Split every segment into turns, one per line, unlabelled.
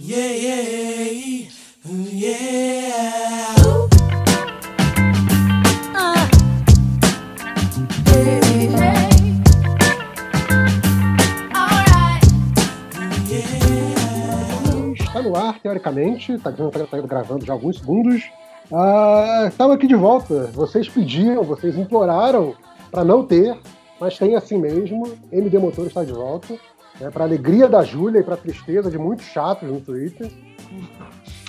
Yeah, yeah, yeah.
Está no ar, teoricamente, está tá, tá gravando já alguns segundos. Ah, Estamos aqui de volta. Vocês pediram, vocês imploraram para não ter, mas tem assim mesmo. MD Motor está de volta. Né, para alegria da Júlia e para tristeza de muitos chatos no Twitter.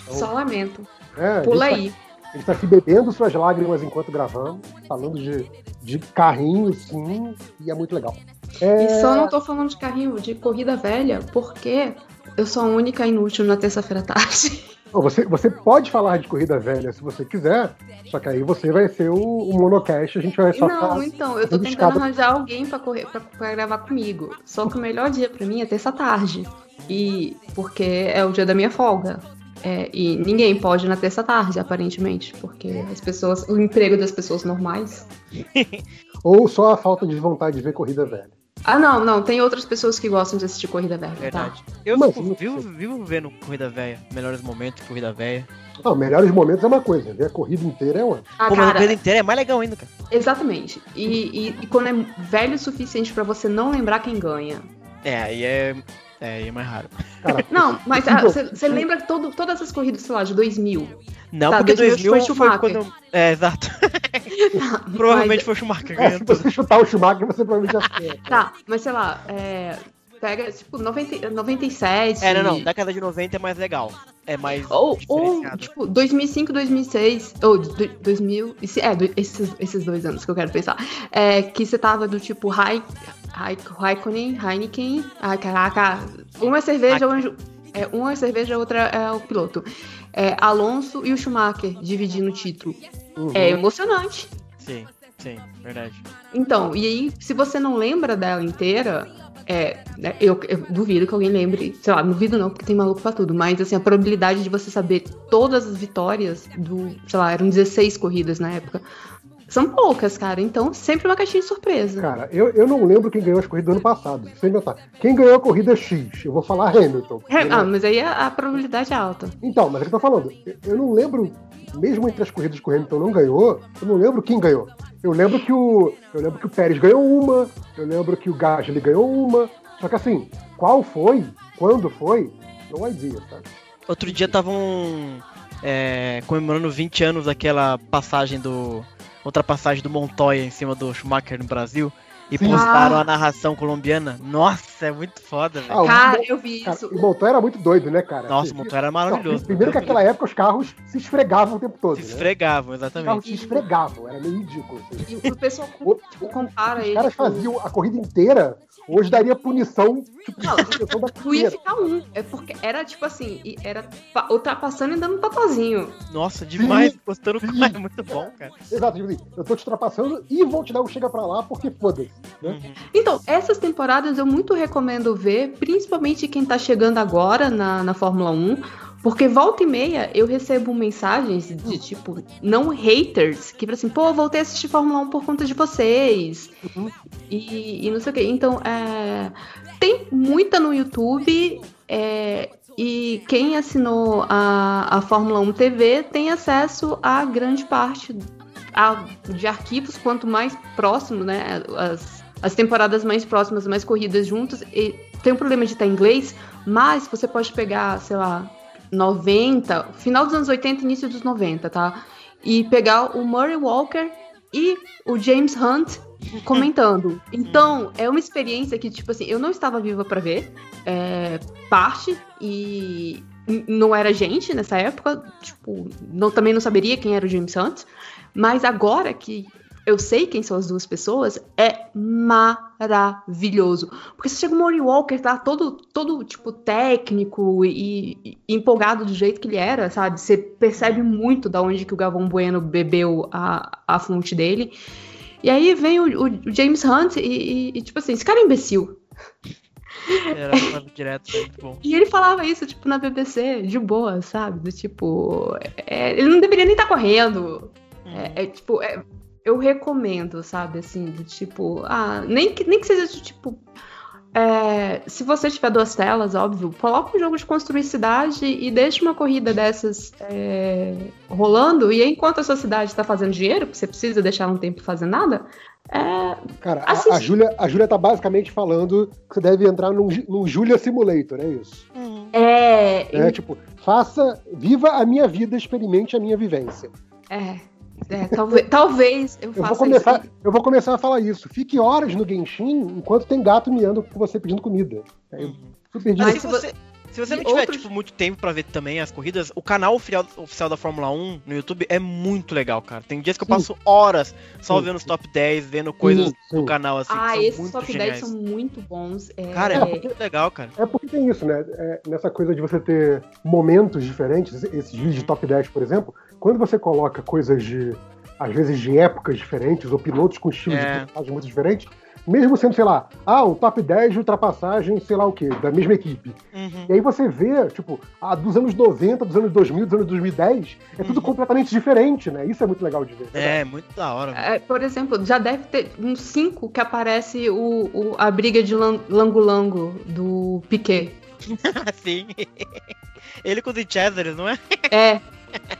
Só lamento.
É,
Pula
a
aí.
Tá, a gente tá aqui bebendo suas lágrimas enquanto gravamos, falando de, de carrinho, sim, e é muito legal. É,
E só não tô falando de carrinho, de corrida velha, porque eu sou a única inútil na terça-feira à tarde.
Você, você pode falar de corrida velha se você quiser, só que aí você vai ser o, o monocast, a gente vai só
Não,
falar.
então, eu tô tentando
escada.
arranjar alguém pra, correr, pra, pra gravar comigo. Só que o melhor dia pra mim é terça-tarde. E porque é o dia da minha folga. É, e ninguém pode na terça-tarde, aparentemente, porque as pessoas. O emprego das pessoas normais.
Ou só a falta de vontade de ver corrida velha.
Ah, não, não, tem outras pessoas que gostam de assistir corrida velha. Tá?
Verdade. Eu
Mas,
fico
não
vivo, vivo vendo Corrida Velha. Melhores momentos, Corrida Velha.
Não, melhores momentos é uma coisa, ver a corrida inteira é outra.
Ah,
Pô, mas a
cara,
corrida inteira é mais legal ainda, cara.
exatamente. E, e- e quando é velho o suficiente pra você não lembrar quem ganha.
É, aí é. É, aí é mais raro.
Cara,
Não, mas
Então,
você lembra todo, todas as corridas, sei lá, de 2000.
Não,
Tá,
porque
2000
2000
foi
foi, quando. É, exato. Provavelmente
Mas-
foi o Schumacher
é, se
ganhando
você chutar o Schumacher, você provavelmente acerta.
Tá, mas sei lá, é, pega, tipo, 90, 97.
É, não, não. Década de 90 é mais legal. É mais
Ou, ou, tipo, 2005, 2006, ou do- 2000, esse- é, do- esses, esses dois anos que eu quero pensar, é, que você tava do tipo Raikkonen, Heineken, ai caraca, uma é cerveja, uma, é, uma é cerveja, a outra é o piloto, é, Alonso e o Schumacher dividindo o título,
Uhum.
é emocionante.
Sim, sim, verdade.
Então, e aí, se você não lembra dela inteira, é, né, eu, eu duvido que alguém lembre, sei lá, duvido não, porque tem maluco pra tudo, mas assim, a probabilidade de você saber todas as vitórias do, sei lá, eram 16 corridas na época, são poucas, cara. Então, sempre uma caixinha de surpresa.
Cara, eu, eu não lembro quem ganhou as corridas do ano passado. Sem inventar. Quem ganhou a corrida X? Eu vou falar Hamilton.
É, ah, mas aí a, a probabilidade é alta.
Então, mas é o que eu tô falando. Eu- Eu não lembro, mesmo entre as corridas que o Hamilton não ganhou, eu não lembro quem ganhou. Eu lembro que o. Eu lembro que o Pérez ganhou uma, eu lembro que o Gasly ganhou uma. Só que assim, qual foi? Quando foi? Não idea, sabe?
Outro dia estavam é, comemorando 20 anos daquela passagem do. Outra passagem do Montoya em cima do Schumacher no Brasil. E
Sim.
postaram
Ah.
a narração colombiana. Nossa, é muito foda, velho.
Ah,
Cara, eu vi
cara,
isso.
o Montoya era muito doido, né, cara?
Nossa, o Montoya era
não,
maravilhoso.
primeiro que naquela época os carros se esfregavam o tempo todo.
Se
né?
esfregavam,
Os carros
exatamente.
se esfregavam, era meio ridículo. assim.
E o pessoal
O-
compara
Os
ele.
caras
com-
faziam a corrida inteira, hoje daria punição, tipo,
Não,
punição da
Tu ia ficar um. É porque era tipo assim, e era pa- ultrapassando e dando um papazinho.
Nossa, demais.
Sim,
Postando
sim.
é muito bom, cara.
Exato, tipo assim, eu tô te ultrapassando e vou te dar um chega pra lá porque foda-se. Né?
Uhum.
Então, essas temporadas eu muito recomendo ver, principalmente quem tá chegando agora na, na Fórmula 1, porque volta e meia eu recebo mensagens de tipo, não haters, que falam assim, pô, voltei a assistir Fórmula 1 por conta de vocês.
Uhum.
E, e não sei o quê. Então, é, tem muita no YouTube. é, e quem assinou a, a Fórmula 1 TV tem acesso a grande parte a- de arquivos, quanto mais próximo, né? As, as temporadas mais próximas, mais corridas juntas. E tem um problema de estar em inglês, mas você pode pegar, sei lá, 90, final dos anos 80, início dos 90, tá? E pegar o Murray Walker e o James Hunt comentando. Então, é uma experiência que, tipo assim, eu não estava viva pra ver, é, parte, e não era gente nessa época, tipo, não, também não saberia quem era o James Hunt, mas agora que eu sei quem são as duas pessoas, é maravilhoso. Porque você chega o Maury Walker, tá todo, todo tipo, técnico e, e empolgado do jeito que ele era, sabe? Você percebe muito da onde que o Gavão Bueno bebeu a, a fonte dele. E aí vem o, o James Hunt e, e- e, tipo assim, esse cara é imbecil.
Era direto, muito bom.
E ele falava isso, tipo, na BBC, de boa, sabe? Do tipo, é, ele não deveria nem estar correndo. É, é, tipo, é, eu recomendo, sabe, assim, do tipo, ah, nem que, nem que seja do tipo. é, se você tiver duas telas, óbvio, coloca um jogo de construir cidade e deixa uma corrida dessas é, rolando, e enquanto a sua cidade está fazendo dinheiro, porque você precisa deixar um tempo fazendo nada, é,
Cara, a,
Assiste.
a Júlia a Júlia tá basicamente falando que você deve entrar num, num Julia Simulator, é isso.
é,
É tipo, faça, viva a minha vida, experimente a minha vivência.
é, é, talvez, talvez eu
Eu vou,
faça
começar,
isso.
eu vou começar a falar isso. Fique horas no Genshin enquanto tem gato miando com você pedindo comida. É super
Mas
divertido.
se
Mas
você, se você não tiver,
outros-
tipo, muito tempo pra ver também as corridas, o canal oficial, da Fórmula 1 no YouTube é muito legal, cara. Tem dias que eu
Sim.
passo horas só
Sim.
vendo os top 10, vendo coisas
Sim, sim.
do canal, assim,
Ah, esses top
geniais.
10 são muito bons. É,
Cara, é
É,
muito legal, cara.
É porque tem isso, né? É, nessa coisa de você ter momentos diferentes, esses vídeos de top 10, por exemplo, quando você coloca coisas de, às vezes, de épocas diferentes, ou pilotos com estilos
É.
de pilotagem muito diferentes, mesmo sendo, sei lá, ah, um top 10 de ultrapassagem, sei lá o quê, da mesma equipe.
Uhum.
E aí você vê, tipo, a dos anos 90, dos anos 2000, dos anos 2010, é tudo
Uhum.
completamente diferente, né? Isso é muito legal de ver.
É, muito da hora.
É, por exemplo, já deve ter uns 5 que aparece o, o- a briga de lan- lango-lango do Piquet.
Sim. Ele com o de Cesare, não é?
É.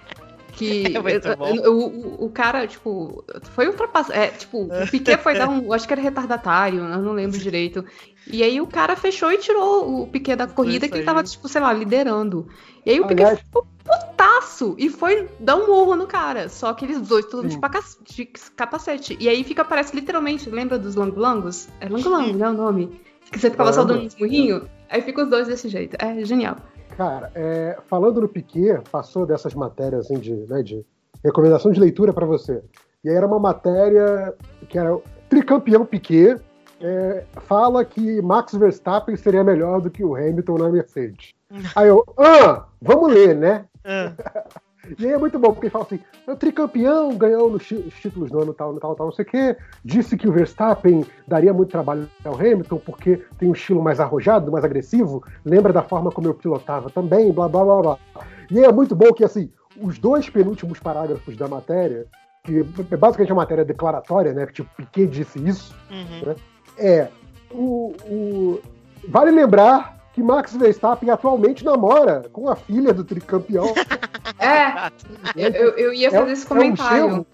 Que
É
o, o, cara, tipo, foi ultrapassado. É, tipo, o Piquet foi dar um. Acho que era retardatário, eu não lembro direito. E aí o cara fechou e tirou o Piquet da corrida
Isso
que ele tava, tipo, sei lá, liderando. E aí o Piquet
Aliás-
ficou putaço e foi dar um murro no cara. Só que eles dois, todos paca- de capacete. E aí fica, parece literalmente, lembra dos langolangos? É langolango, né? O nome. Que você ficava só dando uns murrinhos. Aí fica os dois desse jeito. É genial.
Cara, é, falando no Piquet, passou dessas matérias assim, de, né, de recomendação de leitura para você. E aí era uma matéria que era o tricampeão Piquet é, fala que Max Verstappen seria melhor do que o Hamilton na Mercedes. Aí eu, ah, vamos ler, né?
Ah,
E aí é muito bom, porque ele fala assim: o tricampeão ganhou nos títulos no ano tal, no tal, tal, não sei o quê. Disse que o Verstappen daria muito trabalho ao Hamilton, porque tem um estilo mais arrojado, mais agressivo. Lembra da forma como eu pilotava também, blá blá blá blá. E aí é muito bom que, assim, os dois penúltimos parágrafos da matéria, que é basicamente uma matéria declaratória, né? que Tipo, Piquet disse isso,
uhum.
é. O, o- Vale lembrar que Max Verstappen atualmente namora com a filha do tricampeão.
É, eu, eu- eu ia fazer esse comentário.
É, um genro,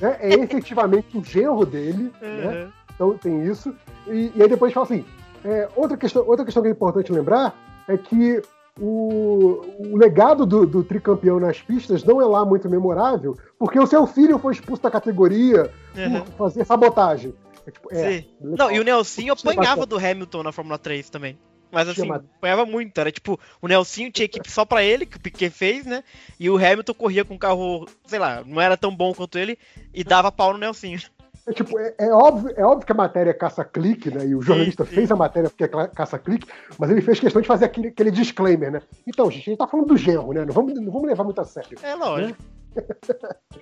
né? é efetivamente o genro dele, né?
Uhum.
Então tem isso. E, e aí depois fala assim: é, outra, questão, outra questão que é importante lembrar é que o, o legado do, do tricampeão nas pistas não é lá muito memorável, porque o seu filho foi expulso da categoria
Uhum.
por fazer sabotagem. É, tipo, é,
Sim.
legal.
Não, e o Nelsinho apanhava do Hamilton na Fórmula 3 também. Mas assim, apanhava muito. Era tipo, o Nelsinho tinha equipe só pra ele, que o Piquet fez, né? E o Hamilton corria com um carro, sei lá, não era tão bom quanto ele e dava pau no Nelsinho.
É, tipo, é, é óbvio, é óbvio que a matéria é caça-clique, né? E o jornalista
sim.
fez a matéria porque é caça-clique, mas ele fez questão de fazer aquele, aquele disclaimer, né? Então, gente, a gente tá falando do genro, né? Não vamos, não vamos levar muito a sério.
É lógico.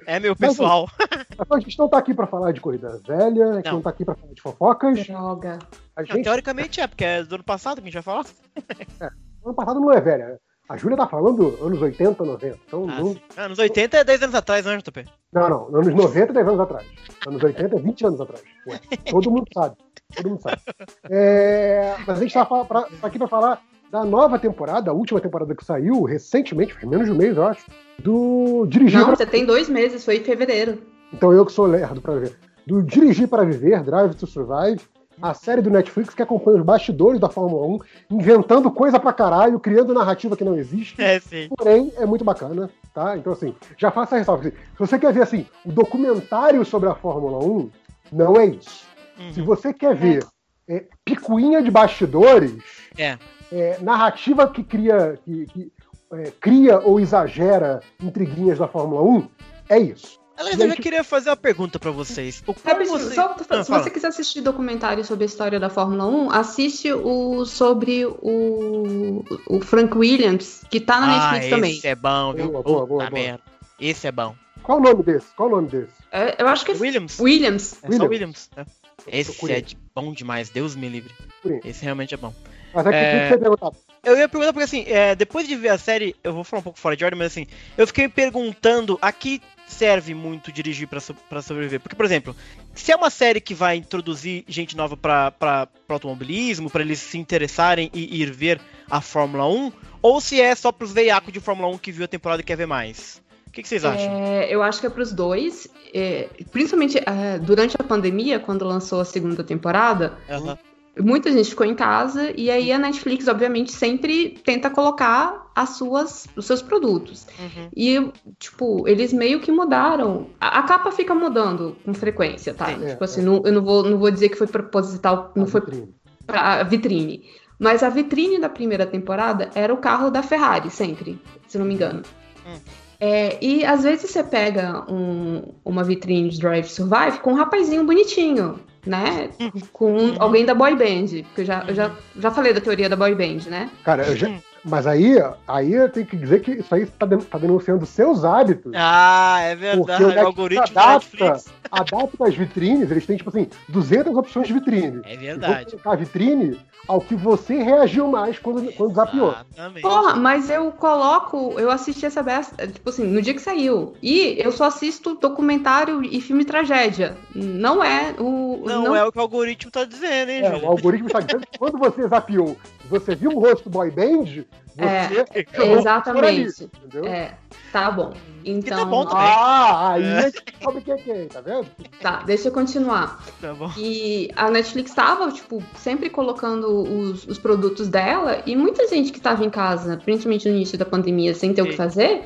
É meu pessoal.
Mas a gente não tá aqui pra falar de corrida velha, a gente
Não.
não, tá aqui pra falar de fofocas.
Droga.
A
Não,
gente,
teoricamente é, porque é do ano passado que a gente vai falar.
ano passado não é velha. A Júlia tá falando anos 80, 90. Então,
Ah,
não.
Ah, Anos 80 é 10 anos atrás, não, JP?
não, não. Anos 90 é 10 anos atrás. Anos 80 é 20 anos atrás. Ué, todo mundo sabe. Todo mundo sabe. É, mas a gente tá pra- tá aqui pra falar da nova temporada, a última temporada que saiu recentemente, faz menos de um mês, eu acho, do Dirigir
Não,
pra...
você tem dois meses, foi em fevereiro.
Então eu que sou lerdo pra ver. Do Dirigir para Viver, Drive to Survive, a série do Netflix que acompanha os bastidores da Fórmula 1, inventando coisa pra caralho, criando narrativa que não existe.
É, sim.
Porém, é muito bacana, tá? Então, assim, já faça a ressalva. Se você quer ver, assim, o documentário sobre a Fórmula 1, não é isso. Se
Uhum.
você quer ver é, picuinha de bastidores,
É.
é, narrativa que cria, que, que, é, cria ou exagera intriguinhas da Fórmula 1, é isso.
Aliás, eu já queria fazer uma pergunta pra vocês. O como
Rapidinho,
você...
só
Ah,
se
fala.
você quiser assistir documentário sobre a história da Fórmula 1, assiste o sobre o, o Frank Williams, que tá na
ah,
Netflix
esse
também.
é bom, viu?
Boa, boa, boa, boa.
merda. Esse é bom.
Qual o nome desse? Qual o nome desse?
É, eu acho que é
Williams?
Williams.
É só
Williams.
Williams. né? Esse é de bom demais, Deus me livre. Esse realmente é bom.
Mas é que
É.
que você perguntava?
Eu ia perguntar porque assim, é, depois de ver a série, eu vou falar um pouco fora de ordem, mas assim, eu fiquei me perguntando a que serve muito dirigir pra sobreviver? Porque, por exemplo, se é uma série que vai introduzir gente nova pro automobilismo, pra eles se interessarem e ir ver a Fórmula 1, ou se é só pros veiacos de Fórmula 1 que viu a temporada e quer ver mais? O que, que vocês acham?
É, eu acho que é para os dois, é, principalmente é, durante a pandemia, quando lançou a segunda temporada,
Aham.
Muita gente ficou em casa e aí a Netflix, obviamente, sempre tenta colocar as suas, os seus produtos.
Uhum.
E, tipo, eles meio que mudaram. A, a capa fica mudando com frequência, tá?
Sim.
tipo assim, não- eu não vou, não vou dizer que foi proposital, não foi
Vitrine.
pra vitrine. Mas a vitrine da primeira temporada era o carro da Ferrari, sempre, se não me engano.
Hum.
É, e às vezes você pega um- uma vitrine de Drive Survive com um rapazinho bonitinho, né? Com um- alguém da boy band. Porque eu já, eu já, já falei da teoria da boy band, né?
Cara, eu já- mas aí, aí eu tenho que dizer que isso aí tá, den- tá denunciando seus hábitos.
Ah, é
Porque
verdade.
o
O,
Netflix
algoritmo da
adapta, adapta as vitrines, eles têm, tipo assim, 200 opções de vitrine.
É verdade.
colocar a vitrine ao que você reagiu mais quando, quando zapiou.
Exatamente.
Porra, mas eu coloco, eu assisti essa besta, tipo assim, no dia que saiu. E eu só assisto documentário e filme tragédia. Não é o.
Não, é o que o algoritmo tá dizendo, hein,
É,
Júlio?
o algoritmo está dizendo que quando você zapiou você viu um rosto boy band, você
É, Exatamente.
ali, entendeu?
É, tá bom. Então,
tá bom também.
Ah, aí
É.
a gente sabe quem é quem, tá vendo?
tá, deixa eu continuar.
Tá bom.
E a Netflix tava, tipo, sempre colocando os, os produtos dela, e muita gente que tava em casa, principalmente no início da pandemia, sem ter o que
Sim.
fazer,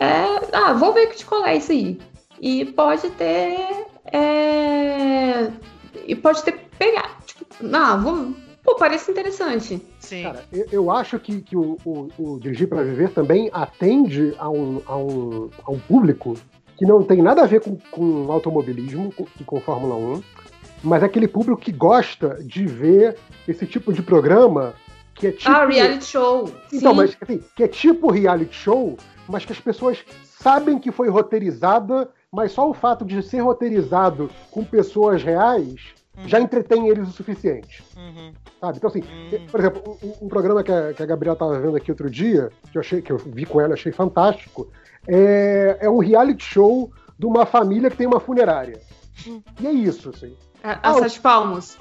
é, ah, vou ver que te colar isso aí. E pode ter. é, e pode ter pegar. Tipo, ah, vou. Pô, parece interessante.
Sim.
Cara, eu, eu acho que, que o, o- o Dirigir para Viver também atende a um, a, um, a um público que não tem nada a ver com, com automobilismo com- e com Fórmula 1, mas é aquele público que gosta de ver esse tipo de programa que é tipo.
ah, reality show.
Então,
Sim.
mas assim, que é tipo reality show, mas que as pessoas sabem que foi roteirizada, mas só o fato de ser roteirizado com pessoas reais já entretém eles o suficiente.
Uhum.
Sabe? Então, assim,
Hum.
por exemplo, um, um programa que a, que a Gabriela estava vendo aqui outro dia, que eu, achei, que eu vi com ela, achei fantástico, é, é um reality show de uma família que tem uma funerária. E é isso, assim.
A, a
Ah, o-
Sete Palmos.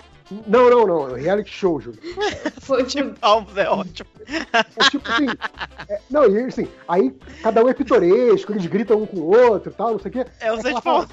Não, não, não, é reality show, Júlio.
Foi,
Tipo, Palmos é ótimo.
É tipo assim. é- não, e assim, aí cada um é pitoresco, eles gritam um com o outro e tal, não sei o quê.
É o Sete Palmos.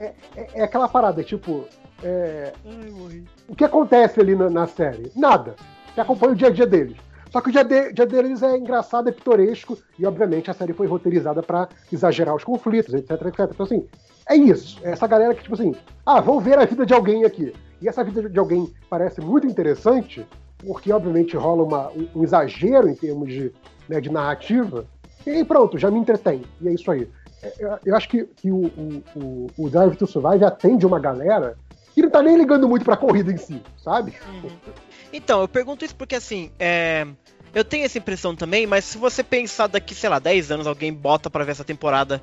É, é aquela parada, tipo. É,
Ai,
o que acontece ali na, na série? Nada. Você acompanha o dia a dia deles. Só que o dia, de- dia deles é engraçado, é pitoresco, e obviamente a série foi roteirizada pra exagerar os conflitos, etc, etc. Então, assim, é isso. É essa galera que, tipo assim, ah, vou ver a vida de alguém aqui. E essa vida de alguém parece muito interessante, porque obviamente rola uma- um, um exagero em termos de, né, de narrativa, e aí pronto, já me entretém. E é isso aí. É, Eu, eu acho que, que o, o, o, o Drive to Survive atende uma galera que não tá nem ligando muito pra corrida em si, sabe?
Então, eu pergunto isso porque assim, é, eu tenho essa impressão também, mas se você pensar daqui, sei lá, 10 anos, alguém bota pra ver essa temporada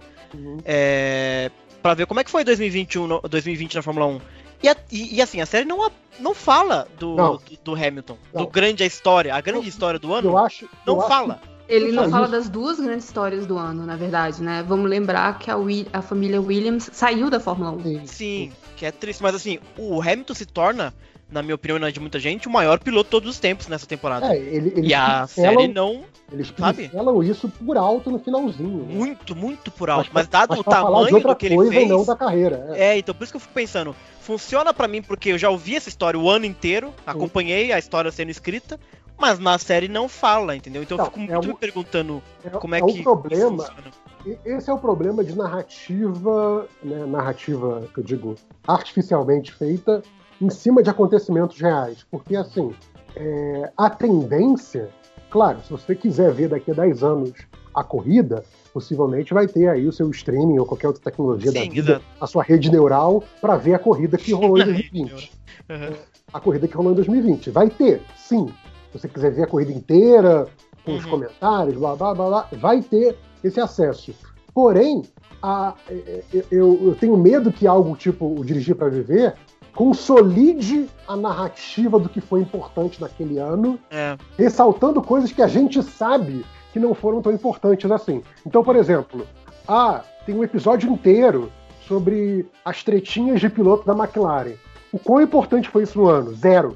é, para ver como é que foi 2021, no- 2020 na Fórmula 1. E, a- e- e, assim, a série não, não fala do,
Não.
do, do Hamilton,
Não.
do grande a história, a grande história do ano,
Eu acho.
não
eu acho
fala.
Ele não
Isso.
fala das duas grandes histórias do ano, na verdade, né? Vamos lembrar que a, a família Williams saiu da Fórmula 1.
que-
Sim, que é triste, mas assim, o Hamilton se torna, na minha opinião e na de muita gente, o maior piloto de todos os tempos nessa temporada.
É, ele, eles
e a série não,
Eles
sabe?
pincelam isso por alto no finalzinho. né?
muito, muito por alto,
pra-
mas dado o
falar de
tamanho do que ele
coisa
fez...
não da carreira. é.
É, então por isso que eu fico pensando, funciona pra mim porque eu já ouvi essa história o ano inteiro, acompanhei a história sendo escrita, mas na série não fala, entendeu? Então eu fico
é
muito
um-
me perguntando
É,
como é,
é
que
um problema.
isso funciona.
E- Esse é o problema de narrativa, né, narrativa que eu digo artificialmente feita em cima de acontecimentos reais, porque assim é, a tendência, claro, se você quiser ver daqui a 10 anos a corrida, possivelmente vai ter aí o seu streaming ou qualquer outra tecnologia da
Sim,
vida,
exato.
a sua rede neural para ver a corrida que rolou em
Na rede
2020.
Uhum.
a corrida que rolou em 2020. Vai ter, sim. Se você quiser ver a corrida inteira, com os
Uhum.
comentários, blá blá blá blá, vai ter esse acesso. Porém, a- é, é, eu, eu tenho medo que algo tipo o Dirigir para Viver consolide a narrativa do que foi importante naquele ano,
É,
ressaltando coisas que a gente sabe que não foram tão importantes assim. Então, por exemplo, ah, tem um episódio inteiro sobre as tretinhas de piloto da McLaren. O quão importante foi isso no ano? Zero.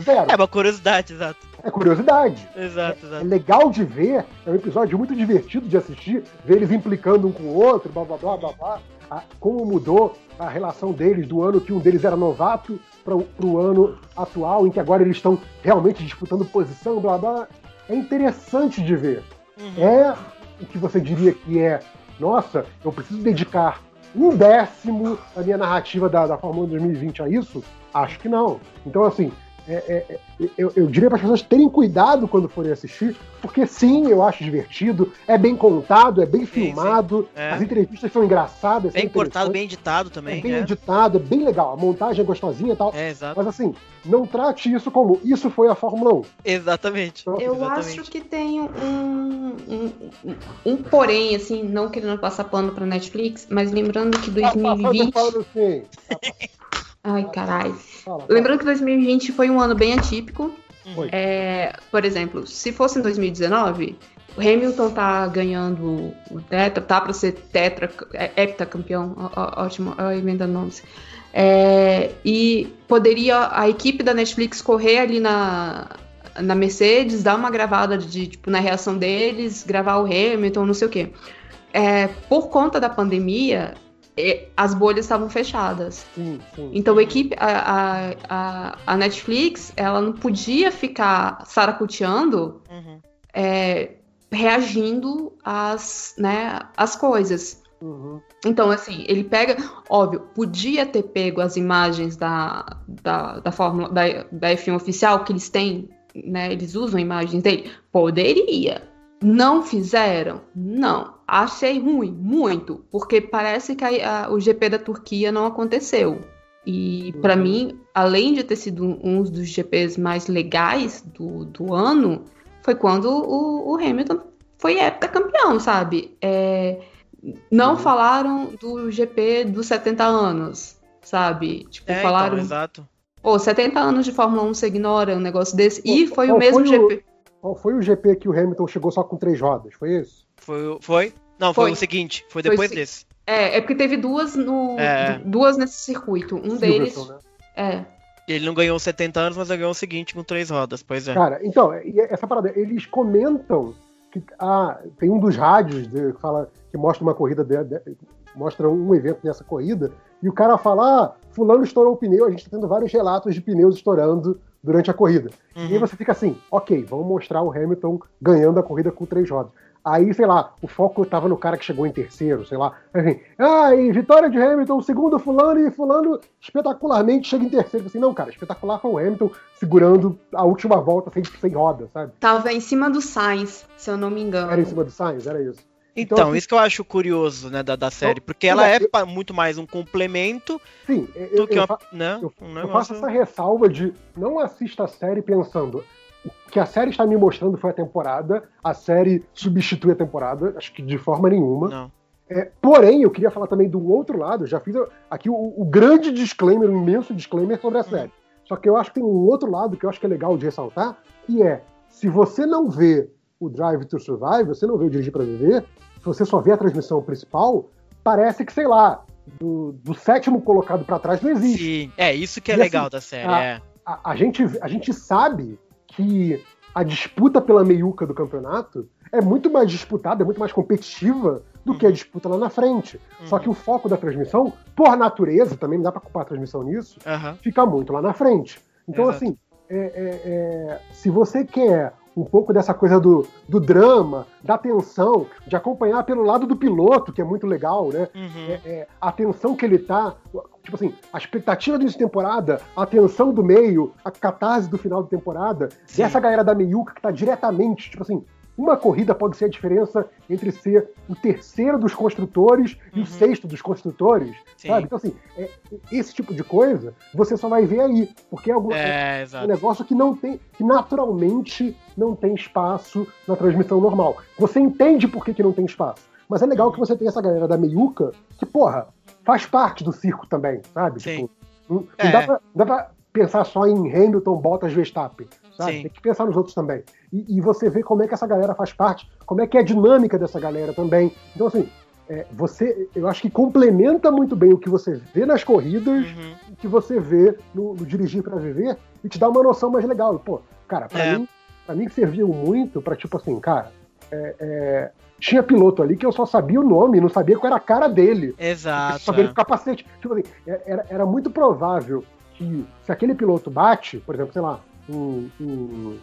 Zero.
É uma curiosidade, exato.
É curiosidade.
Exato,
É
exato.
legal de ver, é um episódio muito divertido de assistir, ver eles implicando um com o outro, blá blá blá blá blá. A- como mudou a relação deles do ano que um deles era novato para o ano atual, em que agora eles estão realmente disputando posição, blá blá. É interessante de ver.
Uhum.
É o que você diria que é, nossa, eu preciso dedicar um décimo da minha narrativa da, da Fórmula 1 2020 a isso? Acho que não. Então, assim, é- é- é- eu, eu diria para as pessoas terem cuidado quando forem assistir, porque sim, eu acho divertido, é bem contado, é bem
Sim,
filmado,
É.
as entrevistas são engraçadas,
Bem
são
cortado, bem editado
é
também,
bem
né?
editado, é bem legal, a montagem é gostosinha e tal.
É, exato.
Mas assim, não trate isso como isso foi a Fórmula 1.
Exatamente.
Eu
Exatamente.
acho que tem um, um, um, porém, assim, não querendo passar pano pra Netflix, mas lembrando que
Tá passando
2020.
pano assim.
Ai, caralho. Lembrando que 2020 foi um ano bem atípico.
Foi.
É, por exemplo, se fosse em 2019, o Hamilton tá ganhando o tetra, tá para ser tetra, é, heptacampeão, ó, ótimo, ó, emendando nomes. É, e poderia a equipe da Netflix correr ali na, na Mercedes, dar uma gravada de, tipo, na reação deles, gravar o Hamilton, não sei o quê. É, por conta da pandemia, as bolhas estavam fechadas.
Sim, sim.
Então a equipe, a, a, a, a Netflix, ela não podia ficar saracuteando,
Uhum.
é, reagindo às, né, às coisas.
Uhum.
Então, assim, ele pega, óbvio, podia ter pego as imagens da, da, da Fórmula, da, da F1 oficial que eles têm, né? Eles usam imagens dele. Poderia. Não fizeram? Não. Achei ruim, muito, porque parece que a- a- o GP da Turquia não aconteceu. E pra
Uhum.
mim, além de ter sido um dos GPs mais legais do, do ano, foi quando o, o Hamilton foi heptacampeão, sabe? É, não
Uhum.
falaram do GP dos 70 anos, sabe? Tipo,
É,
falaram,
então, exato.
pô, 70 anos de Fórmula 1 você ignora um negócio desse. E foi o mesmo
foi o-
GP.
Qual foi o GP que o Hamilton chegou só com três rodas? Foi isso?
Foi, o- foi? Não, foi,
Foi.
o seguinte. Foi
Foi
depois
se-
desse.
É, é porque teve duas no
É.
duas nesse circuito. Um deles
né?
é
Ele não ganhou os 70 anos, mas ele ganhou o seguinte com três rodas. Pois é.
Cara, então, essa parada, eles comentam que ah, tem um dos rádios que fala que mostra uma corrida de- de- mostra um evento dessa corrida, e o cara fala: ah, fulano estourou o pneu, a gente tá tendo vários relatos de pneus estourando durante a corrida. E aí
Uhum.
você fica assim, ok, vamos mostrar o Hamilton ganhando a corrida com três rodas. Aí, sei lá, o foco tava no cara que chegou em terceiro, sei lá. Assim, ah, e vitória de Hamilton, segundo fulano, e fulano espetacularmente chega em terceiro. Assim, não, cara, espetacular foi o Hamilton segurando a última volta sem, sem roda, sabe?
tava em cima do Sainz, se eu não me engano.
Era em cima do Sainz, era isso.
Então,
Então, assim-
isso que eu acho curioso, né, da, da série. Porque
eu-
ela é
eu-
muito mais um complemento
Sim,
do
eu,
que
eu,
uma, né,
eu-
um
eu
negócio...
faço essa ressalva de não assista a série pensando o que a série está me mostrando foi a temporada, a série substitui a temporada, acho que de forma nenhuma.
Não.
É, porém, eu queria falar também do outro lado, já fiz aqui o, o grande disclaimer, um imenso disclaimer sobre a série. Só que eu acho que tem um outro lado que eu acho que é legal de ressaltar, que é, se você não vê o Drive to Survive, você não vê o Dirigir para Viver, se você só vê a transmissão principal, parece que, sei lá, do, do sétimo colocado para trás não existe.
Sim, é isso que é
E
legal
assim,
da série,
a-
é.
A, a gente, a gente sabe que a disputa pela meiuca do campeonato é muito mais disputada, é muito mais competitiva do que a disputa lá na frente. Só que o foco da transmissão, por natureza, também não dá para culpar a transmissão nisso,
Aham.
fica muito lá na frente. Então,
Exato.
assim, é- é- é, se você quer um pouco dessa coisa do, do drama, da tensão, de acompanhar pelo lado do piloto, que é muito legal, né?
Uhum.
É, é, a tensão que ele tá, tipo assim, a expectativa do início de temporada, a tensão do meio, a catarse do final da temporada,
Sim.
e essa galera da meiuca que tá diretamente, tipo assim, uma corrida pode ser a diferença entre ser o terceiro dos construtores e
Uhum.
o sexto dos construtores,
Sim.
sabe? Então, assim, é- esse tipo de coisa você só vai ver aí, porque é, algum,
É,
um
exato.
negócio que não tem, que naturalmente não tem espaço na transmissão normal. Você entende por que, que não tem espaço. Mas é legal que você tenha essa galera da meiuca que, porra, faz parte do circo também, sabe?
Sim.
Tipo, não, não
É.
dá, pra, não dá pra pensar só em Hamilton, Bottas, Verstappen, sabe?
Sim.
Tem que pensar nos outros também. E, e você vê como é que essa galera faz parte, como é que é a dinâmica dessa galera também. Então, assim, é, você, eu acho que complementa muito bem o que você vê nas corridas,
Uhum.
o que você vê no, no dirigir para viver e te dá uma noção mais legal. Pô, cara, pra
É.
mim, para mim serviu muito para tipo assim, cara, é, é, tinha piloto ali que eu só sabia o nome, não sabia qual era a cara dele. Eu
Exato.
só via
é.
com capacete. Tipo assim, era, era muito provável que se aquele piloto bate, por exemplo, sei lá, um, um,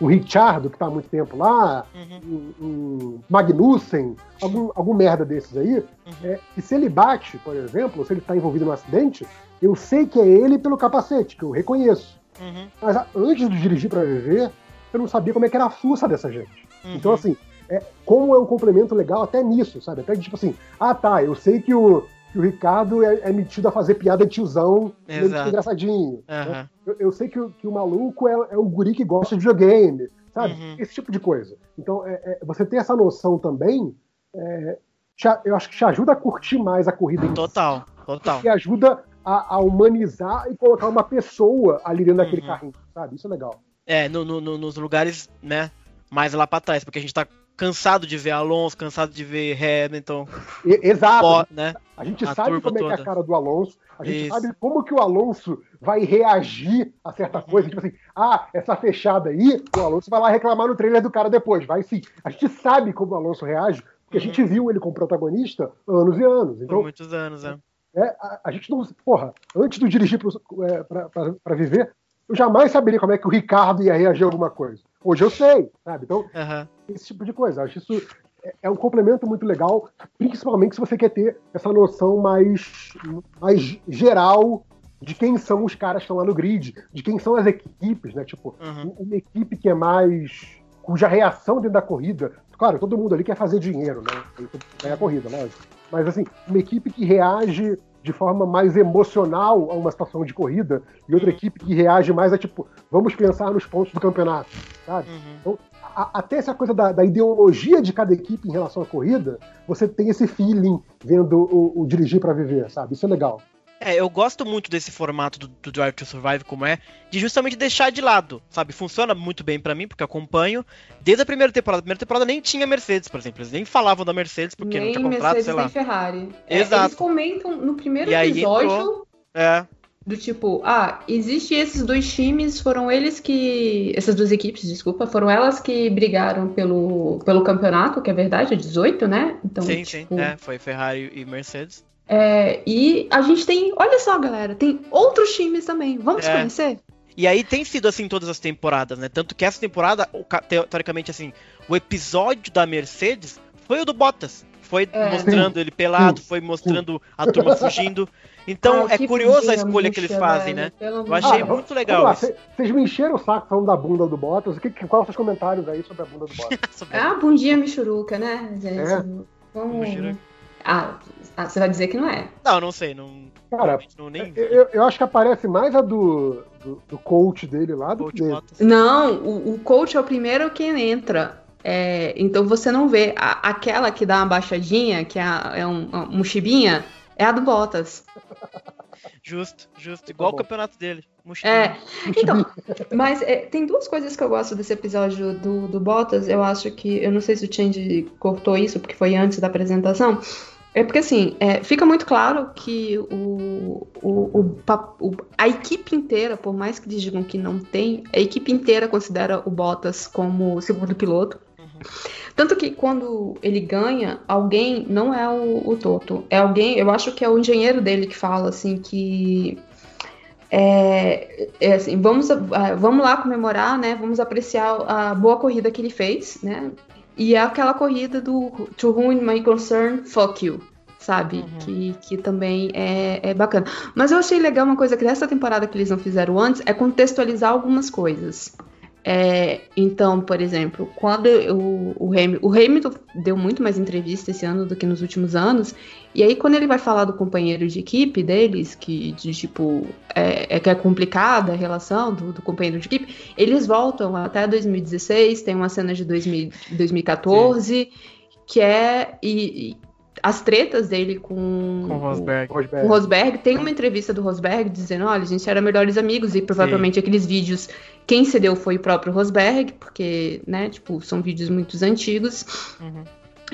um Richardo, que tá há muito tempo lá,
Uhum.
um, um Magnussen, algum, algum merda desses aí,
Uhum.
é, que se ele bate, por exemplo, se ele tá envolvido num acidente, eu sei que é ele pelo capacete, que eu reconheço.
Uhum.
Mas antes de dirigir para viver, eu não sabia como é que era a fuça dessa gente.
Uhum.
Então, assim, é, como é um complemento legal até nisso, sabe? Até de, tipo assim, ah tá, eu sei que o, que o Ricardo é, é metido a fazer piada de tiozão,
Exato.
engraçadinho. né?
Aham.
Eu, eu sei que o, que o maluco é, é o guri que gosta de videogame, sabe?
Uhum.
Esse tipo de coisa. Então, é, é, você ter essa noção também, é, te eu acho que te ajuda a curtir mais a corrida si.
Total, total.
E ajuda a, a humanizar e colocar uma pessoa ali dentro daquele
Uhum.
carrinho, sabe? Isso é legal.
É, no, no- no- nos lugares, né, mais lá pra trás, porque a gente tá cansado de ver Alonso, cansado de ver Hamilton,
exato.
Pó, né?
A gente
A
sabe como é que é a
toda.
cara do Alonso, a gente
Isso.
sabe como que o Alonso vai reagir a certa coisa. Tipo assim, ah, essa fechada aí, o Alonso vai lá reclamar no trailer do cara depois. Vai sim. A gente sabe como o Alonso reage, porque a
Uhum.
gente viu ele como protagonista anos e anos.
Por
Então,
muitos anos, né?
é, a, a gente não. Porra, antes do dirigir pro- é, viver, eu jamais saberia como é que o Ricardo ia reagir a alguma coisa. Hoje eu sei, sabe? Então,
Aham.
esse tipo de coisa. Acho isso é- é um complemento muito legal, principalmente se você quer ter essa noção mais, mais geral de quem são os caras que estão lá no grid, de quem são as equipes, né? Tipo,
Uhum.
uma equipe que é mais. cuja reação dentro da corrida. Claro, todo mundo ali quer fazer dinheiro, né? É a corrida, lógico. Mas assim, uma equipe que reage de forma mais emocional a uma situação de corrida e outra equipe que reage mais a tipo, vamos pensar nos pontos do campeonato, sabe?
Uhum.
a- até essa coisa da, da ideologia de cada equipe em relação à corrida, você tem esse feeling vendo o, o dirigir para viver, sabe? Isso é legal.
É, eu gosto muito desse formato do, do Drive to Survive como é, de justamente deixar de lado, sabe? Funciona muito bem pra mim, porque eu acompanho desde a primeira temporada. A primeira temporada nem tinha Mercedes, por exemplo. Eles nem falavam da Mercedes porque não
nem
tinha contrato,
Mercedes
sei
nem
lá.
Ferrari. É,
Exato.
eles comentam no primeiro
aí
episódio
entrou- É,
do tipo, ah, existe esses dois times, foram eles que. Essas duas equipes, desculpa, foram elas que brigaram pelo, pelo campeonato, que é verdade, é 18, né? Então,
sim,
tipo,
sim. É, foi Ferrari e Mercedes.
É, e a gente tem, olha só, galera, tem outros times também. Vamos
É.
conhecer?
E aí tem sido assim todas as temporadas, né? Tanto que essa temporada, teoricamente, assim, o episódio da Mercedes foi o do Bottas. Foi
É.
mostrando ele pelado, foi mostrando a turma fugindo. Então
Ai,
é curiosa a escolha que eles fazem,
velho,
né? Eu achei
Deus.
muito legal
lá,
isso.
Vocês me encheram o saco falando da bunda do Bottas. O que, que, quais são os comentários aí sobre a bunda do Bottas?
Sobre-
É a bundinha michuruca, né, gente?
É.
Vamos... Ah, ah, você vai dizer que não é.
Não, não sei, não.
Cara,
não nem.
Eu, eu acho que aparece mais a do, do, do coach dele lá do
Coach
que dele.
Bottas.
Não, o, o coach é o primeiro que entra. É, então você não vê. A- aquela que dá uma baixadinha, que é, a- é um, um chibinha, é a do Bottas.
Justo, justo. Igual
bom.
o campeonato dele. Mochilinha.
É, então, mas é, tem duas coisas que eu gosto desse episódio do, do Bottas. Eu acho que, eu não sei se o Change cortou isso, porque foi antes da apresentação. É porque, assim, é, fica muito claro que o, o, o a equipe inteira, por mais que digam que não tem, a equipe inteira considera o Bottas como segundo piloto. Tanto que quando ele ganha, alguém, não é o, Toto, é alguém, eu acho que é o engenheiro dele que fala, assim, que é, é assim, vamos, ah, vamos lá comemorar, né? Vamos apreciar a boa corrida que ele fez, né? E é aquela corrida do To Whom My Concern, Fuck You, sabe?
Uhum.
Que, que também é, é bacana. Mas eu achei legal uma coisa que nessa temporada que eles não fizeram antes é contextualizar algumas coisas. É, então, por exemplo, quando o, o, Hamilton, o Hamilton deu muito mais entrevista esse ano do que nos últimos anos, e aí quando ele vai falar do companheiro de equipe deles, que de tipo é, é que é complicada a relação do, do companheiro de equipe, eles voltam até 2016, tem uma cena de 2000, 2014 que é e as tretas dele com,
Com o Rosberg.
o
Rosberg.
Tem uma entrevista do Rosberg dizendo, olha, a gente era melhores amigos e provavelmente aqueles vídeos quem cedeu foi o próprio Rosberg, porque, né, tipo, são vídeos muito antigos.
Uhum.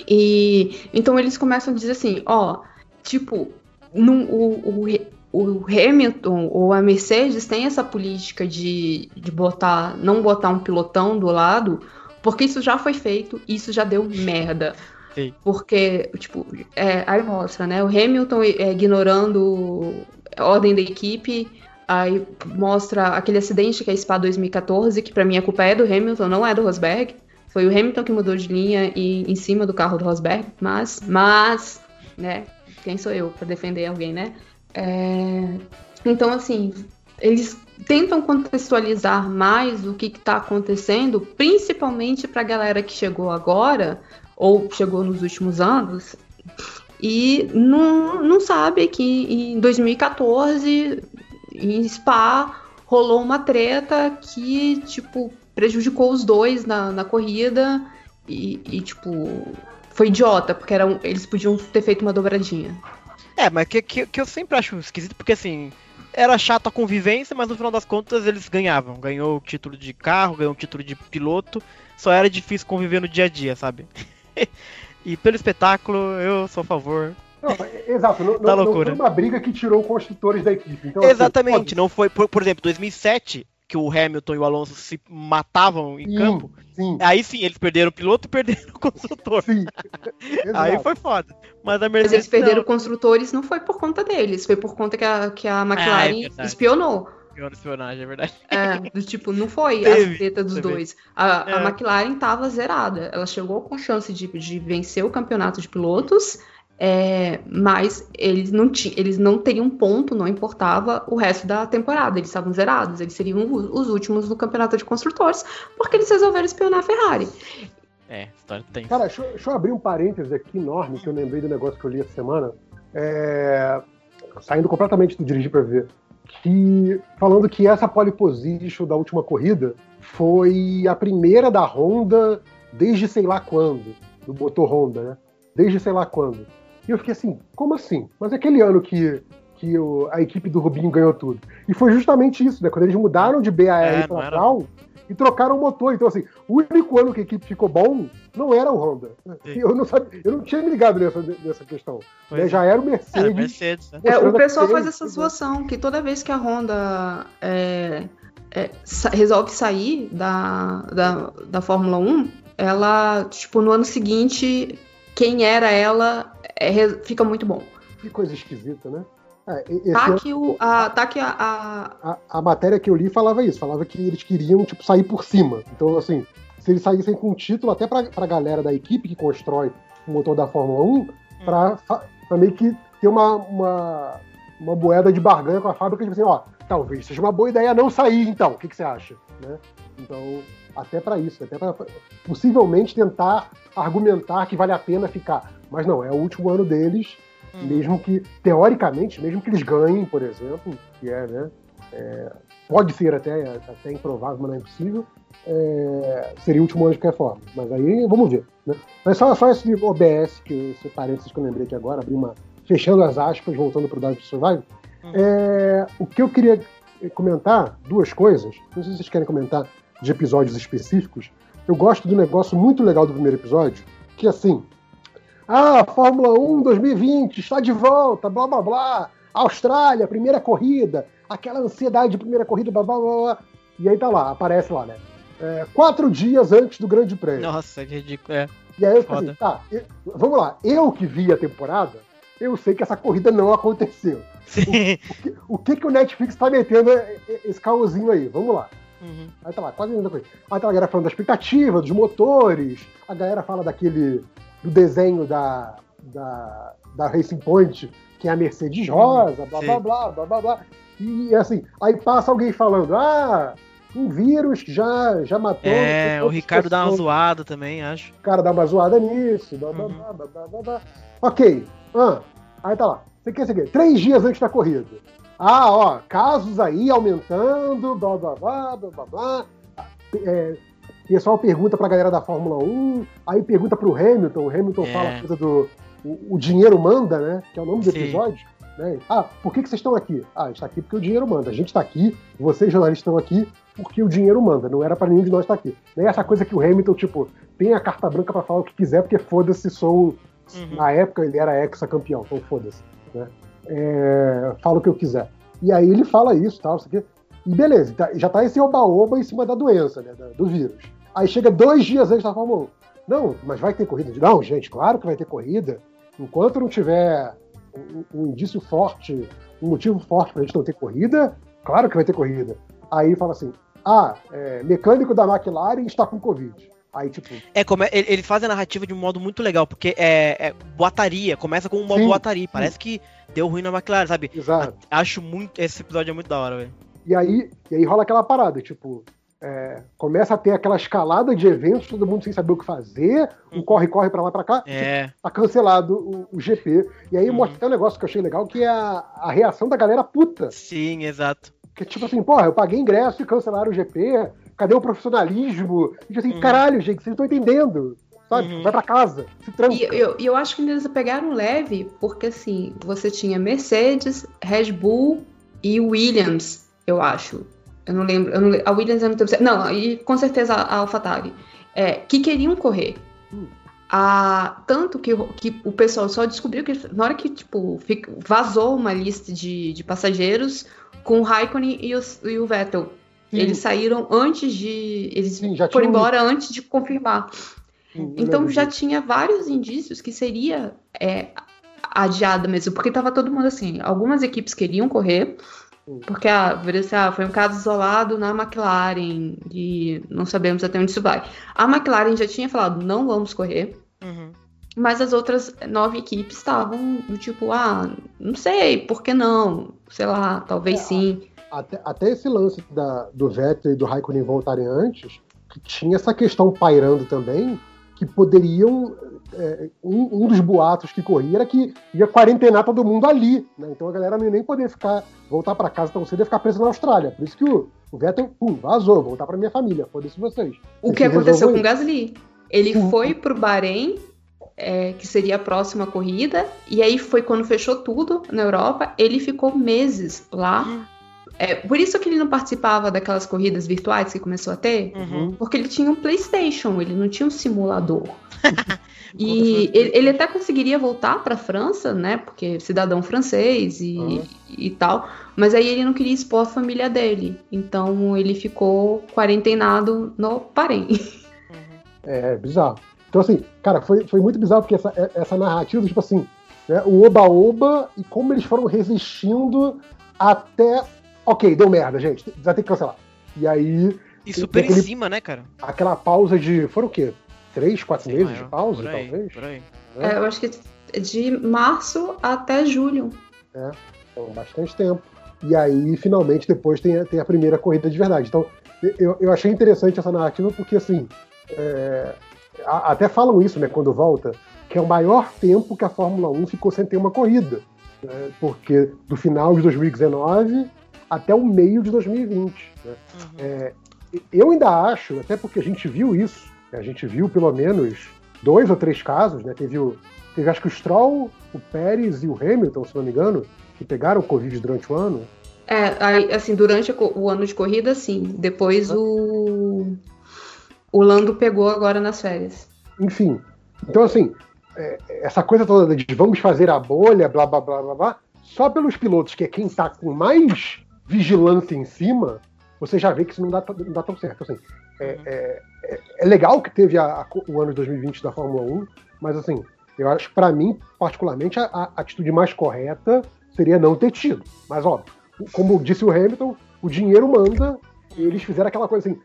E então eles começam a dizer assim, ó, tipo, num, o, o, o Hamilton ou a Mercedes tem essa política de, de botar, não botar um pilotão do lado, porque isso já foi feito, isso já deu merda.
Sim.
Porque, tipo, é, aí mostra, né? O Hamilton é, ignorando a ordem da equipe. Aí mostra aquele acidente que é a Spa 2014, que pra mim a culpa é do Hamilton, não é do Rosberg. Foi o Hamilton que mudou de linha e em cima do carro do Rosberg, mas, mas, né? Quem sou eu pra defender alguém, né? É, Então, assim, eles tentam contextualizar mais o que está acontecendo, principalmente para a galera que chegou agora ou chegou nos últimos anos e não, não sabe que em 2014 em Spa rolou uma treta que tipo prejudicou os dois na, na corrida e, e, tipo foi idiota porque eram, eles podiam ter feito uma dobradinha.
É, mas que, que, que eu sempre acho esquisito, porque assim, era chato a convivência, mas no final das contas eles ganhavam. Ganhou o título de carro, ganhou o título de piloto, só era difícil conviver no dia a dia, sabe? E pelo espetáculo, eu sou a favor.
Não, exato, não,
Da
não, não
loucura.
foi uma briga que tirou construtores da equipe. Então, assim,
Exatamente,
pode-
não foi, por, por exemplo, 2007, que o Hamilton e o Alonso se matavam em
Sim,
campo.
Sim,
Aí sim, eles perderam o piloto e perderam o construtor.
sim.
Aí foi foda. Mas a
Mas
Mercedes
eles perderam
não,
construtores não foi por conta deles, foi por conta que a, que a McLaren
verdade.
espionou.
Espionagem, é verdade.
É, do tipo, não foi
Teve,
a treta dos
teve.
dois. A, a
É.
McLaren tava zerada. Ela chegou com chance de, de vencer o campeonato de pilotos, é, mas eles não, ti, eles não teriam ponto, não importava o resto da temporada. Eles estavam zerados. Eles seriam os últimos no campeonato de construtores, porque eles resolveram espionar a Ferrari.
É, história tem.
Cara, deixa, eu- deixa eu abrir um parênteses aqui enorme que eu lembrei do negócio que eu li essa semana. É, Saindo completamente do dirigir para ver. Que, falando que essa pole position da última corrida foi a primeira da Honda desde sei lá quando. Do motor Honda, né? Desde sei lá quando. E eu fiquei assim, como assim? Mas é aquele ano que, que o- a equipe do Rubinho ganhou tudo. E foi justamente isso, né? Quando eles mudaram de BAR
É,
para
era-
e trocaram o motor. Então, assim, o único ano que a equipe ficou bom não era o Honda.
Sim.
Eu não, sabia, eu não tinha me ligado nessa, nessa questão. Né?
é.
Já era o
Era
Mercedes.
Mercedes, né?
É, o pessoal faz essa
né?
zoação, que toda vez que a Honda é, é, resolve sair da, da, da Fórmula 1, ela, tipo, no ano seguinte, quem era ela é, fica muito bom.
Que coisa esquisita, né? É,
Tá
ano-
que, o, a, tá que a, a-
a, a matéria que eu li falava isso, falava que eles queriam tipo, sair por cima. Então, assim, se eles saíssem com o título, até pra, pra galera da equipe que constrói o motor da Fórmula 1, pra, fa- pra meio que ter uma, uma, uma moeda de barganha com a fábrica, tipo assim, ó, talvez seja uma boa ideia não sair, então, o que, que você acha? Né? Então, até pra isso, até pra possivelmente tentar argumentar que vale a pena ficar. Mas não, é o último ano deles,
Hum.
mesmo que, teoricamente, mesmo que eles ganhem, por exemplo, que é, né? é, pode ser até, até improvável, mas não é impossível, é, seria o último ano de qualquer forma. Mas aí vamos ver. Né? Mas só, só esse OBS, que esse parênteses que eu lembrei aqui agora, abri uma. fechando as aspas, voltando para o Drive to Survive.
Hum.
É, o que eu queria comentar, duas coisas, não sei se vocês querem comentar de episódios específicos. Eu gosto do negócio muito legal do primeiro episódio, que é assim. Ah, Fórmula 1 2020 está de volta, blá blá blá. Austrália, primeira corrida, aquela ansiedade de primeira corrida, blá blá blá. blá. E aí tá lá, aparece lá, né? É, quatro dias antes do Grande Prêmio.
Nossa, que ridículo. É.
E aí eu falei, tá, eu- vamos lá, eu que vi a temporada, eu sei que essa corrida não aconteceu.
Sim.
O que, que o Netflix tá metendo é- é- esse caosinho aí? Vamos lá.
Uhum.
Aí tá lá, quase a mesma coisa. Aí tá a galera falando da expectativa, dos motores, a galera fala daquele. do desenho da, da, da Racing Point, que é a Mercedes Rosa, blá
sim.
blá blá, blá blá blá. E assim, aí passa alguém falando, ah, um vírus já, já matou.
É, o Ricardo dá uma
pessoas."
zoada também, acho.
O cara dá uma zoada nisso, blá blá
Uhum.
blá blá blá blá. blá. Ok, ah, aí tá lá. Você quer, quer? Três dias antes da corrida. Ah, ó, casos aí aumentando, blá blá blá blá blá blá. É, pessoal pergunta pra galera da Fórmula 1, aí pergunta pro Hamilton, o Hamilton
É.
fala a coisa do. O, o dinheiro manda, né? Que é o nome do
Sim.
episódio. Né? Ah, por que, que vocês estão aqui? Ah, a gente tá aqui porque o dinheiro manda. A gente tá aqui, vocês jornalistas estão aqui porque o dinheiro manda, não era pra nenhum de nós estar aqui. Nem essa coisa que o Hamilton, tipo, tem a carta branca pra falar o que quiser, porque foda-se, sou.
Uhum.
Na época ele era ex-campeão, então foda-se. Né? É, fala o que eu quiser. E aí ele fala isso tal, isso aqui. E beleza, tá- já tá esse oba-oba em cima da doença, né? Do vírus. Aí chega dois dias antes da Fórmula 1. Não, mas vai ter corrida? Não, gente, claro que vai ter corrida. Enquanto não tiver um, um indício forte, um motivo forte pra gente não ter corrida, claro que vai ter corrida. Aí fala assim: ah, é, mecânico da McLaren está com Covid. Aí, tipo,
É, como é- ele, faz a narrativa de um modo muito legal, porque é, é boataria, começa com uma
Sim,
boataria. Parece que deu ruim na McLaren, sabe?
exato.
A- Acho muito. Esse episódio é muito da hora, velho.
E aí, e aí rola aquela parada, tipo, é, começa a ter aquela escalada de eventos, todo mundo sem saber o que fazer, um
Uhum.
corre-corre pra lá pra cá,
É.
tá cancelado o, o GP. E aí
Uhum.
mostra até um negócio que eu achei legal, que é a, a reação da galera puta.
Sim, exato.
Que tipo assim, porra, eu paguei ingresso e cancelaram o GP, cadê o profissionalismo? E tipo assim,
Uhum.
caralho, gente, vocês não estão entendendo. Sabe?
Uhum.
Vai pra casa, se tranca.
E eu, e eu acho que eles pegaram leve, porque assim, você tinha Mercedes, Red Bull e Williams, eu acho. Eu não lembro. Eu não, a Williams eu não tenho. Não, e com certeza a AlphaTauri. É, que queriam correr.
Hum.
Ah, tanto que, o- que o pessoal só descobriu que na hora que tipo, vazou uma lista de, de passageiros com o Raikkonen e, os- e o Vettel.
Sim,
Eles saíram antes de. Eles
Sim,
foram
tinha um-
embora antes de confirmar.
sim,
Então já
disso.
tinha vários indícios que seria é, adiada mesmo, porque tava todo mundo assim. Algumas equipes queriam correr. Porque ah, assim, ah, foi um caso isolado na McLaren e não sabemos até onde isso vai. A McLaren já tinha falado não vamos correr,
Uhum.
mas as outras nove equipes estavam do tipo ah não sei, por que não? Sei lá, talvez
É,
sim.
até, até esse lance da- do Vettel e do Raikkonen voltarem antes, que tinha essa questão pairando também, que poderiam. é, um, um dos boatos que corria era que ia quarentenar todo mundo ali. Né? Então a galera não ia nem poder ficar, voltar para casa tão cedo e ficar presa na Austrália. Por isso que o, o Vettel, pum, vazou, voltar para minha família, foda-se vocês.
O que aconteceu com o Gasly? Ele
Sim.
foi pro Bahrein, é, que seria a próxima corrida, e aí foi quando fechou tudo na Europa. Ele ficou meses lá. É, por isso que ele não participava daquelas corridas virtuais que começou a ter,
Uhum.
porque ele tinha um PlayStation, ele não tinha um simulador. e ele, ele até conseguiria voltar para a França, né? Porque cidadão francês e,
Uhum.
e tal. Mas aí ele não queria expor a família dele. Então ele ficou quarentenado no Bahrein.
É, bizarro. Então, assim, cara, foi, foi muito bizarro porque essa, é- essa narrativa, tipo assim, né, o oba-oba e como eles foram resistindo até. Ok, deu merda, gente, vai ter que cancelar. E aí,
E super
Aquele-
em cima, né, cara?
aquela pausa de. Foram o quê? Três, quatro
Sei
meses
lá,
de pausa,
por aí,
talvez?
Por aí.
É, eu acho que é de março até julho.
Então, bastante tempo. E aí, finalmente, depois tem, a- tem a primeira corrida de verdade. Então, eu, eu achei interessante essa narrativa porque, assim, é, a- até falam isso, né, quando volta, que é o maior tempo que a Fórmula 1 ficou sem ter uma corrida. né, porque do final de 2019 até o meio de 2020. né.
Uhum.
É, eu ainda acho, até porque a gente viu isso, a gente viu pelo menos dois ou três casos, né? Teve, o, teve acho que o Stroll, o Pérez e o Hamilton, se não me engano, que pegaram Covid durante o ano.
É, assim, durante o ano de corrida, sim. Depois o. O Lando pegou agora nas férias.
Enfim. Então, assim, é, essa coisa toda de vamos fazer a bolha, blá blá blá blá blá, só pelos pilotos, que é quem tá com mais vigilância em cima, você já vê que isso não dá, não dá tão certo. Assim, é,
Uhum.
é- é- é legal que teve a- a o ano de 2020 da Fórmula 1, mas assim, eu acho que pra mim, particularmente, a, a atitude mais correta seria não ter tido. Mas, óbvio, como disse o Hamilton, o dinheiro manda, e eles fizeram aquela coisa assim,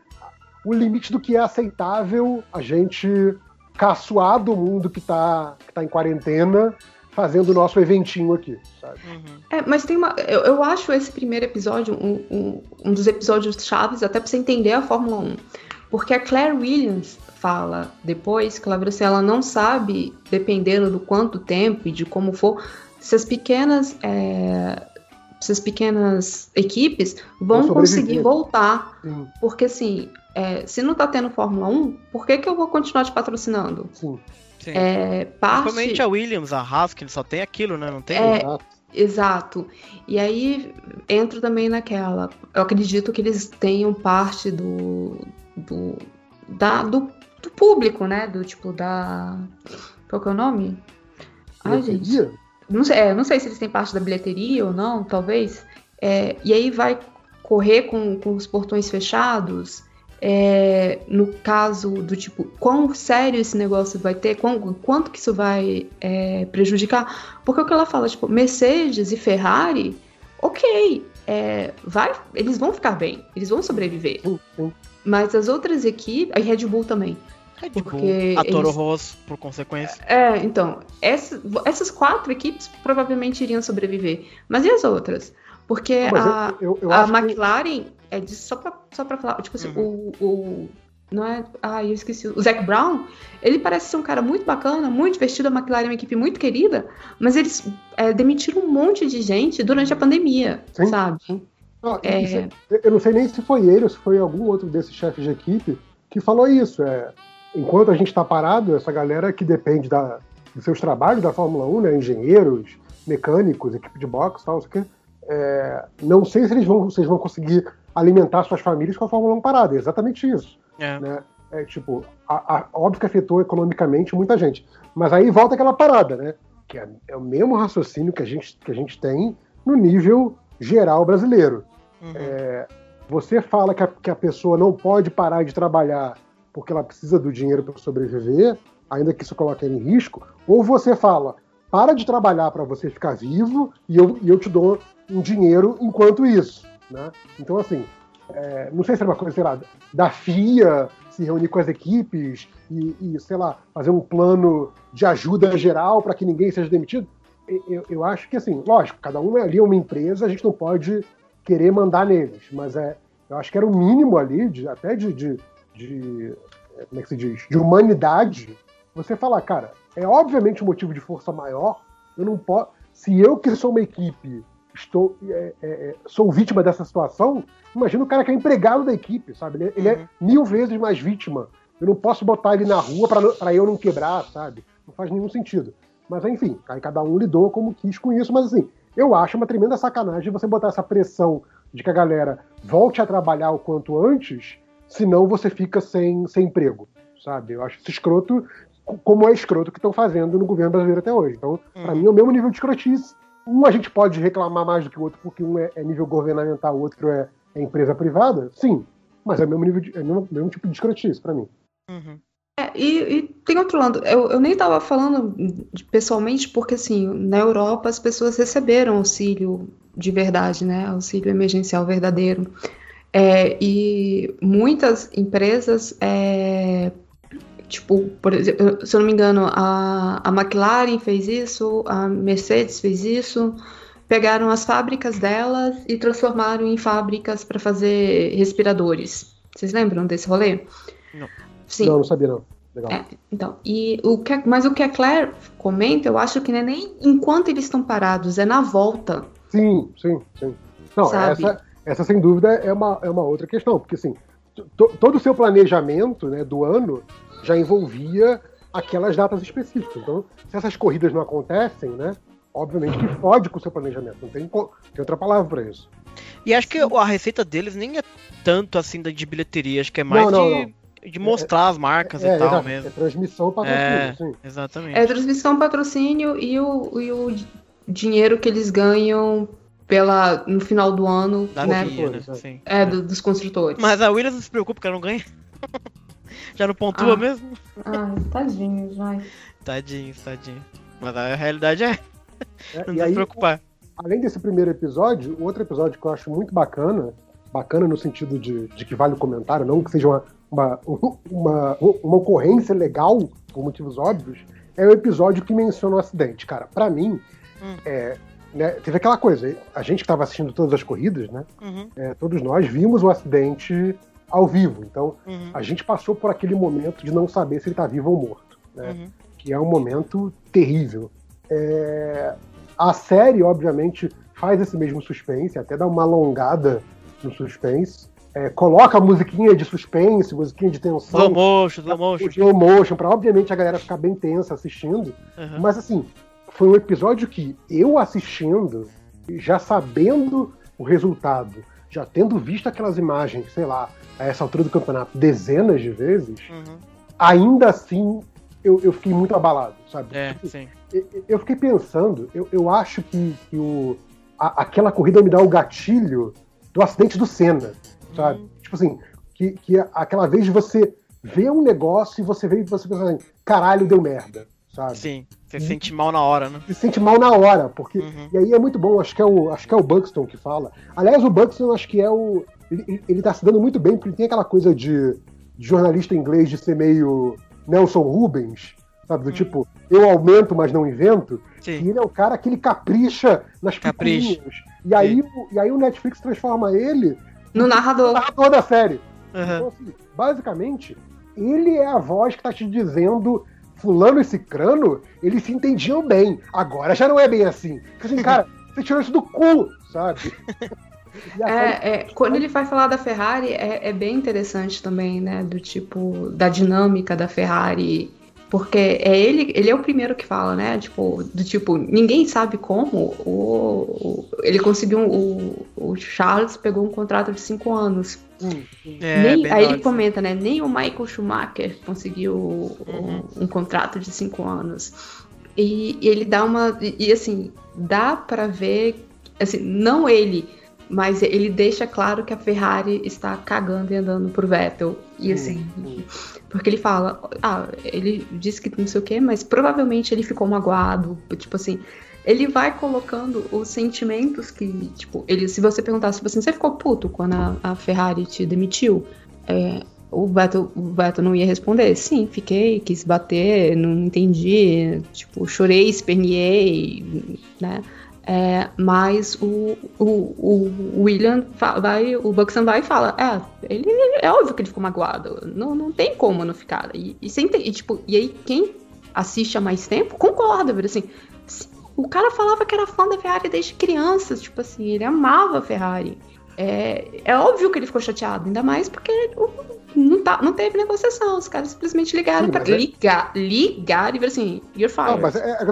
o limite do que é aceitável a gente caçoar do mundo que tá, que tá em quarentena fazendo o nosso eventinho aqui, sabe?
Uhum.
É, mas tem uma. Eu, eu acho esse primeiro episódio um, um, um dos episódios chaves, até pra você entender a Fórmula 1. Porque a Claire Williams fala depois que ela, falou assim, ela não sabe, dependendo do quanto tempo e de como for, se as pequenas. é, se as pequenas equipes vão conseguir voltar.
Sim,
Porque assim, é, se não tá tendo Fórmula 1, por que, que eu vou continuar te patrocinando?
sim.
Sim.
É, parte.
Principalmente a Williams, a que só tem aquilo, né? Não tem.
É,
exato.
Exato. E aí entro também naquela. Eu acredito que eles tenham parte do. do, da, do, do público, né? Do tipo da. Qual que é o nome? Ai, gente. Não sei, é, não sei se eles têm parte da bilheteria ou não, talvez. É, e aí vai correr com, com os portões fechados. É, no caso do tipo, quão sério esse negócio vai ter, quão- quanto que isso vai é, prejudicar. Porque o que ela fala, tipo, Mercedes e Ferrari, ok, é, vai, eles vão ficar bem, eles vão sobreviver.
Sim, sim.
Mas as outras equipes, a Red Bull também.
Red Bull,
Porque
a Toro
eles-
Rosso, por consequência.
É, então, essa- essas quatro equipes provavelmente iriam sobreviver. Mas e as outras? Porque
Mas
a,
eu, eu, eu
a
acho que-
McLaren é de, só, pra, só pra falar, tipo assim,
Uhum.
o, o. Não é. Ah, eu esqueci. O Zac Brown, ele parece ser um cara muito bacana, muito divertido. A McLaren é uma equipe muito querida, mas eles é, demitiram um monte de gente durante a pandemia,
Sim,
sabe?
Não,
É.
Eu não sei nem se foi ele ou se foi algum outro desses chefes de equipe que falou isso. É, enquanto a gente está parado, essa galera que depende da, dos seus trabalhos da Fórmula 1, né, engenheiros, mecânicos, equipe de boxe, tal, não sei o quê, é, não sei se eles vão, se eles vão conseguir alimentar suas famílias com a Fórmula 1 parada. É exatamente isso
É.
né? É tipo, a- a- óbvio que afetou economicamente muita gente. Mas aí volta aquela parada, né? Que é, é o mesmo raciocínio que a, gente, que a gente tem no nível geral brasileiro.
Uhum.
Você fala que a, que a pessoa não pode parar de trabalhar porque ela precisa do dinheiro para sobreviver, ainda que isso coloque ela em risco, ou você fala, para de trabalhar para você ficar vivo e eu, e eu te dou um dinheiro enquanto isso. Né? Então, assim, é, não sei se era uma coisa, sei lá, da FIA se reunir com as equipes e, e, sei lá, fazer um plano de ajuda geral para que ninguém seja demitido. Eu, eu acho que, assim, lógico, cada um ali é uma empresa, a gente não pode querer mandar neles, mas é, eu acho que era o mínimo ali, de, até de, de, de, como é que se diz, de humanidade, você falar, cara, é obviamente um motivo de força maior, eu não posso, se eu que sou uma equipe estou, é, é, é, sou vítima dessa situação, imagina o cara que é empregado da equipe, sabe? Ele, é- ele
Uhum.
é mil vezes mais vítima. Eu não posso botar ele na rua para eu não quebrar, sabe? Não faz nenhum sentido. Mas enfim, aí cada um lidou como quis com isso, mas assim, eu acho uma tremenda sacanagem você botar essa pressão de que a galera volte a trabalhar o quanto antes, senão você fica sem, sem emprego, sabe? Eu acho isso escroto, co- como é escroto que estão fazendo no governo brasileiro até hoje. Então, pra
Uhum.
mim, é o mesmo nível de escrotice. Um a gente pode reclamar mais do que o outro porque um é, é nível governamental, o outro é, é empresa privada? Sim, mas é o mesmo, nível de, é o mesmo, mesmo tipo de escrotice pra mim.
Uhum.
É, e, e tem outro lado, eu, eu nem tava falando de- pessoalmente, porque assim, na Europa as pessoas receberam auxílio de verdade, né? Auxílio emergencial verdadeiro. É, e muitas empresas, é, tipo, por exemplo, se eu não me engano, a, a McLaren fez isso, a Mercedes fez isso, pegaram as fábricas delas e transformaram em fábricas para fazer respiradores. Vocês lembram desse rolê?
Não.
Sim.
Não, não sabia não. Legal.
É, então, e o que, mas o que a Claire comenta, eu acho que não é nem enquanto eles estão parados, é na volta.
Sim, sim, sim. Não,
Sabe?
essa, essa sem dúvida é uma, é uma outra questão, porque assim, to- todo o seu planejamento né, do ano já envolvia aquelas datas específicas. Então, se essas corridas não acontecem, né, obviamente que fode com o seu planejamento. Não tem, tem outra palavra para isso.
E acho que a receita deles nem é tanto assim da de bilheteria, acho que é mais
Não, não,
de, de mostrar as marcas
é,
e tal
exato,
mesmo.
é transmissão para
É.
sim.
Exatamente.
É transmissão, patrocínio e o, e o dinheiro que eles ganham pela, no final do ano,
Da
né?
Né?
É.
É, do- dos construtores.
Mas a Williams não se preocupa que ela não ganha. Já não pontua
Ah.
mesmo?
Ah, tadinhos, vai.
Tadinho, tadinho. Mas a realidade é,
É,
não se preocupar.
além desse primeiro episódio, o outro episódio que eu acho muito bacana, bacana no sentido de, de que vale o comentário, não que seja uma, uma, uma, uma ocorrência legal, por motivos óbvios, é o episódio que menciona o acidente. Cara, pra mim,
Hum.
é, né, teve aquela coisa, a gente que estava assistindo todas as corridas, né,
Uhum,
é, todos nós vimos o acidente ao vivo, então
uhum,
a gente passou por aquele momento de não saber se ele tá vivo ou morto. Né?
uhum.
que é um momento terrível. É, A série, obviamente, faz esse mesmo suspense, até dá uma alongada no suspense. É, coloca a musiquinha de suspense, musiquinha de
Slow
tensão,
motion, slow motion.
o slow motion, pra obviamente a galera ficar bem tensa assistindo.
Uhum.
Mas assim, foi um episódio que eu assistindo, já sabendo o resultado, já tendo visto aquelas imagens, sei lá, a essa altura do campeonato dezenas de vezes,
Uhum.
ainda assim eu, eu fiquei muito abalado, sabe?
É,
Tipo,
sim.
eu- eu fiquei pensando, eu, eu acho que, que o, a- aquela corrida me dá o gatilho do acidente do Senna, sabe?
Uhum.
Tipo assim, que, que aquela vez você vê um negócio e você vê e você pensa assim, caralho, deu merda, sabe?
Sim. Você se sente mal na hora, né?
Se sente mal na hora, porque.
Uhum.
E aí é muito bom, acho que é o, acho que é o Buxton que fala. Aliás, o Buxton acho que é o. Ele, ele- tá se dando muito bem, porque ele tem aquela coisa de, de jornalista inglês de ser meio Nelson Rubens, sabe? Do tipo, eu aumento, mas não invento. E
Sim.
ele é o cara que ele capricha nas
Capricha.
picuinhas. E aí, o, e aí o Netflix transforma ele
No
no
narrador.
narrador da série.
Uhum.
Então, assim, basicamente, ele é a voz que tá te dizendo fulano e cicrano, eles se entendiam bem. Agora já não é bem assim. Fica assim, cara, você tirou isso do cu, sabe?
É, é, quando ele vai falar da Ferrari, é, é bem interessante também, né? Do tipo, da dinâmica da Ferrari. Porque é ele, ele é o primeiro que fala, né? Tipo, do tipo, ninguém sabe como o, o- ele conseguiu. O, o Charles pegou um contrato de cinco anos.
Hum, hum.
É,
Nem- aí ele comenta, né? Nem o Michael Schumacher conseguiu um, um contrato de cinco anos. E, e ele dá uma. E, e, assim, dá pra ver. Assim, não ele, mas ele deixa claro que a Ferrari está cagando e andando pro Vettel. E assim. Porque ele fala, ah, ele disse que não sei o quê, mas provavelmente ele ficou magoado. Tipo assim, ele vai colocando os sentimentos que, tipo, ele, se você perguntasse, tipo assim, você ficou puto quando a, a Ferrari te demitiu? É, o Beto, o Beto não ia responder. Sim, fiquei, quis bater, não entendi, tipo, chorei, esperneei, né? É, mas o, o, o William vai, o Buxton vai e fala, é, ele é óbvio que ele ficou magoado, não, não tem como não ficar. E, e, sem e, tipo, e aí quem assiste há mais tempo concorda, vira assim, sim, o cara falava que era fã da Ferrari desde criança, tipo assim, ele amava a Ferrari. É, é óbvio que ele ficou chateado, ainda mais porque o- não, tá, não teve negociação. Os caras simplesmente ligaram
é-
ligar, ligar e ver assim, you're
Não,
fired.
mas é, é,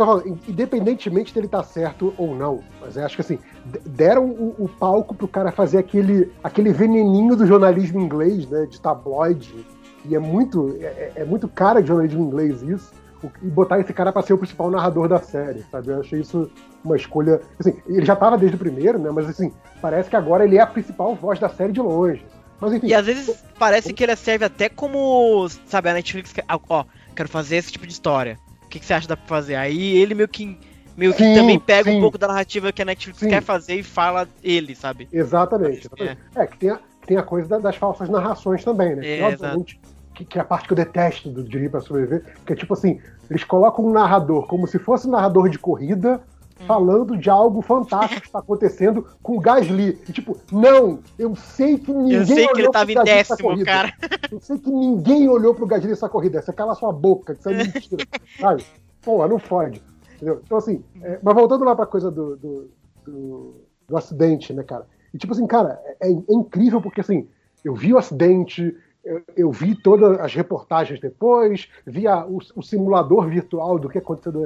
independentemente dele estar certo ou não, mas eu acho que assim, deram o, o palco pro cara fazer aquele, aquele veneninho do jornalismo inglês, né, de tabloide, e é muito, é, é- é muito cara de jornalismo inglês isso, o- e botar esse cara pra ser o principal narrador da série, sabe? Eu achei isso uma escolha, assim, ele já tava desde o primeiro, né, mas assim, parece que agora ele é a principal voz da série de longe. Mas enfim,
E às vezes parece que ele serve até como, sabe, a Netflix, quer- ah, ó, quero fazer esse tipo de história. O que, que você acha que dá pra fazer? Aí ele meio que, meio que
Sim,
também pega
sim.
um pouco da narrativa que a Netflix
Sim.
quer fazer e fala ele, sabe?
Exatamente.
Que
exatamente. É. que tem a, tem a coisa da- das falsas narrações também, né?
É,
que, que, que é a parte que eu detesto do Dirigir pra Sobreviver, que é tipo assim, eles colocam um narrador como se fosse um narrador de corrida. Falando de algo fantástico que está acontecendo com o Gasly. E tipo, não, eu sei que ninguém
Eu sei que ele
olhou
tava
pro
em décimo,
corrida.
cara.
Eu sei que ninguém olhou pro Gasly nessa corrida. Você cala sua boca, que isso é mentira. sabe? Pô, não fode. Entendeu? Então, assim, é, mas voltando lá pra coisa do, do, do, do acidente, né, cara? E tipo assim, cara, é, é incrível porque assim, eu vi o acidente, eu, eu vi todas as reportagens depois, vi a- o, o simulador virtual do que aconteceu no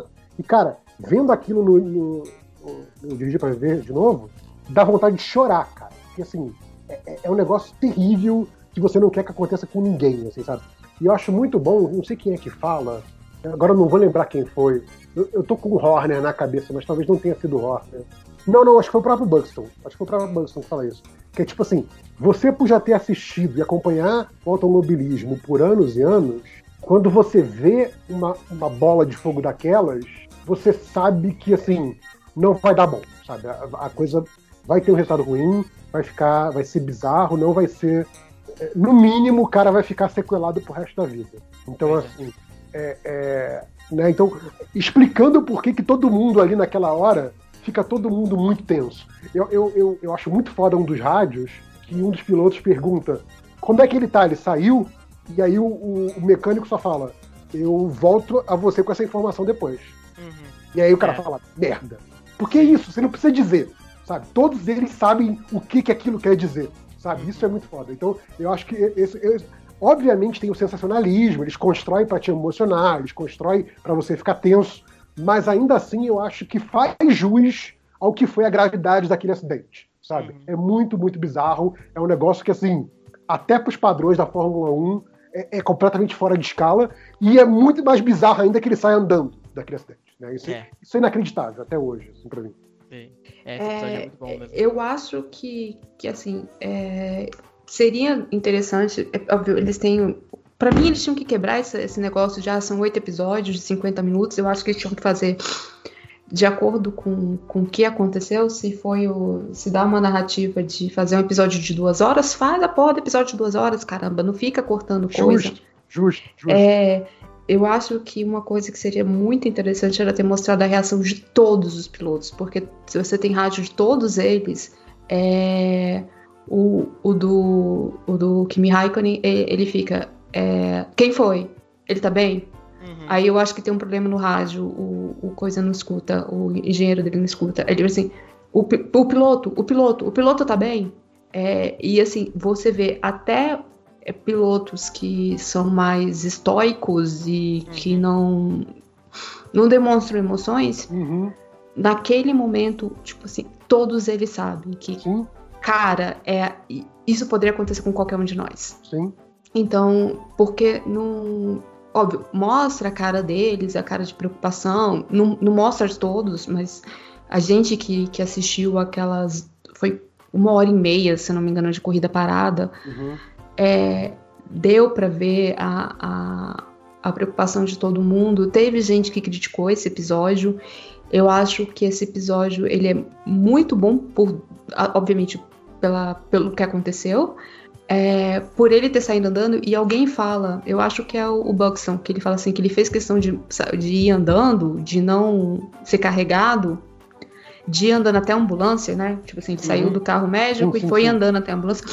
né? e cara, vendo aquilo no, no, no, Dirigir pra Ver de novo, dá vontade de chorar, cara. Porque assim, é, é- é um negócio terrível que você não quer que aconteça com ninguém, assim, sabe? E eu acho muito bom, não sei quem é que fala, agora eu não vou lembrar quem foi. Eu, eu tô com o Horner na cabeça, mas talvez não tenha sido o Horner. Não, não, acho que foi o próprio Buxton. Acho que foi o próprio Buxton que fala isso. Que é tipo assim, você por já ter assistido e acompanhar o automobilismo por anos e anos, quando você vê uma, uma bola de fogo daquelas, você sabe que assim, não vai dar bom, sabe? A, a coisa vai ter um resultado ruim, vai ficar, vai ser bizarro, não vai ser. é, No mínimo, o cara vai ficar sequelado pro resto da vida. Então, assim, é, é, né, então, explicando por que, que todo mundo ali naquela hora fica todo mundo muito tenso. Eu, eu, eu, eu acho muito foda um dos rádios que um dos pilotos pergunta como é que ele tá? Ele saiu? E aí o, o- o mecânico só fala: Eu volto a você com essa informação depois.
Uhum.
E aí o cara
É.
fala: Merda. Por que isso? Você não precisa dizer. Sabe? Todos eles sabem o que, que aquilo quer dizer. Sabe? Isso é muito foda. Então, eu acho que esse, esse- obviamente tem o sensacionalismo, eles constroem pra te emocionar, eles constroem pra você ficar tenso. mas ainda assim eu acho que faz jus ao que foi a gravidade daquele acidente, sabe?
Uhum.
É muito, muito bizarro. É um negócio que, assim, até pros padrões da Fórmula 1, é, é completamente fora de escala. E é muito mais bizarro ainda que ele sai andando daquele acidente. Né? Isso,
É.
isso é inacreditável até hoje, assim, pra mim.
Sim. É, esse episódio é
É,
muito bom mesmo.
eu acho que, que assim, é, seria interessante. É, óbvio, eles têm. Pra mim, eles tinham que quebrar esse, esse negócio. Já são oito episódios de 50 minutos. Eu acho que eles tinham que fazer de acordo com, com o que aconteceu. Se foi o. Se dá uma narrativa de fazer um episódio de duas horas, faz a porra do episódio de duas horas, caramba. Não fica cortando coisa.
Justo, justo, justo.
É, eu acho que uma coisa que seria muito interessante era ter mostrado a reação de todos os pilotos, porque se você tem rádio de todos eles, é, o, o, do, o do Kimi Raikkonen, ele fica. é, quem foi? Ele tá bem?
Uhum.
Aí eu acho que tem um problema no rádio, o, o coisa não escuta, o engenheiro dele não escuta. Ele diz assim, o, o piloto, o piloto, o piloto tá bem? É, e assim, você vê até pilotos que são mais estoicos e que não, não demonstram emoções,
Uhum,
naquele momento, tipo assim, todos eles sabem que,
sim,
cara, é, isso poderia acontecer com qualquer um de nós.
sim.
Então, porque não. Óbvio, mostra a cara deles, a cara de preocupação. Não, não mostra todos, mas a gente que, que assistiu aquelas. Foi uma hora e meia, se não me engano, de corrida parada.
Uhum.
É, deu pra ver a, a, a preocupação de todo mundo. Teve gente que criticou esse episódio. Eu acho que esse episódio ele é muito bom, por, obviamente, pela, pelo que aconteceu. é, por ele ter saído andando, e alguém fala, eu acho que é o, o Buxton, que ele fala assim, que ele fez questão de, de ir andando, de não ser carregado, de ir andando até a ambulância, né? Tipo assim, ele saiu
Uhum.
do carro médico
Sim,
e foi andando até a ambulância,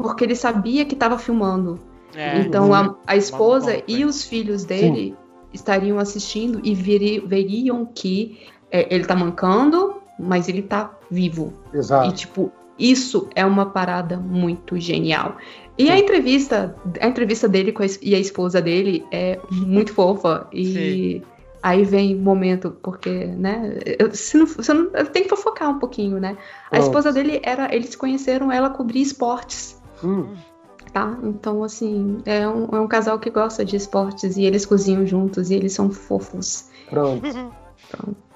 porque ele sabia que estava filmando.
É,
Então a, a esposa e os filhos dele estariam assistindo e veri- veriam que é, ele tá mancando, mas ele tá vivo. E,
Exato.
tipo, isso é uma parada muito genial. E a
Sim.
entrevista, a entrevista dele com a, e a esposa dele é muito fofa. E aí vem momento, porque, né? Eu, se não, se não, eu tenho que fofocar um pouquinho, né? A esposa dele era. Eles se conheceram, ela cobria esportes.
Hum,
Tá? Então, assim, é um, é um casal que gosta de esportes e eles cozinham juntos e eles são fofos.
pronto.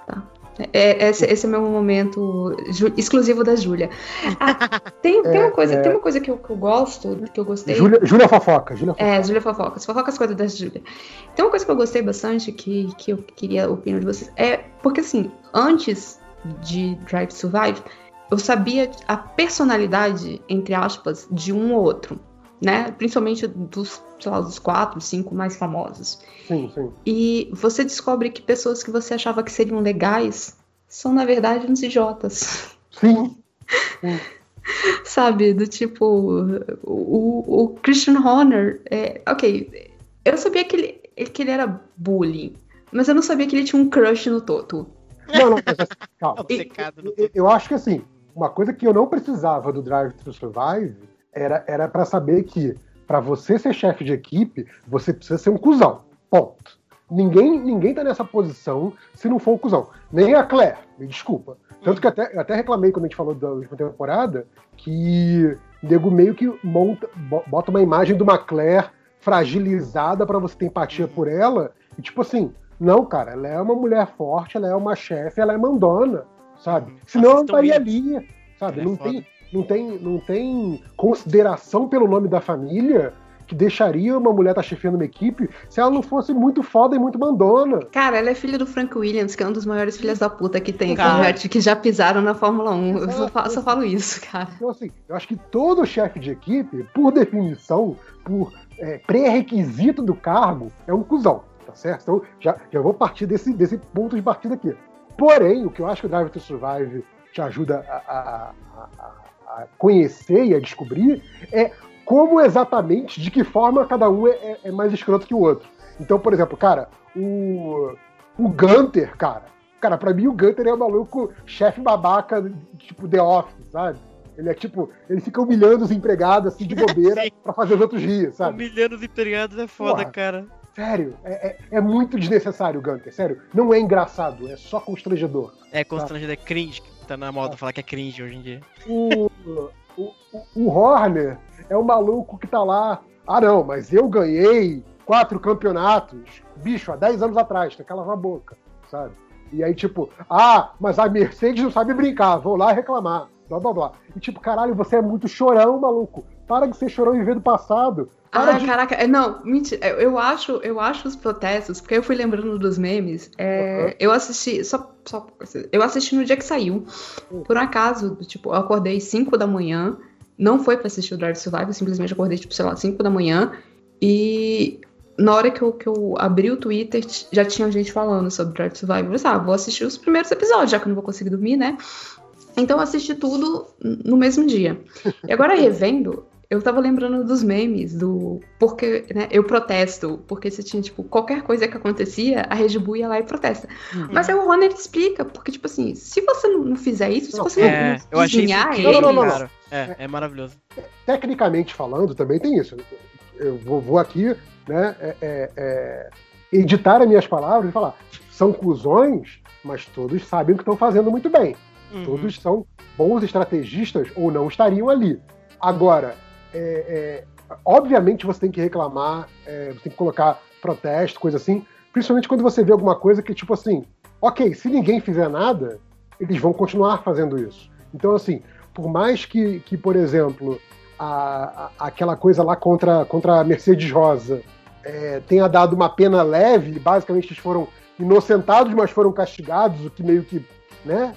É, esse, esse é meu momento exclusivo da Júlia. Ah, tem, tem, uma coisa,
é.
tem uma coisa que eu, que eu gosto, que eu gostei.
Júlia, Júlia Fofoca. Júlia Fofoca.
É, Júlia Fofocas. Fofocas coisas da Júlia. Tem uma coisa que eu gostei bastante, que, que eu queria a opinião de vocês. É porque, assim, antes de Drive to Survive, eu sabia a personalidade, entre aspas, de um ou outro. Né? Principalmente dos, sei lá, dos quatro, cinco mais famosos.
Sim, sim.
E você descobre que pessoas que você achava que seriam legais são, na verdade, uns idiotas.
Sim.
Sabe? Do tipo, o, o Christian Horner, é, ok, eu sabia que ele, que ele era bullying, mas eu não sabia que ele tinha um crush no Toto.
Não, não, mas, assim, calma. Eu- Eu acho que assim, uma coisa que eu não precisava do Drive to Survive era, era para saber que para você ser chefe de equipe, você precisa ser um cuzão. Ponto. Ninguém, ninguém tá nessa posição se não for um cuzão. Nem a Claire, me desculpa. Tanto que até, até reclamei quando a gente falou da última temporada que nego meio que monta, bo- bota uma imagem de uma Claire fragilizada para você ter empatia por ela. E tipo assim, não, cara, ela é uma mulher forte, ela é uma chefe, ela é mandona, sabe?
Uhum.
Senão ela
Assistam
estaria
isso.
ali, sabe?
É
não, tem, não, tem, não tem consideração pelo nome da família que deixaria uma mulher estar chefiando uma equipe se ela não fosse muito foda e muito mandona.
Cara, ela é filha do Frank Williams, que é um dos maiores filhos da puta que tem,
Cara.
que já, pisaram na Fórmula 1. Eu só,
Exato.
fa- só falo isso, cara.
Então, assim, eu acho que todo chefe de equipe, por definição, por é, pré-requisito do cargo, é um cuzão, tá certo? Então, já, já vou partir desse, desse ponto de partida aqui. Porém, o que eu acho que o Drive to Survive te ajuda a, a- a- conhecer e a descobrir é como exatamente, de que forma cada um é, é- é mais escroto que o outro. Então, por exemplo, cara, o, o Gunter, cara, cara, pra mim o Gunter é o maluco chefe babaca, tipo The Office, sabe? Ele é tipo, ele fica humilhando os empregados assim de bobeira pra fazer os outros rir, sabe?
Humilhando os empregados é foda,
Porra.
cara.
Sério, é, é, é muito desnecessário, Gunter. Sério, não é engraçado, é só constrangedor.
É constrangedor, é cringe. que Tá na moda falar que é cringe hoje em dia.
O, o, o, Horner é o maluco que tá lá. Ah, não, mas eu ganhei quatro campeonatos, bicho, há 10 anos atrás, tem que lavar a boca, sabe? E aí, tipo, ah, mas a Mercedes não sabe brincar, vou lá reclamar, blá blá blá. E tipo, caralho, você é muito chorão, maluco. Para de ser chorão e viver do passado. Para
Ah,
de...
caraca, é, não, mentira, eu- acho, eu acho os protestos, porque eu fui lembrando dos memes, é,
Uhum.
eu assisti, só, só, eu assisti no dia que saiu, por um acaso, tipo, eu acordei 5 da manhã, não foi pra assistir o Drive eu simplesmente acordei, tipo, sei lá, 5 da manhã, e na hora que eu, que eu abri o Twitter, já tinha gente falando sobre Drive Survive, eu falei, ah, vou assistir os primeiros episódios, já que eu não vou conseguir dormir, né? Então eu assisti tudo no mesmo dia. E agora revendo, eu tava lembrando dos memes, do. Porque, né, eu protesto, porque você tinha, tipo, qualquer coisa que acontecia, a Red Bull ia lá e protesta. Mas aí o Ronner explica, porque, tipo assim, se você não, fizer isso, se você não,
É,
não
eu achei isso
desenhar
incrível,
Não, não, não, não.
É, é maravilhoso.
Tecnicamente falando, também tem isso. Eu vou, vou aqui, né, é, é, é, editar as minhas palavras e falar. São cuzões, mas todos sabem o que estão fazendo muito bem.
Uhum.
Todos são bons estrategistas ou não estariam ali. Agora, é, é, obviamente você tem que reclamar, é, você tem que colocar protesto, coisa assim, principalmente quando você vê alguma coisa que, tipo assim, ok, se ninguém fizer nada, eles vão continuar fazendo isso. Então, assim, por mais que, que por exemplo, a, a- aquela coisa lá contra, contra a Mercedes Rosa é, tenha dado uma pena leve, basicamente eles foram inocentados, mas foram castigados, o que meio que, né,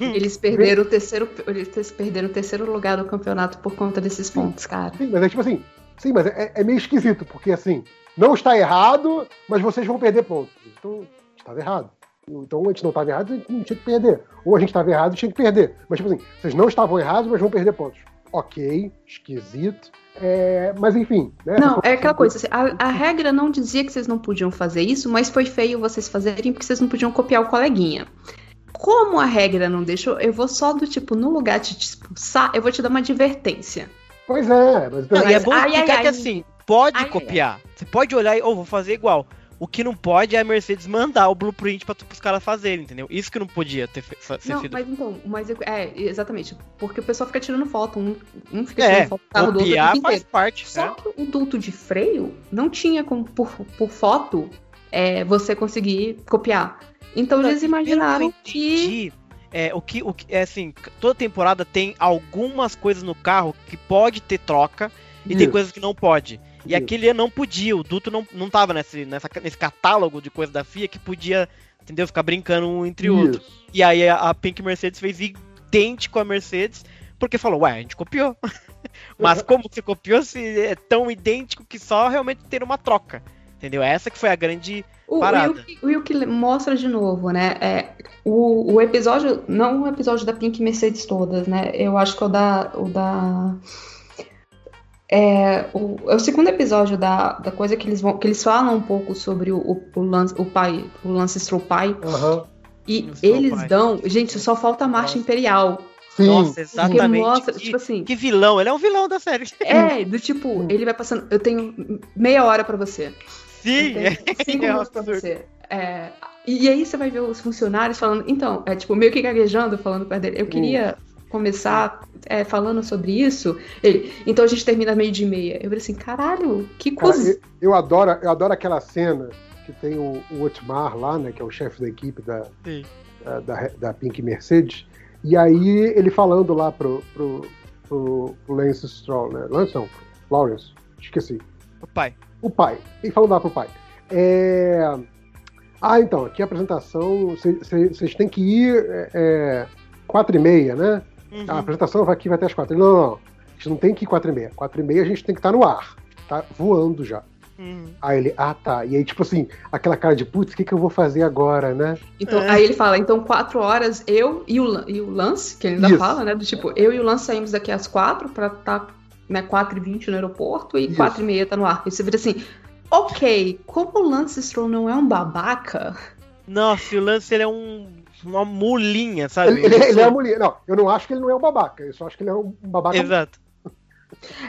Eles perderam o terceiro. Eles perderam o terceiro lugar do campeonato por conta desses pontos, cara.
Sim, mas é tipo assim. Sim, mas é, é meio esquisito, porque assim, não está errado, mas vocês vão perder pontos. Então, estava errado. Então, a gente não estava errado, a gente não tinha que perder. Ou a gente estava errado e tinha que perder. Mas, tipo assim, vocês não estavam errados, mas vão perder pontos. Ok, esquisito. É, mas, enfim. Né,
Não, é aquela coisa, assim, a, a regra não dizia que vocês não podiam fazer isso, mas foi feio vocês fazerem porque vocês não podiam copiar o coleguinha. Como a regra não deixou, eu vou só do tipo, no lugar de te expulsar, eu vou te dar uma advertência.
Pois é, mas.
Não, e é bom
ai,
explicar
ai,
que
ai.
assim, pode
Ai, ai,
copiar. Você pode olhar e, ou vou fazer igual. O que não pode é a Mercedes mandar o blueprint para os caras fazerem, entendeu? Isso que não podia ter fe- ser
Não,
feito.
mas então, mas eu- é, exatamente, porque o pessoal fica tirando foto, um, um fica
É,
tirando foto do carro do outro
faz
inteiro.
parte.
Só
né?
que o duto de freio não tinha como, por, por foto, é, você conseguir copiar. Então
Não,
eles
pelo que eu
imaginaram que.
entendi, É, o que, o que é assim, toda temporada tem algumas coisas no carro que pode ter troca e tem coisas que não pode. E
Isso.
aquele ano não podia, o Duto não, não tava nesse, nessa, nesse catálogo de coisas da FIA que podia, entendeu? Ficar brincando um entre o outro. E aí a, a Pink Mercedes fez idêntico à Mercedes, porque falou, ué, a gente copiou. Mas como você copiou se é tão idêntico que só realmente ter uma troca. Entendeu? Essa que foi a grande.
O. Yuki, o Yuki mostra de novo, né? É, o, o episódio, não o episódio da Pink Mercedes todas, né? Eu acho que é o da. O da é, o, é o segundo episódio da, da coisa que eles vão. que eles falam um pouco sobre o, o, o Lance, o pai, o Lance pai.
Aham.
E
Stroll
eles
pai.
dão. Gente, só falta a marcha
Nossa.
imperial.
Sim.
Nossa,
Porque
exatamente.
mostra,
que,
tipo assim.
que vilão, ele é um vilão da série.
É, do tipo, ele vai passando. Eu tenho meia hora pra você.
Sim,
cinco
é
minutos pra
absurdo.
você. É, e aí você vai ver os funcionários falando. Então, é tipo, meio que gaguejando, falando perto dele. Eu queria começar é, falando sobre isso. Ele, então a gente termina meio de meia. Eu falei assim, caralho, que
Cara,
coisa.
eu, eu adoro, eu adoro aquela cena que tem o, o Otmar lá, né, que é o chefe da equipe da, da, da, da Pink Mercedes, e aí ele falando lá pro, pro, pro, pro Lance Stroll, né? Lance não, Lawrence, esqueci.
O pai.
O pai. Ele falando lá pro pai. É... Ah, então, aqui a apresentação, vocês têm que ir é, é, quatro e meia, né?
Uhum.
A apresentação vai aqui vai até as quatro. Não, não, não. A gente não tem que ir quatro e meia. Quatro e meia a gente tem que estar no ar. Tá voando já.
Uhum.
Aí ele, ah tá. E aí, tipo assim, aquela cara de putz, o que, que eu vou fazer agora, né?
Então,
É.
aí ele fala, então quatro horas, eu e o, e o Lance, que ele ainda
Isso.
fala, né? Do tipo, eu e o Lance saímos daqui às quatro pra estar né, quatro e vinte no aeroporto e
Isso.
quatro e meia tá no ar. E você vira assim, ok, como o Lance Stroll não é um babaca,
Nossa, o Lance ele é um, uma mulinha, sabe?
Ele, ele- ele é uma mulher. Não, eu não acho que ele não é um babaca. Eu só acho que ele é um babaca.
Exato.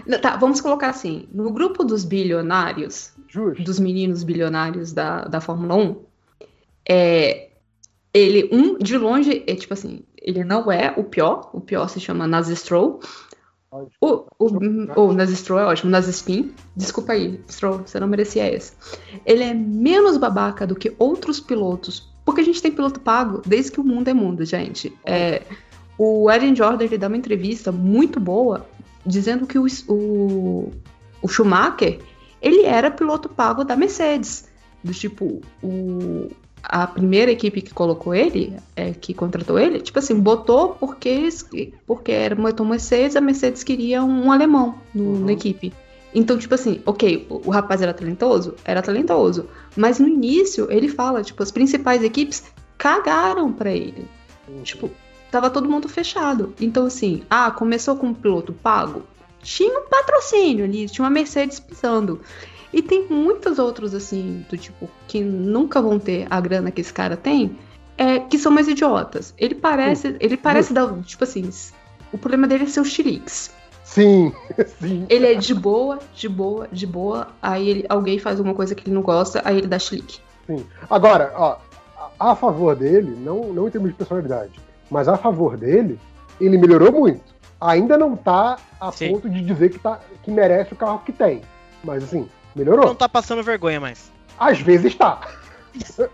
Não, Tá, vamos colocar assim: no grupo dos bilionários,
Justo.
dos meninos bilionários da, da Fórmula 1, é, ele, um, de longe, é tipo assim, ele não é o pior, o pior se chama Nazi Stroll. O, o, o Nazi Stroll é ótimo, Nazi Spin, desculpa aí, Stroll, você não merecia esse. Ele é menos babaca do que outros pilotos, porque a gente tem piloto pago desde que o mundo é mundo, gente. É, o Erin Jordan ele dá uma entrevista muito boa dizendo que o, o, o Schumacher ele era piloto pago da Mercedes. Do tipo, o, a primeira equipe que colocou ele, é, que contratou ele, tipo assim, botou porque, porque era motor Mercedes, a Mercedes queria um alemão no-
Uhum.
na equipe. Então, tipo assim, ok, o, o rapaz era talentoso? Era talentoso. Mas no início, ele fala, tipo, as principais equipes cagaram pra ele. Tipo, tava todo mundo fechado. Então, assim, ah, começou com um piloto pago? Tinha um patrocínio ali, tinha uma Mercedes pisando. E tem muitos outros, assim, do tipo, que nunca vão ter a grana que esse cara tem, é, que são mais idiotas. Ele parece, ele parece dar, tipo assim, o problema dele é ser o Xilix.
Sim, sim.
Ele é de boa, de boa, de boa, aí ele- alguém faz alguma coisa que ele não gosta, aí ele dá chilique.
Agora, ó, a, a favor dele, não, não em termos de personalidade, mas a favor dele, ele melhorou muito. Ainda não tá a
Sim.
ponto de dizer que, tá, que merece o carro que tem. Mas assim, melhorou.
Não tá passando vergonha mais.
Às vezes tá.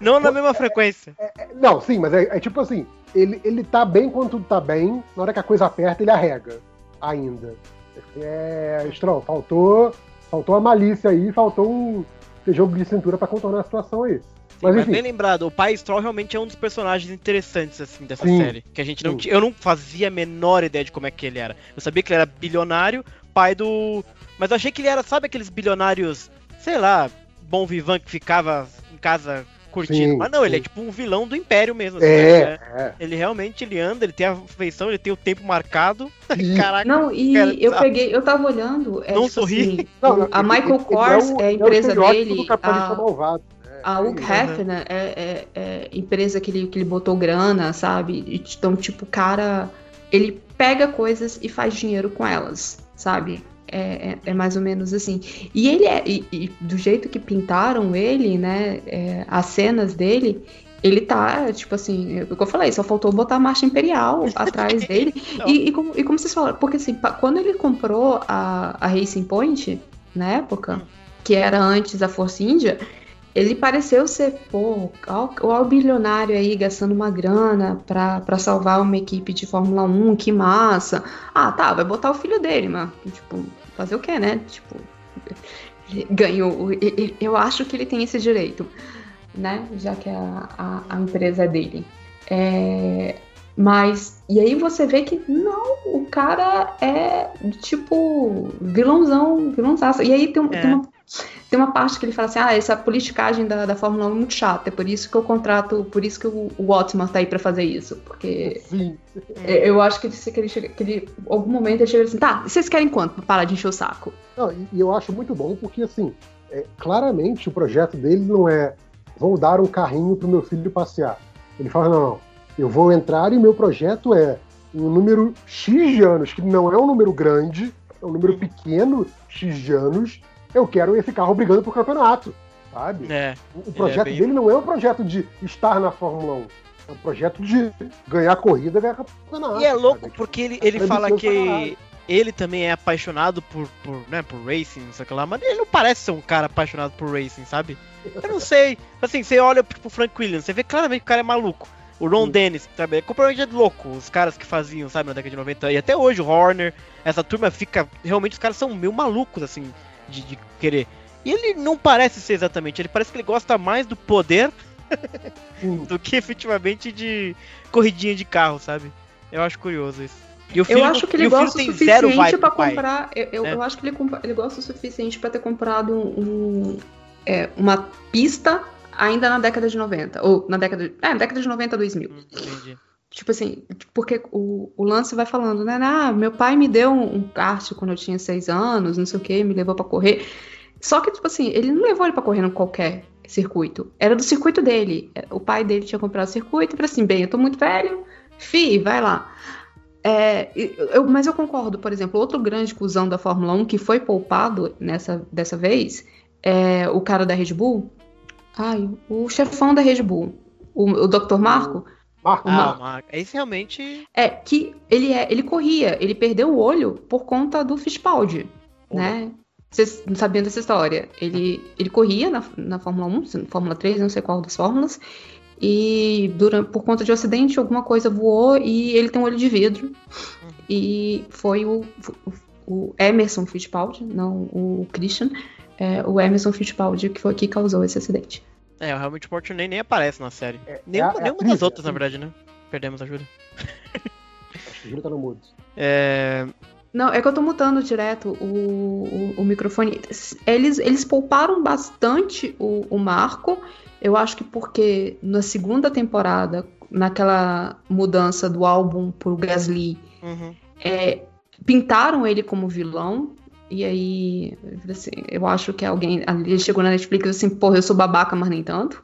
Não na mesma frequência.
Não, sim, mas é, é tipo assim, ele, ele tá bem quando tudo tá bem, na hora que a coisa aperta, ele arrega. Ainda. É, Stroll, faltou, faltou a malícia aí, faltou um jogo de cintura pra contornar a situação aí. Mas
Mas
enfim,
bem lembrado, o pai Stroll realmente é um dos personagens interessantes assim dessa
Sim.
série. Que a gente não
Sim.
tinha. Eu não fazia a menor ideia de como é que ele era. Eu sabia que ele era bilionário, pai do. Mas eu achei que ele era, sabe aqueles bilionários, sei lá, bom vivan que ficava em casa curtindo.
Sim,
Mas não, ele é
sim.
tipo um vilão do império mesmo. assim,
é,
né?
é.
Ele realmente ele anda, ele tem a feição, ele tem o tempo marcado.
E-
Caraca.
Não, e
cara,
eu
tá.
peguei, eu tava olhando, é
Não
tipo
sorri.
assim,
Não, não,
a
ele-
Michael
ele
Kors é a
o
empresa dele, a-
malvado. né?
A
É
Hugh. Hefner é, é, é empresa que ele, que ele botou grana, sabe? Então, tipo, o cara, ele pega coisas e faz dinheiro com elas, sabe? É, é, é mais ou menos assim. E ele é, e, e do jeito que pintaram ele, né? é, as cenas dele, ele tá, tipo assim, é o que eu falei, só faltou botar a marcha imperial atrás dele.
Não.
E, e como, e como vocês falaram, porque assim, quando ele comprou a, a Racing Point, na época, que era antes a Force India, ele pareceu ser, pô, o bilionário aí gastando uma grana pra, pra salvar uma equipe de Fórmula 1, que massa. Ah, tá, vai botar o filho dele, mas, tipo, fazer o quê, né? Tipo, ele ganhou. Eu acho que ele tem esse direito, né? Já que é a, a, a empresa é dele. É, mas, e aí você vê que não, o cara é tipo vilãozão, vilãozaço. E aí tem,
É.
tem uma, tem uma parte que ele fala assim: ah, essa politicagem da, da Fórmula 1 é muito chata, é por isso que eu contrato, por isso que o, o Watson tá aí pra fazer isso. Porque
Sim.
é, eu acho que ele, que ele, chega, que ele, em algum momento ele chega assim: tá, vocês querem quanto pra parar de encher o saco?
Não, e, e eu acho muito bom porque, assim, é, claramente o projeto dele não é vou dar um carrinho pro meu filho passear. Ele fala, não, não, eu vou entrar e meu projeto é um número X de anos, que não é um número grande, é um número pequeno, X de anos, eu quero esse carro brigando pro campeonato, sabe?
É.
O o projeto
bem-
dele não é um projeto de estar na Fórmula 1, é um projeto de ganhar corrida, ganhar campeonato.
E é louco
sabe?
porque ele, ele
É
fala que ele também é apaixonado por, por, né, por racing, não sei o que lá, mas ele não parece ser um cara apaixonado por racing, sabe? Eu não sei. Assim, você olha tipo o Frank Williams, você vê claramente que o cara é maluco. O Ron
Sim.
Dennis, sabe? É completamente louco. Os caras que faziam, sabe, na década de 90. E até hoje, o Horner, essa turma fica. Realmente, os caras são meio malucos, assim, de, de querer. E ele não parece ser exatamente. Ele parece que ele gosta mais do poder
Sim.
do que efetivamente de corridinha de carro, sabe? Eu acho curioso isso. E o
Eu acho que ele
e o filho
gosta o suficiente
pai.
comprar. Eu, eu,
né?
eu acho que ele, ele gosta o suficiente pra ter comprado um, um- é, uma pista ainda na década de 90. Ou na década de. É, na década de 90 2000.
Hum, Entendi.
Tipo assim, porque o, o lance vai falando, né? Ah, meu pai me deu um, um kart quando eu tinha seis anos, não sei o que, me levou pra correr. Só que, tipo assim, ele não levou ele pra correr em qualquer circuito. Era do circuito dele. O pai dele tinha comprado o circuito e falou assim: bem, eu tô muito velho, fi, vai lá. É, eu, mas eu concordo, por exemplo, outro grande cuzão da Fórmula 1 que foi poupado nessa dessa vez é o cara da Red Bull. Ai, o chefão da Red Bull, o, o Dr. Marco.
Marco,
Ah,
Marco.
Esse realmente.
É que ele é, ele corria, ele perdeu o olho por conta do Fittipaldi, né? Vocês não sabiam dessa história? Ele, ele corria na, na Fórmula 1, se- Fórmula 3, não sei qual das fórmulas, e durante, por conta de um acidente, alguma coisa voou e ele tem um olho de vidro. E foi o, o, o Emerson Fittipaldi, não o Christian, é, o Emerson Fittipaldi que foi que causou esse acidente.
É, o Helmut Sport nem, nem aparece na série.
É,
Nenhuma,
é a- é a
nenhuma das outras,
a
na verdade, né? Perdemos a Júlia.
Acho que o Júlio tá no mudo.
É.
Não, é que eu tô mutando direto o, o, o microfone. Eles, eles pouparam bastante o, o Marco. Eu acho que porque na segunda temporada, naquela mudança do álbum pro Gasly,
Uhum.
é, pintaram ele como vilão. E aí, assim, eu acho que alguém ali chegou na Netflix e assim, porra, eu sou babaca, mas nem tanto.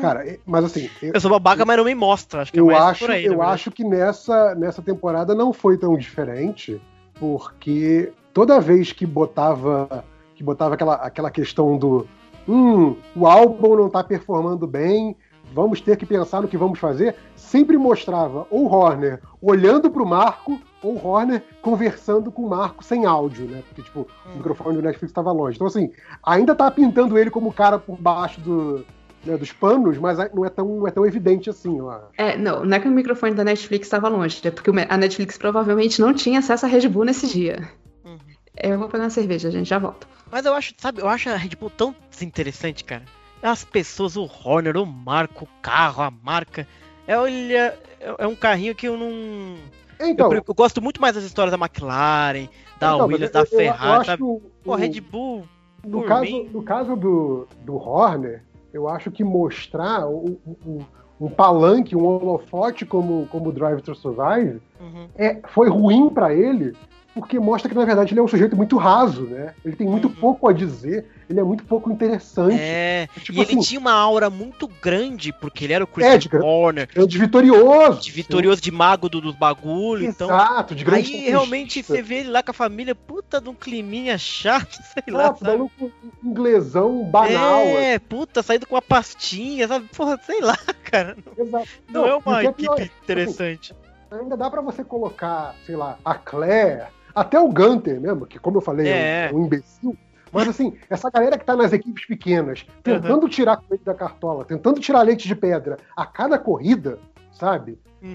Cara, é- mas assim, eu,
Eu sou babaca, mas não me mostra. Acho que é
eu
mais
acho,
por aí.
eu acho que nessa, nessa temporada não foi tão diferente, porque toda vez que botava que botava aquela, aquela questão do hum, o álbum não tá performando bem, vamos ter que pensar no que vamos fazer, sempre mostrava ou Horner olhando pro Marco ou Horner conversando com o Marco sem áudio, né? Porque, tipo, o microfone do Netflix estava longe. Então, assim, ainda tá pintando ele como o cara por baixo do, né, dos panos, mas não é, tão, não é tão evidente assim, eu acho.
É, não, não é que o microfone da Netflix estava longe, é porque o- a Netflix provavelmente não tinha acesso à Red Bull nesse dia.
Uhum.
Eu vou pegar uma cerveja, a gente já volta.
Mas eu acho, sabe, eu acho a Red Bull tão desinteressante, cara. As pessoas, o Horner, o Marco, o carro, a marca. É, olha, é é um carrinho que eu não.
Então,
eu, eu gosto muito mais das histórias da McLaren, da
então,
Williams, da
eu- eu- eu
Ferrari,
o-
Pô, Red Bull.
no caso,
mim-
no caso do, do Horner, eu acho que mostrar o- o- o- um palanque, um holofote como, como Drive to Survive
Uhum.
é, foi ruim pra ele, porque mostra que, na verdade, ele é um sujeito muito raso, né? Ele tem muito
Uhum.
pouco a dizer, ele é muito pouco interessante.
É,
Tipo
e ele
assim,
tinha uma aura muito grande, porque ele era o
É,
Christian
de gra-
Horner,
é de vitorioso.
de vitorioso de mago do, dos bagulho, então.
Exato, de grande
Aí realmente você vê ele lá com a família, puta de um climinha chato, sei lá,
Exato,
sabe?
maluco inglesão banal.
É, puta, saído com uma pastinha, sabe? Porra, sei lá, cara.
Exato.
Não, é
e o
uma
é
equipe
pior, assim,
interessante.
ainda dá pra você colocar, sei lá, a Claire, até o Gunter mesmo, que como eu falei, é,
É.
um, um imbecil. Mas assim, essa galera que tá nas equipes pequenas, tentando tirar coelho da cartola, tentando tirar leite de pedra a cada corrida, sabe?
Uhum.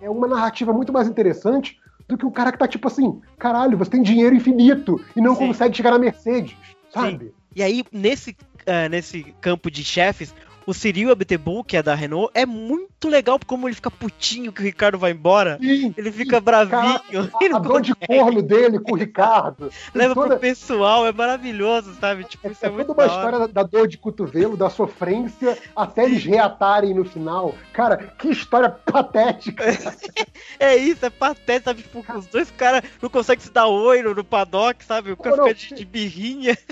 É uma narrativa muito mais interessante do que o cara que tá tipo assim, caralho, você tem dinheiro infinito e não
Sim.
consegue chegar na Mercedes, sabe?
E aí, nesse, ah, nesse campo de chefes, o Cyril Abiteboul, que é da Renault, é muito legal como ele fica putinho que o Ricardo vai embora.
Sim,
Ele fica bravinho. ele
a dor de corno dele com o Ricardo.
Leva
toda-
pro pessoal, é maravilhoso, sabe? Tipo, isso é,
É
muito
toda uma história da, dor de cotovelo, da sofrência, até eles reatarem no final. Cara, que história patética.
É isso, é patético, sabe? Tipo, os dois caras não conseguem se dar oi no, no paddock, sabe? O cara fica de, de birrinha.
Se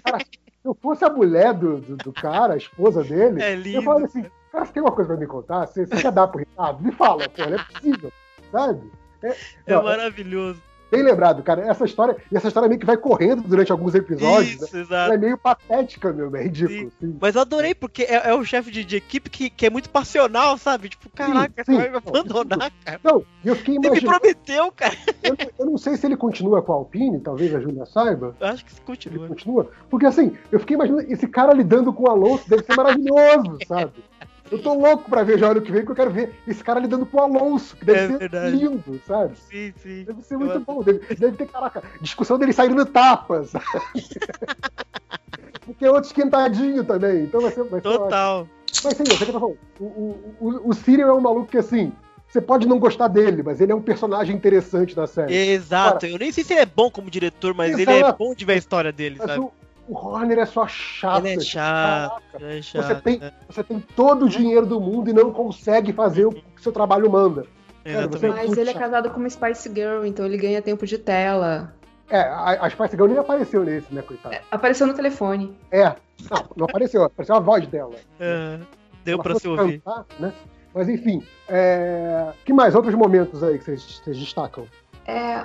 eu fosse a mulher do, do, do cara, a esposa dele,
É
eu
lindo.
falaria assim, cara, você tem uma coisa pra me contar? Você, você quer dar pro Ricardo? Me fala, pô, não é possível, sabe?
É
Não,
maravilhoso.
Bem lembrado, cara, essa história, e essa história meio que vai correndo durante alguns episódios, né?
Isso,
Ela
exato.
é meio patética, meu, é ridículo. sim.
Mas eu adorei, porque é, é um chefe de, de equipe que, que é muito passional, sabe? Tipo, caraca,
sim.
você vai me abandonar, cara.
Não, e eu fiquei
Você me
imaginando,
prometeu, cara.
eu, não- eu não sei se ele continua com a Alpine, talvez a Júlia saiba,
Eu acho que isso
ele
continua.
continua, porque assim, eu fiquei imaginando, esse cara lidando com o Alonso deve ser maravilhoso, sabe? Eu tô louco pra ver já ano que vem, porque eu quero ver esse cara lidando com o Alonso, que deve
É
ser
verdade.
lindo, sabe?
Sim, sim.
Deve ser
Eu
muito
acho-
bom. Deve, deve ter, caraca, discussão dele saindo tapas. sabe? Porque é outro esquentadinho também. Então vai ser. Vai ser ótimo.
Total.
Mas sim, eu sei que eu tô falando. O, o, o, o é um maluco que assim. Você pode não gostar dele, mas ele é um personagem interessante da série.
Exato. Eu nem sei se ele é bom como diretor, mas ele é bom de ver a história dele,
Mas
sabe?
o, o Horner é só chato.
Ele é chato. é
Você
chato.
tem,
né?
você tem todo o dinheiro do mundo e não consegue fazer o que seu trabalho manda.
Exatamente.
você-
Mas ele é casado com uma Spice Girl, então ele ganha tempo de tela.
É, a, a Spice Girl nem apareceu nesse, né, coitado?
Apareceu no telefone.
É. Não, não apareceu, apareceu a voz dela.
É, Deu
Ela
pra se ouvir.
cantar, né? Mas enfim, é... que mais? Outros momentos aí que vocês, vocês destacam?
É,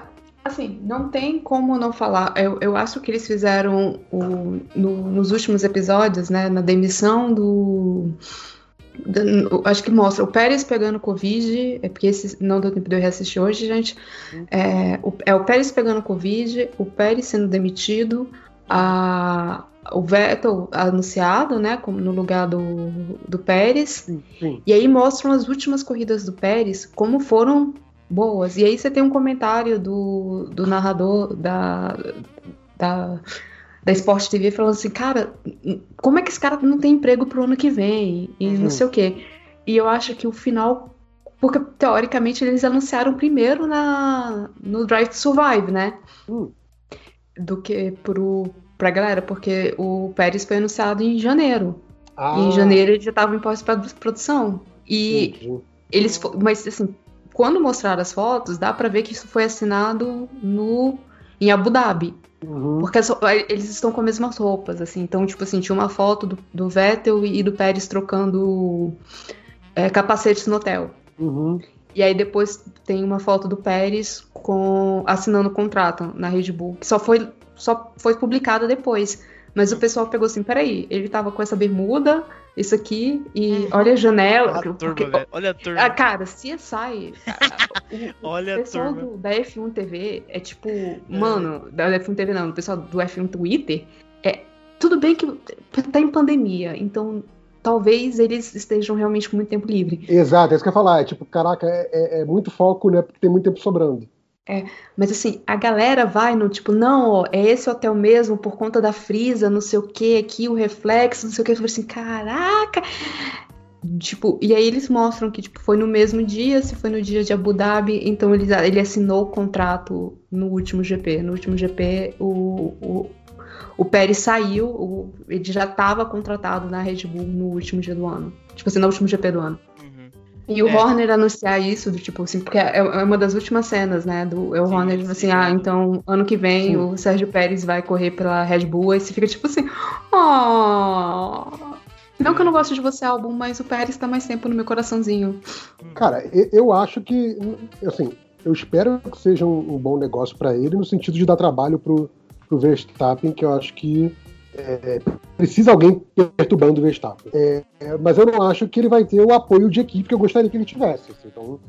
assim, não tem como não falar. Eu, eu acho que eles fizeram o, no- nos últimos episódios, né, na demissão do. do- acho que mostra o Pérez pegando Covid, é porque esse não deu tempo de eu reassistir hoje, gente. É o, é o Pérez pegando Covid, o Pérez sendo demitido, a, o Vettel anunciado, né, como no lugar do, do Pérez.
Sim, sim.
E aí mostram as últimas corridas do Pérez, como foram boas. E aí você tem um comentário do, do narrador da, da, da Sport TV falando assim, cara, como é que esse cara não tem emprego pro ano que vem? E
Uhum.
não sei o quê. E eu acho que o final. Porque, teoricamente, eles anunciaram primeiro na, no Drive to Survive, né?
Hum.
Do que pro, pra galera, porque o Pérez foi anunciado em janeiro.
Ah,
E em janeiro ele já tava em pós-produção. E
entendi.
eles. Mas assim, quando mostraram as fotos, dá pra ver que isso foi assinado no. Em Abu Dhabi.
Uhum.
Porque as ro- eles estão com as mesmas roupas, assim. Então, tipo assim, tinha uma foto do, do Vettel e do Pérez trocando é, capacetes no hotel.
Uhum.
E aí depois tem uma foto do Pérez com assinando o contrato na Red Bull, que só foi, só foi publicada depois. Mas o pessoal pegou assim, peraí, ele tava com essa bermuda, isso aqui, e olha a janela.
Olha a turma,
porque-
velho. Olha a turma.
ah, cara, CSI. o,
Olha
o pessoal
turma.
do, da F1 TV é tipo, mano, da F1 TV não, o pessoal do F1 Twitter é tudo bem que tá em pandemia, então talvez eles estejam realmente com muito tempo livre.
Exato, é isso que eu ia falar. É tipo, caraca, é, é- é muito foco, né? Porque tem muito tempo sobrando.
Mas assim, a galera vai no tipo, não, ó, é esse hotel mesmo por conta da frisa, não sei o que, aqui o reflexo, não sei o que. Eu falei assim, caraca! Tipo, e aí eles mostram que tipo, foi no mesmo dia, se foi no dia de Abu Dhabi, então ele, ele assinou o contrato no último GP. No último GP, o, o, o Pérez saiu, o- ele já estava contratado na Red Bull no último dia do ano. Tipo assim, no último GP do ano. E o
É.
Horner anunciar isso, do tipo assim, porque é é uma das últimas cenas, né? Do é o
Sim,
Horner tipo assim,
sim.
ah, então ano que vem
Sim.
o Sérgio Pérez vai correr pela Red Bull, aí você fica tipo assim, oh. Não que eu não gosto de você, álbum, mas o Pérez tá mais tempo no meu coraçãozinho.
Cara, e- eu acho que, assim, eu espero que seja um, bom negócio pra ele, no sentido de dar trabalho pro, pro Verstappen, que eu acho que é, precisa alguém perturbando o Verstappen. É, é, mas eu não acho que ele vai ter o apoio de equipe que eu gostaria que ele tivesse. assim. então,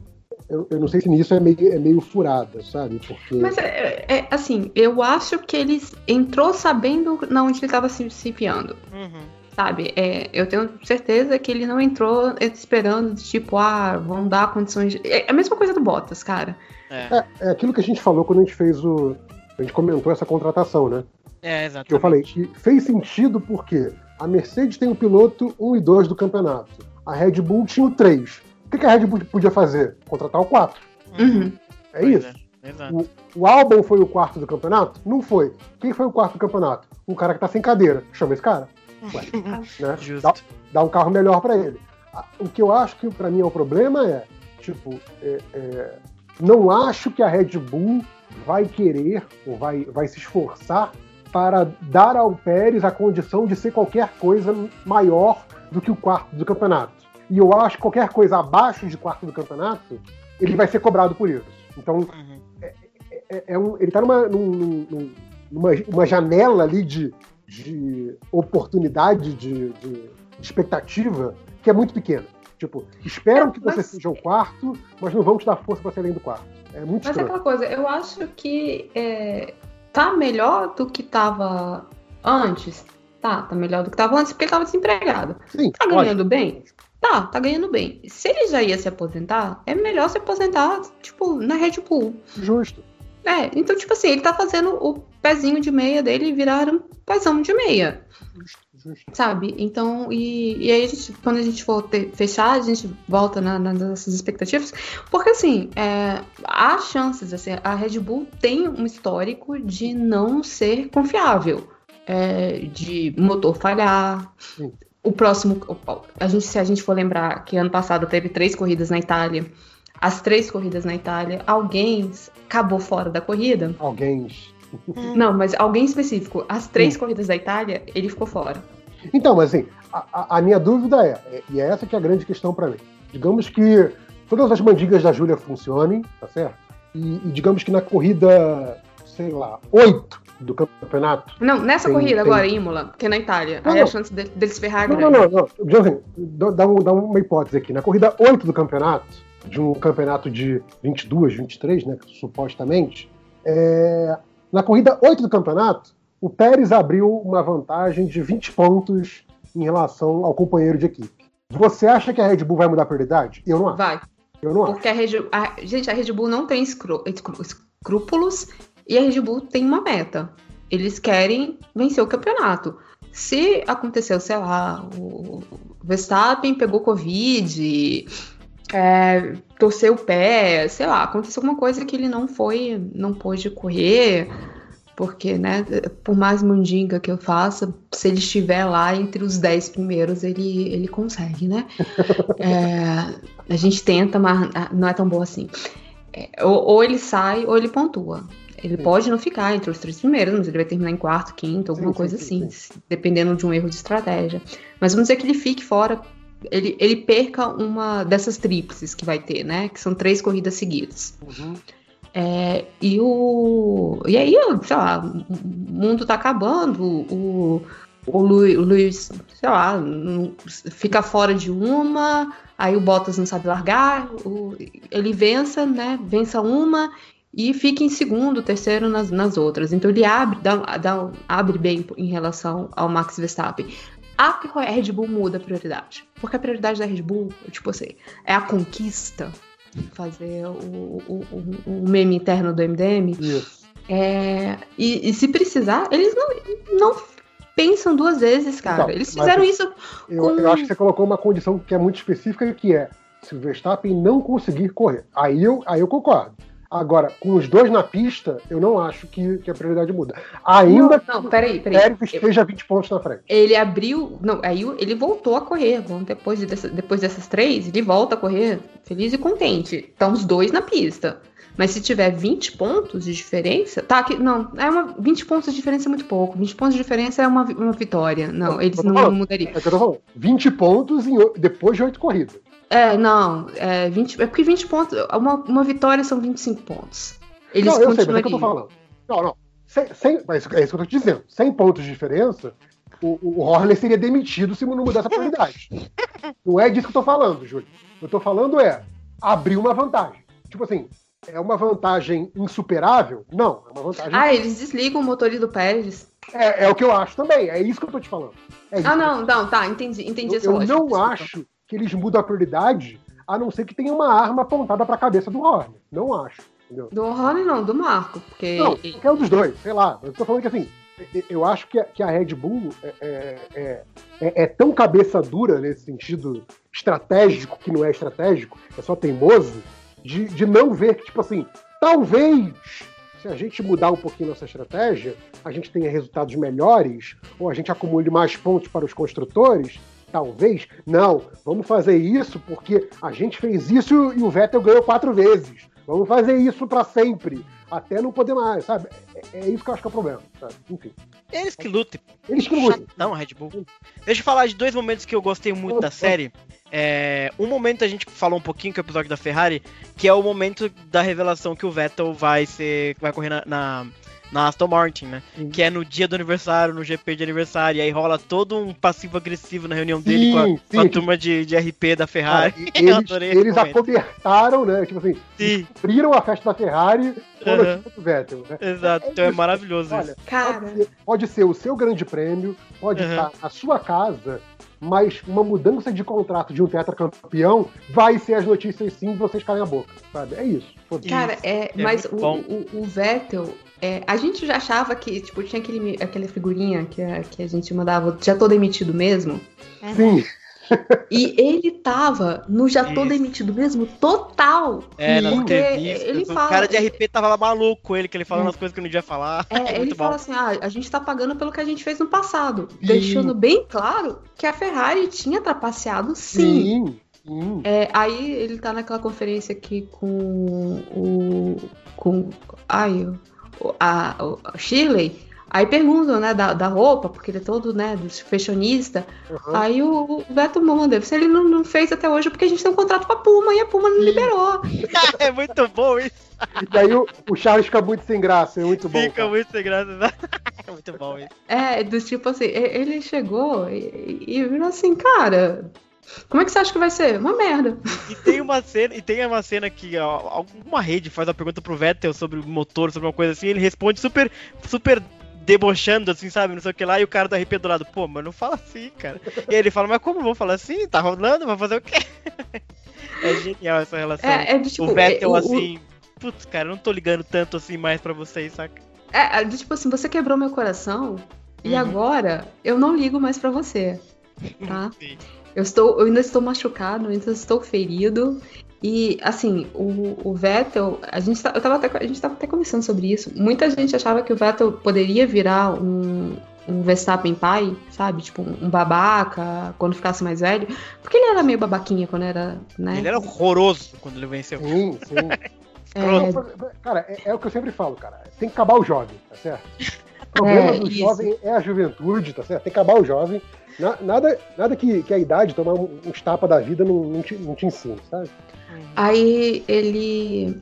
eu, eu não sei se nisso é meio, é meio furada, sabe? Porque.
Mas é, é, assim, eu acho que ele entrou sabendo na onde ele tava se, se enfiando.
Uhum.
Sabe, é, eu tenho certeza que ele não entrou esperando, tipo, ah, vão dar condições. De... É a mesma coisa do Bottas, cara.
É,
É, é aquilo que a gente falou quando a gente fez o. A gente comentou essa contratação, né?
É exatamente.
que eu falei que fez sentido porque a Mercedes tem o piloto 1 e 2 do campeonato. A Red Bull tinha o 3. O que que a Red Bull podia fazer? Contratar o 4.
Uhum.
É
Pois
isso.
é, exato.
O Albon foi o quarto do campeonato? Não foi. Quem foi o quarto do campeonato? Um cara que tá sem cadeira. Chama esse cara. Ué, né?
Justo.
Dá, dá um carro melhor pra ele. O que eu acho que pra mim é o problema é, tipo, é- é, não acho que a Red Bull vai querer ou vai, vai se esforçar para dar ao Pérez a condição de ser qualquer coisa maior do que o quarto do campeonato. E eu acho que qualquer coisa abaixo de quarto do campeonato, ele vai ser cobrado por isso. Então,
Uhum.
é, é um, ele tá numa, num- num- numa uma janela ali de, de oportunidade, de, de expectativa, que é muito pequena. Tipo, esperam
É,
que você
mas-
seja o quarto, mas não vão te dar força para ser além do quarto. É muito
Mas é
estranho.
aquela coisa, eu acho que é, tá melhor do que tava antes. Tá, tá melhor do que tava antes porque ele tava desempregado.
Sim,
Tá ganhando bem? Tá, tá ganhando bem. Se ele já ia se aposentar, é melhor se aposentar, tipo, na Red Bull.
Justo.
É, então, tipo assim, ele tá fazendo o pezinho de meia dele virar um pezão de meia.
Justo.
Sabe? Então, e, e aí a gente, quando a gente for ter- fechar, a gente volta na- nas nossas expectativas. Porque assim, é, há chances, assim, a Red Bull tem um histórico de não ser confiável. é, de motor falhar.
Sim.
O próximo. A gente, se a gente for lembrar que ano passado teve três corridas na Itália. As três corridas na Itália, alguém acabou fora da corrida.
Alguém.
Não, mas alguém específico. As três
Sim.
corridas da Itália, ele ficou fora.
Então, mas assim, a, a- a minha dúvida é, é- e é essa que é a grande questão para mim. Digamos que todas as mandigas da Júlia funcionem, tá certo? E, e digamos que na corrida, sei lá, 8 do campeonato.
Não, nessa
Tem-
corrida
tem-
agora, Imola, porque é na Itália.
Não,
aí a
não.
chance de- deles ferrar é
Não,
grande.
não, não, não. Dá, dá um- dá uma hipótese aqui. Na corrida 8 do campeonato, de um campeonato de 22, 23, né, supostamente, é, na corrida 8 do campeonato, o Pérez abriu uma vantagem de 20 pontos em relação ao companheiro de equipe. Você acha que a Red Bull vai mudar a prioridade? Eu não acho.
Vai.
Eu não acho.
Porque a Red, a, gente, a Red Bull não tem escru- escrúpulos e a Red Bull tem uma meta. Eles querem vencer o campeonato. Se aconteceu, sei lá, o Verstappen pegou Covid, é, torceu o pé, sei lá, aconteceu alguma coisa que ele não foi, não pôde correr, porque, né, por mais mandinga que eu faça, se ele estiver lá entre os 10 primeiros, ele, ele consegue, né? É, a gente tenta, mas ah, não é tão bom assim. É, ou, ou ele sai, ou ele pontua. Ele
Sim.
pode não ficar entre os três primeiros, mas ele vai terminar em quarto, quinto, alguma
Sim,
coisa
sim,
assim,
sim,
dependendo de um erro de estratégia. Mas vamos dizer que ele fique fora, ele, ele perca uma dessas tríplices que vai ter, né? Que são três corridas seguidas.
Uhum.
É, e o. E aí, sei lá, o mundo tá acabando, o, o, Lu- o Luiz, sei lá, fica fora de uma, aí o Bottas não sabe largar, o- ele vença, né? Vença uma e fica em segundo, terceiro nas, nas outras. Então ele abre, dá, dá- abre bem em relação ao Max Verstappen. A Red Bull muda a prioridade. Porque a prioridade da Red Bull, tipo assim, é a conquista. Fazer o, o, o- meme interno do MDM.
Isso.
É, e, e se precisar, eles não, não pensam duas vezes, cara.
Então,
eles fizeram isso.
Eu,
Com-
eu acho que você colocou uma condição que é muito específica, que é se o Verstappen não conseguir correr. Aí eu, aí eu concordo. Agora, com os dois na pista, eu não acho que, que a prioridade muda. Ainda
Não, não, peraí, peraí.
Pérez esteja 20 pontos na frente.
Ele abriu. Não, aí ele voltou a correr. Bom, Depois, de, dessa- depois dessas três, ele volta a correr feliz e contente. Estão os dois na pista. Mas se tiver 20 pontos de diferença. Tá, aqui, não, é uma, 20 pontos de diferença é muito pouco. 20 pontos de diferença é uma, uma vitória. Não,
Não,
eles
eu
não mudariam.
É o que eu tô falando. 20 pontos em depois de 8 corridas.
É, não, é, 20, é porque 20 pontos. Uma, uma vitória são 25 pontos. Eles
não, eu sei, mas é que eu tô falando. Não, não. Sem, sem, mas é isso que eu tô te dizendo. 100 pontos de diferença, o, o Horner seria demitido se não mudasse a prioridade. não é disso que eu tô falando, Júlio. O que eu tô falando é abrir uma vantagem. Tipo assim, é uma vantagem insuperável? Não, é uma vantagem.
Ah, eles desligam o motor do Pérez.
É, é o que eu acho também. É isso que eu tô te falando. É
Ah,
eu-
não, não, tá, entendi, entendi
Eu,
essa
eu
lógica.
não
desculpa.
acho que eles mudam a prioridade, a não ser que tenha uma arma apontada pra cabeça do Horner. Não acho. Entendeu?
Do Rony não, do Marco. Porque.
Não, qualquer um dos dois, sei lá. Eu tô falando que assim, e- eu acho que a, que a Red Bull é, é- é- é- é tão cabeça dura nesse sentido estratégico, que não é estratégico, é só teimoso, de, de não ver que, tipo assim, talvez se a gente mudar um pouquinho nossa estratégia, a gente tenha resultados melhores, ou a gente acumule mais pontos para os construtores. Talvez, não, vamos fazer isso porque a gente fez isso e o Vettel ganhou quatro vezes. Vamos fazer isso para sempre, até não poder mais, sabe? É, é isso que eu acho que é o problema, sabe? Enfim.
Eles que lutem.
Eles que não lutam.
Chatão, Red Bull. Deixa eu falar de dois momentos que eu gostei muito da série. É, um momento a gente falou um pouquinho que é o episódio da Ferrari, que é o momento da revelação que o Vettel vai ser. vai correr na, na, na Aston Martin, né?
Sim.
Que é no dia do aniversário, no GP de aniversário. E aí rola todo um passivo-agressivo na reunião dele com a,
Sim,
com a
sim.
turma de, de RP da Ferrari.
E
Eu
eles,
adorei
eles acobertaram, né? Tipo assim,
Sim,
abriram a festa da Ferrari a notícia do Vettel, né?
exato. Então é maravilhoso
Olha,
isso.
Cara,
Pode ser, pode ser o seu grande prêmio, pode
Uhum.
estar na sua casa, mas uma mudança de contrato de um tetracampeão vai ser as notícias sim vocês calem a boca, sabe? É isso. Foda-se.
cara, é,
é
mas o, o, o Vettel. é, a gente já achava que, tipo, tinha aquele, aquela figurinha que a, que a gente mandava, já tô demitido mesmo.
Sim,
E ele tava no já tô
Isso.
demitido mesmo, total.
É, nas
Porque
entrevistas.
ele
o
fala-
cara de RP tava lá maluco, ele, que ele falando
Sim.
as coisas que não devia falar.
É,
muito
ele
bom.
fala assim: ah, a gente tá pagando pelo que a gente fez no passado.
Sim.
Deixando bem claro que a Ferrari tinha trapaceado sim.
sim, sim.
É, aí ele tá naquela conferência aqui com o. com. Ai, o, a, o Shirley. Aí perguntam, né, da, da roupa, porque ele é todo, né, do fashionista.
Uhum.
Aí o, o Beto manda, se ele não, não fez até hoje é porque a gente tem um contrato com a Puma e a Puma não liberou.
é muito bom isso.
E daí o, o Charles fica muito sem graça, é muito bom.
Fica
cara.
muito sem graça. É muito bom isso.
É, do tipo assim, ele chegou e, e virou assim, cara, como é que você acha que vai ser? Uma merda.
E tem uma cena, e tem uma cena que ó, alguma rede faz uma pergunta pro Vettel sobre o motor, sobre uma coisa assim, ele responde super, super debochando, assim, sabe? Não sei o que lá, e o cara da RP do lado, pô, mas não fala assim, cara. E aí ele fala, mas como vou falar assim? Tá rolando, vai fazer o quê? É genial essa relação.
É, é tipo.
o Vettel,
é, o-
assim, putz, cara, eu não tô ligando tanto assim mais pra vocês, saca?
É, é tipo assim, você quebrou meu coração e
Uhum.
agora eu não ligo mais pra você, tá?
Sim.
Eu, estou, eu ainda estou machucado, eu ainda estou ferido. E, assim, o, o Vettel, a gente, tá- eu tava até, a gente tava até conversando sobre isso. Muita gente achava que o Vettel poderia virar um, um Verstappen pai, sabe? Tipo, um babaca quando ficasse mais velho. Porque ele era meio babaquinha quando era, né?
Ele era horroroso quando ele venceu.
Sim, sim.
É,
Cara, é, é o que eu sempre falo, cara. Tem que acabar o jovem, tá certo? O problema
É,
do
isso.
jovem é a juventude, tá certo? Tem que acabar o jovem. Na- nada nada que, que a idade, tomar um- uns tapas da vida, não, não, te, não te ensina, sabe?
Aí ele.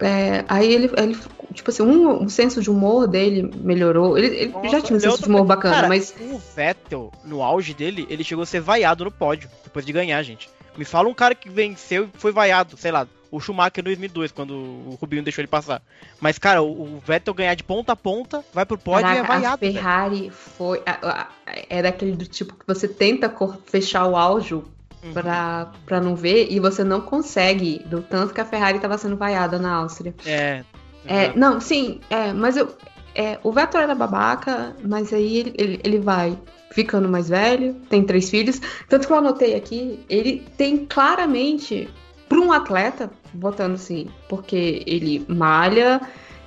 é, aí ele, ele, tipo assim, um, o senso de humor dele melhorou. Ele, ele
Nossa,
já tinha um
é
senso de humor bacana,
Cara,
mas.
o Vettel, no auge dele, ele chegou a ser vaiado no pódio, depois de ganhar, gente. Me fala um cara que venceu e foi vaiado, sei lá, o Schumacher em 2002, quando o Rubinho deixou ele passar. Mas, cara, o o Vettel ganhar de ponta a ponta, vai pro pódio e é
Caraca, a
vaiado. velho.
Ferrari foi. a- a- é daquele do tipo que você tenta fechar o áudio
Uhum.
pra, pra não ver e você não consegue, do tanto que a Ferrari tava sendo vaiada na Áustria.
É.
É, não, sim, é, mas eu. é, o Vettel era babaca, mas aí ele, ele, ele vai ficando mais velho, tem três filhos. Tanto que eu anotei aqui, ele tem claramente, para um atleta, botando assim, porque ele malha,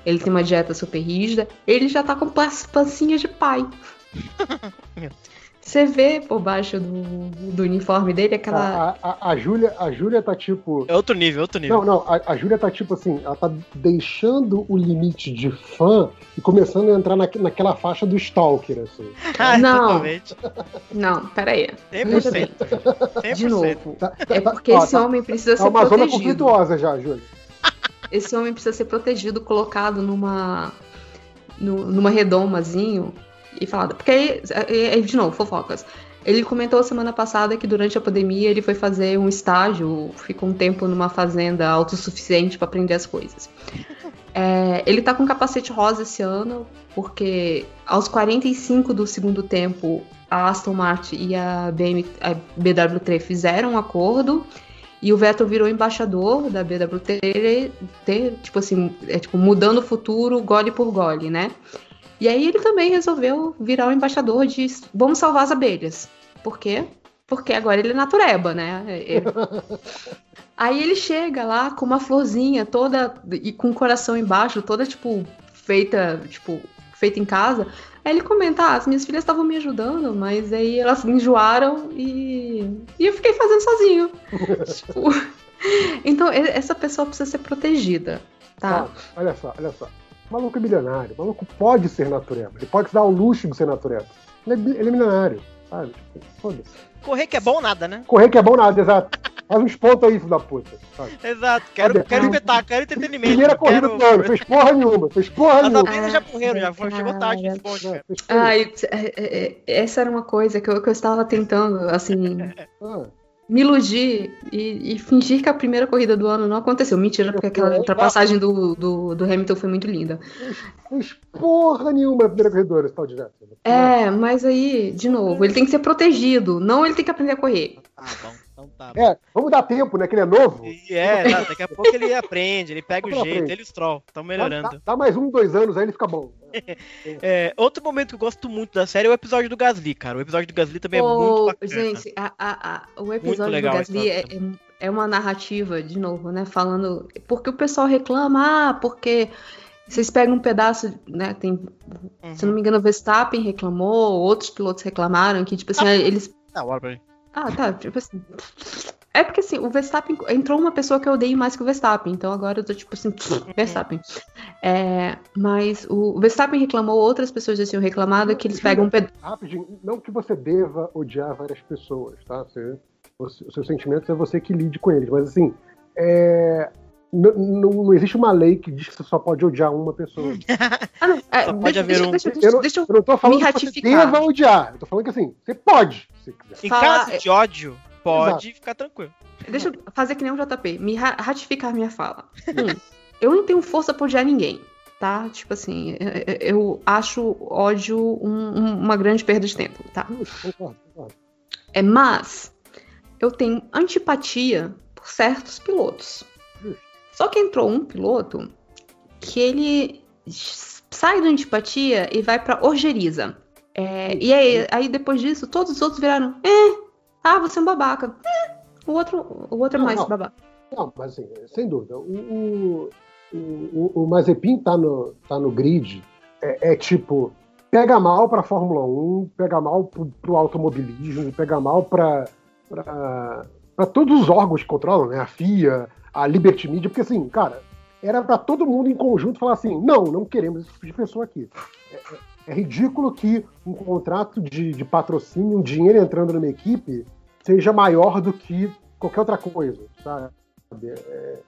ele tem uma dieta super rígida, ele já tá com pancinha de pai.
Meu
Você vê por baixo do, do uniforme dele aquela.
A, a, a Júlia a Júlia tá tipo.
É outro nível, outro nível.
Não, não, a, a Júlia tá tipo assim, ela tá deixando o limite de fã e começando a entrar na, naquela faixa do Stalker, assim.
Ah,
Não.
Totalmente.
Não, peraí.
100%. 100%.
De novo.
Tá,
É
tá-
porque
ó,
esse
tá-
homem precisa
tá
ser
uma zona
protegido.
conflituosa já, Júlia.
Esse homem precisa ser protegido, colocado numa nu- numa redomazinho e falado. Porque aí, de novo, fofocas. Ele comentou semana passada que durante a pandemia ele foi fazer um estágio, ficou um tempo numa fazenda autossuficiente para aprender as coisas. É, ele tá com capacete rosa esse ano, porque aos 45 do segundo tempo, a Aston Martin e a, BM, a BWT fizeram um acordo e o Vettel virou embaixador da BWT, tipo assim, é tipo mudando o futuro gole por gole, né? E aí ele também resolveu virar o embaixador de vamos salvar as abelhas. Por quê? Porque agora ele é natureba, né? É- Aí ele chega lá com uma florzinha toda e com o coração embaixo, toda tipo feita, tipo, feita em casa. Aí ele comenta: ah, as minhas filhas estavam me ajudando, mas aí elas enjoaram e, e eu fiquei fazendo sozinho. tipo, então essa pessoa precisa ser protegida, tá?
Ah, olha só, olha só. O maluco é milionário. O maluco pode ser natureba. Ele pode se dar o luxo de ser natureba. Ele é, ele é milionário, sabe? Tipo, foda-se.
Correr que é bom nada, né?
Correr que é bom nada, exato. Faz uns pontos aí, filho da puta. Sabe?
Exato. Quero,
Olha,
quero espetar, quero entretenimento.
Primeira corrida
quero...
do ano, fez porra nenhuma, fez porra
As
nenhuma.
abelhas já morreram, já foi, chegou tarde
porra
Ai, é- é- é- essa era uma coisa que eu, que eu estava tentando, assim,
nenhuma.
Me iludir e, e fingir que a primeira corrida do ano não aconteceu. Mentira, porque aquela ultrapassagem do, do, do Hamilton foi muito linda.
Fez porra nenhuma na primeira corredora, esse tal de.
É, mas aí, de novo, ele tem que ser protegido, não ele tem que aprender a correr.
Ah, bom, então tá.
É, vamos dar tempo, né? Que ele é novo.
E é, tá, daqui a pouco ele aprende, ele pega o jeito,
aprende.
ele e o Stroll, estão
Dá,
melhorando.
dá- dá mais um, dois anos, aí ele fica bom.
É, outro momento que eu gosto muito da série é o episódio do Gasly, cara. O episódio do Gasly também é
Ô,
muito bacana.
gente, a- a- a- o episódio
legal
do Gasly é, é, é uma narrativa, de novo, né? Falando. Porque o pessoal reclama, ah, porque vocês pegam um pedaço, né? Tem,
Uhum.
se eu não me engano, o Verstappen reclamou, outros pilotos reclamaram que, tipo assim, eles
Tá, bora pra ele.
Ah, tá. Tipo assim. É porque assim, o Verstappen entrou uma pessoa que eu odeio mais que o Verstappen, então agora eu tô tipo assim, Verstappen. É, mas o Verstappen reclamou, outras pessoas já tinham reclamado que eles pegam um ped...
Rapidinho, não que você deva odiar várias pessoas, tá? Você, você, os seus sentimentos é você que lide com eles, mas assim, é, n- n- não existe uma lei que diz que você só pode odiar uma pessoa.
Ah, não, é,
Só pode
deixa,
haver um.
deixa,
Eu não,
deixa eu
eu não tô falando
me
que você
ratificar.
deva odiar, eu tô falando que assim, você pode, se quiser.
Em caso de ódio, pode ficar tranquilo.
Deixa eu fazer que nem o JP, me ra- ratificar minha fala. Um, eu não tenho força pra odiar ninguém, tá? Tipo assim, eu, eu acho ódio um- um- uma grande perda de tempo, tá?
Justo, concordo, concordo.
É, mas eu tenho antipatia por certos pilotos. Só que entrou um piloto que ele sai da antipatia e vai pra orgeriza. É, e aí, aí depois disso, todos os outros viraram, é, ah, você é um babaca. É, o outro, o outro é
Não,
mais
não.
babaca.
Não, mas assim, sem dúvida. O, o, o, o Mazepin tá no, tá no grid, é, é tipo, pega mal pra Fórmula 1, pega mal pro, pro automobilismo, pega mal pra, pra, pra todos os órgãos que controlam, né? A FIA, a Liberty Media, porque assim, cara, era pra todo mundo em conjunto falar assim: não, não queremos esse tipo de pessoa aqui. É, é- é ridículo que um contrato de, de patrocínio, um dinheiro entrando numa equipe, seja maior do que qualquer outra coisa, sabe? É,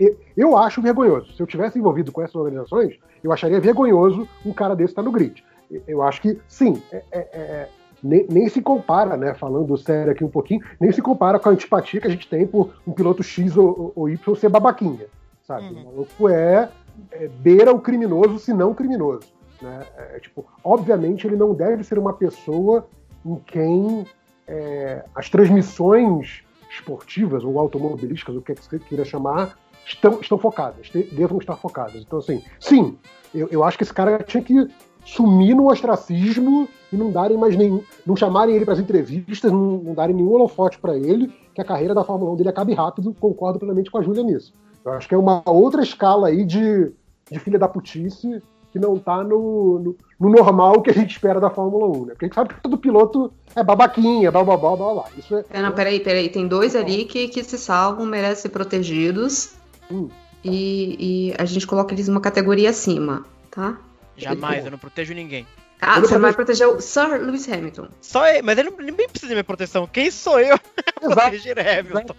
é, eu acho vergonhoso. Se eu tivesse envolvido com essas organizações, eu acharia vergonhoso um cara desse estar no grid. Eu acho que, sim, é- é- é- nem, nem se compara, né? Falando sério aqui um pouquinho, nem se compara com a antipatia que a gente tem por um piloto X ou, ou Y ser babaquinha, sabe?
Uhum.
O maluco é, é beira o criminoso, se não criminoso. Né? É, tipo, obviamente ele não deve ser uma pessoa em quem é, as transmissões esportivas ou automobilísticas, o que é que você queira chamar, estão, estão focadas, devam estar focadas. Então, assim, sim, eu, eu acho que esse cara tinha que sumir no ostracismo e não darem mais nenhum, não chamarem ele para as entrevistas, não, não darem nenhum holofote para ele, que a carreira da Fórmula 1 dele acabe rápido, concordo plenamente com a Júlia nisso. Eu acho que é uma outra escala aí de, de filha da putice que não tá no, no, no normal que a gente espera da Fórmula 1, né? Porque a gente sabe que todo piloto é babaquinha, blá blá blá blá blá. Isso é,
É, não, peraí, peraí. Tem dois ali que, que se salvam, merecem ser protegidos.
Hum.
E, e a gente coloca eles numa categoria acima, tá?
Jamais, eu não protejo ninguém.
Ah, você vai proteger o Sir Lewis Hamilton.
Só ele, mas ele, nem precisa de minha proteção. Quem sou eu pra proteger Hamilton?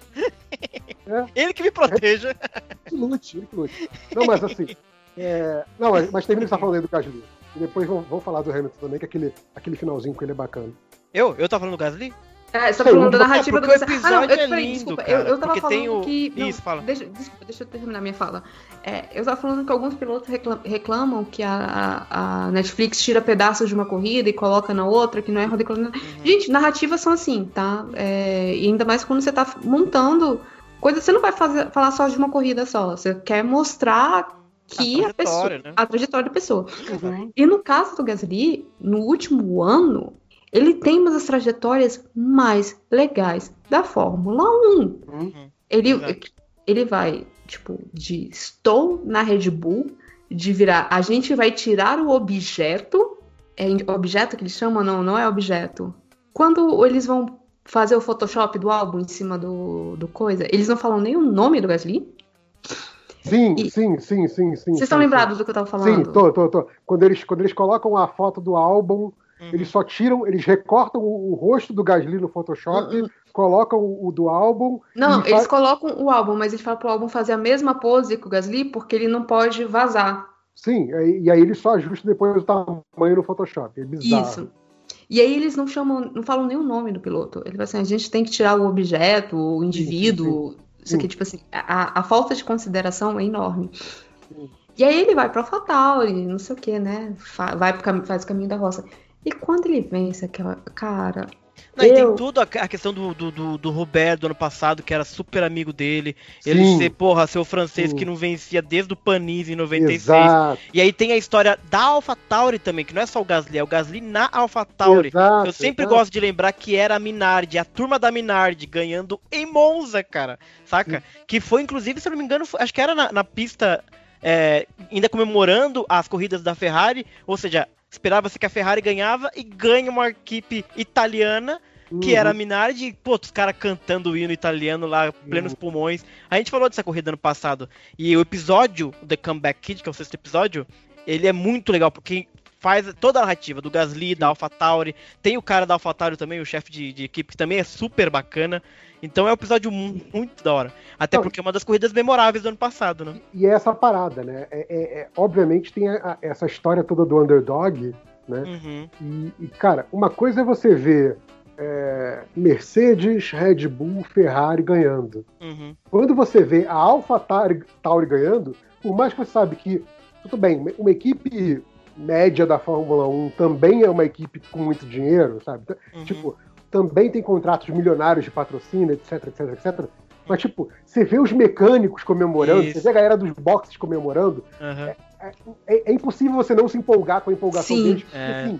É.
Ele que me proteja.
que lute, ele que lute. Não, mas assim. é, Não, mas, mas termina o que você tá falando aí do Gasly. E depois vamos falar do Hamilton também, que aquele, aquele finalzinho com ele é bacana.
Eu? Eu tava falando do Gasly?
É, você tá falando da narrativa do
o
Gasly. Ah, não, eu,
episódio é
peraí,
lindo,
desculpa.
cara,
eu, eu tava falando
o-
que. não,
Isso, fala.
Deixa, desculpa, deixa eu terminar minha fala. É, eu tava falando que alguns pilotos reclam- reclamam que a, a- Netflix tira pedaços de uma corrida e coloca na outra, que não é roda
Uhum.
Gente, narrativas são assim, tá? É, e ainda mais quando você tá montando coisa, você não vai fazer, falar só de uma corrida só. Você quer mostrar que
A
a, pessoa.
trajetória, né?
A trajetória da pessoa.
Uhum.
E no caso do Gasly, no último ano, ele tem uma das trajetórias mais legais da Fórmula 1.
Uhum.
Ele,
Exato.
ele vai, tipo, de estou na Red Bull, de virar, a gente vai tirar o objeto, é objeto que eles chamam? Não, não é objeto. Quando eles vão fazer o Photoshop do álbum em cima do, do coisa, eles não falam nem o nome do Gasly.
Sim,
E-
sim, sim, sim, sim.
Vocês
sim,
estão
sim.
lembrados do que eu tava falando?
Sim, tô, tô, tô. Quando eles, quando eles colocam a foto do álbum,
Uhum.
eles só tiram, eles recortam o, o rosto do Gasly no Photoshop, colocam o, o do álbum.
Não, eles colocam o álbum, mas eles falam pro álbum fazer a mesma pose que o Gasly, porque ele não pode vazar.
Sim, e aí eles só ajustam depois o tamanho no Photoshop. É bizarro.
Isso. E aí eles não chamam, não falam nem o nome do piloto. Ele vai assim, a gente tem que tirar o objeto, o indivíduo. Isso aqui,
Sim.
tipo assim, a, a falta de consideração é enorme.
Sim.
E aí ele vai pra AlphaTauri, não sei o que, né? Vai pro faz o caminho da roça. E quando ele vence aquela. Cara,
Não, e tem
eu-
tudo a, a questão do, do, do, do Roberto do ano passado, que era super amigo dele. Ele
Sim.
ser, porra, ser o francês
Sim.
que não vencia desde o Panise em 96.
Exato,
E aí tem a história da AlphaTauri também, que não é só o Gasly, é o Gasly na AlphaTauri.
exato.
Eu sempre
exato.
gosto de lembrar que era a Minardi, a turma da Minardi, ganhando em Monza, cara. Saca? Que foi, inclusive, se eu não me engano, foi- acho que era na, na pista, é, ainda comemorando as corridas da Ferrari. Ou seja, esperava-se que a Ferrari ganhava e ganha uma equipe italiana que era a Minardi, pô, os caras cantando o hino italiano lá, plenos pulmões. A gente falou dessa corrida ano passado. E o episódio, The Comeback Kid, que é o sexto episódio, ele é muito legal, porque faz toda a narrativa do Gasly, da AlphaTauri. Tem o cara da AlphaTauri também, o chefe de, de, equipe, que também é super bacana. Então é um episódio muito da hora. Até Não, porque é uma das corridas memoráveis do ano passado, né?
E, é essa parada, né? É, é, é obviamente tem a, essa história toda do underdog, né? Uhum. E, e, cara, uma coisa é você ver é, Mercedes, Red Bull, Ferrari ganhando. Uhum. Quando você vê a AlphaTauri Tauri ganhando, por mais que você sabe que, tudo bem, uma equipe média da Fórmula 1 também é uma equipe com muito dinheiro, sabe? Uhum. Tipo, também tem contratos milionários de patrocínio, etc, etc, etc. Mas, tipo, você vê os mecânicos comemorando, Isso. você vê a galera dos boxes comemorando, uhum. é, é, é, impossível você não se empolgar com a empolgação Sim. deles. É, assim,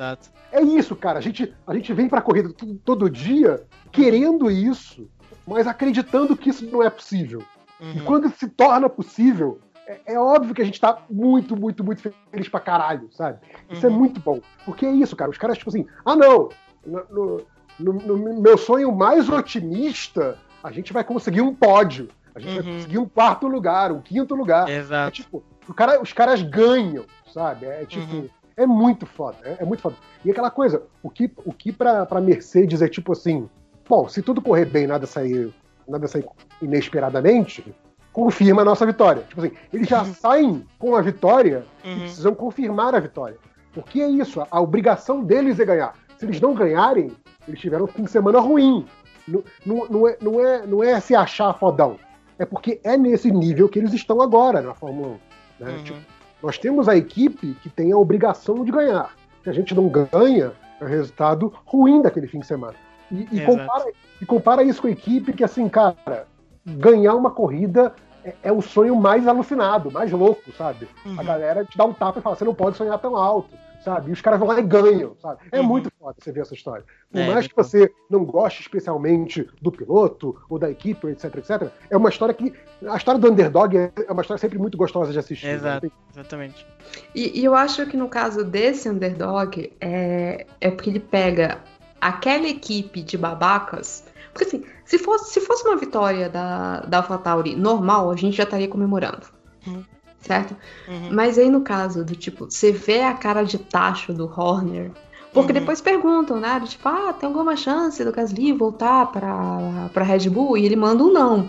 é, isso, cara. A gente, a gente vem pra corrida todo, todo dia querendo isso, mas acreditando que isso não é possível. Uhum. E quando se torna possível, é, é, óbvio que a gente tá muito, muito, muito feliz pra caralho, sabe? Isso é uhum. é muito bom. Porque é isso, cara. Os caras, tipo assim, ah, não, no, no, no, meu sonho mais otimista, a gente vai conseguir um pódio. A gente uhum. vai conseguir um quarto lugar, um quinto lugar.
Exato.
É, tipo, cara, os caras ganham, sabe? É tipo. Uhum. É muito foda, é, é, muito foda. E aquela coisa, o que, o que pra, pra Mercedes é tipo assim, bom, se tudo correr bem, nada sair, nada sair inesperadamente, confirma a nossa vitória. Tipo assim, eles já uhum. saem com a vitória uhum. e precisam confirmar a vitória. Porque é isso, a obrigação deles é ganhar. Se eles não ganharem, eles tiveram um fim de semana ruim. Não, não, não, é, não, é, não é se achar fodão. É porque é nesse nível que eles estão agora na Fórmula 1. Né? Uhum. Tipo, nós temos a equipe que tem a obrigação de ganhar. Se a gente não ganha, é um resultado ruim daquele fim de semana. E, e compara, e compara isso com a equipe que, assim, cara, ganhar uma corrida é, é, o sonho mais alucinado, mais louco, sabe? Uhum. A galera te dá um tapa e fala: você não pode sonhar tão alto, sabe? E os caras vão lá e ganham, sabe? É uhum. muito foda você ver essa história. Por é, mais que você não goste especialmente do piloto ou da equipe, etc, etc, é uma história que. A história do underdog é, é uma história sempre muito gostosa de assistir.
Né? Exato, né? exatamente.
E, e, eu acho que no caso desse underdog, é, é porque ele pega aquela equipe de babacas porque assim, se fosse, se fosse uma vitória da, da AlphaTauri normal, a gente já estaria comemorando. Uhum. Certo? Uhum. Mas aí no caso do tipo, você vê a cara de tacho do Horner. Porque uhum. depois perguntam, né? Tipo, ah, tem alguma chance do Gasly voltar pra, pra Red Bull? E ele manda um não,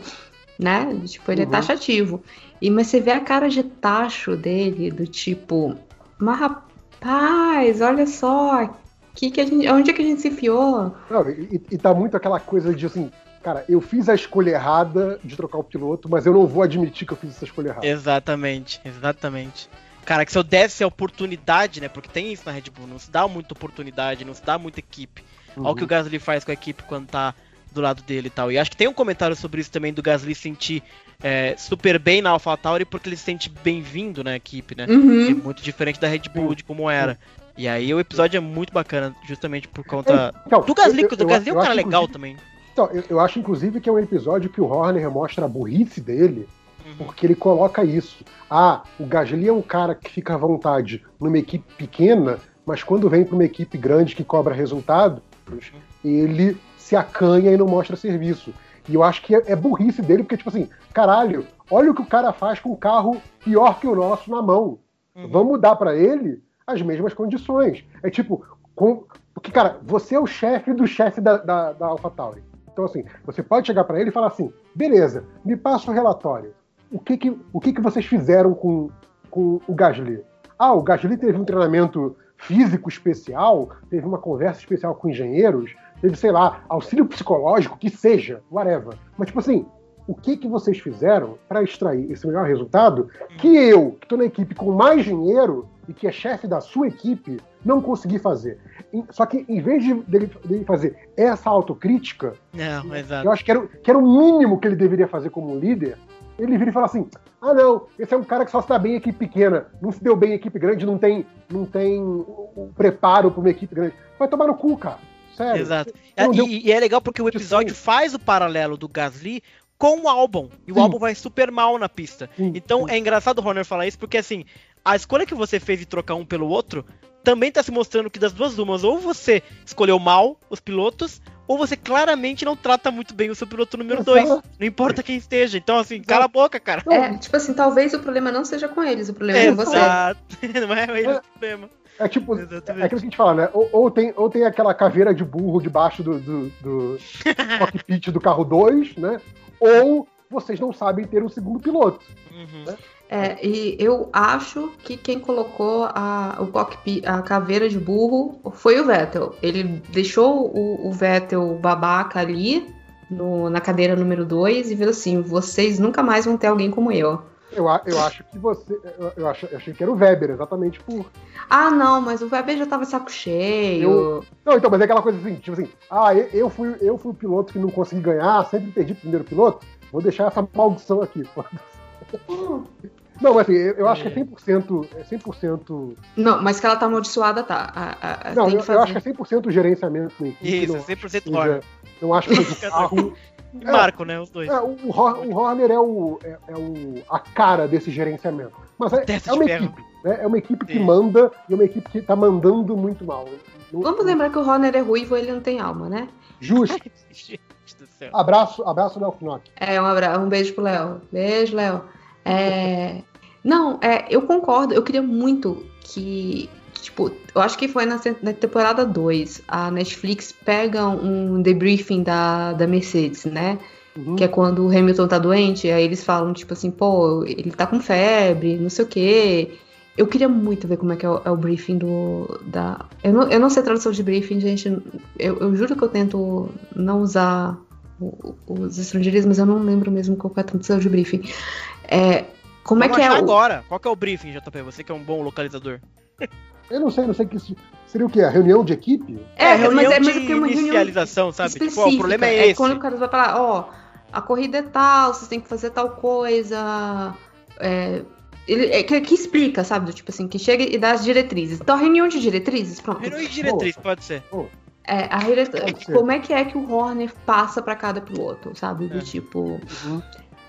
né? Tipo, ele é uhum. taxativo. E, mas você vê a cara de tacho dele, do tipo, mas rapaz, olha só, que que a gente, onde é que a gente se enfiou?
Não, e, e tá muito aquela coisa de assim, cara, eu fiz a escolha errada de trocar o piloto, mas eu não vou admitir que eu fiz essa escolha errada.
Exatamente, exatamente. Cara, que se eu desse a oportunidade, né? Porque tem isso na Red Bull, não se dá muita oportunidade, não se dá muita equipe. Uhum. Olha o que o Gasly faz com a equipe quando tá do lado dele e tal. E acho que tem um comentário sobre isso também do Gasly sentir é, super bem na AlphaTauri porque ele se sente bem-vindo na equipe, né? Uhum. É muito diferente da Red Bull, de como era. E aí o episódio é muito bacana, justamente por conta é, então, do Gasly, que o Gasly é um cara legal também.
Então, eu, eu, acho inclusive que é um episódio que o Horner mostra a burrice dele, uhum. porque ele coloca isso. Ah, o Gasly é um cara que fica à vontade numa equipe pequena, mas quando vem para uma equipe grande que cobra resultados, uhum. ele se acanha e não mostra serviço. E eu acho que é, é burrice dele, porque, tipo assim, caralho, olha o que o cara faz com um carro pior que o nosso na mão. Uhum. Vamos dar para ele as mesmas condições. É tipo, com... porque, cara, você é o chefe do chefe da, da, da AlphaTauri. Então, assim, você pode chegar para ele e falar assim: beleza, me passa o relatório. O que que, o que, que vocês fizeram com, com o Gasly? Ah, o Gasly teve um treinamento físico especial, teve uma conversa especial com engenheiros, teve, sei lá, auxílio psicológico, que seja, whatever. Mas, tipo assim, o que, que vocês fizeram para extrair esse melhor resultado que eu, que estou na equipe com mais dinheiro, e que é chefe da sua equipe não conseguir fazer. Só que em vez de dele, fazer essa autocrítica,
não,
eu acho que era, que era o mínimo que ele deveria fazer como líder, ele vira e fala assim: ah, não, esse é um cara que só se dá bem em equipe pequena, não se deu bem em equipe grande, não tem, não tem o preparo para uma equipe grande. Vai tomar no cu, cara. Sério.
Exato. E, deu... e, é legal porque o episódio faz o paralelo do Gasly com o álbum. E o álbum vai super mal na pista. Sim. Então Sim. é engraçado o Horner falar isso, porque assim, a escolha que você fez de trocar um pelo outro também tá se mostrando que das duas umas, ou você escolheu mal os pilotos, ou você claramente não trata muito bem o seu piloto número 2. Não importa quem esteja. Então, assim, cala a boca, cara.
É, tipo assim, talvez o problema não seja com eles, o problema é, com você.
Exato. Não é ele
É.
o problema.
É tipo, é
Exatamente.
aquilo que a gente fala, né? Ou, ou tem, ou tem aquela caveira de burro debaixo do, do, do cockpit do carro 2, né? Ou vocês não sabem ter um segundo piloto.
Uhum.
É, e eu acho que quem colocou a, o cockpit, a caveira de burro foi o Vettel. Ele deixou o, o Vettel babaca ali no- na cadeira número 2 e viu assim: vocês nunca mais vão ter alguém como eu.
Eu, eu acho que você. Eu, eu, acho- eu achei que era o Weber, exatamente por.
Ah, não, mas o Weber já tava saco cheio.
Não, então, mas é aquela coisa assim, tipo assim, ah, eu, eu fui, eu fui o piloto que não consegui ganhar, sempre perdi o primeiro piloto, vou deixar essa maldição aqui. pô. Não, mas assim, eu, acho que é 100%, é 100%.
Não, mas que ela tá amaldiçoada, tá. A- a-
Não,
tem
eu, eu acho que é 100% gerenciamento na equipe.
Isso,
não,
100%
seja-
Horner.
não acho que seja carro.
E Marco, né? Os dois.
É, o, o Horner é, o, é, é o, a cara desse gerenciamento. Mas é, é uma
ferro.
equipe. Né? É uma equipe que
Sim.
manda e é uma equipe que tá mandando muito mal.
Vamos lembrar que o Horner é ruivo ele não tem alma, né?
Justo.
Gente do céu.
Abraço, abraço, Léo Knock.
É, um, abra... um beijo pro Léo. Beijo, Léo. É... Não, é, eu concordo. Eu queria muito que. Tipo, eu acho que foi na, na temporada 2. A Netflix pega um debriefing da, da Mercedes, né?
Uhum.
Que é quando o Hamilton tá doente. Aí eles falam, tipo assim, pô, ele tá com febre, não sei o quê. Eu queria muito ver como é que é o, é o briefing do. Da... Eu, não, eu não sei tradução de briefing, gente. Eu, eu juro que eu tento não usar os estrangeirismos, eu não lembro mesmo qual é a tradução de briefing. É, como é
Vamos
que é
achar
o.
agora. Qual que é o briefing, JP? Você que é um bom localizador.
Eu não sei, não sei que isso. Seria o quê? A reunião de equipe?
É,
reunião
mas é, mas
de
é porque é uma reunião
inicialização, sabe? Tipo, ó,
específica.
o problema é esse.
quando o cara vai falar, ó, a corrida é tal, vocês têm que fazer tal coisa. É, ele, é, que, que explica, sabe? Do Tipo assim, que chega e dá as diretrizes. Então, a reunião de diretrizes, pronto.
Reunião de diretriz, pode ser.
É, a dire-
Pode ser.
como é que é que o Horner passa pra cada piloto, sabe? Do
É.
tipo.
Uhum.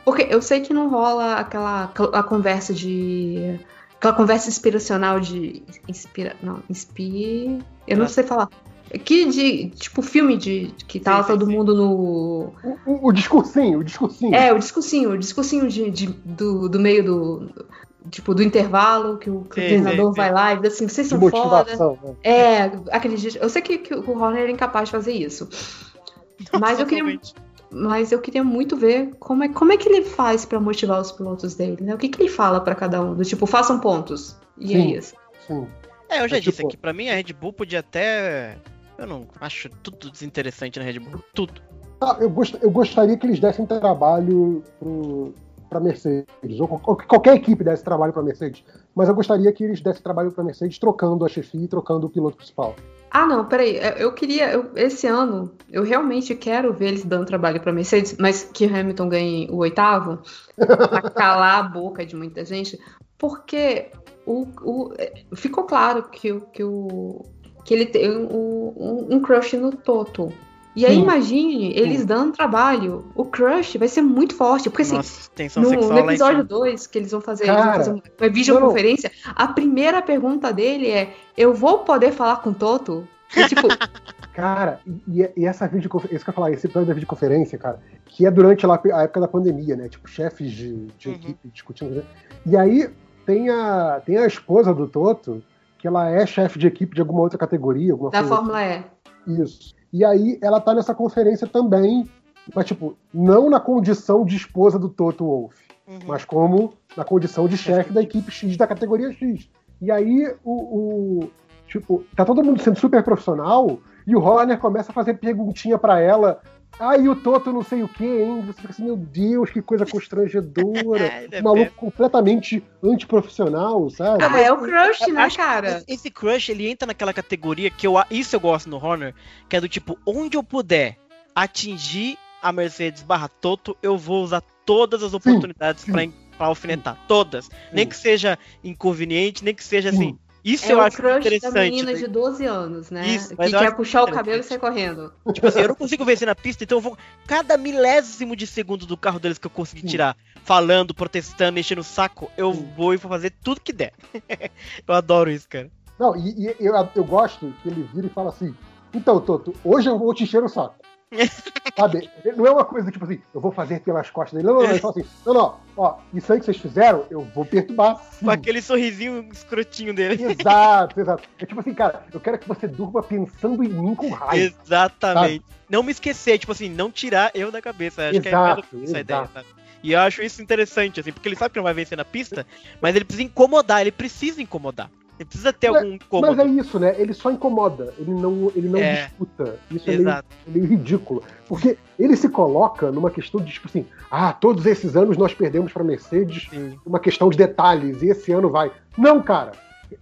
Porque eu sei que não rola aquela a conversa de. Aquela conversa inspiracional de. Inspira. Não, inspi. Eu não
Ah.
sei falar. Que de. Tipo, filme de. Que tava
Sim,
todo
sim.
mundo no.
O, o- o discursinho, o discursinho.
É, o discursinho, o discursinho de, de- do, do meio do. Tipo, do intervalo, que o, que o
Sim,
treinador
sim, sim.
vai lá e diz assim, vocês são foda.
motivação. né?
É, dia. Eu sei que, que o Horner era incapaz de fazer isso. Mas eu queria. Mas eu queria muito ver como é, como é que ele faz pra motivar os pilotos dele, né? O que, que ele fala pra cada um? Do tipo, façam pontos. E
Sim.
é isso.
Sim.
É, eu já
É
disse
tipo-
aqui, pra mim a Red Bull podia até. Eu não acho tudo desinteressante na Red Bull. Tudo.
Ah, eu, gost- eu gostaria que eles dessem trabalho pro, pra Mercedes, ou qual- qualquer equipe desse trabalho pra Mercedes, mas eu gostaria que eles dessem trabalho pra Mercedes trocando a chefia e trocando o piloto principal.
Ah, não, peraí. Eu queria. eu- esse ano, eu realmente quero ver eles dando trabalho pra Mercedes, mas que Hamilton ganhe o oitavo, pra calar a boca de muita gente, porque o, o- ficou claro que, que, o, que ele tem um, um- um crush no Toto. E aí,
Sim.
imagine eles dando trabalho. O crush vai ser muito forte. Porque assim,
Nossa,
no, no episódio
cima.
2, que eles vão fazer,
Cara,
eles vão fazer uma videoconferência, a primeira pergunta dele é: Eu vou poder falar com o Toto? E, tipo,
Cara, e, e essa videoconferência, isso que eu ia falar, esse episódio da videoconferência, cara, que é durante lá a época da pandemia, né? Tipo, chefes de, de
Uhum.
equipe discutindo. Né? E aí tem a, tem a esposa do Toto, que ela é chefe de equipe de alguma outra categoria, alguma
da
coisa
Fórmula E.
Isso. E aí ela tá nessa conferência também, mas tipo, não na condição de esposa do Toto Wolff,
Uhum.
mas como na condição de chefe da equipe X da categoria X. E aí o, o- tipo, tá todo mundo sendo super profissional e o Horner começa a fazer perguntinha pra ela. Ah, e o Toto não sei o que, hein? Você fica assim, meu Deus, que coisa constrangedora.
É,
Um maluco completamente antiprofissional, sabe?
Ah, é o crush, né, cara?
Esse crush, ele entra naquela categoria que eu, isso eu gosto no Honor, que é do tipo, onde eu puder atingir a Mercedes barra Toto, eu vou usar todas as oportunidades
sim.
pra, pra alfinetar. Todas. Nem que seja inconveniente, nem que seja assim,
Sim.
Isso
é
eu
o
acho
crush da
interessante.
menina de 12 anos, né?
Isso,
que
eu
quer puxar o
interessante.
cabelo e sair correndo.
Tipo assim, eu não consigo vencer na pista, então eu vou. Cada milésimo de segundo do carro deles que eu consegui
Sim.
tirar, falando, protestando, enchendo o saco, eu vou e vou fazer tudo que der. eu adoro isso, cara.
Não, e, e eu, eu gosto que ele vira e fala assim: então, Toto, hoje eu vou te encher o saco. Sabe? Não é uma coisa tipo assim, eu vou fazer pelas costas dele. Não, não, não. Ele fala assim: não, não, ó, isso aí que vocês fizeram, eu vou perturbar. sim."
Com aquele sorrisinho escrotinho dele.
Exato, exato. É tipo assim, cara, eu quero que você durma pensando em mim com raiva.
Exatamente. Não me esquecer, tipo assim, não tirar eu da cabeça. Acho que é
Exato,
essa
exato.
ideia, sabe? E eu acho isso interessante, assim, porque ele sabe que não vai vencer na pista, mas ele precisa incomodar, ele precisa incomodar. Ele precisa ter
Mas-
algum incômodo.
Mas é isso, né? Ele só incomoda, ele não, ele não
É.
disputa. Isso é meio,
Exato.
é meio ridículo. Porque ele se coloca numa questão de, tipo assim, ah, todos esses anos nós perdemos pra Mercedes
Sim.
uma questão de detalhes, e esse ano vai. Não, cara.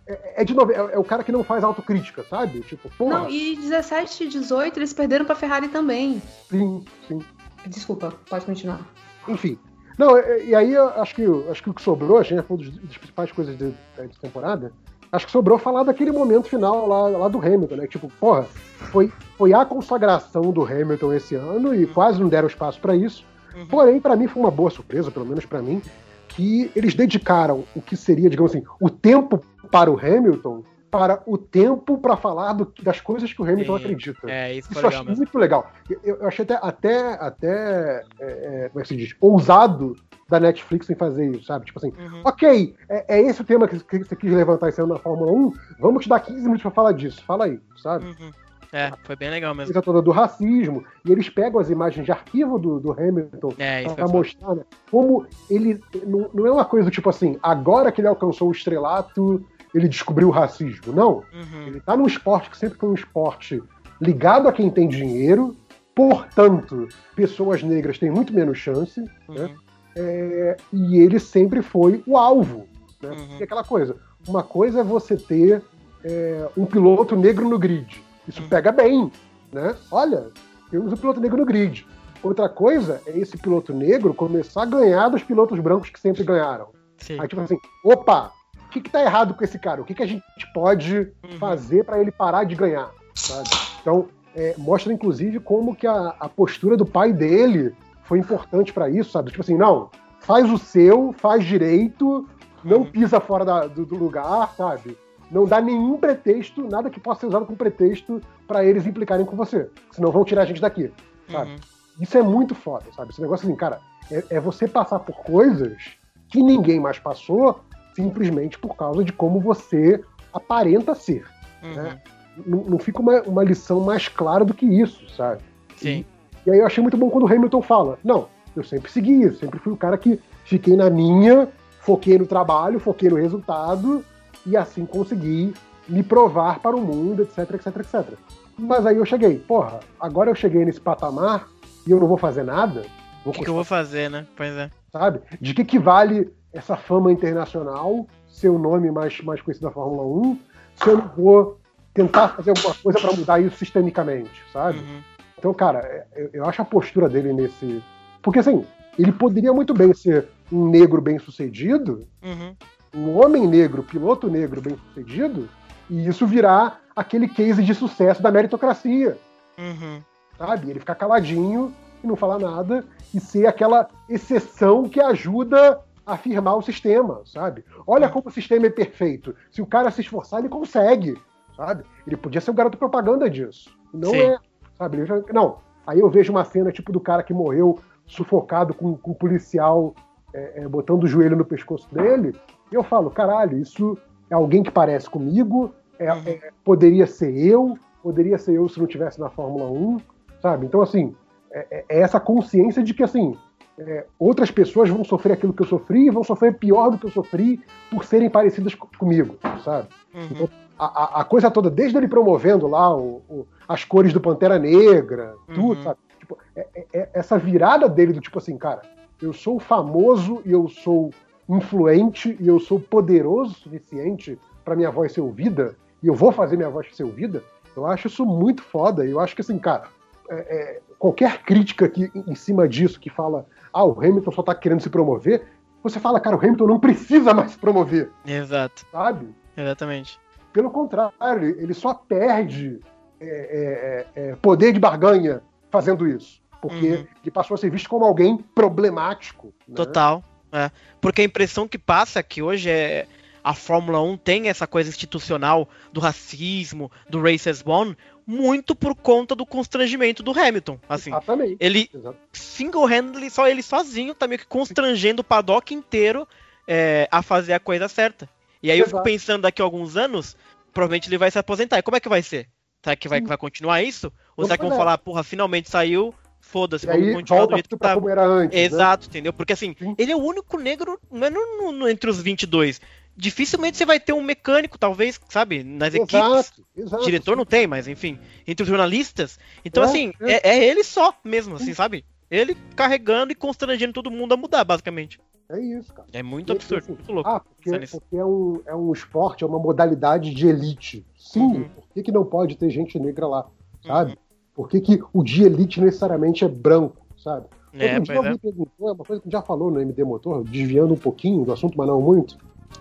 É, é de novo, é, é o cara que não faz autocrítica, sabe? Tipo, porra,
Não, e 17 e 18 eles perderam pra Ferrari também.
sim, sim.
Desculpa, pode continuar.
Enfim. Não, é- e aí eu acho que, acho que o que sobrou, a gente falou dos- das principais coisas de, é, de temporada, acho que sobrou falar daquele momento final lá, lá do Hamilton, né? Tipo, porra, foi, foi a consagração do Hamilton esse ano e quase não deram espaço pra isso.
Uhum.
Porém, pra mim foi uma boa surpresa, pelo menos pra mim, que eles dedicaram o que seria, digamos assim, o tempo para o Hamilton para o tempo para falar do- das coisas que o Hamilton
Sim.
acredita.
É, isso
Isso eu achei
mesmo.
muito legal. Eu, eu achei até, até, até é, é, como é que se diz, ousado da Netflix em fazer isso, sabe? Tipo assim,
Uhum.
ok, é, é esse o tema que, que você quis levantar esse ano na Fórmula 1, vamos te dar 15 minutos pra falar disso. Fala aí, sabe?
Uhum. É, foi bem legal mesmo.
coisa toda do racismo, e eles pegam as imagens de arquivo do, do Hamilton
É,
pra
foda.
mostrar né, como ele. Não, não é uma coisa tipo assim, agora que ele alcançou o estrelato, ele descobriu o racismo. Não.
Uhum.
Ele tá num esporte que sempre foi um esporte ligado a quem tem dinheiro, portanto, pessoas negras têm muito menos chance, né?
Uhum.
É, e ele sempre foi o alvo. Né?
Uhum.
E aquela coisa. Uma coisa é você ter é, um piloto negro no grid. Isso
Uhum.
pega bem. Né? Olha, temos um piloto negro no grid. Outra coisa é esse piloto negro começar a ganhar dos pilotos brancos que sempre ganharam.
Sim.
Aí, tipo assim, opa, o que, que tá errado com esse cara? O que, que a gente pode
Uhum.
fazer para ele parar de ganhar? Sabe? Então, é, mostra inclusive como que a, a postura do pai dele foi importante para isso, sabe? Tipo assim, não, faz o seu, faz direito, não
Uhum.
pisa fora da- do, do lugar, sabe? Não dá nenhum pretexto, nada que possa ser usado como pretexto para eles implicarem com você. Senão vão tirar a gente daqui, sabe?
Uhum.
Isso é muito foda, sabe? Esse negócio assim, cara, é, é você passar por coisas que ninguém mais passou simplesmente por causa de como você aparenta ser.
Uhum.
né? Não, não fica uma, uma lição mais clara do que isso, sabe?
Sim.
E aí eu achei muito bom quando o Hamilton fala: não, eu sempre segui isso, sempre fui o cara que fiquei na minha, foquei no trabalho, foquei no resultado e assim consegui me provar para o mundo, etc, etc, etc. Mas aí eu cheguei, porra, agora eu cheguei nesse patamar e eu não vou fazer nada.
O que, que eu vou fazer, né? Pois é.
sabe? De que, que vale essa fama internacional, seu nome mais, mais conhecido da Fórmula 1, se eu não vou tentar fazer alguma coisa para mudar isso sistemicamente, sabe?
Uhum.
Então, cara, é- eu, eu acho a postura dele nesse. Porque assim, ele poderia muito bem ser um negro bem sucedido,
Uhum.
um homem negro, piloto negro bem sucedido, e isso virar aquele case de sucesso da meritocracia
Uhum.
sabe? Ele ficar caladinho e não falar nada e ser aquela exceção que ajuda afirmar o sistema, sabe? Olha como o sistema é perfeito. Se o cara se esforçar, ele consegue, sabe? Ele podia ser o garoto propaganda disso. Não
Sim.
é, sabe? Já- Não. Aí eu vejo uma cena tipo do cara que morreu sufocado com, com um policial é, é, botando o joelho no pescoço dele. E eu falo, caralho, isso é alguém que parece comigo, é- é- poderia ser eu, poderia ser eu se não tivesse na Fórmula 1, sabe? Então, assim, é, é- é essa consciência de que, assim, é, outras pessoas vão sofrer aquilo que eu sofri e vão sofrer pior do que eu sofri por serem parecidas co- comigo, sabe?
Uhum.
A, a- a coisa toda, desde ele promovendo lá o- o- as cores do Pantera Negra, tudo,
Uhum.
sabe? Tipo, é- é- é essa virada dele do tipo assim, cara, eu sou famoso e eu sou influente e eu sou poderoso o suficiente para minha voz ser ouvida e eu vou fazer minha voz ser ouvida, eu acho isso muito foda. E eu acho que assim, cara, é- é, qualquer crítica que, em cima disso que fala, ah, o Hamilton só tá querendo se promover, você fala, cara, o Hamilton não precisa mais se promover,
Exato.
sabe?
Exatamente.
Pelo contrário, ele só perde é, é, é, poder de barganha fazendo isso. Porque
Uhum.
ele passou a ser visto como alguém problemático. né?
Total. É. Porque a impressão que passa é que hoje é. A Fórmula 1 tem essa coisa institucional do racismo, do racist one, muito por conta do constrangimento do Hamilton. Assim,
Exatamente.
ele
Exato.
single-handedly, só ele sozinho, tá meio que constrangendo o paddock inteiro é, a fazer a coisa certa. E aí eu fico
Exato.
pensando daqui a alguns anos, provavelmente ele vai se aposentar. E como é que vai ser? Será que vai, vai continuar isso? Ou
Vamos
será que vão falar, porra, finalmente saiu, foda-se, vamos continuar do jeito que tá.
como era antes. né?
Exato, entendeu? Porque assim,
Sim.
ele é o único negro não é no- no- entre os 22. Dificilmente você vai ter um mecânico, talvez, sabe, nas equipes.
Exato, exato.
Diretor não tem, mas enfim, entre os jornalistas. Então,
É,
assim,
é.
é. é ele só mesmo, assim, sabe? Ele carregando e constrangendo todo mundo a mudar, basicamente.
É isso, cara.
É muito absurdo,
assim,
muito louco.
Ah, porque, porque é, um, é um esporte, é uma modalidade de elite. Sim,
Uhum.
por que, que não pode ter gente negra lá, sabe?
Uhum.
Por que, que o de elite necessariamente é branco, sabe?
É,
Outro dia
pois é.
alguém perguntou, é uma coisa que já falou no MD Motor, desviando um pouquinho do assunto, mas não muito.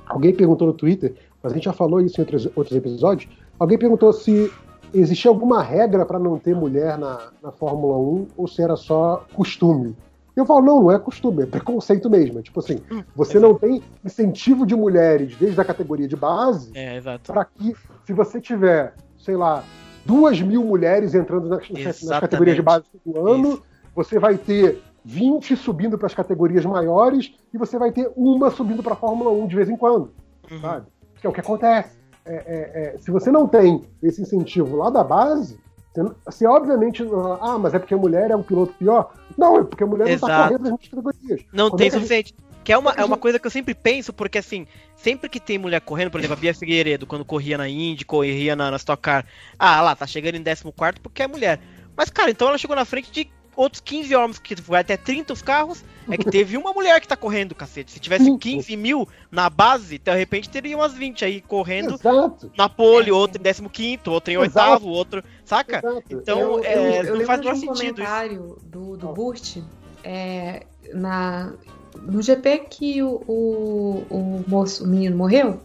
Alguém perguntou no Twitter, mas a gente já falou isso em outros, outros episódios. Alguém perguntou se existia alguma regra para não ter mulher na, na Fórmula 1 ou se era só costume. Eu falo, não, não é costume, é preconceito mesmo. É tipo assim,
Hum,
você não tem incentivo de mulheres desde a categoria de base
É,
para que, se você tiver, sei lá, duas mil mulheres entrando nas, nas categorias de base todo ano, você vai ter 20 subindo para as categorias maiores e você vai ter uma subindo para a Fórmula 1 de vez em quando,
Uhum.
sabe? Que é o que acontece. É, é, é, se você não tem esse incentivo lá da base, você, você obviamente. Ah, mas é porque a mulher é um piloto pior? Não, é porque a mulher não está
Exato.
correndo nas categorias.
Não tem
é gente-
suficiente. Que é uma,
é
uma
gente-
coisa que eu sempre penso, porque assim, sempre que tem mulher correndo, por exemplo, a Bia Figueiredo, quando corria na Indy, corria na, na Stock Car, ah, lá, tá chegando em 14 porque é mulher. Mas, cara, então ela chegou na frente de outros 15 homens, que vai até 30 os carros, é que teve uma mulher que tá correndo, cacete. Se tivesse
Sim.
15 mil na base, de repente teria umas 20 aí correndo
Exato.
na pole, outro em 15, outro em oitavo, outro. Saca?
exato.
Então,
eu,
é,
eu, eu
não faz menor
um
sentido isso.
comentário do, do Burt é, na, no GP que o, o, o moço, o menino morreu.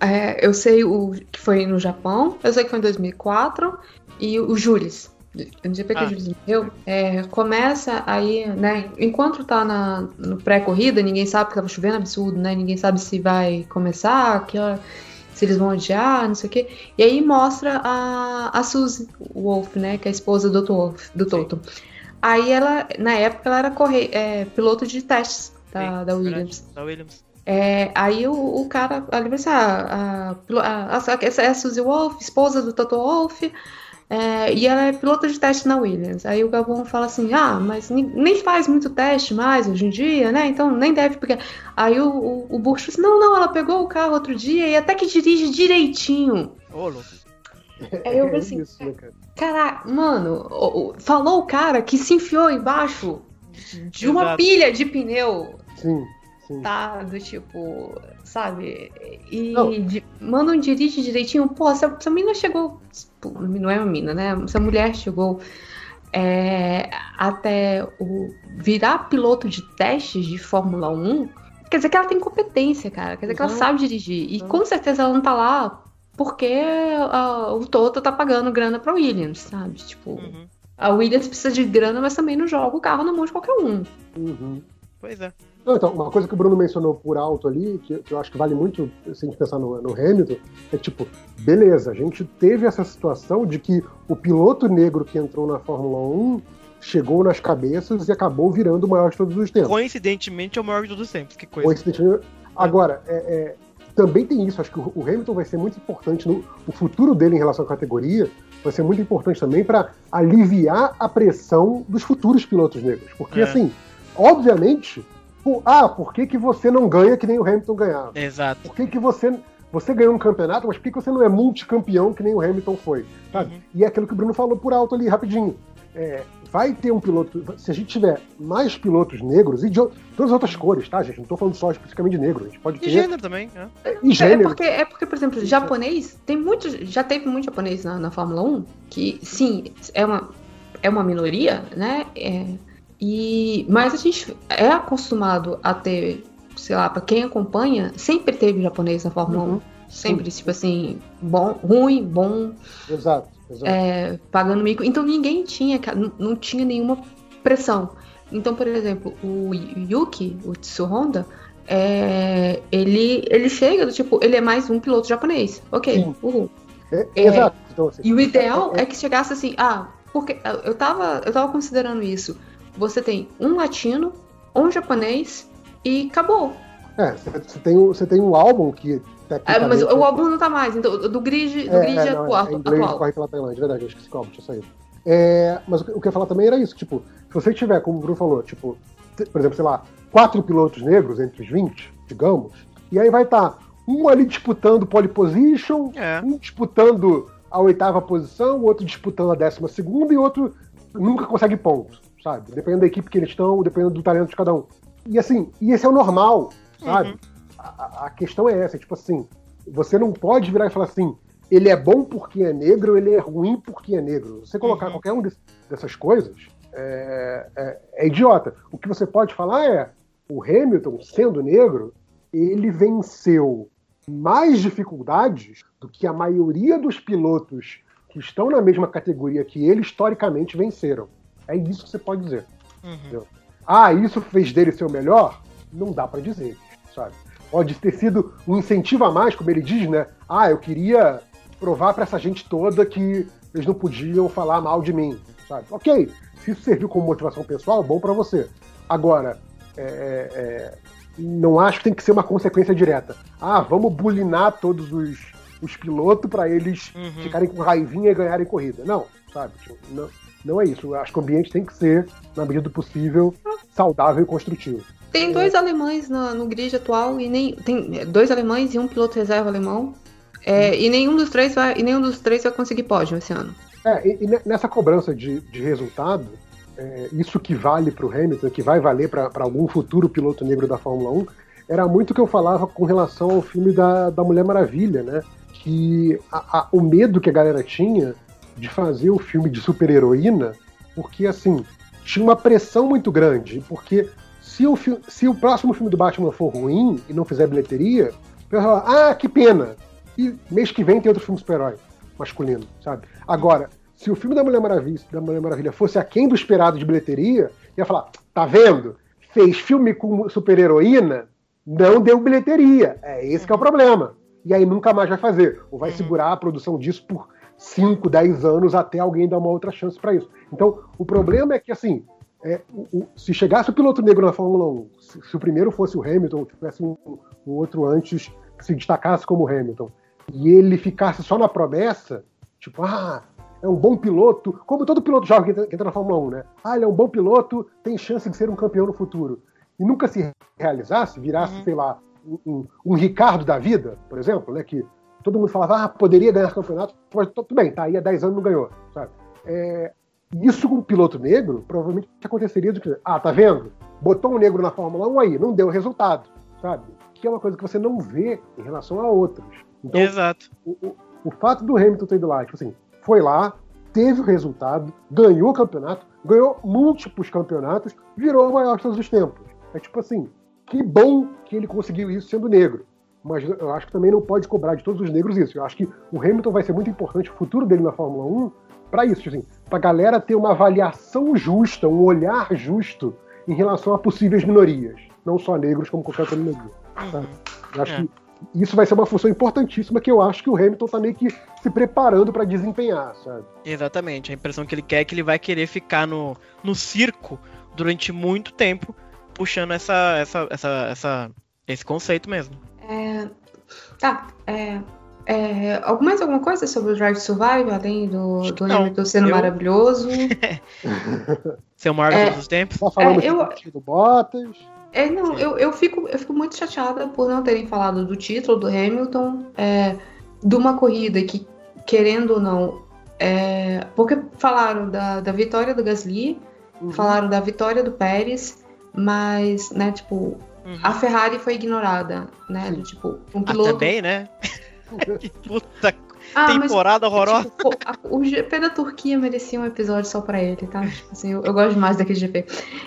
é, eu sei o que foi no Japão, eu sei que foi em 2004, e o Jules. No GP que
Ah.
Jules morreu, é, começa aí, né? Enquanto tá na, no pré-corrida, ninguém sabe que tava chovendo absurdo, né? Ninguém sabe se vai começar, que hora, se eles vão adiar, não sei o quê. E aí mostra a, a Suzy Wolf, né? Que é a esposa do, Wolf, do
Sim.
Toto. Aí ela, na época, ela era corre, é, piloto de testes da,
Sim,
da Williams.
Da Williams.
É, aí o, o cara, ali vai ser a, a, a, a- essa é a Suzy Wolf, esposa do Toto Wolff, é, e ela é pilota de teste na Williams. Aí o Gabon fala assim: ah, mas nem faz muito teste mais hoje em dia, né? Então nem deve pegar. Aí o, o, o fala assim: não, não, ela pegou o carro outro dia e até que dirige direitinho.
Ô, louco.
Aí eu
é
falei assim,
isso, né, cara?
Caraca, mano, falou o cara que se enfiou embaixo de uma
Exato.
pilha de pneu
Sim, sim.
tá? Do tipo, sabe? E
Não.
de- manda um dirige direitinho. Pô, essa, essa menina chegou. pô, Não é uma mina, né? Essa mulher chegou é, até o virar piloto de testes de Fórmula 1. Quer dizer que ela tem competência, cara. Quer dizer que ela sabe dirigir. E
Exato.
com certeza ela não tá lá porque ah, o Toto tá pagando grana pra Williams, sabe? Tipo,
Uhum.
a Williams precisa de grana, mas também não joga o carro na mão de qualquer um.
Uhum.
Pois é.
Não, então, uma coisa que o Bruno mencionou por alto ali, que, que eu acho que vale muito se a gente pensar no, no Hamilton, é tipo, beleza, a gente teve essa situação de que o piloto negro que entrou na Fórmula 1 chegou nas cabeças e acabou virando o maior de todos os tempos.
Coincidentemente é o maior de todos os tempos. Que coisa.
Coincidentemente. Agora, é, é, também tem isso, acho que o o Hamilton vai ser muito importante no o futuro dele em relação à categoria, vai ser muito importante também para aliviar a pressão dos futuros pilotos negros. Porque,
É.
assim, obviamente, ah, por que, que você não ganha que nem o Hamilton ganhava?
Exato.
Por que, que você. Você ganhou um campeonato, mas por que, que você não é multicampeão que nem o Hamilton foi? Sabe?
Uhum.
E é aquilo que o Bruno falou por alto ali, rapidinho. É, vai ter um piloto. Se a gente tiver mais pilotos negros e de todas as outras cores, tá, gente? Não tô falando só especificamente de negro. A gente pode
E
ter.
gênero também. né?
E
É
gênero.
porque, é porque, por exemplo, japonês, tem muito. Já teve muito japonês na, na Fórmula 1, que sim, é uma, é uma minoria, né? É, e, mas a gente é acostumado a ter, sei lá, pra quem acompanha, sempre teve japonês na Fórmula
Uhum.
1. Sempre, tipo assim, bom, ruim, bom,
Exato, exato.
é, pagando mico. Então ninguém tinha, não, não tinha nenhuma pressão. Então, por exemplo, o Yuki, o Tsuhonda, é, ele, ele chega do tipo, ele é mais um piloto japonês. Ok,
Sim.
uhul.
É,
é,
exato. Então, assim,
E o ideal é que chegasse assim, ah, porque eu tava, eu tava considerando isso. Você tem um latino, um japonês e acabou.
É, você tem, um- você tem um álbum que
É, mas o álbum não tá mais, então do grid, do
É,
grid
é, não,
atual.
é, em inglês
atual.
corre pela Tailândia, é verdade, eu esqueci que o álbum tinha saído. É, mas o que eu ia falar também era isso, tipo, se você tiver, como o Bruno falou, tipo, por exemplo, sei lá, quatro pilotos negros entre os 20, digamos, e aí vai estar um ali disputando pole position,
É.
um disputando a oitava posição, o outro disputando a décima segunda e outro nunca consegue pontos, sabe? Dependendo da equipe que eles estão, dependendo do talento de cada um. E assim, e esse é o normal, sabe?
Uhum.
A, a- questão é essa, tipo assim, você não pode virar e falar assim, ele é bom porque é negro, ele é ruim porque é negro. Você colocar
Uhum.
qualquer um des- dessas coisas é, é- é idiota. O que você pode falar é, o Hamilton, sendo negro, ele venceu mais dificuldades do que a maioria dos pilotos que estão na mesma categoria que ele historicamente venceram. É isso que você pode dizer.
Uhum.
Ah, isso fez dele ser o melhor? Não dá pra dizer, sabe? Pode ter sido um incentivo a mais, como ele diz, né? Ah, eu queria provar pra essa gente toda que eles não podiam falar mal de mim, sabe? Ok, se isso serviu como motivação pessoal, bom pra você. Agora, é, é, não acho que tem que ser uma consequência direta. Ah, vamos bulinar todos os, os pilotos pra eles
Uhum.
ficarem com raivinha e ganharem corrida. Não, sabe? Tipo, Não, não é isso. Acho que o ambiente tem que ser, na medida do possível, saudável e construtivo.
Tem dois alemães na- no grid atual e nem tem dois alemães e um piloto reserva alemão. É, e nenhum dos três vai e nenhum dos três vai conseguir pódio esse ano.
É, e, e ne- nessa cobrança de, de resultado, é, isso que vale para o Hamilton, que vai valer para algum futuro piloto negro da Fórmula 1, era muito o que eu falava com relação ao filme da, da Mulher Maravilha, né? Que a- a- o medo que a galera tinha de fazer o filme de super-heroína, porque assim, tinha uma pressão muito grande, porque se o, se o próximo filme do Batman for ruim e não fizer bilheteria, o pessoal vai falar, ah, que pena! E mês que vem tem outro filme super-herói masculino, sabe? Agora, se o filme da Mulher Maravilha, da Mulher Maravilha fosse aquém do esperado de bilheteria, ia falar, tá vendo? Fez filme com super-heroína, não deu bilheteria. É esse que é o problema. E aí nunca mais vai fazer. Ou vai
Uhum.
segurar a produção disso por 5, 10 anos até alguém dar uma outra chance para isso. Então, o problema é que, assim, é, o- o- se chegasse o piloto negro na Fórmula 1, se, se o primeiro fosse o Hamilton, tivesse um, um outro antes que se destacasse como Hamilton, e ele ficasse só na promessa, tipo, ah, é um bom piloto, como todo piloto jovem que entra, que entra na Fórmula 1, né? Ah, ele é um bom piloto, tem chance de ser um campeão no futuro. E nunca se realizasse, virasse,
Uhum.
sei lá, um, um- um Ricardo da vida, por exemplo, né? Que todo mundo falava, ah, poderia ganhar campeonato, mas tudo bem, tá aí há 10 anos não ganhou, sabe? É, isso com um piloto negro, provavelmente aconteceria do que, ah, tá vendo? Botou um negro na Fórmula 1 aí, não deu resultado, sabe? Que é uma coisa que você não vê em relação a outros. Então,
Exato.
o, o- o fato do Hamilton ter ido lá, tipo assim, foi lá, teve o resultado, ganhou o campeonato, ganhou múltiplos campeonatos, virou o maior de todos os tempos. É tipo assim, que bom que ele conseguiu isso sendo negro. Mas eu acho que também não pode cobrar de todos os negros isso. Eu acho que o Hamilton vai ser muito importante, o futuro dele na Fórmula 1, para isso, assim, pra galera ter uma avaliação justa, um olhar justo em relação a possíveis minorias. Não só negros, como qualquer outra minoria.
Uhum.
Eu acho
É.
que isso vai ser uma função importantíssima que eu acho que o Hamilton tá meio que se preparando para desempenhar, sabe?
Exatamente. A impressão que ele quer é que ele vai querer ficar no, no circo durante muito tempo, puxando essa, essa, essa, essa, esse conceito mesmo.
É, tá. É, é, algum- mais alguma coisa sobre o Drive Survive, além do, do
não.
Hamilton sendo
Eu-
maravilhoso?
Ser o maior
É.
todos os tempos.
Só falando
É, eu-
do Bottas.
É, não, eu, eu, fico, eu fico muito chateada por não terem falado do título do Hamilton, é, de uma corrida que, querendo ou não, é, porque falaram da, da vitória do Gasly,
Uhum.
falaram da vitória do Pérez, mas, né, tipo,
Uhum.
a Ferrari foi ignorada, né, do tipo, um
Ah,
piloto...
também, né? que puta.
Ah, mas,
temporada horrorosa.
tipo, pô, a- o GP da Turquia merecia um episódio só pra ele, tá? Tipo assim, eu, eu gosto mais daquele GP.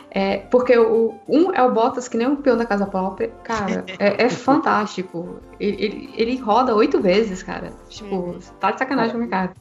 É, porque o, um é o Bottas, que nem um peão da casa própria. Cara, é, é fantástico. Ele, ele, ele roda oito vezes, cara. Tipo, tá de sacanagem com o cara.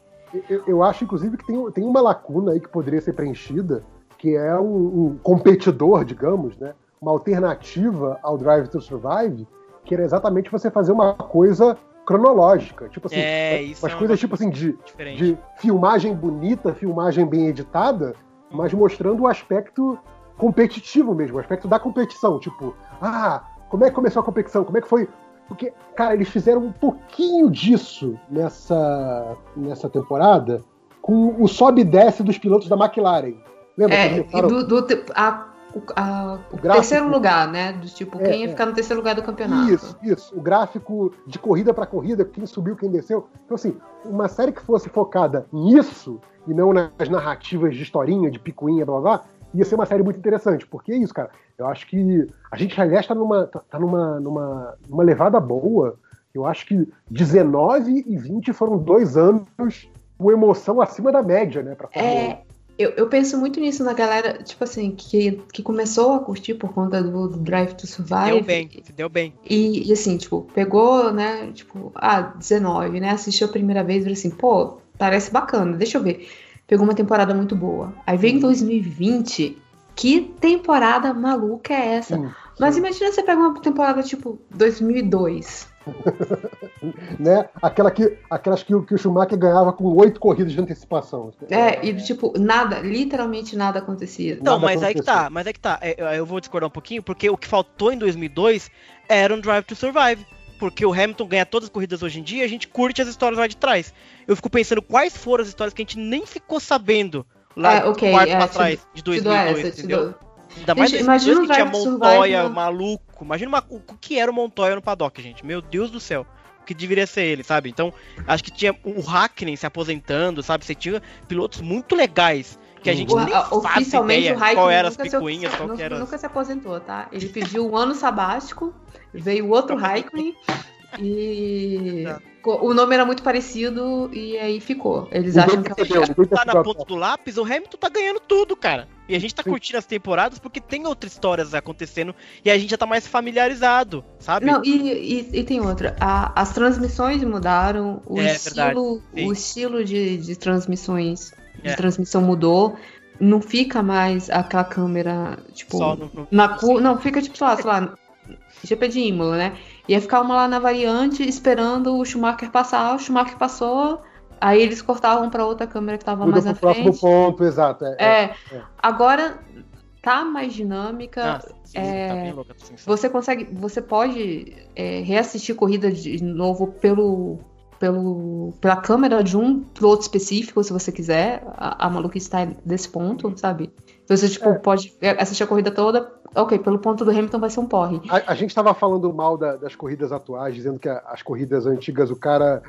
Eu, eu acho, inclusive, que tem, tem uma lacuna aí que poderia ser preenchida, que é um, um competidor, digamos, né? Uma alternativa ao Drive to Survive, que era exatamente você fazer uma coisa cronológica. Tipo assim,
É, isso
umas
é
coisas tipo assim de,
diferente.
de filmagem bonita, filmagem bem editada, mas mostrando o aspecto competitivo mesmo, o aspecto da competição. Tipo, ah, como é que começou a competição? Como é que foi? Porque, cara, eles fizeram um pouquinho disso nessa, nessa temporada com o sobe e desce dos pilotos da McLaren. Lembra?
É, e do, do a- o, a- o
O gráfico.
terceiro lugar, né? Do tipo,
É,
quem ia
é.
ficar no terceiro lugar do campeonato.
Isso, isso. O gráfico de corrida para corrida, quem subiu, quem desceu. Então, assim, uma série que fosse focada nisso e não nas narrativas de historinha, de picuinha, blá blá, blá ia ser uma série muito interessante. Porque é isso, cara. Eu acho que a gente, aliás, tá numa, tá tá numa, numa, numa levada boa. Eu acho que 19 e 20 foram dois anos com emoção acima da média, né? Pra Fórmula 1.
É, eu, eu penso muito nisso na galera, tipo assim, que, que começou a curtir por conta do, do Drive to Survive.
Deu bem, deu bem.
E, e, assim, tipo, pegou, né, tipo, ah, 19, né? Assistiu a primeira vez e falou assim, pô, parece bacana, deixa eu ver. Pegou uma temporada muito boa. Aí vem 2020, que temporada maluca é essa?
Sim,
Mas imagina você pegar uma temporada tipo 2002.
né? Aquela que, aquelas que, o- que o Schumacher ganhava com oito corridas de antecipação.
É, e tipo, nada, literalmente nada acontecia.
Não,
Nada
mas aí que tá, mas aí que tá. É, Eu vou discordar um pouquinho, porque o que faltou em 2002 era um Drive to Survive. Porque o Hamilton ganha todas as corridas hoje em dia e a gente curte as histórias lá de trás. Eu fico pensando quais foram as histórias que a gente nem ficou sabendo lá
É, ok,
quarto
é,
pra
te-
trás de
Te dou
2002,
essa, te
entendeu?
dou.
Ainda mais
Gente,
2002
imagina
que
um
tinha Montoya
Survive no-
maluco. Imagina uma- o o que era o Montoya no paddock, gente. Meu Deus do céu. O que deveria ser ele, sabe? Então, acho que tinha o Hackney se aposentando, sabe? Você tinha pilotos muito legais que a gente
O-
nem
a-
faz
oficialmente
ideia
o Raikkonen
qual eram as
nunca se-
picuinhas, qual
nu-
que era
nunca se aposentou, tá? Ele pediu um ano sabático, veio outro Raikkonen e o nome era muito parecido e aí ficou. Eles
Ninguém
acham que é
percebeu, ninguém
tá na ponta do lápis, o Hamilton tá ganhando tudo, cara. E a gente tá curtindo as temporadas porque tem outras histórias acontecendo e a gente já tá mais familiarizado, sabe?
Não, e, e- e tem outra. A- as transmissões mudaram, o
É,
estilo, o estilo de, de transmissões, de
É.
transmissão mudou. Não fica mais aquela câmera, tipo,
Só no, no-
na curva. Não, fica tipo, sei lá, sei lá, GP de Imola, né? Ia ficar uma lá na variante esperando o Schumacher passar, o Schumacher passou, aí eles cortavam pra outra câmera que tava
Muda
mais na
próximo
frente.
ponto, exato. É, é.
É, agora tá mais dinâmica.
Ah, sim,
é,
tá bem louca.
Você consegue, você pode é, reassistir corrida de novo pelo, pelo, pela câmera de um piloto específico, se você quiser. A, a maluquice está desse ponto, sabe? Você tipo,
É.
pode assistir a corrida toda. Ok, pelo ponto do Hamilton vai ser um porre.
A, a gente estava falando mal da- das corridas atuais, dizendo que a- as corridas antigas o cara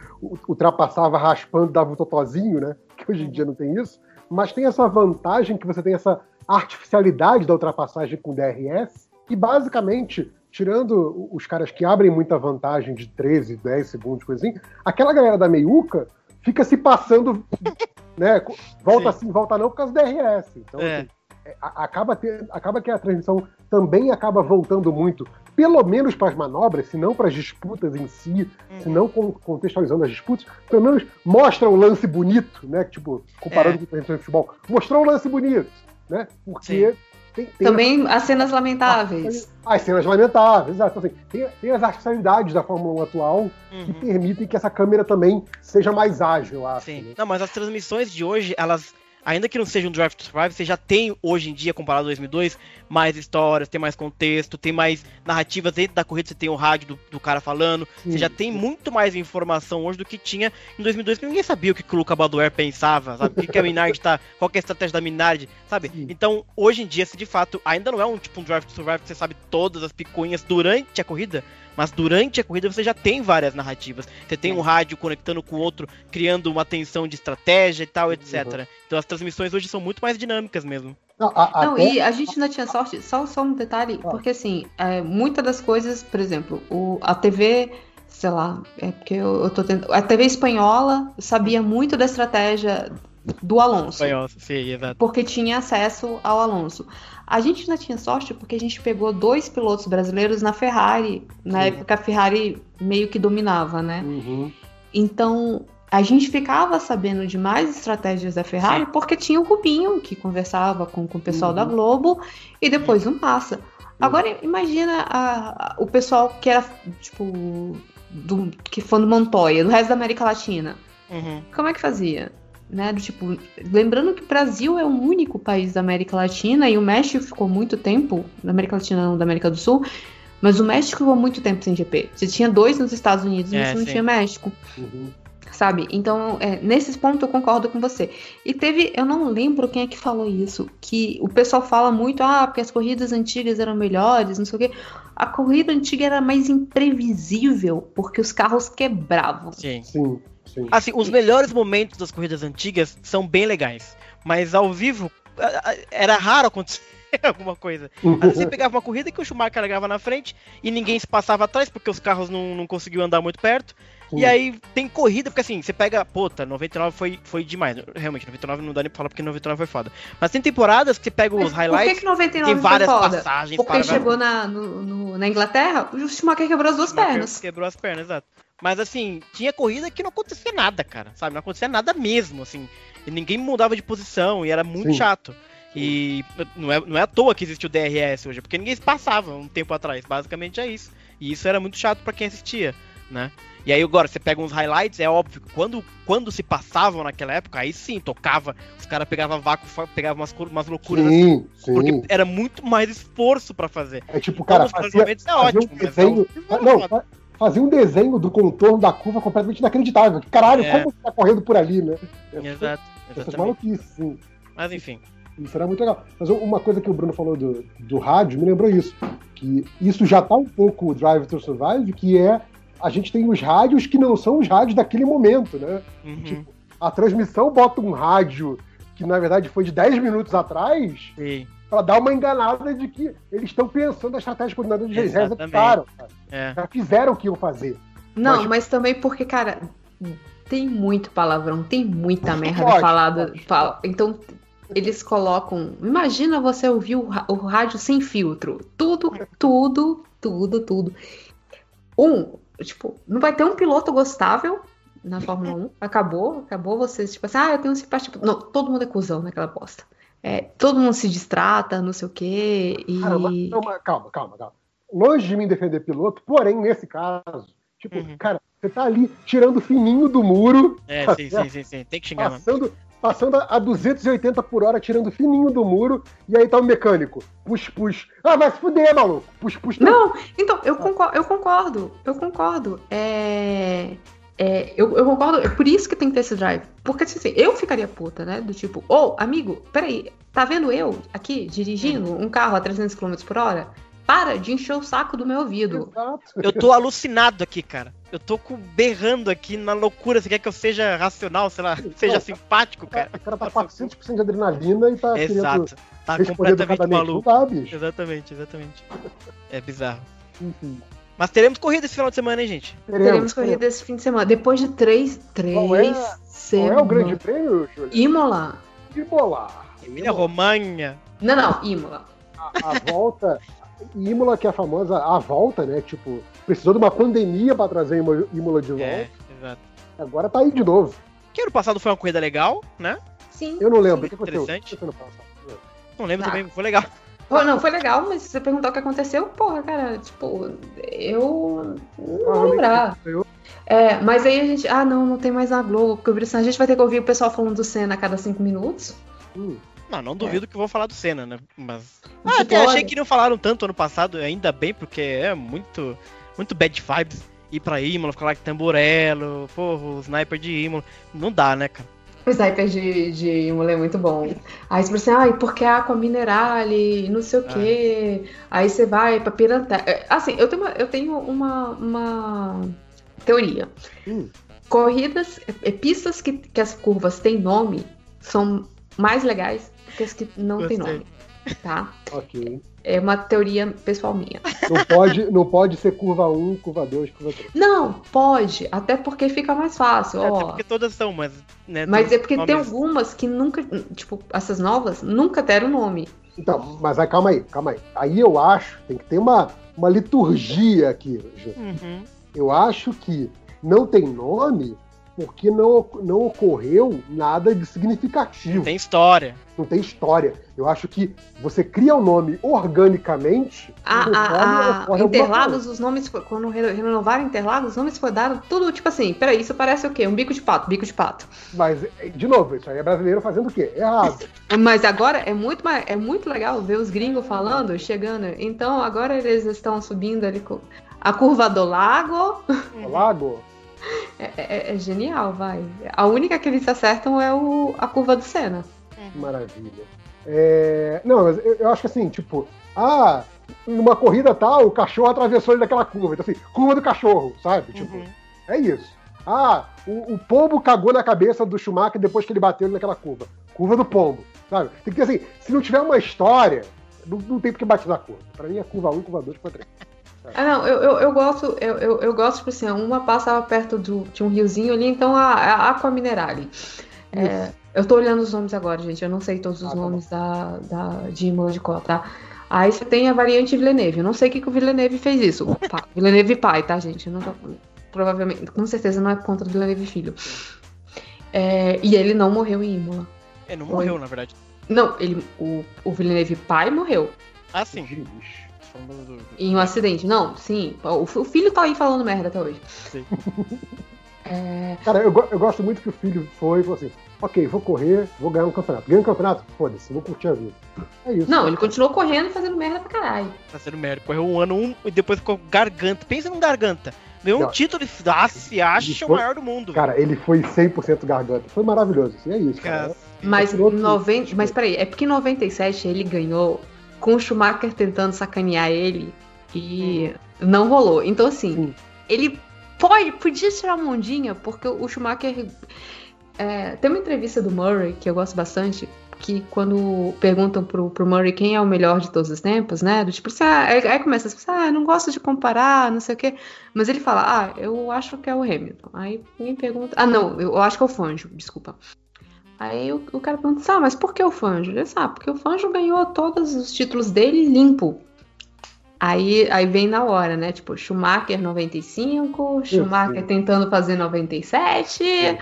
ultrapassava raspando, dava um totozinho, né? Que hoje em dia não tem isso. Mas tem essa vantagem que você tem essa artificialidade da ultrapassagem com DRS. E basicamente, tirando os caras que abrem muita vantagem de 13, 10 segundos, coisa assim, aquela galera da meiuca fica se passando, né? Volta
Sim.
assim, volta não, por causa do DRS. Então,
É.
assim, é, acaba, ter- acaba que a transmissão também acaba voltando muito, pelo menos para as manobras, se não para as disputas em si, se não con- contextualizando as disputas, pelo menos mostra um lance bonito, né? Tipo, comparando
É.
com transmissão de futebol, mostrou um lance bonito, né? Porque tem, tem
Também as cenas lamentáveis.
as cenas lamentáveis, exato. Assim, tem, tem as artificialidades da Fórmula 1 atual que
Uhum.
permitem que essa câmera também seja mais ágil, acho.
Sim.
né?
Não, mas as transmissões de hoje, elas. Ainda que não seja um Drive to Survive, você já tem hoje em dia, comparado a 2002, mais histórias, tem mais contexto, tem mais narrativas dentro da corrida, você tem o rádio do, do cara falando,
Sim,
você já tem muito mais informação hoje do que tinha em 2002, porque ninguém sabia o que, que o Luca Badoer pensava, sabe? O que, que a Minardi tá, qual que é a estratégia da Minardi, sabe?
Sim.
Então, hoje em dia, se de fato ainda não é um tipo um Drive to Survive que você sabe todas as picuinhas durante a corrida, mas durante a corrida você já tem várias narrativas. Você tem um rádio conectando com o outro, criando uma tensão de estratégia e tal, etc. Então as transmissões hoje são muito mais dinâmicas mesmo.
Não, a-
Não,
até-
e a gente ainda tinha sorte, só, só um detalhe,
Ah.
porque assim, é, muitas das coisas, por exemplo, o, a TV sei lá, é porque eu, eu tô tentando. A TV espanhola sabia muito da estratégia do Alonso.
Espanhol, sim, exato.
Porque tinha acesso ao Alonso. A gente ainda tinha sorte porque a gente pegou dois pilotos brasileiros na Ferrari, na
Sim.
época a Ferrari meio que dominava, né?
Uhum.
Então a gente ficava sabendo de mais estratégias da Ferrari
Sim.
porque tinha o Rubinho que conversava com, com o pessoal
Uhum.
da Globo e depois o Massa. Agora imagina a- a- o pessoal que era tipo do, que foi do Montoya, do resto da América Latina.
Uhum.
Como é que fazia? Né, do tipo, lembrando que o Brasil é o único país da América Latina e o México ficou muito tempo, da América Latina não, da América do Sul, mas o México ficou muito tempo sem GP. Você tinha dois nos Estados Unidos, mas
É,
você não
sim.
tinha México
Uhum.
sabe? Então, é, nesses pontos eu concordo com você. E teve, eu não lembro quem é que falou isso, que o pessoal fala muito, ah, porque as corridas antigas eram melhores, não sei o quê. A corrida antiga era mais imprevisível, porque os carros quebravam.
Sim.
Sim, sim.
Assim, os melhores momentos das corridas antigas são bem legais. Mas ao vivo, era raro acontecer alguma coisa. Às vezes você pegava uma corrida que o Schumacher largava na frente e ninguém se passava atrás porque os carros não, não conseguiam andar muito perto.
Sim.
E aí tem corrida, porque assim, você pega, puta, 99 foi, foi demais. Realmente, 99 não dá nem pra falar porque 99 foi foda. Mas tem temporadas que você pega os
Mas Por que,
highlights,
que 99
tem várias
foi foda?
passagens
Porque
para
chegou na, no- no- na Inglaterra, o Schumacher quebrou as duas
Schumacher
pernas.
Quebrou as pernas, exato. Mas assim, tinha corrida que não acontecia nada, cara. Sabe? Não acontecia nada mesmo, assim. E ninguém mudava de posição e era muito
Sim.
chato. E não é, não é à toa que existe o DRS hoje, porque ninguém se passava um tempo atrás. Basicamente é isso. E isso era muito chato pra quem assistia, né? E aí agora, você pega uns highlights, é óbvio quando, quando se passavam naquela época, aí sim, tocava, os caras pegavam vácuo, pegavam umas, umas loucuras assim,
Sim,
porque
sim.
era muito mais esforço pra fazer.
É tipo,
Então,
cara,
nos
fazia,
é
fazia
ótimo,
um
mas
desenho.
é um-
Não, fa- fazia um desenho do contorno da curva completamente inacreditável. Caralho,
É.
como você tá correndo por ali, né?
Exato,
Essas
exatamente.
maluquices, sim.
Mas enfim.
Isso era muito legal. Mas uma coisa que o Bruno falou do, do rádio me lembrou isso. Que isso já tá um pouco o Drive to Survive, que é a gente tem os rádios que não são os rádios daquele momento, né?
Uhum.
Tipo, a transmissão bota um rádio que na verdade foi de 10 minutos atrás
Sim,
pra dar uma enganada de que eles estão pensando a estratégia coordenada de
Exatamente.
executaram. cara.
é.
Já fizeram o que iam fazer.
Não,
Mas-
mas, também porque, cara, tem muito palavrão, tem muita merda
Pode,
falada.
pode.
fala- Então, eles colocam. Imagina você ouvir o, o rádio sem filtro. Tudo, tudo, tudo, tudo. Um, tipo, não vai ter um piloto gostável na Fórmula 1. Acabou, acabou você, tipo assim, ah, eu tenho simpatia. Não, todo mundo é cuzão naquela aposta. É, todo mundo se distrata, não sei o quê. E.
Mas calma, calma, calma. Longe de mim defender piloto, porém, nesse caso, tipo,
Uhum.
cara, você tá ali tirando fininho do muro,
É,
Tá
sim, sim, sim, sim. Tem que xingar, mano.
passando, passando a 280 por hora, tirando fininho do muro, e aí tá o mecânico. Push, push. Ah, vai se fuder, maluco. Push, push.
Não, então, eu concordo, eu concordo, eu concordo. É, é, eu, eu concordo, é por isso que tem que ter esse drive. Porque assim, eu ficaria puta, né? Do tipo, ô, amigo, peraí, tá vendo eu aqui dirigindo um carro a 300 km por hora? Para de encher o saco do meu ouvido.
Exato.
Eu tô alucinado aqui, cara. Eu tô berrando aqui na loucura. Você quer que eu seja racional, sei lá, seja
Não,
simpático, cara?
O cara tá 400% de adrenalina e tá querendo
Exato. Tá completamente maluco.
Não dá, bicho.
Exatamente, exatamente. É bizarro.
Enfim,
Mas teremos corrida esse final de semana, hein, gente?
Teremos corrida esse fim de semana. Depois de três, três
Qual é- Qual
semanas.
é o grande prêmio, Júlio?
Imola.
Imola.
Emília Romanha.
Não, não, Imola.
a, a volta. Imola, que é a famosa a volta, né? Tipo, precisou de uma pandemia pra trazer Imo- Imola de volta.
É, exato.
Agora tá aí de novo.
Que ano passado foi uma corrida legal, né?
Sim.
Eu não lembro.
Sim,
O que aconteceu? O que
interessante.
aconteceu no passado?
Não lembro
Ah.
também, foi legal.
Pô, não, foi legal, mas se você perguntar o que aconteceu, porra, cara, tipo, eu não vou lembrar. É, mas aí a gente, ah, não, não tem mais na Globo, porque o Brisson, a gente vai ter que ouvir o pessoal falando do Senna a cada cinco minutos.
Hum,
Não, não duvido que vou falar do Senna, né? Mas. Ah, até achei que não falaram tanto ano passado, ainda bem, porque é muito. Muito bad vibes. Ir pra Imola, ficar lá com tamborelo, porra, o sniper de Imola. Não dá, né, cara?
O sniper de, de Imola é muito bom. Aí você pensa assim, ai, porque é Aqua Minerale, não sei o quê. Aí você vai pra Piranha. Assim, eu tenho uma, eu tenho uma, uma teoria.
Hum.
Corridas, é, pistas que, que as curvas têm nome são mais legais que as que não têm nome. Tá?
Ok.
É uma teoria pessoal minha.
Não pode, não pode ser curva 1, curva 2, curva 3.
Não, pode, até porque fica mais fácil,
É, até
ó.
porque todas são, mas. Né,
Mas
tem
é porque tem
nomes-
algumas que nunca, tipo, essas novas nunca deram nome.
Então, mas aí, calma aí, calma aí. Aí eu acho, tem que ter uma, uma liturgia aqui, Ju.
Uhum.
Eu acho que não tem nome porque não, não ocorreu nada de significativo.
Tem história.
Não tem história. Eu acho que você cria o nome organicamente.
A, a, a Interlagos, os nomes, quando re- renovaram Interlagos, os nomes foram dados tudo, tipo assim, peraí, isso parece o quê? Um bico de pato, bico de pato.
Mas, de novo, isso aí é brasileiro fazendo o quê? Errado.
Mas agora é muito, mais, é muito legal ver os gringos falando, chegando. Então agora eles estão subindo ali com a curva do lago.
O lago.
É, é- é genial, vai. A única que eles acertam é o, a curva do Senna.
Maravilha. É, não, mas eu, eu acho que assim, tipo, ah, numa corrida tal, o cachorro atravessou ele naquela curva. Então, assim, curva do cachorro, sabe? Tipo,
Uhum.
é isso. Ah, o, o pombo cagou na cabeça do Schumacher depois que ele bateu ele naquela curva. Curva do pombo, sabe? Tem que ter assim, se não tiver uma história, não, não tem porque batizar a curva. Pra mim é curva 1, curva 2, curva 3.
Ah, não, eu, eu, eu gosto, eu, eu, eu gosto, tipo assim, uma passava perto do, de um riozinho ali, então a, a Aqua Minerale. É, eu tô olhando os nomes agora, gente, eu não sei todos os
Ah, tá
nomes da, da, de Imola de Có, tá? Aí você tem a variante Villeneuve, eu não sei o que, que o Villeneuve fez isso. Pai, Villeneuve pai, tá, gente? Eu não tô, provavelmente, com certeza não é contra o Villeneuve filho. É, e ele não morreu em Imola.
É, não morreu, na verdade.
Não, ele, o, o Villeneuve pai morreu
Ah, sim.
Ixi.
Falando do-
em um acidente. Não, sim, o, o filho tá aí falando merda até hoje.
Sim.
É,
Cara, eu, eu gosto muito que o filho foi e falou assim: ok, vou correr, vou ganhar um campeonato. Ganhei um campeonato? Foda-se, vou curtir a vida. É isso.
Não, ele continuou correndo e fazendo merda pra caralho.
Sendo merda. Correu um ano um e depois ficou garganta. Pensa num garganta. Ganhou um título e ah, se acha
Ele
o
foi-
maior do mundo.
Cara, ele foi 100% garganta. Foi maravilhoso. Assim, é isso, cara.
Cara,
Mas,
Outro- outro-
90, mas peraí, é porque em 97 ele ganhou com o Schumacher tentando sacanear ele e não rolou. Então, assim,
Sim.
ele pode, podia tirar uma ondinha, porque o Schumacher. é, tem uma entrevista do Murray que eu gosto bastante. Que quando perguntam pro, pro Murray quem é o melhor de todos os tempos, né? Do tipo, assim, ah, aí, aí começa a ah, não gosto de comparar, não sei o quê. Mas ele fala, ah, eu acho que é o Hamilton. Aí ninguém pergunta. Ah, não, eu acho que é o Fangio, desculpa. Aí o, o cara pergunta, ah, mas por que o Fangio? Ele disse, ah, porque o Fangio ganhou todos os títulos dele limpo. Aí, aí vem na hora, né? Tipo, Schumacher 95, Schumacher
sim.
tentando fazer 97,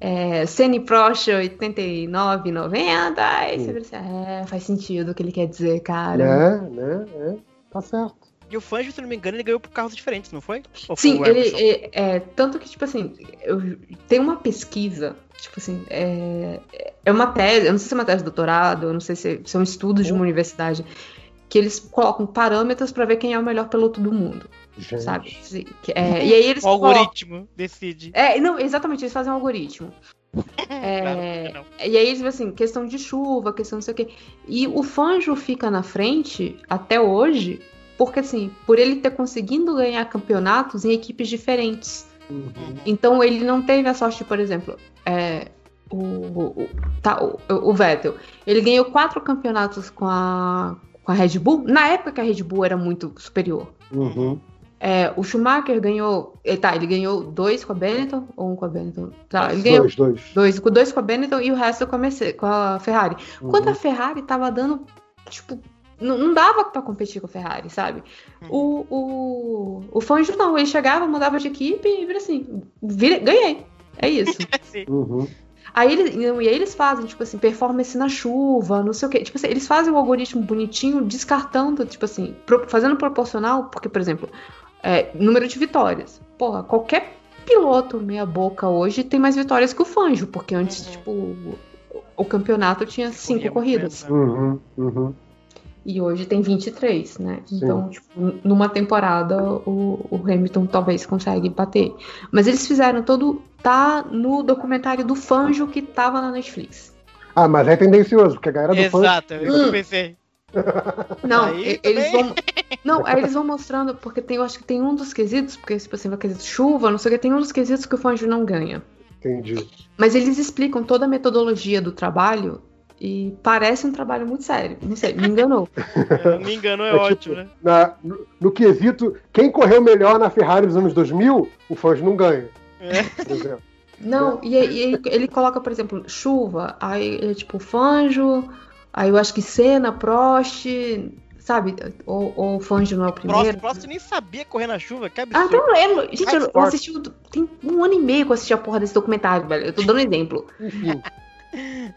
é, Senna e Prost 89, 90. Aí
Sim.
você vê assim, é, faz sentido o que ele quer dizer, cara.
Né, né, é. Tá certo.
E o Fangio, se não me engano, ele ganhou por carros diferentes, não foi? Ou foi
Sim,
o
ele é, é, tanto que tipo assim, eu, tem uma pesquisa, tipo assim, é, é uma tese, eu não sei se é uma tese de doutorado, eu não sei se, se é um estudo de uma universidade, que eles colocam parâmetros pra ver quem é o melhor piloto do mundo,
Gente.
sabe? É, e aí eles
O algoritmo decide.
É, não, exatamente, eles fazem um algoritmo. É,
Claro?
E aí eles assim, questão de chuva, questão não sei o quê. E o Fanjo fica na frente até hoje, porque assim, por ele ter conseguido ganhar campeonatos em equipes diferentes.
Uhum.
Então ele não teve a sorte, por exemplo, é, o, o, tá, o, o Vettel. Ele ganhou quatro campeonatos com a, com a Red Bull, na época que a Red Bull era muito superior.
Uhum.
É, o Schumacher ganhou. eh, Tá, ele ganhou dois com a Benetton ou um com a Benetton? Tá, ele ganhou
Dois, dois.
dois, com dois com a Benetton e o resto com a, Mercedes, com a Ferrari.
Uhum.
Quando a Ferrari tava dando. Tipo, não, não dava pra competir com a Ferrari, sabe? O, o, o Fangio não, ele chegava, mudava de equipe e vira assim: vira, ganhei. É isso.
Uhum.
Aí eles, e aí eles fazem, tipo assim, performance na chuva, não sei o quê. Tipo assim, eles fazem o algoritmo bonitinho, descartando, tipo assim, pro- fazendo proporcional, porque, por exemplo, é, número de vitórias. Porra, qualquer piloto meia boca hoje tem mais vitórias que o Fanjo, porque antes,
Uhum.
tipo, o, o campeonato tinha cinco
Corria
corridas.
Uhum. Uhum.
E hoje tem 23, né?
Sim.
Então, tipo, numa temporada o, o Hamilton talvez consegue bater. Mas eles fizeram todo. Tá no documentário do Fanjo que tava na Netflix.
Ah, mas é tendencioso, porque a galera do fã.
Exato, é eu
Hum.
pensei.
Não,
Aí
eles vão. Não, aí eles vão mostrando, porque tem, eu acho que tem um dos quesitos, porque, tipo assim, vai quesito chuva, não sei o que, tem um dos quesitos que o Fanjo não ganha.
Entendi.
Mas eles explicam toda a metodologia do trabalho e parece um trabalho muito sério. Não sei, me enganou.
É, me enganou, é,
É tipo,
ótimo, né?
Na- no, no quesito, quem correu melhor na Ferrari dos anos 2000, o Fangio não ganha,
É.
por exemplo.
Não, e, aí- e aí ele coloca, por exemplo, chuva, aí é tipo Fanjo, aí eu acho que Senna, Prost, sabe? Ou, ou Fanjo não é o
Prost,
primeiro.
Prost nem sabia correr na chuva, que
Ah,
absurdo.
então eu lembro. Gente, eu, eu assisti. Tem um ano e meio que eu assisti a porra desse documentário, velho. Eu tô dando exemplo.
Enfim.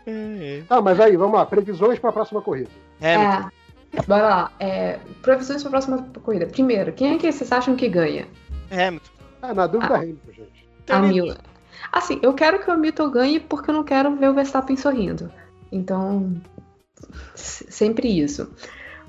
É,
Tá, mas aí, vamos lá. Previsões para a próxima corrida.
é.
É. Bora lá. É, previsões pra próxima corrida. Primeiro, quem é que vocês acham que ganha?
Hamilton.
Ah, na dúvida,
Ah.
Hamilton, gente.
Também.
Hamilton. Assim, eu quero que o Hamilton ganhe porque eu não quero ver o Verstappen sorrindo. Então, sempre isso.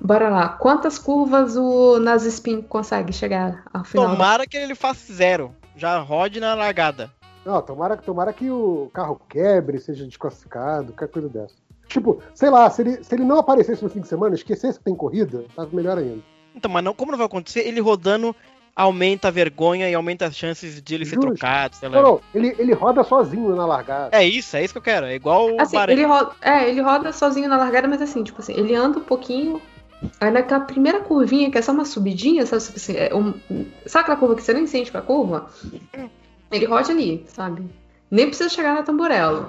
Bora lá. Quantas curvas o Nazispin consegue chegar ao final?
Tomara que ele faça zero. Já rode na largada.
Não, tomara, tomara que o carro quebre, seja desclassificado, qualquer coisa dessa. Tipo, sei lá, se ele, se ele não aparecesse no fim de semana, esquecesse que tem corrida, tava melhor ainda.
Então, mas não, como não vai acontecer, ele rodando aumenta a vergonha e aumenta as chances de ele ser
Justo.
trocado, sei lá.
Não, não, ele, ele roda sozinho na largada.
É isso, é isso que eu quero. É igual o
Assim,
Bahrein.
ele roda, é, ele roda sozinho na largada, mas assim, tipo assim, ele anda um pouquinho. Aí naquela primeira curvinha, que é só uma subidinha, sabe? Tipo assim, é um- sabe aquela curva que você nem sente com a curva? Ele roda ali, sabe? Nem precisa chegar na tamborela.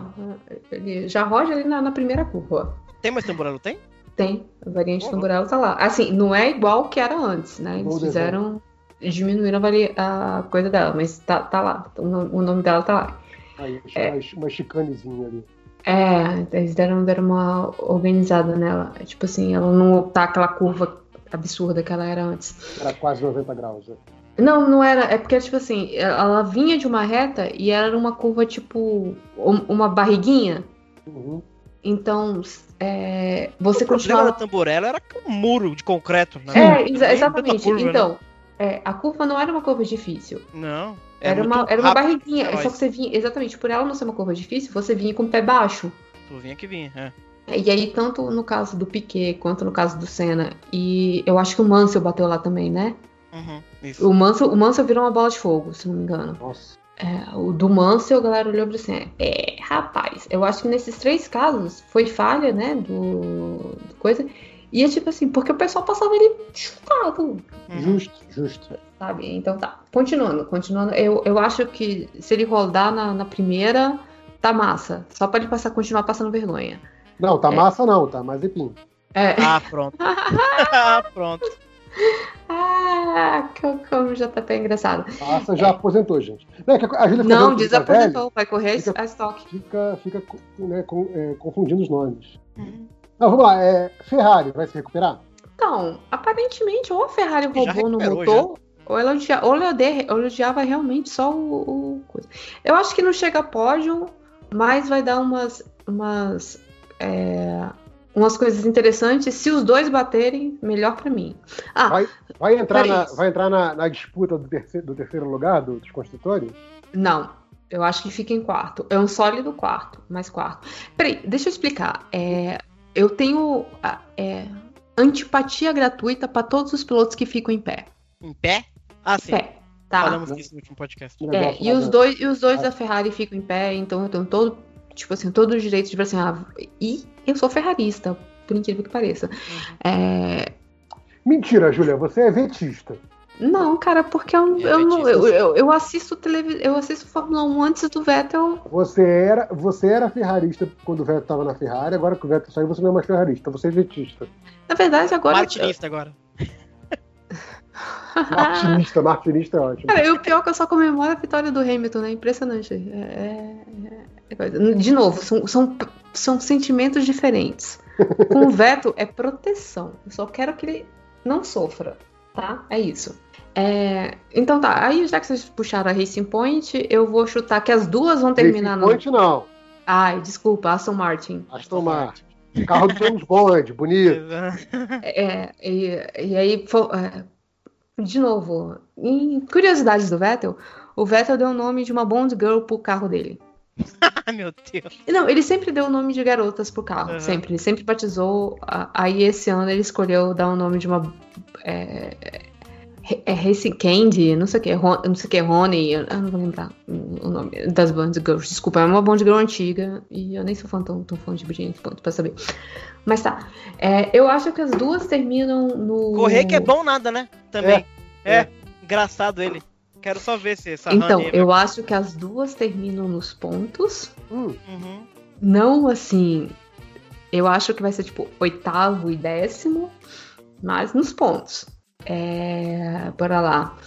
Ele já roda ali na, na primeira curva.
Tem mais tamborelo, tem?
Tem, a variante
Uhum.
tamborela tá lá. Assim, não é igual que era antes, né? Eles
Golden
fizeram. Diminuíram a, a coisa dela, mas tá, tá lá. O nome- o nome dela tá lá.
Aí,
É.
uma, uma chicanezinha ali.
É, eles deram, deram uma organizada nela. Tipo assim, ela não tá aquela curva absurda que ela era antes.
Era quase 90 graus. né?
Não, não era. É porque, tipo assim, ela vinha de uma reta e era uma curva, tipo, um- uma barriguinha.
Uhum.
Então, é, você
o problema
continuava.
da tamborela era um muro de concreto. Né?
É, exa- exatamente.
curva, né?
então, é, a curva não era uma curva difícil.
Não. é
Era uma, era uma barriguinha. Só que você vinha. Exatamente, por ela não ser uma curva difícil, você vinha com o pé baixo.
Tu vinha que vinha. É.
E aí, tanto no caso do Piquet quanto no caso do Senna, e eu acho que o Mansell bateu lá também, né?
Uhum, isso.
O Mansell, o Mansell virou uma bola de fogo, se não me engano.
Nossa.
É, o do Mansell, a galera olhou pra assim, é, rapaz, eu acho que nesses três casos foi falha, né, do, do coisa, e é tipo assim, porque o pessoal passava ele chutado,
Uhum.
Justo, justo.
sabe? Então tá, continuando, continuando, eu, eu acho que se ele rodar na, na primeira, tá massa, só pra ele passar, continuar passando vergonha.
Não, tá
É.
massa não, tá Mazepin.
É,
Ah, pronto. ah, pronto.
ah, como, já tá até engraçado.
Massa já aposentou, gente. Não, é que a Júlia
Não, desaposentou, vai correr
fica-
a estoque.
Fica, fica né, com- é, confundindo os nomes. Não, vamos lá. É, Ferrari vai se recuperar?
Então, aparentemente, ou a Ferrari
Já
roubou no motor, ou ela odia- ou ela ode- ou ela odiava realmente só o, o coisa. Eu acho que não chega a pódio, mas vai dar umas, umas, é, umas coisas interessantes. Se os dois baterem, melhor pra mim. Ah,
Vai, vai entrar, na, vai entrar na, na disputa do terceiro, do terceiro lugar do- dos construtores?
não. Eu acho que fica em quarto. É um sólido quarto, mais quarto. Peraí, deixa eu explicar. É, eu tenho é, antipatia gratuita pra todos os pilotos que ficam em pé.
Em pé? Ah, sim.
Pé, tá?
Falamos disso no último podcast.
É, e os dois, e os dois
Ah.
da Ferrari ficam em pé, então eu tenho todo, tipo assim, todo o direito de falar assim, ah, e eu sou ferrarista, por incrível que pareça. É,
Mentira, Júlia, você é vetista.
não, cara, porque eu,
É,
eu, eu, eu, eu assisto televis... eu assisto Fórmula 1 antes do Vettel.
Você era, você era ferrarista quando o Vettel estava na Ferrari, agora que o Vettel saiu, você não é mais ferrarista, você é vetista.
Na verdade, agora.
Martinista agora.
Martinista, martinista é ótimo.
Cara, e o pior é que eu só comemoro a vitória do Hamilton, né? Impressionante. É, é- é. De novo, são, são, são sentimentos diferentes. Com o Veto é proteção. Eu só quero que ele não sofra, tá? É isso. É, então tá, aí já que vocês puxaram a Racing Point, eu vou chutar que as duas vão terminar
Racing
no.
Point não,
Ai, desculpa, Aston Martin.
Aston Martin. Carro do James Bond, bonito.
É, e, e aí, é, de novo, em curiosidades do Vettel, o Vettel deu o nome de uma Bond Girl pro carro dele.
Ai, meu Deus.
Não, ele sempre deu o nome de garotas pro carro,
Uhum.
sempre. Ele sempre batizou. Aí esse ano ele escolheu dar o nome de uma. é, É Racing Candy, não sei o que, não sei o que, Honey, eu não vou lembrar o nome das Bond Girls. Desculpa, é uma Bond Girl antiga e eu nem sou fã tão, tão fã de Britney ponto pra saber. Mas tá, é, eu acho que as duas terminam no.
Correr que é bom nada, né? Também. É, é. engraçado ele. Quero só ver se essa
Então, Honey eu acho que as duas terminam nos pontos.
Hum.
Uhum.
Não assim. Eu acho que vai ser tipo oitavo e décimo, mas nos pontos. É. Bora lá.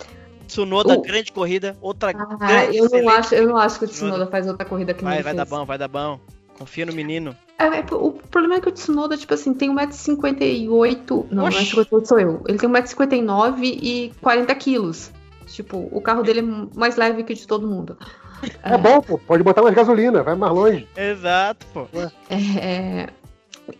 Tsunoda,
O-
grande corrida, outra
Ah,
grande
eu não, acho, eu não acho que o
Tsunoda.
Tsunoda faz outra corrida que
Vai, vai
ele
dar bom, vai dar bom. Confia no menino.
É, é, o problema é que o Tsunoda, tipo assim, tem 1,58m. Não,
Oxi.
1,58m sou eu. Ele tem 1,59m e 40 quilos. Tipo, o carro dele é mais leve que o de todo mundo.
É bom, pô. Pode botar mais gasolina, vai mais longe.
Exato, pô.
É,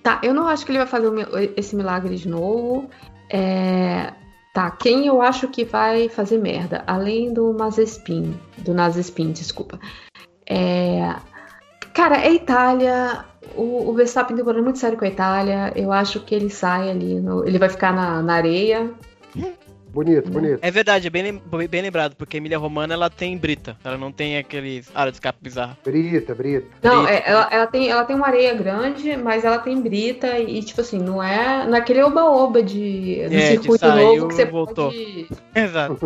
Tá, eu não acho que ele vai fazer esse milagre de novo. É, Tá, quem eu acho que vai fazer merda? Além do Mazespin. Do Nazespin, desculpa. É... Cara, é Itália. O, o Verstappen tem um problema muito sério com a Itália. Eu acho que ele sai ali. no- Ele vai ficar na, na areia.
Bonito, bonito.
É verdade, é bem, lem- bem lembrado, porque a Emília Romana ela tem brita. Ela não tem aqueles área de escape bizarra.
Brita, brita.
Não,
Brita.
é, ela, ela tem, ela tem uma areia grande, mas ela tem brita e, tipo assim, não é naquele oba-oba de, do
É, de
circuito
saiu,
novo que você
voltou.
pode
Exato.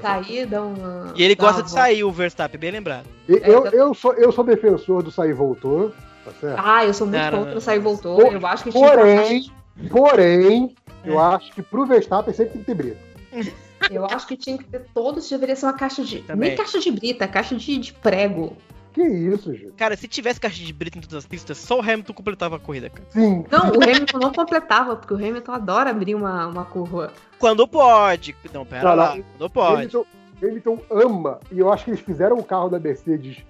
sair, dar uma.
E ele gosta
uma
de sair, o Verstappen, bem lembrado.
E Eu, eu, sou, eu sou defensor do sair e voltou, tá certo?
Ah, eu sou muito contra
não.
sair e voltou.
Por-
eu acho que
Porém, porém,
É.
eu acho que pro Verstappen sempre tem que ter brita.
Eu acho que tinha que ter todos, deveria ser uma caixa de.
Também.
Nem caixa de brita, caixa de, de prego.
Que isso, gente?
Cara, se tivesse caixa de brita em todas as pistas, só o Hamilton completava a corrida, cara.
Sim.
Não, o Hamilton não completava, porque o Hamilton adora abrir uma, uma curva.
Quando pode. Não, pera lá. Quando pode.
Hamilton, Hamilton ama, e eu acho que eles fizeram o carro da Mercedes,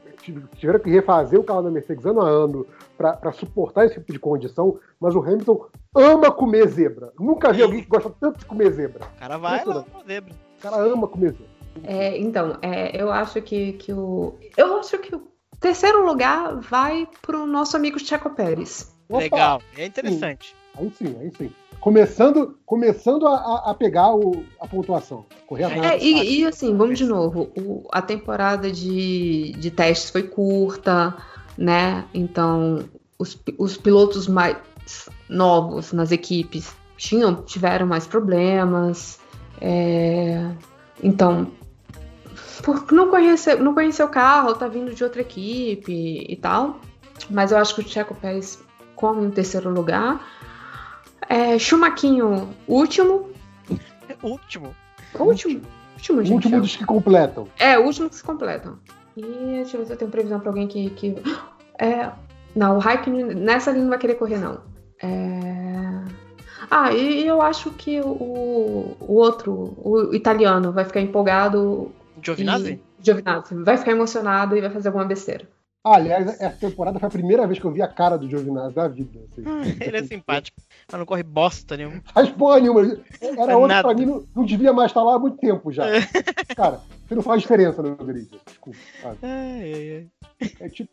tiveram que refazer o carro da Mercedes ano a ano para suportar esse tipo de condição, mas o Hamilton ama comer zebra. Nunca vi alguém que gosta tanto de comer zebra.
O cara vai lá, zebra.
O cara ama comer zebra.
É, então, é, eu acho que, que o. Eu acho que o terceiro lugar vai pro nosso amigo Checo Pérez.
Opa,
Legal. É interessante.
Aí sim, aí sim. Começando, começando a, a- pegar o- a pontuação. Correr atrás.
É, e, e, assim, vamos de novo. O- a temporada de, de testes foi curta, né? Então, os, os pilotos mais novos nas equipes tinham, tiveram mais problemas. É, então, por não conhecer, não conhecer o carro, tá vindo de outra equipe e tal. Mas eu acho que o Checo Pérez come em terceiro lugar. É, Chumaquinho, último.
Último.
Último. Último,
o
gente.
último dos que completam.
É, o último que se completam. E deixa eu ver se eu tenho previsão pra alguém que. que... É, não, o Raikkonen nessa ele não vai querer correr, não. É... Ah, e eu acho que o, o outro, o italiano, vai ficar empolgado.
Giovinazzi?
E, Giovinazzi. Vai ficar emocionado e vai fazer alguma besteira.
Ah, aliás, essa temporada foi a primeira vez que eu vi a cara do Giovinazzi da vida. assim.
Ele é simpático. Mas não corre bosta nenhuma.
Faz porra nenhuma. Era
É
outro
nada.
pra mim, não, não devia mais estar lá há muito tempo já. Cara, você não faz diferença no grid. Desculpa.
Ai, ai.
É tipo.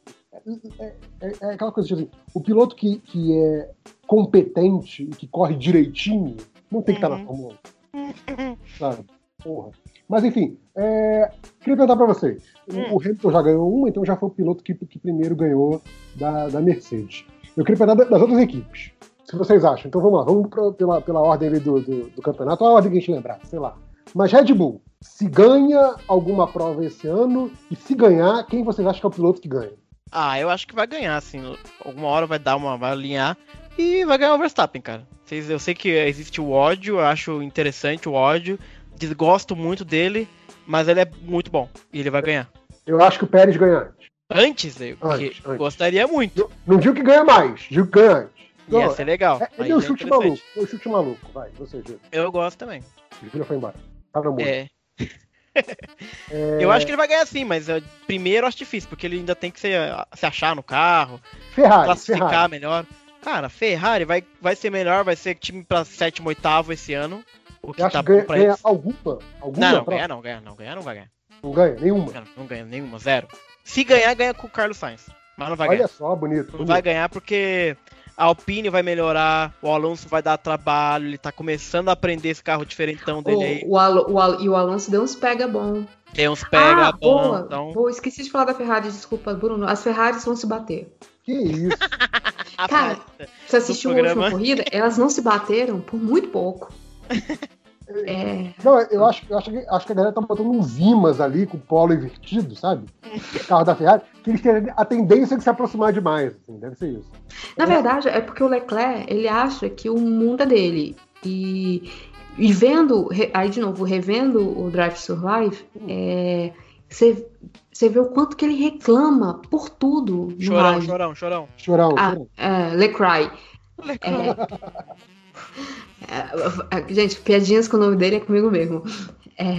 É, é- é aquela coisa tipo assim: o piloto que, que é competente e que corre direitinho não tem que estar na
Uhum.
Fórmula 1. Sabe? Porra. Mas enfim, é, queria perguntar pra vocês. O-
Hum.
O Hamilton já ganhou uma, então já foi o piloto que, que primeiro ganhou da, da Mercedes. Eu queria perguntar das outras equipes. Que vocês acham? Então vamos lá, vamos pra- pela, pela ordem ali do, do, do campeonato, a ordem que a gente lembrar, sei lá. Mas Red Bull, se ganha alguma prova esse ano, e se ganhar, quem vocês acham que é o piloto que ganha?
Ah, eu acho que vai ganhar, assim. Alguma hora vai dar uma. Vai alinhar e vai ganhar o Verstappen, cara. Vocês- Eu sei que existe o ódio, eu acho interessante o ódio. Desgosto muito dele, mas ele é muito bom. E ele vai ganhar.
Eu acho que o Pérez ganha antes.
Antes, eu
Antes, antes.
gostaria muito.
Não digo que ganha mais, digo que ganha antes.
Ia
Não,
ser legal.
É, é meu
é
chute maluco, meu chute maluco. Vai, você.
Eu gosto também.
Júlio foi embora. Tá no.
É.
É,
Eu acho que ele vai ganhar sim, mas eh, primeiro eu acho difícil, porque ele ainda tem que se, se achar no carro,
Ferrari,
classificar
Ferrari.
melhor. Cara, Ferrari vai, vai ser melhor, vai ser time pra sétimo, oitavo esse ano. O que
Eu acho
tá
que ganha, ganha
eles.
alguma. alguma
Não, não, ganhar não, ganhar não, ganhar não vai ganhar.
Não ganha, nenhuma.
Não, não ganha nenhuma, zero. Se ganhar, ganha com o Carlos Sainz. Mas não vai
Olha
ganhar.
só, bonito.
Não
bonito.
vai ganhar porque a Alpine vai melhorar, o Alonso vai dar trabalho, ele tá começando a aprender esse carro diferentão dele aí.
O, Al- o Al- e o Alonso deu uns pega bom.
Tem uns pega
ah,
bom,
boa,
então.
boa. Esqueci de falar da Ferrari, desculpa, Bruno. As Ferraris vão se bater.
Que isso?
Cara. Você assistiu a última corrida? Elas não se bateram por muito pouco. É,
Não, eu acho, eu acho, que, acho que a galera tá botando uns imãs ali com o polo invertido, sabe? O carro da Ferrari, que eles têm a tendência de se aproximar demais, assim, deve ser isso.
na verdade, é porque o Leclerc, ele acha que o mundo é dele. E, e vendo, aí de novo, revendo o Drive to Survive, é, você você vê o quanto que ele reclama por tudo no
Chorão, chorão, chorão.
Chorão,
Ah,
chorão.
é, Lecry. É, é, gente, piadinhas com o nome dele é comigo mesmo. É,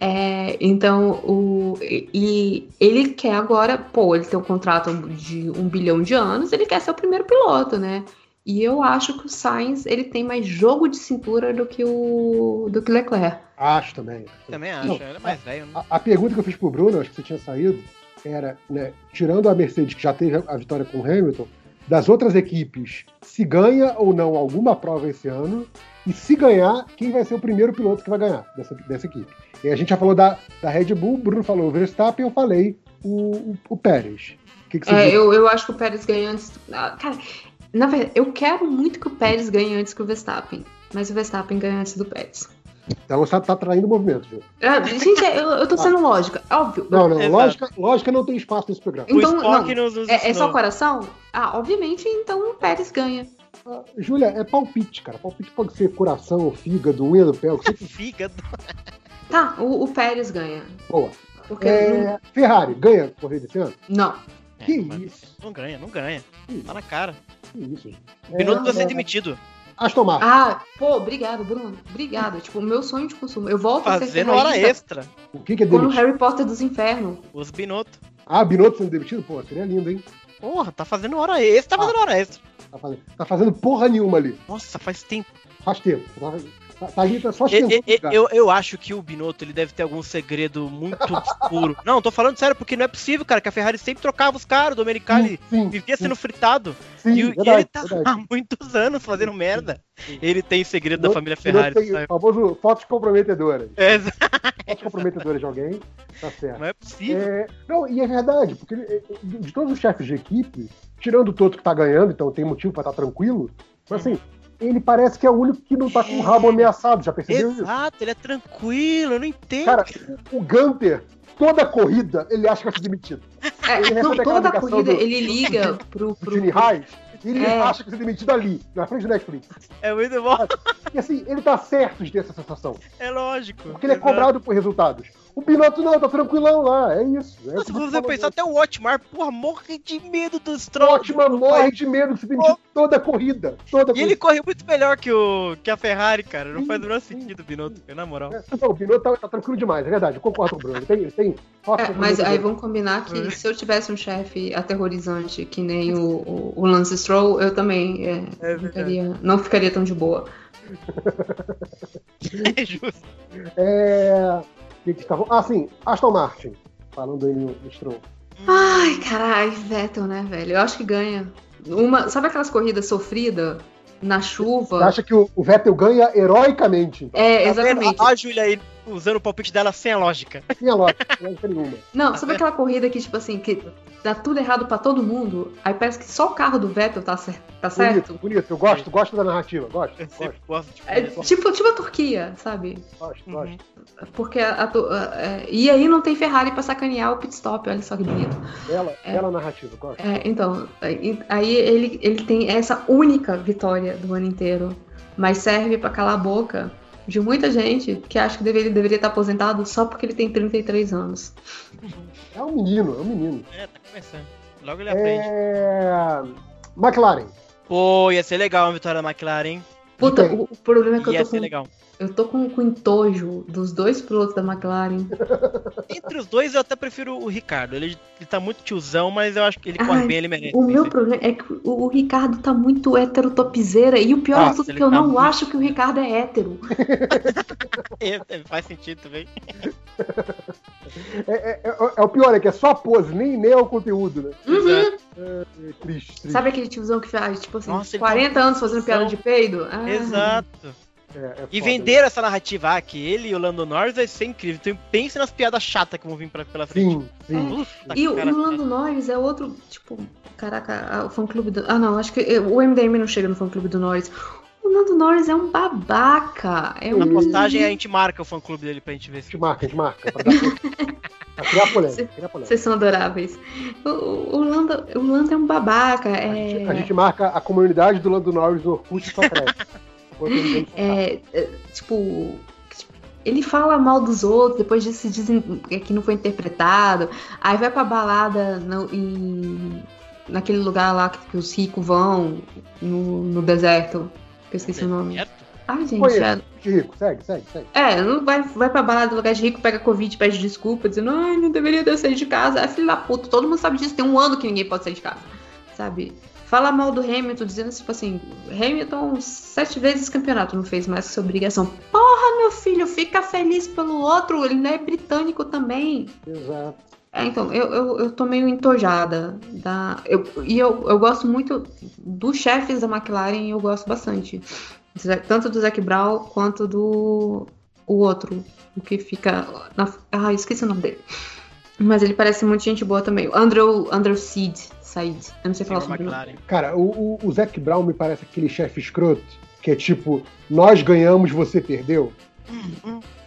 é, então, o, e ele quer agora, pô, ele tem um contrato de um bilhão de anos, ele quer ser o primeiro piloto, né? E eu acho que o Sainz ele tem mais jogo de cintura do que o do que o Leclerc.
Acho também.
Também
Não,
acho, ele é mais velho, né?
A, a pergunta que eu fiz pro Bruno, acho que você tinha saído, era, né, tirando a Mercedes, que já teve a vitória com o Hamilton, das outras equipes, se ganha ou não alguma prova esse ano, e se ganhar, quem vai ser o primeiro piloto que vai ganhar dessa, dessa equipe. E a gente já falou da, da Red Bull, o Bruno falou o Verstappen, eu falei o, o, o Pérez. O que, que você
É, eu, eu acho que o Pérez ganha antes. ah, Cara, na verdade, eu quero muito que o Pérez ganhe antes que o Verstappen. Mas o Verstappen ganha antes do Pérez.
Então você tá traindo o movimento, viu?
Ah, gente, eu, eu tô sendo lógica, óbvio.
Não, não, lógica, lógica não tem espaço nesse programa.
Então, não,
nos, nos
É, é só coração? Ah, obviamente, então o Pérez ganha.
Ah, Júlia, é palpite, cara. Palpite pode ser coração, fígado, unha do pé, o que você
Fígado.
Tá, o, o Pérez ganha.
Boa.
Porque
É, Ferrari, ganha a corrida esse ano?
não.
Que
É, mas
isso?
Não ganha, não ganha.
Que
Tá na cara.
Que isso, gente.
O Binotto
É,
ser
é,
demitido.
Aston Martin.
Ah, pô, obrigado, Bruno. Obrigado. Tipo, o meu sonho de consumo. Eu volto a ser
Fazendo hora extra.
O que, que é
quando o
demitido?
Harry Potter dos Infernos.
Os Binotto.
Ah, Binotto sendo demitido? Pô, seria lindo, hein?
Porra, tá fazendo hora extra. Tá fazendo hora extra.
Tá fazendo, tá fazendo porra nenhuma ali.
Nossa, faz tempo.
Faz tempo. Tá, tá, tá tá só
E-
esquentando.
e- e-
cara.
eu, eu acho que o Binotto ele deve ter algum segredo muito obscuro. Não, tô falando sério, porque não é possível, cara, que a Ferrari sempre trocava os caras, o Domenicali
sim,
vivia
sim,
sendo fritado.
sim,
e, o- e
verdade,
ele tá
verdade.
há muitos anos fazendo merda. Ele tem segredo da
Binotto-
família
Binotto
Ferrari,
tem
sabe?
famoso fotos comprometedoras.
É,
Fotos comprometedoras de alguém, tá certo.
não é possível.
É, não, e é verdade, porque ele- de de todos os chefes de equipe, tirando o Toto que tá ganhando, então tem motivo pra estar tranquilo, mas assim, ele parece que é o único que não tá com o rabo ameaçado, já percebeu isso?
Exato, ele é tranquilo, eu não entendo.
Cara, o Gunter, toda corrida, ele acha que vai ser demitido.
É,
Ele
não, toda corrida
do-
ele liga pro.
O
pro
Gene Reis, e ele
É.
acha que vai ser demitido ali, na frente do Netflix.
É muito bom,
E assim, ele tá certo de ter essa sensação,
é lógico.
porque ele é
Exato.
cobrado por resultados. O Binotto não, tá tranquilão lá, é isso. É o
Nossa,
que
se você pensar até o Otmar, porra, morre de medo do Stroll.
Ótima morre de medo de ser demitido toda a corrida. Toda a
E ele correu muito melhor que, o, que a Ferrari, cara. Não
Sim,
faz o menor sentido, Binotto, na moral.
É, não, o Binotto tá, tá tranquilo demais, é verdade, eu concordo com o Bruno. Ele tem, ele tem
É, mas aí vamos combinar que se eu tivesse um chefe aterrorizante que nem o, o, o Lance Stroll, eu também é,
É
não, ficaria, não ficaria tão de boa.
É justo.
É... que que estavam- Ah, sim, Aston Martin. Falando no Stroll.
Ai, caralho, Vettel, né, velho? Eu acho que ganha. Uma, sabe aquelas corridas sofridas na
Você
chuva?
acha que o, o Vettel ganha heroicamente?
É,
Tá vendo?
exatamente.
A, a Júlia aí usando o palpite dela sem a lógica.
Sem a lógica, lógica nenhuma.
Não, sabe aquela corrida que, tipo assim, que dá tudo errado pra todo mundo, aí parece que só o carro do Vettel tá, cer tá certo?
Bonito, bonito. Eu gosto, gosto da narrativa. Gosto,
Eu
gosto,
gosto de
É, tipo, tipo a Turquia, sabe?
gosto,
Uhum.
gosto.
Porque a, a a- é, e aí não tem Ferrari pra sacanear o pit stop, olha só que bonito.
Bela,
É.
bela narrativa, gosto.
É, então, aí aí ele, ele tem essa única vitória do ano inteiro, mas serve pra calar a boca de muita gente que acha que deveria, deveria estar aposentado só porque ele tem 33 anos.
É um menino, é um menino.
É, tá começando. Logo ele aprende.
É... McLaren.
Pô, ia ser legal uma vitória da McLaren, hein?
Puta,
quem?
o, o problema é que eu tô, com,
legal.
eu tô com, com entojo dos dois pilotos da McLaren.
Entre os dois, eu até prefiro o Ricardo. Ele, ele tá muito tiozão, mas eu acho que ele corre
Ai,
bem, ele merece.
O meu problema é que o, o Ricardo tá muito heterotopzeira e o pior
Ah,
de tudo é
ele
que eu
tá
não
muito.
acho que o Ricardo é hétero.
É, é, faz sentido também.
É, é- é- é o pior, é que é só pose, nem, nem é o conteúdo, né?
Uhum.
Exato.
É, triste, triste.
Sabe aquele tiozão que faz, tipo assim,
Nossa, ele
40
tá-
anos fazendo piada de peido? Ah,
Exato.
É, é
E
foda.
venderam essa narrativa, ah, que ele e o Lando Norris vai ser incrível. Então pense nas piadas chatas que vão vir pra, pela frente.
Sim, sim.
Puta,
E o,
cara.
e o Lando Norris é outro, tipo, caraca, o fã clube do. Ah, não, acho que o MDM não chega no fã clube do Norris. O Lando Norris é um babaca. É
Na
um.
postagem a gente marca o fã clube dele pra gente ver
A gente marca, a gente marca. Pra, criar polêmica. Criar polêmica.
Vocês são adoráveis. O, o, Lando, o Lando é um babaca.
A, gente,
É,
a gente marca a comunidade do Lando Norris no Orkut só cresce.
É, é, tipo. Ele fala mal dos outros, depois disso se dizem que não foi interpretado. Aí vai pra balada no- em, naquele lugar lá que, que os ricos vão, no, no deserto. Que eu esqueci o nome. Ah, gente,
Conheço.
é,
De rico, segue, segue, segue.
É, não vai, vai pra balada do lugar de rico, pega Covid, pede desculpa, dizendo, ai, não deveria ter saído de casa. É filho da puta, todo mundo sabe disso, tem um ano que ninguém pode sair de casa. Sabe? Fala mal do Hamilton, dizendo tipo assim, Hamilton sete vezes campeonato, não fez mais que sua obrigação. Porra, meu filho, fica feliz pelo outro, ele não é britânico também.
Exato.
É, então, eu, eu, eu tô meio entojada. Da, eu, e eu, eu gosto muito dos chefes da McLaren, eu gosto bastante. Tanto do Zac Brown quanto do o outro, o que fica. Na, ah, esqueci o nome dele. Mas ele parece muito gente boa também. O Andrew, Andrew Seed, Said. Eu não sei falar sobre o nome.
McLaren.
Cara, o, o, o Zac Brown me parece aquele chefe escroto que é tipo, nós ganhamos, você perdeu.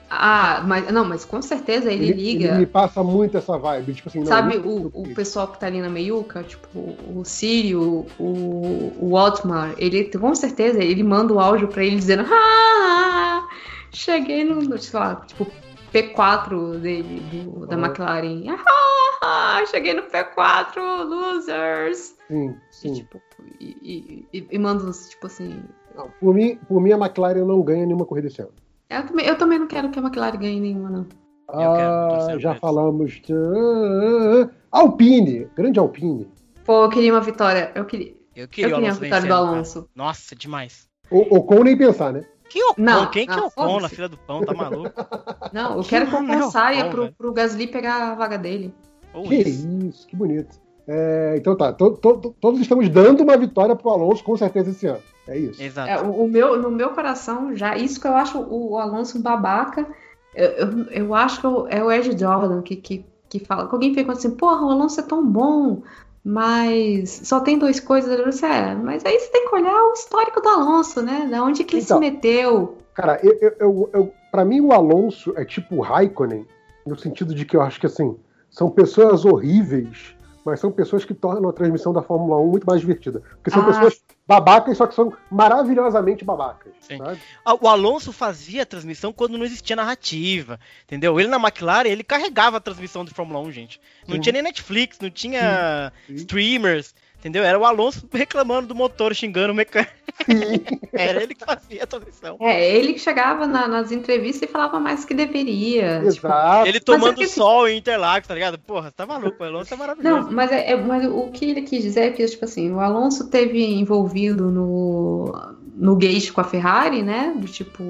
Ah, mas não, mas com certeza ele, liga.
Ele me passa muito essa vibe. Tipo assim,
Sabe o, o pessoal que tá ali na meiuca, tipo, o Sírio, o, o Otmar, ele com certeza ele manda o áudio pra ele dizendo ah, cheguei no, sei lá, tipo, P4 dele, do- da
Uhum.
McLaren. Ah, cheguei no P4, losers!
Sim,
E,
sim.
tipo, e, e, e- e manda tipo assim.
Não, por, mim, por mim, a McLaren não ganha nenhuma corrida esse ano.
Eu também, eu também não quero que a McLaren ganhe nenhuma, não.
Eu quero
Ah, já falamos. de- Alpine, grande Alpine.
Pô, eu queria uma vitória. Eu queria,
Eu
eu
queria o
queria a
Alonso
vitória do
vencendo, cara.
Alonso.
Nossa, demais.
O Ocon nem pensar, né?
Que Ocon?
Não,
Quem que é
não,
Ocon na fila do pão? Tá maluco?
Não, eu quero que o
Não,
Ocon saia
não,
pro, pro Gasly pegar a vaga dele.
Ou
que
isso.
isso, que bonito. É, então tá, to- to- todos estamos dando uma vitória pro Alonso com certeza esse ano. É isso.
Exato.
É, o, o meu, no meu coração, já, isso que eu acho o, o Alonso um babaca, eu, eu, eu acho que é o- é o Ed Jordan que, que, que fala, que alguém fica assim, porra, o Alonso é tão bom, mas só tem duas coisas. Eu disse, é, mas aí você tem que olhar o histórico do Alonso, né? Da onde que ele
Então.
se meteu.
Cara, eu, eu, eu, eu- pra mim o Alonso é tipo o Raikkonen, no sentido de que eu acho que assim, são pessoas horríveis, mas são pessoas que tornam a transmissão da Fórmula 1 muito mais divertida. Porque são
Ah.
pessoas babacas, só que são maravilhosamente babacas.
Sim. Ah, O Alonso fazia a transmissão quando não existia narrativa, entendeu? Ele na McLaren, ele carregava a transmissão de Fórmula 1, gente. Não
Sim.
tinha nem Netflix, não tinha
Sim.
streamers, entendeu? Era o Alonso reclamando do motor, xingando o mecânico. Era ele que fazia a transmissão.
É, ele que chegava na- nas entrevistas e falava mais que deveria. tipo,
Exato.
Ele
Mas
tomando
é que assim-
sol em Interlagos, tá ligado? Porra, tá maluco, o Alonso é maravilhoso.
Não, mas, é, é- mas o que ele quis dizer é que, tipo assim, o Alonso teve envolvido no, no gate com a Ferrari, né? Do tipo.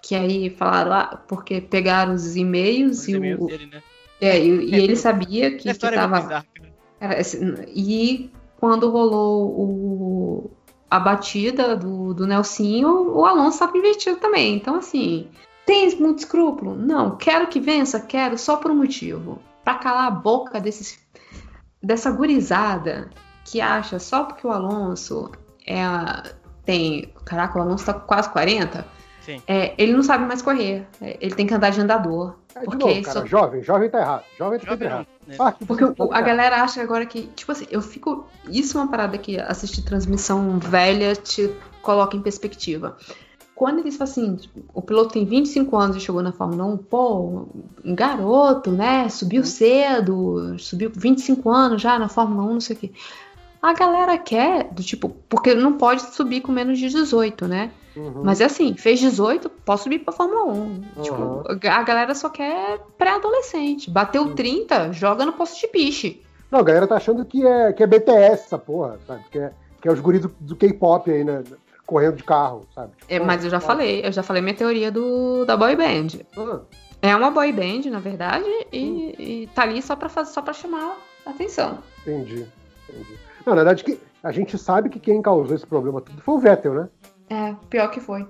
Que aí falaram, ah, porque pegaram os e-mails
Os
e,
e-mails
o,
dele, né?
é, e, e
É,
ele
tudo.
sabia que,
A
que
história é bizarra,
esse- e quando rolou o, a batida do, do Nelsinho, o Alonso estava investido também. Então, assim, tem muito escrúpulo? Não. Quero que vença? Quero, só por um motivo. Pra calar a boca desses, dessa gurizada que acha só porque o Alonso é tem. Caraca, o Alonso tá com quase 40.
Sim.
É, ele não sabe mais correr. É, ele tem que andar de andador.
De
Porque
novo, cara,
só-
jovem, jovem tá errado. Jovem tá
Jovem
errado.
né?
Ah, que
Porque
tá
a
errado.
galera acha agora que, tipo assim, eu fico. Isso é uma parada que assistir transmissão velha te coloca em perspectiva. Quando eles falam assim, o piloto tem 25 anos e chegou na Fórmula 1, pô, um garoto, né? Subiu cedo, subiu com 25 anos já na Fórmula 1, não sei o quê. A galera quer, do tipo, porque não pode subir com menos de 18, né?
Uhum.
Mas é assim, fez 18, pode subir pra Fórmula 1. Tipo,
Uhum.
a galera só quer pré-adolescente. Bateu 30, joga no posto de piche.
Não, a galera tá achando que é, que é BTS essa porra, sabe? Que é, que é os guris do, do K-pop aí, né? Correndo de carro, sabe? Tipo,
É, mas eu já falei, eu já falei minha teoria do, da boy band.
Ah,
É uma boy band, na verdade, e, e tá ali só pra, fazer, só pra chamar a atenção.
entendi. Entendi. Não, na verdade, que a gente sabe que quem causou esse problema tudo foi o Vettel, né?
É, pior que foi.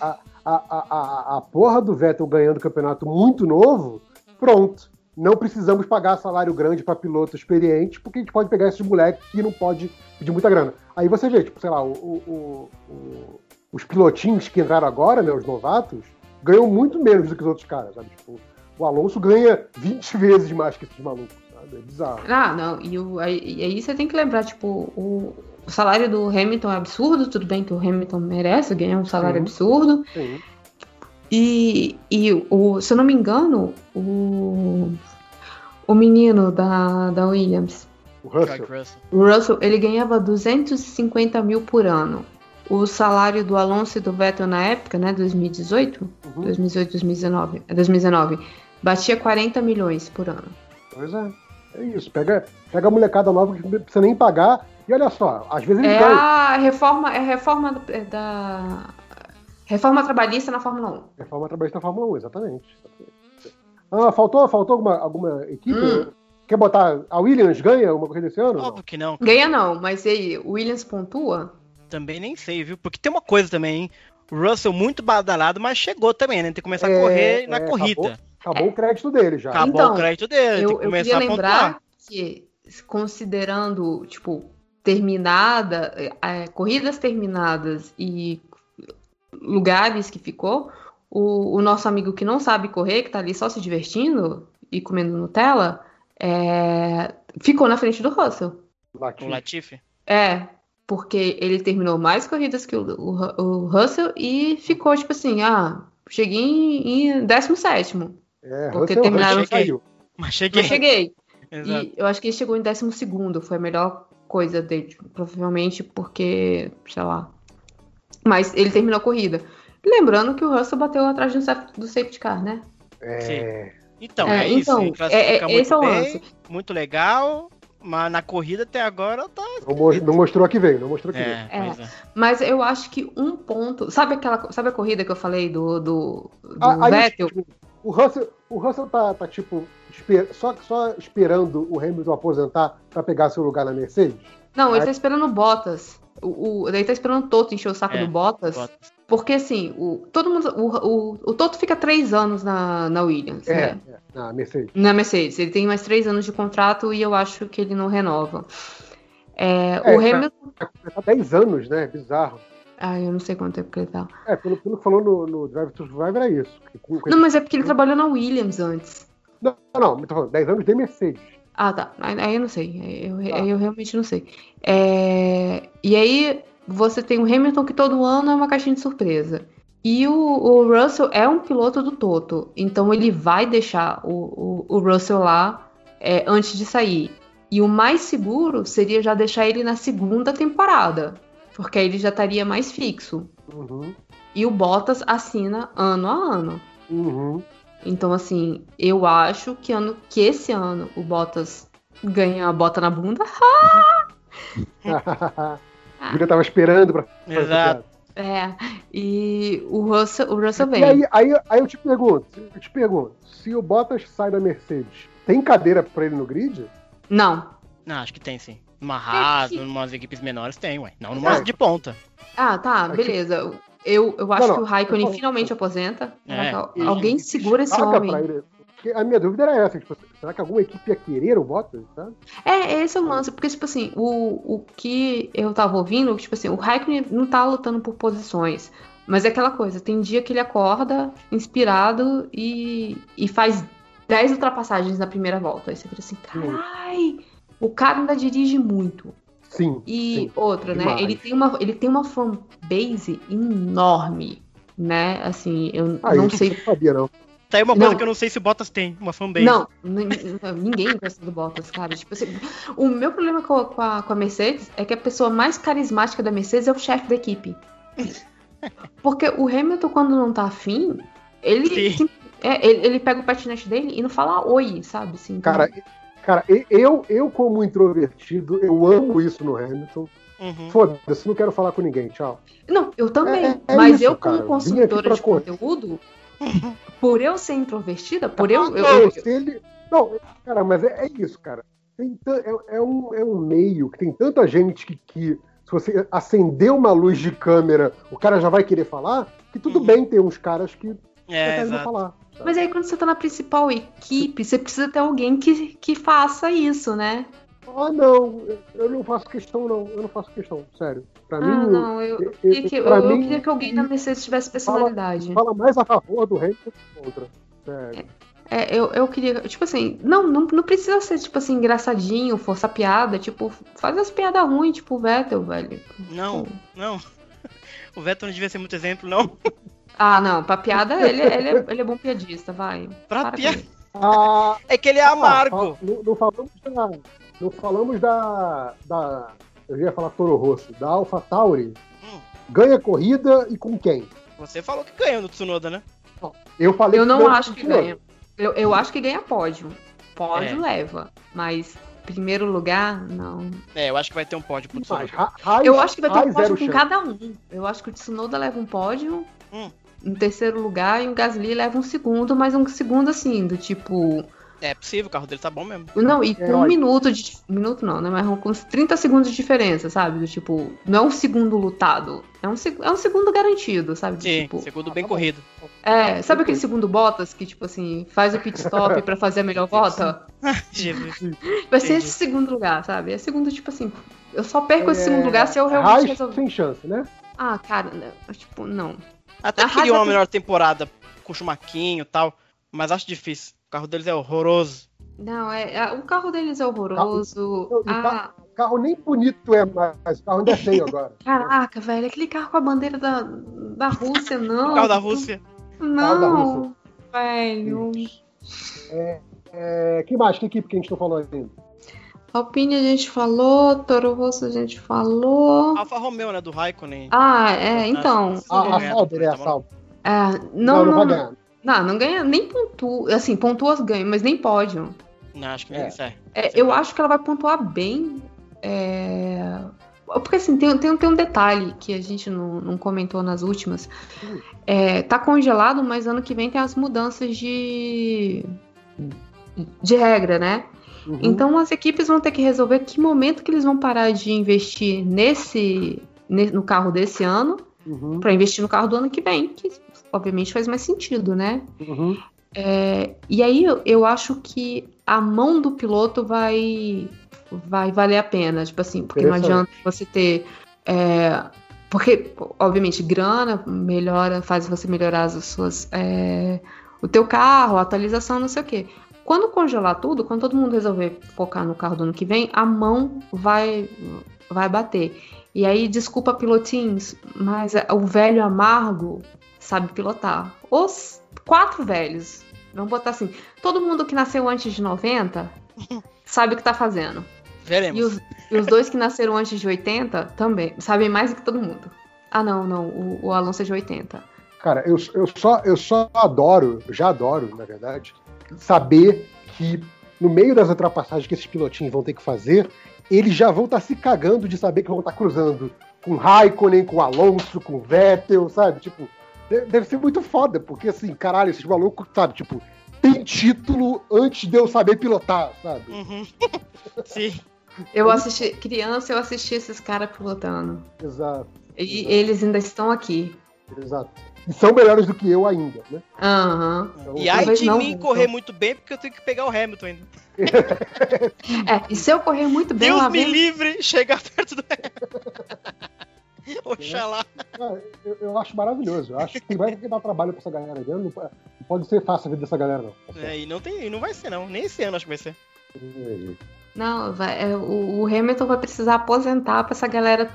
A, a, a, a porra do Vettel ganhando o campeonato muito novo, pronto. Não precisamos pagar salário grande para piloto experiente, porque a gente pode pegar esses moleques que não pode pedir muita grana. Aí você vê, tipo, sei lá, o, o, o, os pilotinhos que entraram agora, né, os novatos, ganham muito menos do que os outros caras, sabe? Tipo, o Alonso ganha 20 vezes mais que esses malucos, sabe? É bizarro.
Ah, não, e, o, aí, e aí você tem que lembrar, tipo, o, o salário do Hamilton é absurdo, tudo bem que o Hamilton merece ganhar um salário
Sim.
absurdo.
Sim.
E, e o, se eu não me engano, o, o menino da, da Williams,
O Russell.
O Russell, ele ganhava 250 mil por ano. O salário do Alonso e do Vettel na época, né, 2018,
Uhum.
2018, 2019, é 2019, batia 40 milhões por ano.
Pois é. É isso. Pega, pega a molecada nova que não precisa nem pagar. E olha só, às vezes eles
É
ganham.
a reforma, é a reforma é da reforma trabalhista na Fórmula 1.
Reforma trabalhista na Fórmula 1, exatamente. Ah, faltou, faltou alguma, alguma equipe?
Hum.
Quer botar. A Williams ganha uma corrida esse ano?
Óbvio que não. cara.
Ganha não, mas e aí, o Williams pontua?
Também nem sei, viu? Porque tem uma coisa também, hein? O Russell muito badalado, mas chegou também, né? Tem que começar
É,
a correr na
é,
corrida.
Acabou o crédito dele já.
Acabou
Então,
o crédito dele, tem
Eu,
que
eu
começar
queria
a pontuar.
lembrar que, considerando, tipo, terminada, é, corridas terminadas e lugares que ficou, o, o nosso amigo que não sabe correr, que tá ali só se divertindo e comendo Nutella, é, ficou na frente do Russell.
O Latifi.
É, porque ele terminou mais corridas que o, o, o Russell e ficou tipo assim, ah, cheguei em, em 17.
É,
Porque
Russell,
terminaram-
Russell saiu.
Mas cheguei.
Mas cheguei.
Exato.
E eu acho que ele chegou em 12, foi a melhor coisa dele, tipo, provavelmente porque, sei lá. Mas ele terminou a corrida. Lembrando que o Russell bateu atrás do, do safety car, né?
É,
Então,
É,
é, isso.
então,
ele classifica
é- é-
muito
esse é o
bem,
lance.
Muito legal, mas na corrida até agora tá.
não, mo- não mostrou que veio, não mostrou que veio.
É,
É.
é.
Mas eu acho que um ponto. Sabe aquela. Sabe a corrida que eu falei do, do, do
Ah, aí,
Vettel?
tipo, o Russell, o Russell tá, tá tipo, esper- só, só esperando o Hamilton aposentar pra pegar seu lugar na Mercedes?
Não, ele
Aí-
tá esperando o Bottas. O, o, ele tá esperando o Toto encher o saco
É,
do Bottas.
Bottas.
Porque assim, o, todo mundo. O, o, o Toto fica três anos na, na Williams,
É,
né?
é, na Mercedes.
Na Mercedes. Ele tem mais três anos de contrato e eu acho que ele não renova. É,
É,
o Hamilton.
Tá 10 anos, né? Bizarro.
Ah, eu não sei quanto tempo que ele tá.
É, pelo, pelo que falou no, no Drive to Survive era isso. Que
Não, mas é porque ele trabalhou na Williams antes.
Não, não, tô falando, 10 anos de Mercedes.
Ah, tá. Aí eu não sei. Aí Eu,
Tá.
eu realmente não sei. É, E aí você tem o Hamilton que todo ano é uma caixinha de surpresa. E o, o Russell é um piloto do Toto. Então ele vai deixar o, o, o Russell lá é, antes de sair. E o mais seguro seria já deixar ele na segunda temporada. Porque aí ele já estaria mais fixo.
Uhum,
E o Bottas assina ano a ano.
uhum.
Então, assim, eu acho que, ano, que esse ano o Bottas ganha a bota na bunda.
O Guilherme tava esperando pra fazer
Exato.
É. E o Russell, o Russell
E
vem.
aí, aí, aí eu te pergunto, eu te pergunto, se o Bottas sai da Mercedes, tem cadeira pra ele no grid?
Não.
Não, acho que tem sim. Numa Haas, numas equipes menores tem, ué. Não numa
É.
de ponta.
Ah, tá, beleza. Eu, eu acho
Não,
que o
não,
Raikkonen finalmente aposenta.
É,
Al- Alguém
e
segura esse
paga
homem.
Porque a minha dúvida era essa, tipo, será que alguma equipe ia querer o Bottas, sabe?
É, esse é o lance, porque, tipo assim, o, o que eu tava ouvindo, tipo assim, o Raikkonen não tá lutando por posições. Mas é aquela coisa, tem dia que ele acorda inspirado e, e faz 10 ultrapassagens na primeira volta. Aí você fica assim, carai, o cara ainda dirige muito.
Sim.
E
Sim,
outra, né?
demais.
Ele tem uma, ele tem uma fanbase enorme, né? Assim, eu
Ah,
não sei
não sabia, não.
Tá aí uma coisa
Não.
que eu não sei se o Bottas tem, uma fanbase.
Não, ninguém gosta do Bottas, cara. Tipo assim, o meu problema com a, com a- com a Mercedes é que a pessoa mais carismática da Mercedes é o chefe da equipe. Porque o Hamilton, quando não tá afim, ele,
Sim.
sim- é, ele, ele pega o patinete dele e não fala oi, sabe? Assim, então-
Cara, cara, eu, eu como introvertido, eu amo isso no Hamilton.
Uhum.
Foda-se, não quero falar com ninguém, tchau.
Não, eu também.
É- é
mas
isso,
eu,
cara.
como
aqui
consultora de
cor-
conteúdo, por eu ser introvertida, por eu. eu-
Não,
eu-
se ele... Não, cara, mas é, é isso, cara. tem tan- é, é um, é um meio que tem tanta gente que, que se você acender uma luz de câmera, o cara já vai querer falar, que tudo
Uhum.
bem ter uns caras que
É, exato.
falar.
Mas aí quando você tá na principal equipe, você precisa ter alguém que, que faça isso, né?
Ah, não, eu- não faço questão, não. Eu não faço questão, sério. Pra
Ah,
mim,
não, eu,
eu-
queria que, eu,
pra
eu
mim-
queria que alguém da Mercedes tivesse personalidade.
fala mais a favor do Hamilton que contra. Sério.
É, eu, eu queria, tipo assim, não, não, não precisa ser, tipo assim, engraçadinho, forçar piada, tipo, faz as piadas ruins, tipo o Vettel, velho.
Não,
Tipo,
não. O Vettel não devia ser muito exemplo, não.
Ah, não, pra piada ele, ele, é, ele é bom piadista, vai.
Pra piada.
Ah,
É que ele é amargo.
ah, não, não falamos da. Não falamos da. da eu ia falar Toro Rosso, da Alpha Tauri.
Hum.
Ganha corrida e com quem?
Você falou que ganhou no Tsunoda, né?
Eu falei
Eu não
ganha
acho que
Tsunoda.
ganha. Eu, eu acho que ganha pódio. Pódio
É.
leva, mas primeiro lugar, não.
É, eu acho que vai ter um pódio pro
Mas,
Tsunoda.
Raiz-
Eu acho que vai ter um pódio com
chance.
cada um. Eu acho que o Tsunoda leva um pódio
Hum.
Em terceiro lugar e o Gasly leva um segundo, mas um segundo assim, do tipo.
É possível, o carro dele tá bom mesmo.
Não, e com
É,
um
olha.
minuto de. Minuto não, né? Mas com uns 30 segundos de diferença, sabe? Do tipo, não é um segundo lutado. É um, é um segundo garantido, sabe? Do
Sim,
tipo,
segundo bem
tá
corrido.
é, sabe aquele segundo Bottas que, tipo assim, faz o pit stop pra fazer a melhor volta?
Jesus.
Vai ser esse segundo lugar, sabe? É segundo, tipo assim, eu só perco esse
É,
segundo lugar se eu realmente resolver.
sem chance, né?
Ah, cara, né, tipo, não.
Até
A
queria uma melhor temporada com o Chumaquinho e tal, mas acho difícil. O carro deles é horroroso.
Não, é, é- o carro deles é horroroso.
Não, e
Ah,
O carro nem bonito é mais, o carro ainda é feio agora.
caraca, velho, aquele carro com a bandeira da, da Rússia, não.
O carro da Rússia.
Carro da
Não, velho.
É, que mais? Que equipe que a gente não falou ainda?
Alpine a gente falou, Toro Rosso a gente falou.
Alfa Romeo, né? Do Raikkonen.
Ah, é, então.
A, a
ganhar,
Sauber é a. Sauber.
É,
Não,
não,
não, vai
não,
ganhar.
não, não ganha, nem pontua. Assim, pontua ganha, mas nem pódio.
Não, acho que
É.
nem isso é.
É, eu acho que ela vai pontuar bem. é, Porque assim, tem, tem, tem um detalhe que a gente não, não comentou nas últimas.
Hum.
É, tá congelado, mas ano que vem tem as mudanças de. de regra, né?
Uhum.
Então as equipes vão ter que resolver que momento que eles vão parar de investir nesse. ne- no carro desse ano
Uhum,
para investir no carro do ano que vem, que obviamente faz mais sentido, né?
uhum.
É, e aí eu, eu acho que a mão do piloto vai vai valer a pena, tipo assim, porque não adianta você ter é, porque obviamente grana melhora, faz você melhorar as suas é, o teu carro, a atualização, não sei o quê. Quando congelar tudo, quando todo mundo resolver focar no carro do ano que vem, a mão vai vai bater. E aí, desculpa pilotinhos, mas é, o velho amargo sabe pilotar. Os quatro velhos, vamos botar assim, todo mundo que nasceu antes de 90 sabe o que tá fazendo.
Veremos.
E os, e os dois que nasceram antes de 80 também, sabem mais do que todo mundo. Ah, não, não, o, o Alonso é de 80.
Cara, eu, eu, só, eu só adoro, já adoro, na verdade, saber que no meio das ultrapassagens que esses pilotinhos vão ter que fazer, eles já vão estar se cagando de saber que vão estar cruzando com Raikkonen, com Alonso, com Vettel, sabe? Tipo, de- deve ser muito foda, porque assim, caralho, esses malucos, sabe? Tipo, tem título antes de eu saber pilotar, sabe?
Uhum. Sim.
Eu assisti, criança, eu assisti esses caras pilotando.
Exato,
E
Exato.
eles ainda estão aqui.
exato. E são melhores do que eu ainda, né?
Aham.
Então,
E ai
talvez
de
não,
mim
então.
correr muito bem, porque eu tenho que pegar o Hamilton ainda.
É, e se eu correr muito bem
Deus
lá
me
dentro,
livre chegar perto do Hamilton. Oxalá.
Cara, eu, eu acho maravilhoso. Eu acho que vai ter que dar trabalho pra essa galera dentro. Não pode- ser fácil a vida dessa galera, não.
É, e não, tem, e não vai ser, não. Nem esse ano acho que vai ser.
Não, vai- é, o, o Hamilton vai precisar aposentar pra essa galera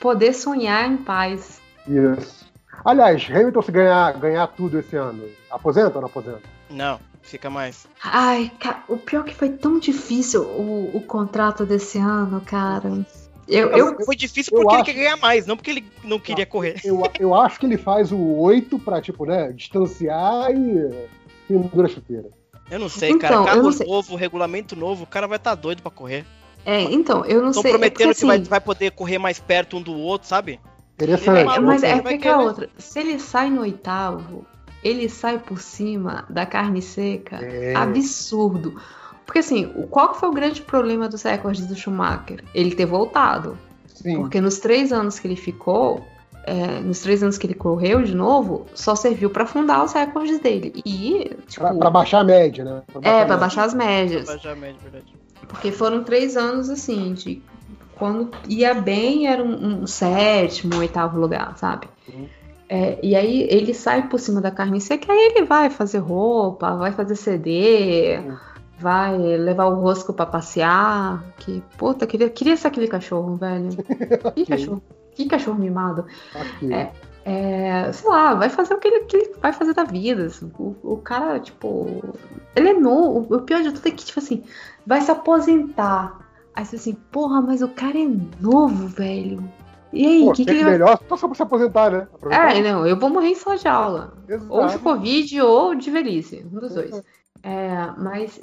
poder sonhar em paz.
Isso. Aliás, Hamilton se ganhar, ganhar tudo esse ano, aposenta ou não aposenta?
Não, fica mais.
Ai, cara, o pior que foi tão difícil o, o contrato desse ano, cara. Eu, eu,
Foi difícil
eu
porque ele
acho-
quer ganhar mais, não porque ele não queria correr.
Eu, eu acho que ele faz o 8 pra, tipo, né, distanciar e pendura a chuteira.
Eu não sei,
Então,
cara.
eu
Carro novo, regulamento novo, o cara vai estar doido pra correr.
é, então, eu não
Estão
sei. é porque,
prometendo que vai,
assim,
vai poder correr mais perto um do outro, sabe?
Interessante.
É, mas é
Ele vai
porque aquela
querer.
outra. Se ele sai no oitavo, ele sai por cima da carne seca.
É.
Absurdo. Porque assim, o- qual que foi o grande problema dos recordes do Schumacher? Ele ter voltado.
Sim.
Porque nos três anos que ele ficou, é, nos três anos que ele correu de novo, só serviu pra afundar os recordes dele. E, tipo,
Pra, pra baixar a média, né? Pra
é, pra
a média.
baixar as médias.
Basicamente, verdade.
Porque foram três anos assim, de quando ia bem era um, um sétimo, oitavo lugar, sabe?
Uhum.
É, e aí ele sai por cima da carne seca, aí ele vai fazer roupa, vai fazer CD,
Uhum.
vai levar o rosco pra passear. Que, puta, queria, queria ser aquele cachorro, velho. Que cachorro, que cachorro mimado.
Ok.
É. É, sei lá, vai fazer o que ele, que ele vai fazer da vida. assim. O, o cara, tipo. Ele é novo. O pior de tudo é que, tipo assim, vai se aposentar. Aí você assim, porra, mas o cara é novo, velho. E aí, o que, que ele vai.
melhor só pra se aposentar, né? Aproveitar.
É, não, eu vou morrer em sala de aula.
Exato.
Ou de Covid ou de velhice. Um dos dois. É, mas,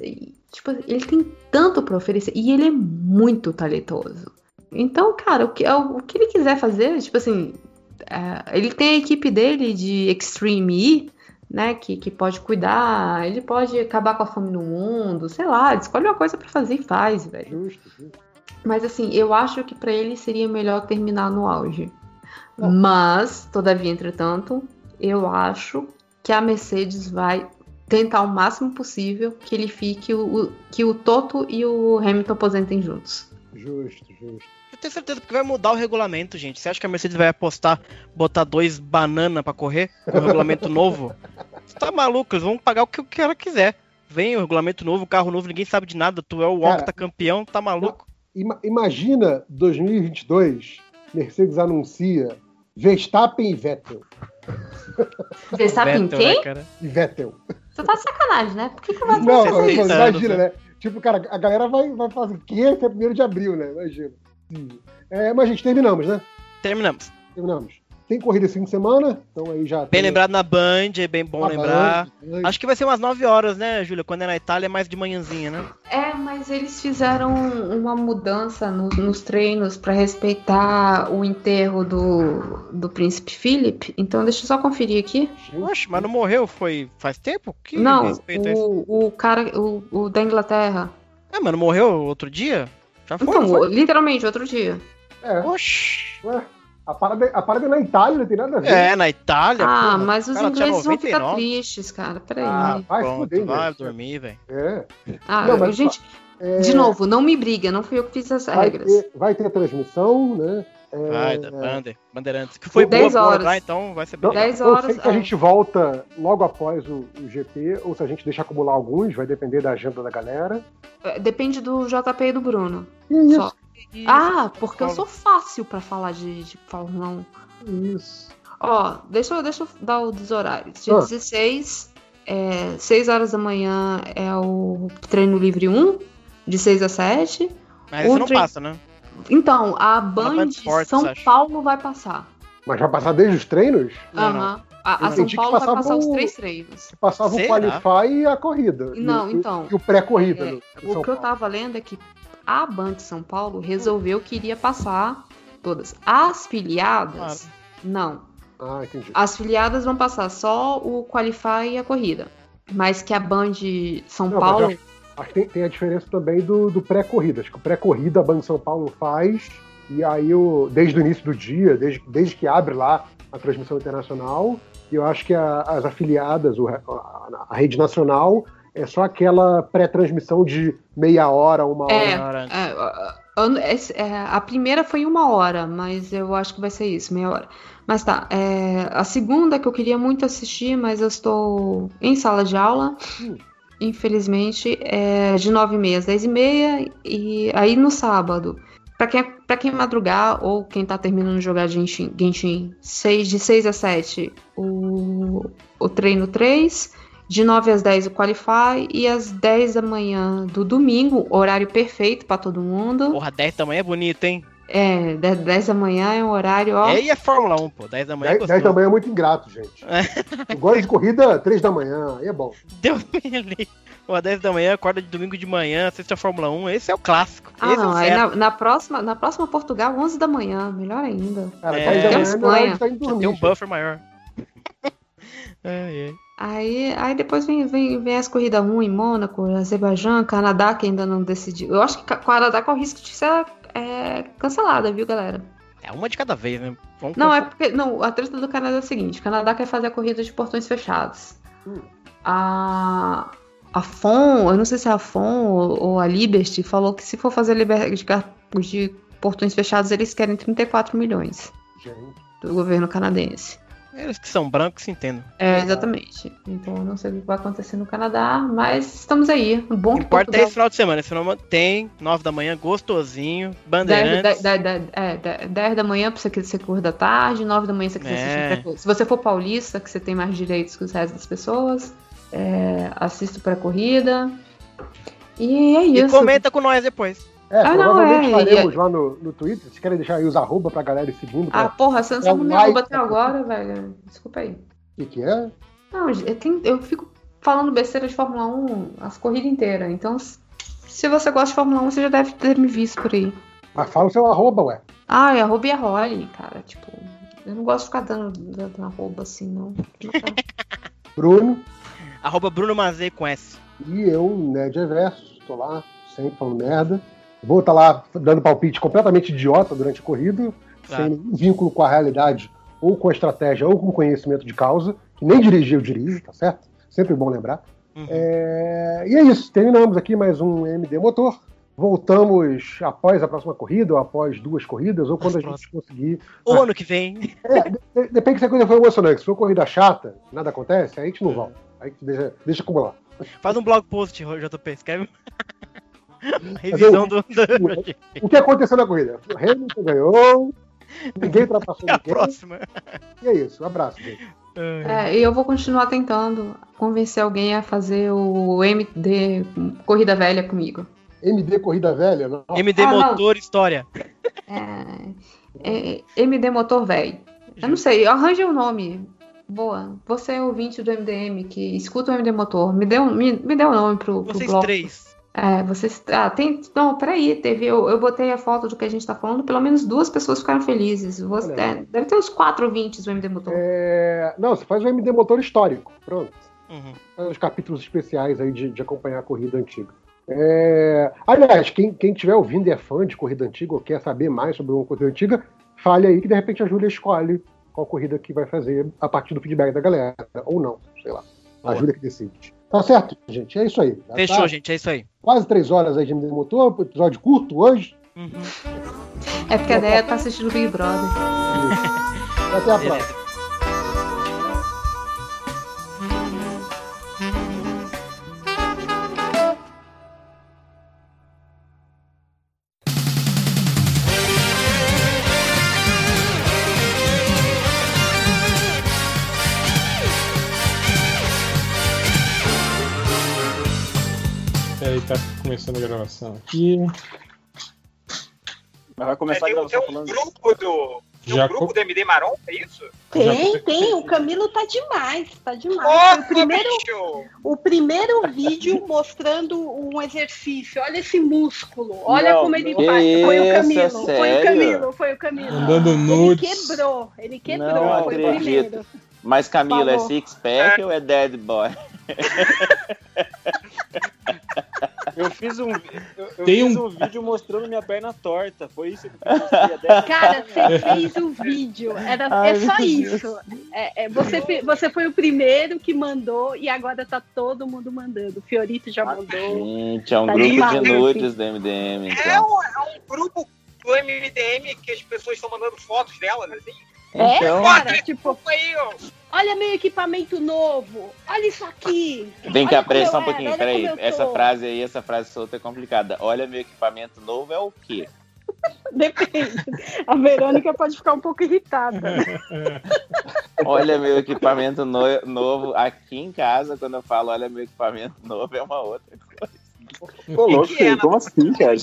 tipo, ele tem tanto pra oferecer e ele é muito talentoso. Então, cara, o que, o que ele quiser fazer, tipo assim, é, ele tem a equipe dele de Extreme E, né, que, que pode cuidar, ele pode acabar com a fome no mundo, sei lá, escolhe uma coisa pra fazer e faz, velho.
Justo, justo.
Mas assim, eu acho que pra ele seria melhor terminar no auge.
Não.
Mas, todavia, entretanto, eu acho que a Mercedes vai tentar o máximo possível que ele fique o, o- que o Toto e o Hamilton aposentem juntos.
Justo, justo.
Eu tenho certeza, porque vai mudar o regulamento, gente. Você acha que a Mercedes vai apostar, botar dois banana pra correr com o regulamento novo? Você tá maluco, eles vão pagar o que o cara quiser. Vem o regulamento novo, carro novo, ninguém sabe de nada. Tu é o
Cara,
octacampeão, tá maluco?
Ima- imagina 2022, Mercedes anuncia Verstappen e Vettel.
Verstappen
Vettel,
quem?
né, cara?
E Vettel.
Você tá de sacanagem, né? Por que, que vai
Não,
Sessenta
isso?
imagina,
anos,
né? Tipo, cara, a galera vai, vai fazer o quê? Que é primeiro de abril, né? Imagina. É, mas, gente, terminamos, né?
Terminamos.
Terminamos. Tem corrida esse fim de semana, então aí já.
Bem
tem
lembrado na Band, é bem bom
a
lembrar.
Band,
Acho que vai ser umas 9 horas, né, Júlia? Quando é na Itália é mais de manhãzinha, né?
É, mas eles fizeram uma mudança no- nos treinos pra respeitar o enterro do, do príncipe Philip. Então deixa eu só conferir aqui.
Oxe, mas não morreu, foi faz tempo? Que
Não,
respeito é
o, o cara, o, o da Inglaterra.
É, mano, morreu outro dia? Já foi,
Então,
foi?
literalmente, outro dia.
É,
Oxi.
ué, a, parada, a parada é na Itália, não tem nada a ver.
É, na Itália.
Ah,
porra,
mas os
cara
ingleses vão ficar
99.
tristes, cara. Peraí.
Ah,
vai
pronto,
fuder,
vai dormir, velho.
É.
Ah,
não, mas-
gente,
É,
de novo, não me briga, não fui eu que fiz as
vai
regras.
ter, vai ter transmissão, né? É,
Vai, da Bander, Bandeirantes. Que foi
Dez
boa, boa
horas.
lá, então vai ser bem legal.
10
não
horas,
sei se a
é.
gente volta logo após o, o GP ou se a gente deixa acumular alguns, vai depender da agenda da galera.
É, Depende do JP e do Bruno.
É
Só. Ah, porque eu sou fácil pra falar de, de Fórmula 1.
Isso.
Ó, deixa, eu- deixa eu dar o dos horários. Dia
Ah.
16, é, 6 horas da manhã é o treino livre 1, de 6 a 7.
Mas isso não
Outra-
passa, né?
Então, a Band,
Band
São
acho.
Paulo vai passar.
Mas vai passar desde os treinos?
Aham. A, a
Eu
São Paulo vai
passava
passar os
o-
três treinos.
Passava
Será?
o Qualify e a corrida.
Não,
e,
então.
E o pré-corrida.
É, o
São
que eu
Paulo.
tava lendo é que a Band São Paulo resolveu que iria passar todas. As filiadas, não.
Ah, entendi.
As filiadas vão passar só o Qualify e a corrida. Mas que a Band São
Não, mas
Paulo.
Acho que tem, tem a diferença também do, do pré-corrida. Acho que o pré-corrida a Band São Paulo faz, e aí o, desde o início do dia, desde, desde que abre lá a transmissão internacional, e eu acho que a- as afiliadas, o- a, a rede nacional, é só aquela pré-transmissão de meia hora, uma hora.
É,
Hora
é, esse- é, a primeira foi uma hora, mas eu acho que vai ser isso, meia hora. Mas tá, é, a segunda que eu queria muito assistir, mas eu estou em sala de aula,
Hum.
Infelizmente, é de 9h30 às 10h30, e aí no sábado, pra quem, pra quem madrugar ou quem tá terminando de jogar Genshin, Genshin seis- de 6 a 7, o, o treino 3, de 9 às 10 o Qualify e às 10 da manhã do domingo, horário perfeito pra todo mundo.
Porra, 10 da manhã é bonito, hein?
É, 10 10 da manhã é um horário, ó.
E aí é Fórmula 1, pô. 10 da manhã é
10, 10 da manhã é muito ingrato, gente. Eu gosto de corrida 3 da manhã, aí é bom.
Deus me livre. Pô, 10 da manhã, acorda de domingo de manhã, assiste a Fórmula 1. Esse é o clássico.
Ah,
Esse
não,
é o
aí na, na próxima, na próxima Portugal, 11 da manhã, melhor ainda.
Cara,
É,
10 da
tem
manhã é
Espanha.
gente tá indo dormir.
tem um
gente.
buffer maior. É, é.
Aí, aí depois vem, vem, vem as corridas ruins, Mônaco, Azerbaijão, Canadá, que ainda não decidiu. Eu acho que o Canadá corre o risco de ser é, cancelada, viu, galera?
É uma de cada vez, né? Vamos
Não, é porque. Não, a treta do Canadá é o seguinte: o Canadá quer fazer a corrida de portões fechados.
Hum.
A. A FON, eu não sei se é a FON ou, ou a Liberty, falou que se for fazer liber, de, de portões fechados, eles querem 34 milhões
Gente.
do governo canadense.
Eles que são brancos se entendem.
É, exatamente. Então eu não sei o que vai acontecer no Canadá, mas estamos aí. Um bom
importa é esse final de semana. Esse final tem, 9 da manhã, gostosinho,
10,
bandeirantes.
10, 10, é, 10, 10 da manhã pra você que você correr da tarde, 9 da manhã você quiser
É.
assistir pré-corrida. Se você for paulista, que você tem mais direitos que os restos das pessoas, é, assista pré-corrida. E é
E
isso.
comenta com nós depois.
É,
Ah, não,
provavelmente
é,
faremos lá no, no Twitter. Vocês querem deixar aí os arroba pra galera ir seguindo?
Ah,
Pra...
porra, você não
É
sabe
um
me arroba até agora, velho. Desculpa aí.
O que, que é?
Não, eu, tenho- eu fico falando besteira de Fórmula 1 as corridas inteiras. Então, se você gosta de Fórmula 1, você já deve ter me visto por aí.
Mas fala o seu arroba, ué.
Ah, é arroba e Holly, cara. Tipo, eu não gosto de ficar dando, dando arroba assim, não. Não.
Bruno
Arroba Bruno Mazei com S.
e eu, Ned Reverso. Tô lá, sempre falando merda. Vou estar lá dando palpite completamente idiota durante a corrida,
Claro.
sem nenhum vínculo com a realidade, ou com a estratégia, ou com conhecimento de causa, que nem dirigir eu dirijo, tá certo? Sempre bom lembrar.
Uhum.
É, E é isso, terminamos aqui mais um MD Motor. Voltamos após a próxima corrida, ou após duas corridas, ou quando a gente conseguir.
O ano que vem.
É, de- depende se a coisa for emocionante. Se for corrida chata, nada acontece, aí a gente não volta. Aí a gente deixa, deixa acumular.
Faz um blog post, JP. Escreve. Revisão do.
O que aconteceu na corrida? O Hamilton ganhou, ninguém ultrapassou
É a
ninguém.
próxima.
E é isso, um abraço, gente.
É, e eu vou continuar tentando convencer alguém a fazer o MD Corrida Velha comigo.
MD Corrida Velha, não.
MD
Ah, não.
Motor História.
É, é, MD Motor Velho. Eu não sei, arranje um nome. Boa. Você é ouvinte do MDM que escuta o MD Motor. Me dê um, me, me dê um nome pro, pro
Vocês
bloco.
três.
É, vocês. Ah, tem. Não, peraí, teve. Eu, eu botei a foto do que a gente tá falando, pelo menos duas pessoas ficaram felizes. Você, é, deve ter uns quatro ouvintes do MD Motor.
É, Não, você faz o MD Motor histórico. Pronto.
Uhum.
Faz os capítulos especiais aí de, de acompanhar a corrida antiga. É, Aliás, quem, quem estiver ouvindo e é fã de corrida antiga ou quer saber mais sobre uma corrida antiga, fale aí que de repente a Júlia escolhe qual corrida que vai fazer a partir do feedback da galera. Ou não, sei lá. A. Júlia que decide. Tá certo, gente. É isso aí. Já
Fechou,
tá
gente. É isso aí.
Quase três horas aí de Motor, episódio curto hoje.
Uhum.
É porque a ideia tá assistindo Big Brother.
Até a próxima.
Tá começando a gravação aqui.
Mas vai começar
É,
a
tem, tem
gravação
um
falando.
grupo do. Tem
Já
um grupo
co-
do MD Maron, é isso?
Tem,
Já-
tem. O Camilo tá demais, tá demais. Foi o, primeiro,
bicho!
o primeiro vídeo mostrando um exercício. Olha esse músculo. Olha
Não,
como ele faz. Foi o Camilo. Foi o? Camilo. Foi o Camilo.
Mandando
Ele
nudes.
quebrou. Ele quebrou.
Não
foi o primeiro.
Mas Camilo, é six pack ou é dead boy?
Eu fiz um, eu, eu
Tem
fiz
um-
um vídeo mostrando minha perna torta. Foi isso que eu mostrei. a dez-
Cara, você fez o vídeo. Era,
Ai,
é só isso. É, é, você, você foi o primeiro que mandou e agora tá todo mundo mandando. O Fiorito já mandou.
Gente, é um
Tá
grupo de nudes do MDM,
É
então.
um, é um grupo do MDM que as pessoas estão mandando fotos delas, assim.
É,
Então,
cara, tipo,
aí, ó.
Olha meu equipamento novo. Olha isso aqui.
vem cá,
como
só um pouquinho,
era,
peraí. Essa frase aí, essa frase solta é complicada. Olha, meu equipamento novo é o quê?
Depende. A Verônica pode ficar um pouco irritada. né?
Olha, meu equipamento no- novo aqui em casa, quando eu falo olha, meu equipamento novo, é uma outra coisa.
Ô, louco,
que é,
como assim, cara?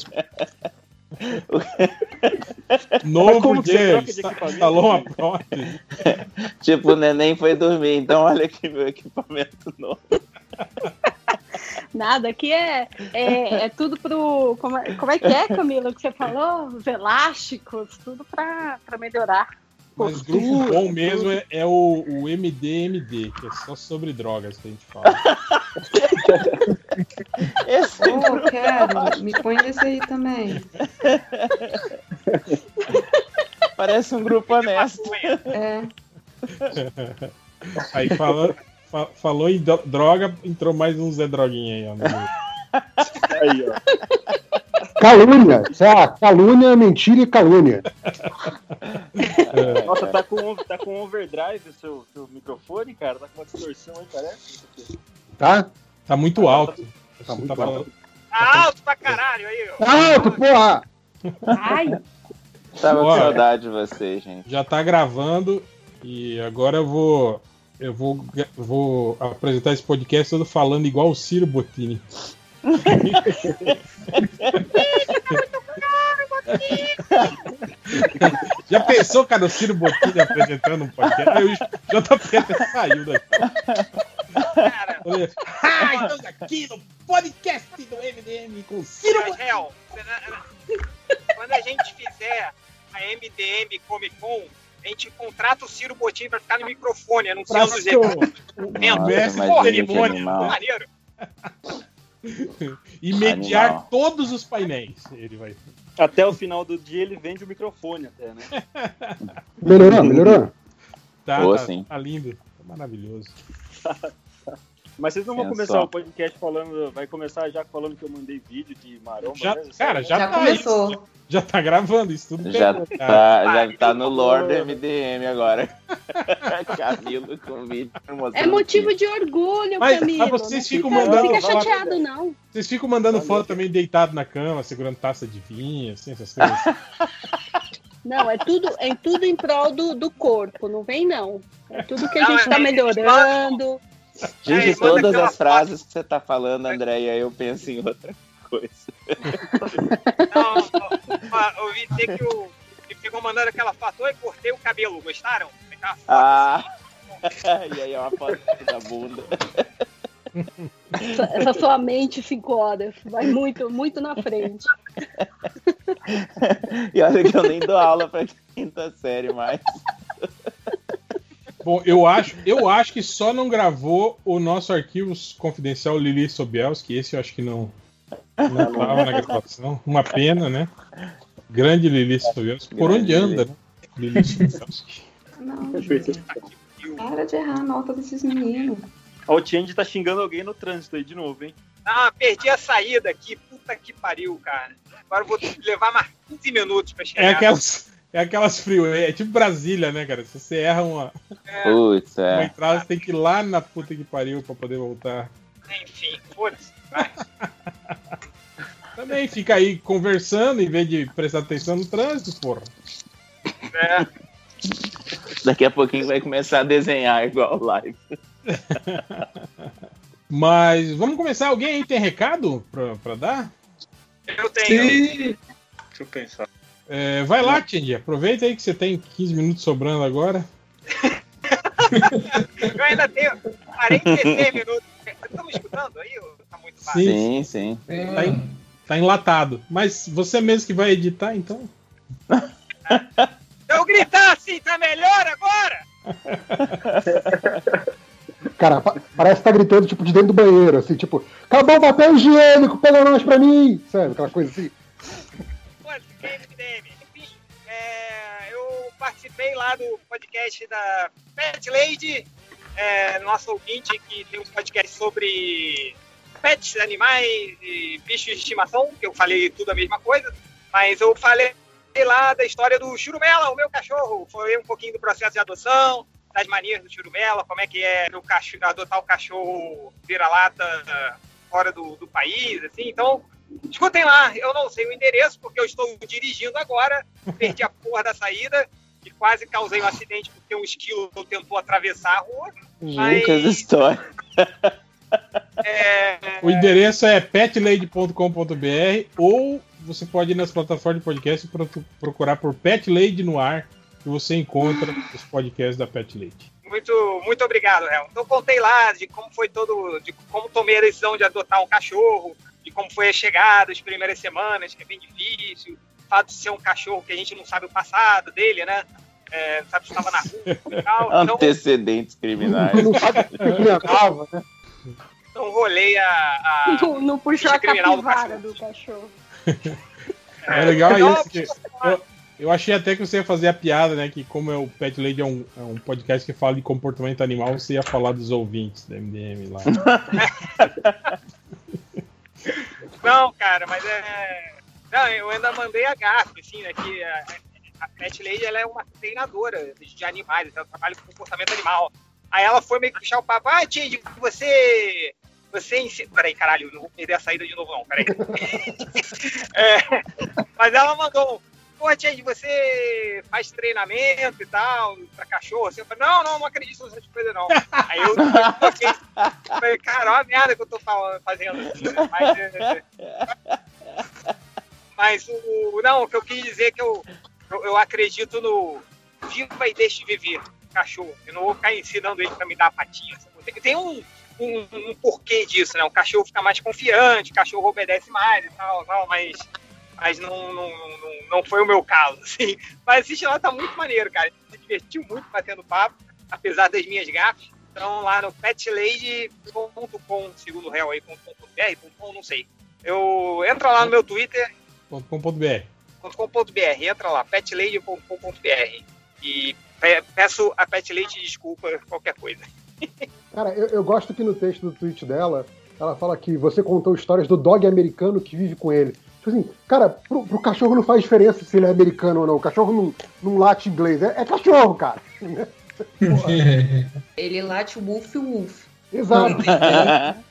Novo
como que você
dia,
troca de
insta-
equipamento,
instalou uma prótese.
Tipo, o neném foi dormir, então olha aqui meu equipamento novo.
Nada, aqui é, é, é tudo pro. Como é, como é que é, Camila, que você falou? Os elásticos, tudo pra, pra
Mas grupo bom mesmo é, é o, o MDMD, que é só sobre drogas que a gente fala.
Esse
Oh, quero. Me põe nesse aí também.
parece um grupo honesto.
É.
Aí falou, fa- falou em droga, entrou mais um Zé Droguinha aí, ó.
Aí, ó.
Calúnia. Lá, calúnia, mentira e calúnia.
É,
Nossa, tá com, tá com overdrive o seu, seu microfone, cara? Tá com uma distorção aí, parece?
Tá?
Tá muito alto.
Tá
Você
muito
tá falando-
Tá alto pra caralho aí, ó.
Alto, porra!
Ai,
Tava com saudade de vocês, gente.
já tá gravando e agora eu vou eu vou vou apresentar esse podcast todo falando igual o Ciro Bottini. Já pensou, cara, o Ciro Bottini apresentando um podcast? Aí o JP até saiu daqui.
Cara,
Olha, Ah, estamos aqui no podcast do MDM com o Ciro
Hel, quando a gente fizer a MDM Comic Con, a gente contrata o Ciro Botinho pra ficar no microfone, anunciando os eventos.
Mestre
imagina que.
Maneiro.
E mediar
Animal.
todos os painéis. Ele vai.
Até o final do dia ele vende o microfone até, né?
Melhorou, melhorou?
Tá,
Boa,
tá,
sim.
tá lindo. Tá maravilhoso.
Mas vocês não vão começar
só.
o podcast falando. Vai começar já falando que eu mandei vídeo de maromba.
Já,
né?
cara, já,
Já
tá
começou.
isso. Já tá gravando isso tudo.
Já
pegou,
tá, já tá no lore do MDM agora. Camilo com vídeo
é motivo de orgulho,
Mas-
Camilo.
mas vocês
não
ficam
fica,
mandando
Não fica chateado, não.
Vocês ficam mandando foto também deitado na cama, segurando taça de vinho, assim, essas coisas.
Não, é tudo, é tudo em prol do, do corpo, não vem não. É tudo que a
Não,
gente
é-
tá melhorando.
Gente,
Aí, manda
todas as frases que você tá falando, Andréia, eu penso em outra coisa.
Não, ouvi dizer que o. que ficou mandando aquela foto, oi, cortei o cabelo, gostaram? Foto
Ah! e aí é uma foto da bunda.
Essa, essa sua mente cinco horas vai muito, muito na frente.
E olha que eu nem dou aula pra quinta série mais.
Bom, eu acho, eu acho que só não gravou o nosso arquivo confidencial Lili Sobielski. Esse eu acho que não, não tava na gravação. Uma pena, né? Grande Lili Sobielski. Por onde anda, né? Lili Sobielski.
Não, gente. Para de errar a nota desses meninos.
O Change tá xingando alguém no trânsito aí de novo, hein?
Ah, perdi a saída aqui. Puta que pariu, cara. Agora eu vou levar mais 15 minutos pra chegar.
É aquelas, é aquelas freeway, é tipo Brasília, né, cara? Se você erra uma,
Putz,
uma
é.
entrada, você tem que ir lá na puta que pariu pra poder voltar.
Enfim, foda-se. vai.
Também fica aí conversando em vez de prestar atenção no trânsito, porra.
É.
Daqui a pouquinho vai começar a desenhar igual live.
Mas vamos começar. Alguém aí tem recado pra, pra dar?
Eu tenho.
Deixa eu pensar.
É, vai lá, Tindy. Aproveita aí que você tem 15 minutos sobrando agora.
Eu ainda tenho 46 minutos. Estão me escutando aí? ou Tá muito baixo.
Sim,
Sim, sim.
tá, en- tá enlatado. Mas você mesmo que vai editar, então.
Se eu gritar assim, tá melhor agora?
Cara, pa- parece que tá gritando, tipo, de dentro do banheiro, assim, tipo, acabou o papel higiênico, pega nós pra mim! Sabe, aquela coisa assim.
Participei lá do podcast da Pet Lady, é, nosso ouvinte que tem um podcast sobre pets, animais e bichos de estimação, que eu falei tudo a mesma coisa, mas eu falei lá da história do Churumela, o meu cachorro. Foi um pouquinho do processo de adoção, das manias do Churumela, como é que é o cachorro, adotar o cachorro vira-lata fora do, do país, assim. Então, escutem lá, eu não sei o endereço, porque eu estou dirigindo agora, perdi a porra da saída e quase causei um acidente porque um esquilo tentou atravessar a rua. Mas,
Lucas História.
é,
O endereço é petlady.com.br ou você pode ir nas plataformas de podcast e pro- procurar por Pet Lady no ar que você encontra os podcasts da Pet Lady.
Muito, muito obrigado, Hel. Então contei lá de como foi todo, de como tomei a decisão de adotar um cachorro, de como foi a chegada, as primeiras semanas, que é bem difícil, fato de ser um cachorro que a gente não sabe o passado dele, né? é, não sabe se estava na rua e tal. Então,
Antecedentes criminais.
Não sabe o que né?
então rolei a. a
Não, não puxou a
criminal do
capivara do cachorro.
É legal
Não,
isso. Que eu, eu achei até que você ia fazer a piada, né? Que como é o Pet Lady é um, é um podcast que fala de comportamento animal, você ia falar dos ouvintes da MDM lá.
Não, cara, mas é. Não, eu ainda mandei a gafe, assim, né? Que a, a Pet Lady ela é uma treinadora de animais, ela trabalha com comportamento animal. Aí ela foi meio que puxar o papo, ah, Tid, você. Você ensina. Peraí, caralho, não vou perder a saída de novo, não, peraí. É, mas ela mandou. Pô, Tid, você faz treinamento e tal, pra cachorro? Assim, eu falei, não, não, não acredito nessas coisas, não. Aí eu falei, cara, olha a merda que eu tô falando, fazendo. Né? Mas, é, mas o. Não, o que eu quis dizer é que eu, eu, eu acredito no viva e deixe viver cachorro. Eu não vou ficar ensinando ele pra me dar patinha. Tem, um, um, um porquê disso, né? O cachorro fica mais confiante, o cachorro obedece mais e tal, tal mas, mas não, não, não, não foi o meu caso, assim. Mas assiste lá tá muito maneiro, cara. Se divertiu muito batendo papo, apesar das minhas gafes. Então lá no petlady.com, segundo réu aí, .br, .com, não sei. Eu entra lá no meu Twitter,
.com.br.
.com.br, entra lá, petlady.com.br e pe- peço a Pet Lady desculpa qualquer coisa.
Cara, eu, eu gosto que no texto do tweet dela, ela fala que você contou histórias do dog americano que vive com ele. Tipo assim, cara, pro, pro cachorro não faz diferença se ele é americano ou não. O cachorro não, não late inglês. É, é cachorro, cara.
Ele late o wolf wolf.
Exato.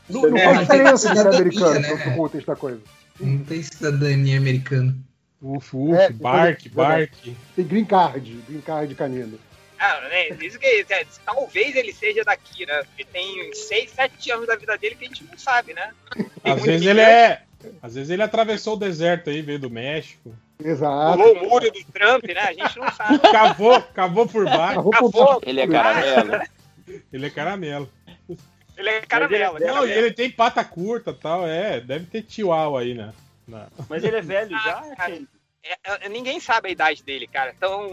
Não, não faz diferença se ele é americano,
né?
pro contexto da coisa.
Não tem cidadania americana.
Uf, uf,
É,
bark,
verdade.
bark.
Tem green card, green card canino.
Ah, né? Isso que é, talvez ele seja daqui, né? Porque tem 6, 7 anos da vida dele que a gente não sabe, né? Tem
Às vezes ele é. Às vezes ele atravessou o deserto aí, veio do México.
Exato.
Pulou o muro do Trump, né? A gente não sabe.
Cavou, cavou por baixo.
Baixo.
Ele é caramelo.
Ele é caramelo.
Ele é caramelo.
Não, e
caramelo.
ele tem pata curta e tal, é. Deve ter chihuahua aí, né? Na-
Mas ele é velho
Ah,
já?
cara.
Kenny?
É, é, ninguém sabe a idade dele, cara. Então,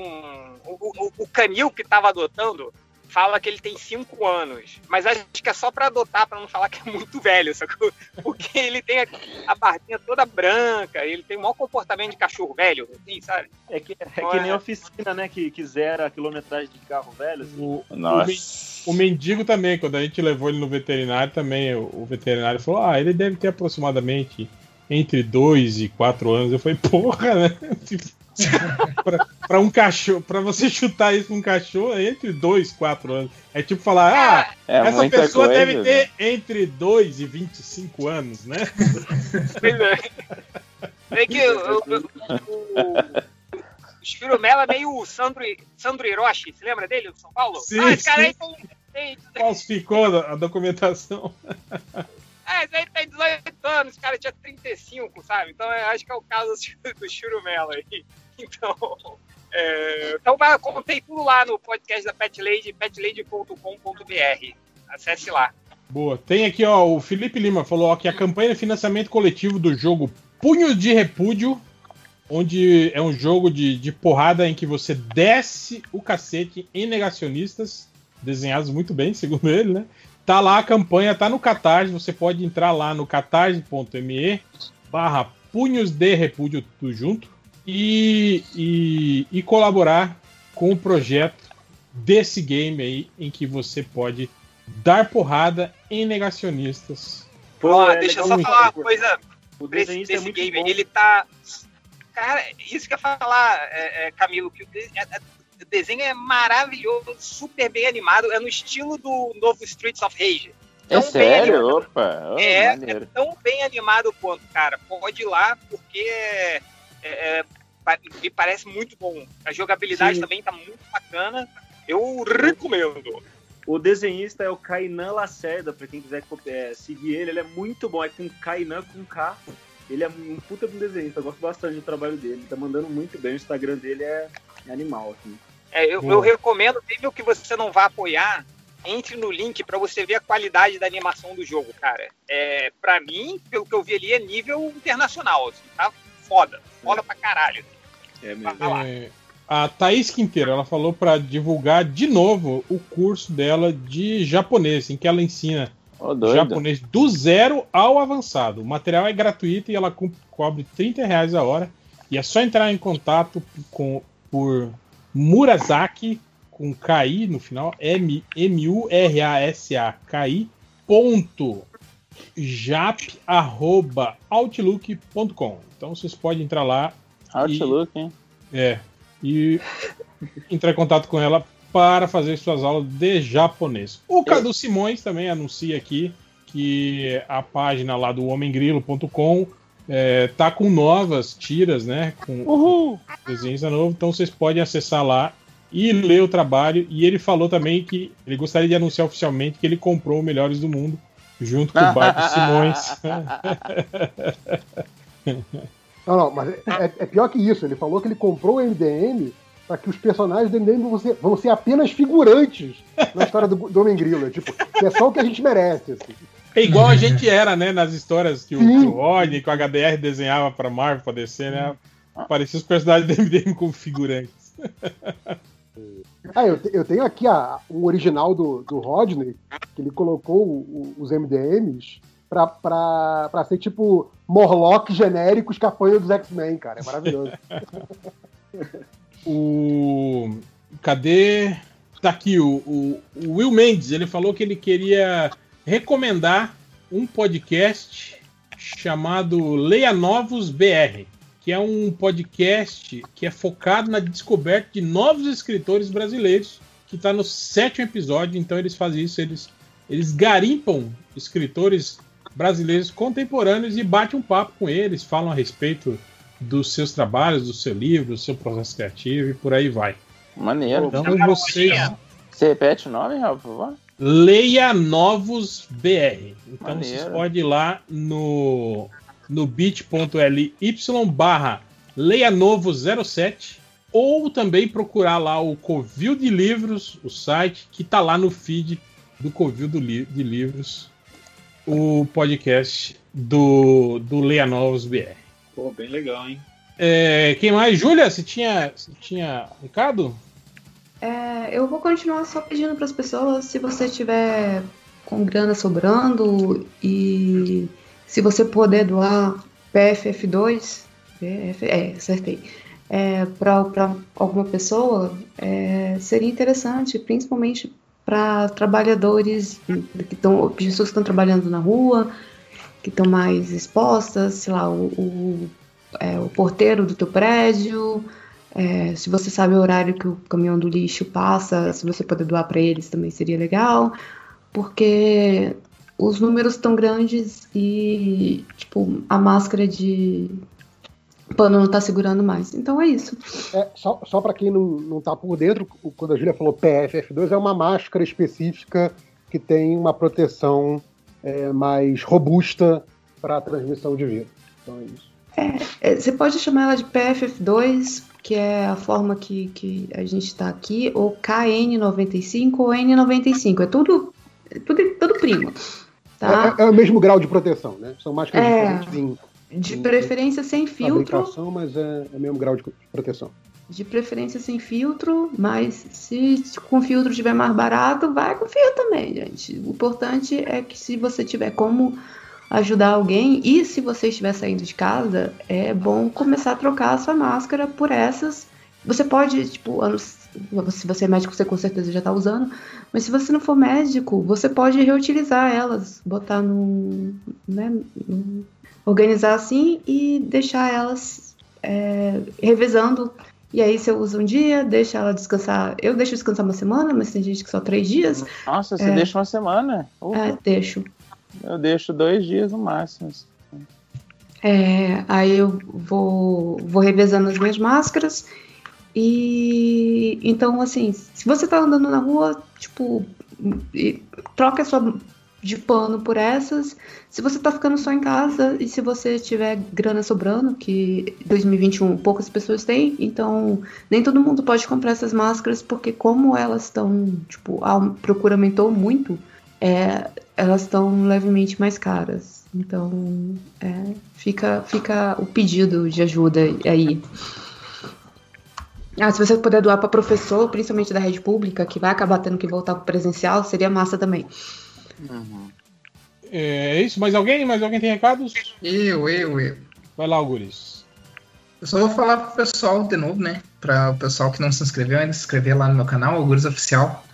o, o, o canil que tava adotando fala que ele tem 5 anos. Mas acho que é só pra adotar, pra não falar que é muito velho, sacou? Porque ele tem a, a barbinha toda branca, ele tem o maior comportamento de cachorro velho, assim, sabe?
É que, é que nem oficina, né? Que, que zera a quilometragem de carro velho. assim.
O, o,
Nossa.
o mendigo também, quando a gente levou ele no veterinário, também o, o veterinário falou: Ah, ele deve ter aproximadamente entre 2 e 4 anos. Eu falei, porra, né? pra, pra um cachorro, pra você chutar isso pra um cachorro, é entre 2 e 4 anos. É tipo falar, ah,
É
essa pessoa
coisa.
deve ter entre 2 e 25 anos, né?
Pois é. É que o, o, o, o Chirumela é meio o Sandro, Sandro Hiroshi, se lembra dele, do São Paulo?
Sim,
ah, esse cara
sim.
aí tem, tem,
Falsificou a documentação.
Ah, esse aí tem 18 anos, esse cara tinha 35, sabe? Então eu acho que é o caso do Chirumela aí. Então, é, então contei tudo lá no podcast da Pet Lady, petlady.com.br. Acesse lá.
Boa. Tem aqui, ó, o Felipe Lima falou ó, que a campanha de financiamento coletivo do jogo Punhos de Repúdio, onde é um jogo de, de porrada em que você desce o cacete em negacionistas, desenhados muito bem, segundo ele, né? Tá lá a campanha, tá no Catarse, você pode entrar lá no catarse.me barra Punhos de Repúdio, tudo junto, e, e, e colaborar com o projeto desse game aí, em que você pode dar porrada em negacionistas.
Pô,
Ó,
é
deixa eu só falar uma coisa
O
desse,
é
desse
muito
game.
bom.
Ele tá. Cara, isso que eu ia falar, é, é, Camilo, que é- é- desenho é maravilhoso, super bem animado, é no estilo do novo Streets of Rage.
É
Tão bem
sério?
animado.
Opa! oh,
é, é tão bem animado quanto, cara. Pode ir lá, porque é- é- pa- me parece muito bom. A jogabilidade
Sim.
também tá muito bacana. Eu recomendo.
O desenhista é o Kainan Lacerda, pra quem quiser é, seguir ele, ele é muito bom. É com Kainan com K. Ele é um puta de um desenhista, eu gosto bastante do trabalho dele. Ele tá mandando muito bem, o Instagram dele é, é animal, assim.
É, eu, eu recomendo, mesmo que você não vá apoiar, entre no link pra você ver a qualidade da animação do jogo, cara. É, para mim, pelo que eu vi ali, é nível internacional, assim, tá foda, foda pra caralho.
É mesmo.
É, a Thaís Quinteiro, ela falou para divulgar de novo o curso dela de japonês, em que ela ensina
doido.
japonês do zero ao avançado. O material é gratuito e ela co- cobre 30 reais a hora. E é só entrar em contato com, por Murasaki, com KI no final, M-U-R-A-S-A-K-I, ponto jap, arroba, outlook.com. Então vocês podem entrar lá
Outlook, hein?
é, e entrar em contato com ela para fazer suas aulas de japonês. O Cadu Simões também anuncia aqui que a página lá do homengrilo.com é, tá com novas tiras, né? Com
Uhul!
desenhos novo, então vocês podem acessar lá e ler o trabalho. E ele falou também que ele gostaria de anunciar oficialmente que ele comprou o Melhores do Mundo junto com o Barco Simões.
Não, não, mas é, é- é pior que isso. Ele falou que ele comprou o MDM para que os personagens do MDM vão ser, vão ser apenas figurantes na história do, do Homem Grilo. Tipo, que é só o que a gente merece. assim.
É igual a gente era, né? Nas histórias que o,
Sim.
que o Rodney, que o HDR desenhava pra Marvel, pra DC, né? Apareciam os personagens do MDM como figurantes.
Ah, eu, te- eu tenho aqui a, o original do, do Rodney, que ele colocou o- o- os MDMs pra, pra, pra ser tipo Morlock genéricos que apanham dos X-Men, cara. É maravilhoso.
O. Cadê? Tá aqui, o, o- o Will Mendes, ele falou que ele queria recomendar um podcast chamado Leia Novos BR, que é um podcast que é focado na descoberta de novos escritores brasileiros, que está no sétimo episódio, então eles fazem isso, eles, eles garimpam escritores brasileiros contemporâneos e batem um papo com eles, falam a respeito dos seus trabalhos, do seu livro, do seu processo criativo e por aí vai.
Maneiro.
Então vocês
Você repete o nome, Raul, por favor?
Leia novos BR. Então
Maneiro.
vocês podem ir lá no no bit.ly barra leia novo 07 ou também procurar lá o Covil de Livros, o site que tá lá no feed do Covil do Li- de Livros, o podcast do, do Leia Novos BR.
Pô, bem legal, hein?
É, quem mais? Júlia, você tinha, você tinha recado?
É, eu vou continuar só pedindo para as pessoas, se você tiver com grana sobrando e se você puder doar PFF2, PF, é, acertei, é, para alguma pessoa, é, seria interessante, principalmente para trabalhadores que estão, pessoas que estão trabalhando na rua, que estão mais expostas, sei lá, o, o, é, o porteiro do teu prédio, é, se você sabe o horário que o caminhão do lixo passa, se você puder doar para eles também seria legal, porque os números estão grandes e tipo a máscara de pano não tá segurando mais. Então é isso.
É, só só para quem não, não tá por dentro, quando a Julia falou PFF2, é uma máscara específica que tem uma proteção é, mais robusta para a transmissão de vírus. Então é isso.
É, você pode chamar ela de PFF2, que é a forma que, que a gente está aqui, ou KN95 ou N95. É tudo, é tudo, tudo primo. Tá?
É, é o mesmo grau de proteção, né? São máscaras
É.
diferentes em
De preferência sem filtro.
mas é, é o mesmo grau de proteção.
De preferência sem filtro, mas se com filtro tiver mais barato, vai com filtro também, gente. O importante é que se você tiver como ajudar alguém e se você estiver saindo de casa, é bom começar a trocar a sua máscara por essas. Você pode, tipo, se você é médico, você com certeza já está usando, mas se você não for médico, você pode reutilizar elas, botar no, né, no- organizar assim e deixar elas é, revezando. E aí você usa um dia, deixa ela descansar. Eu deixo descansar uma semana, mas tem gente que só três dias.
Nossa, você
É.
deixa uma semana? Ufa,
É, deixo.
Eu deixo dois dias no máximo.
É, aí eu vou, vou revezando as minhas máscaras. E então, assim, se você tá andando na rua, tipo, troca a sua de pano por essas. Se você tá ficando só em casa e se você tiver grana sobrando, que 2021 poucas pessoas têm, então nem todo mundo pode comprar essas máscaras, porque como elas estão, tipo, a procura aumentou muito, é, elas estão levemente mais caras. Então, é, fica, fica o pedido de ajuda aí. Ah, se você puder doar para professor, principalmente da rede pública, que vai acabar tendo que voltar pro presencial, seria massa também.
É isso, mais alguém? Mais alguém tem recados?
Eu, eu, eu.
Vai lá, Auguris.
Eu só vou falar pro pessoal de novo, né? Para o pessoal que não se inscreveu ainda, se inscrever lá no meu canal, Auguros Oficial.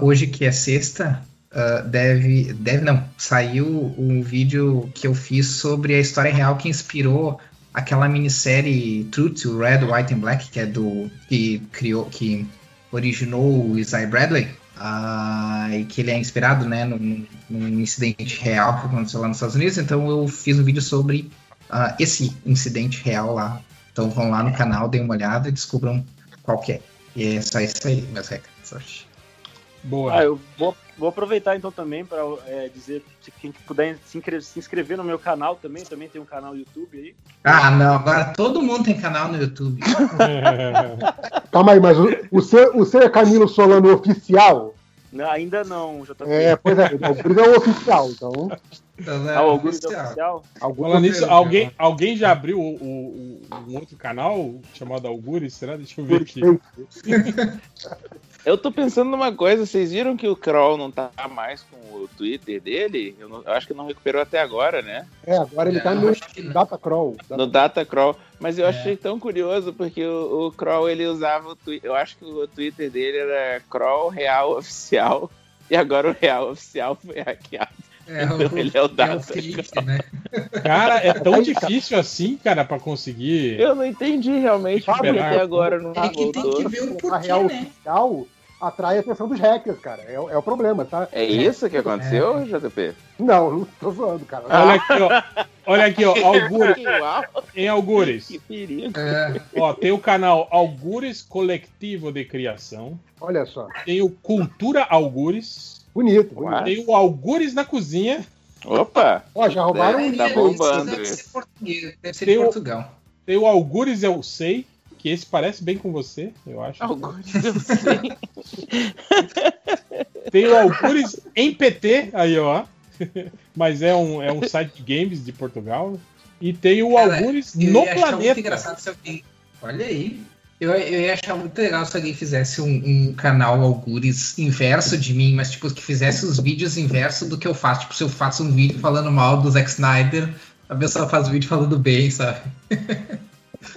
Hoje, que é sexta, uh, deve. Deve não. Saiu um vídeo que eu fiz sobre a história real que inspirou aquela minissérie Truth, o Red, White and Black, que é do. que criou. que originou o Isaiah Bradley. ah, e que ele é inspirado né, num, num incidente real que aconteceu lá nos Estados Unidos. Então eu fiz um vídeo sobre ah, esse incidente real lá. Então vão lá no canal, deem uma olhada e descubram qual que é. E é só isso aí, meus recados.
Boa.
Ah, eu vou, vou aproveitar então também para dizer se quem puder se inscrever, se inscrever no meu canal também, também tem um canal no YouTube aí.
Ah, não, agora todo mundo tem canal no YouTube.
Calma aí, mas o, o, seu, o seu é Camilo Solano oficial?
Não, ainda não, JP.
É, pois é, o Augusto é o oficial, então.
Ah, o Augusto é oficial?
Falando nisso, alguém, alguém já abriu o, o- o- um outro canal chamado Auguris? Será? Deixa eu ver aqui.
Eu tô pensando numa coisa, vocês viram que o Kroll não tá mais com o Twitter dele? Eu, não- eu acho que não recuperou até agora, né?
É, agora ele tá no Datacrawl.
No Datacrawl. Mas eu
É.
achei tão curioso porque o, o Kroll ele usava o Twitter. Eu acho que o Twitter dele era Kroll Real Oficial. E agora o Real Oficial foi hackeado.
É,
então
o-
ele é o
é o
Data.
fake, né?
Cara, é tão difícil assim, cara, pra conseguir.
Eu não entendi realmente porque
Recuperar.
até agora não
É que tem que ver o
A
porquê,
real
né?
oficial atrai a atenção dos hackers, cara. É, o- é o problema, tá?
É isso que aconteceu, JP?
Não, não tô zoando, cara.
Olha aqui, ó. Olha aqui, ó. Algures. Em Algures.
que perigo.
É,
Ó, tem o canal Algures Coletivo de Criação.
Olha só.
Tem o Cultura Algures.
Bonito, bonito.
Tem o Algures na Cozinha.
Opa!
Ó, já roubaram
É,
um
tá bombando
Deve ser português, deve ser
Tem
de
o-
Portugal.
Tem o Algures Eu Sei. Que esse parece bem com você, eu acho.
Algures eu sei.
Tem o Algures em PT, aí ó. Mas é um, é um site de games de Portugal. E tem o
Cara,
Algures no
achar muito
planeta.
engraçado se alguém. Olha aí. Eu, eu ia achar muito legal se alguém fizesse um, um canal Algures inverso de mim, mas tipo, que fizesse os vídeos inverso do que eu faço. Tipo, se eu faço um vídeo falando mal do Zack Snyder, a pessoa faz o vídeo falando bem, sabe?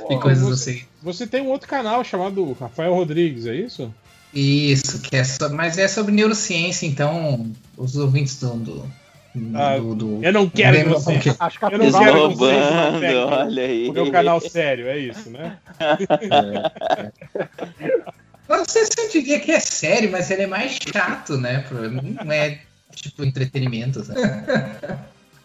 e coisas
você,
assim.
você tem um outro canal chamado Rafael Rodrigues, é isso?
Isso, que é so- mas é sobre neurociência, então os ouvintes do. do,
Ah,
do, do-
Eu não quero que
Lembra-
você.
Acho que a
Eu não quero que você
olha aí.
Porque é um canal sério, é isso, né?
Não sei se eu diria que é sério, mas ele é mais chato, né? Não é tipo entretenimento. sabe?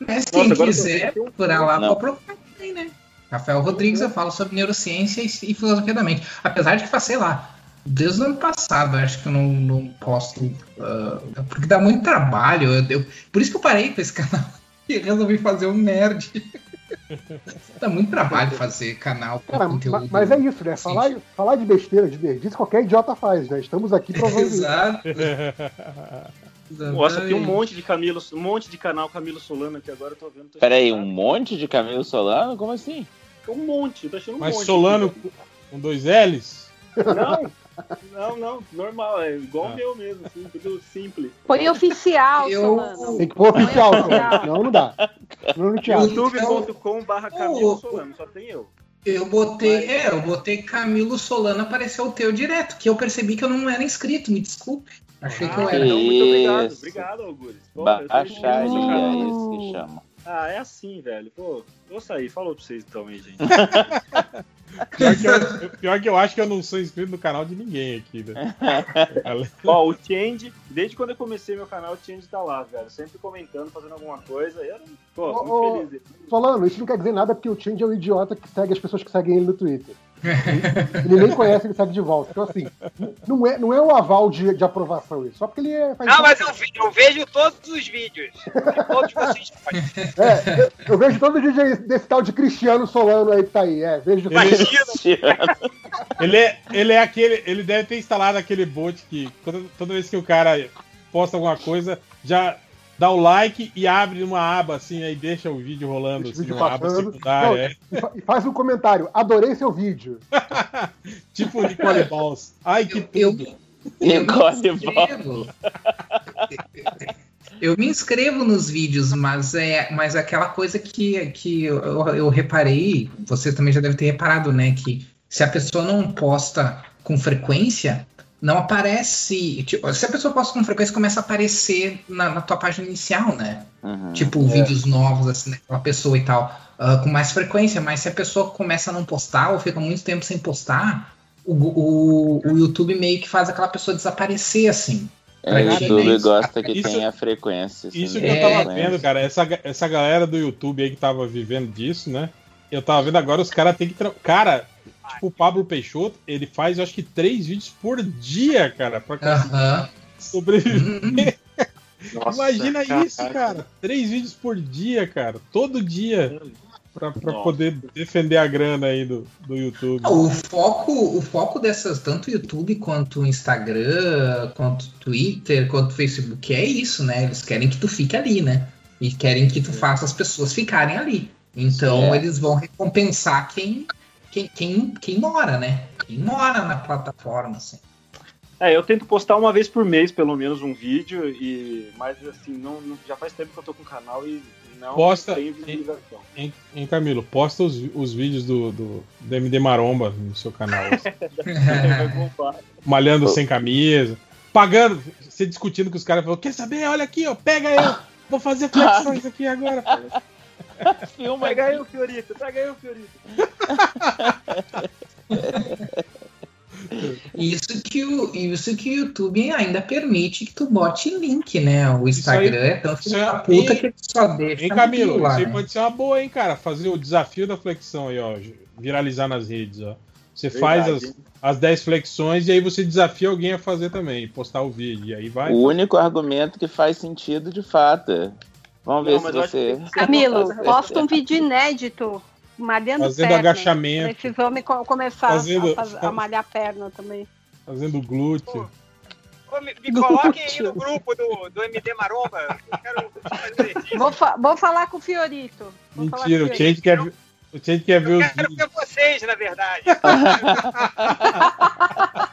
Mas quem
Nossa,
quiser procurar lá,
Não.
vou procurar também, né? Rafael Rodrigues, eu falo sobre neurociência e, e filosofia da mente. Apesar de que sei lá, desde o ano passado, eu acho que eu não, não posto. ah, porque dá muito trabalho. eu- eu- por isso que eu parei com esse canal e resolvi fazer um nerd. dá muito trabalho fazer canal com
Cara,
conteúdo.
ma- mas é isso, né? Falar, falar de besteira, de nerdice, qualquer idiota faz, né? Estamos aqui provando isso.
Exato.
Nossa, tem um monte de Camilo, um monte de canal Camilo Solano aqui agora, eu tô vendo. Tô
Peraí, um monte de Camilo Solano? Como assim?
Um monte, eu tô achando um
Mas
monte.
Solano com dois L's?
Não, não, não, normal, é igual
Ah.
meu mesmo, assim, tudo simples.
Põe oficial,
Eu-
Solano.
Tem que pôr oficial. Senão não dá. Senão não te acha.
youtube.com barra Camilo Solano, só tem eu.
Eu botei, é, eu botei Camilo Solano, apareceu o teu direto, que eu percebi que eu não era inscrito, me desculpe. Achei que eu
Ah,
era.
então, muito obrigado,
Isso.
obrigado, Augusto. Seu canal.
é isso que chama.
Ah, é assim, velho. Pô, vou sair, falou pra vocês então aí, gente.
Pior que, eu, pior que eu acho que eu não sou inscrito no canal de ninguém aqui, né?
Ó, o Change, desde quando eu comecei meu canal, o Change tá lá, velho. Sempre comentando, fazendo alguma coisa. Eu, pô,
Ô,
muito
ô,
feliz.
Solano, isso não quer dizer nada porque o Change é um idiota que segue as pessoas que seguem ele no Twitter. Ele nem conhece, ele segue de volta. Então, assim, não é, não é um aval de, de aprovação isso. Só porque ele é, faz
Não, mas eu, vi- eu vejo todos os vídeos. de Todos vocês.
É, eu, eu vejo todo dia desse tal de Cristiano Solano aí que tá aí. É, vejo.
Imagina.
Ele é, ele é aquele. Ele deve ter instalado aquele bot que toda, toda vez que o cara posta alguma coisa, já dá o like e abre uma aba assim, aí deixa o vídeo rolando assim,
vídeo
uma aba
passando.
secundária.
Não,
é.
e fa- faz um comentário. Adorei seu vídeo.
Tipo o Nicole Balls. Ai, que
Eu,
tudo.
eu me
Nicole
inscrevo. Eu me inscrevo nos vídeos, mas é mas aquela coisa que, que eu, eu reparei, você também já deve ter reparado, né? Que se a pessoa não posta com frequência, não aparece. tipo, se a pessoa posta com frequência, começa a aparecer na, na tua página inicial, né?
Uhum.
Tipo, vídeos novos, assim, daquela pessoa e tal, ah, com mais frequência, mas se a pessoa começa a não postar ou fica muito tempo sem postar, o, o, o YouTube meio que faz aquela pessoa desaparecer, assim.
É, o YouTube
né?
gosta que
Isso-
tenha frequência. assim,
Isso que
É,
eu tava
frequência.
vendo, cara, essa, essa galera do YouTube aí que tava vivendo disso, né? Eu tava vendo agora, os caras têm que. Cara, tipo o Pablo Peixoto, ele faz, eu acho que três vídeos por dia, cara, pra conseguir
Aham.
sobreviver.
Nossa,
Imagina
cara.
isso, cara. Três vídeos por dia, cara. Todo dia. Pra, pra poder defender a grana aí do, do YouTube.
O foco, o foco dessas, tanto YouTube quanto Instagram, quanto Twitter, quanto Facebook, é isso, né? Eles querem que tu fique ali, né? E querem que tu faça as pessoas ficarem ali. Então
É.
eles vão recompensar quem, quem, quem, quem mora, né? Quem mora na plataforma, assim.
É, eu tento postar uma vez por mês, pelo menos, um vídeo, e mas assim, não, não- já faz tempo que eu tô com o canal e não
Posta-
tem visualização.
Hein, hein, Camilo? Posta os, os vídeos do, do, do MD Maromba no seu canal. Malhando sem camisa. Pagando, você discutindo com os caras, falou: Quer saber? Olha aqui, ó, pega eu. Vou fazer flexões aqui agora.
Filma
Pega
aí.
aí o Fiorito, pega aí o Fiorito.
Isso que, o, isso que o YouTube ainda permite que tu bote link, né? O Instagram é tão filho da
aí-
puta que ele só deixa.
Hein, Camilo? Isso aí
né?
pode ser uma boa, hein, cara? Fazer o desafio da flexão aí, ó. Viralizar nas redes, ó. Você
Verdade,
faz as, as 10 flexões e aí você desafia alguém a fazer também, postar o vídeo. E aí vai.
O único argumento que faz sentido de fato. Vamos ver
Não,
se
eu
você.
Camilo, posta um vídeo inédito, malhando
Fazendo
perna.
agachamento.
Precisamos co- começar
Fazendo-
a, faz- a malhar perna também.
Fazendo glúteo.
Me, me coloquem aí no grupo do, do MD Maromba. Eu quero.
Vou, fa- vou falar com o Fiorito. Vou
Mentira, o Change quer, ver- o quer ver
Eu
os
quero
vídeos.
ver vocês, na verdade.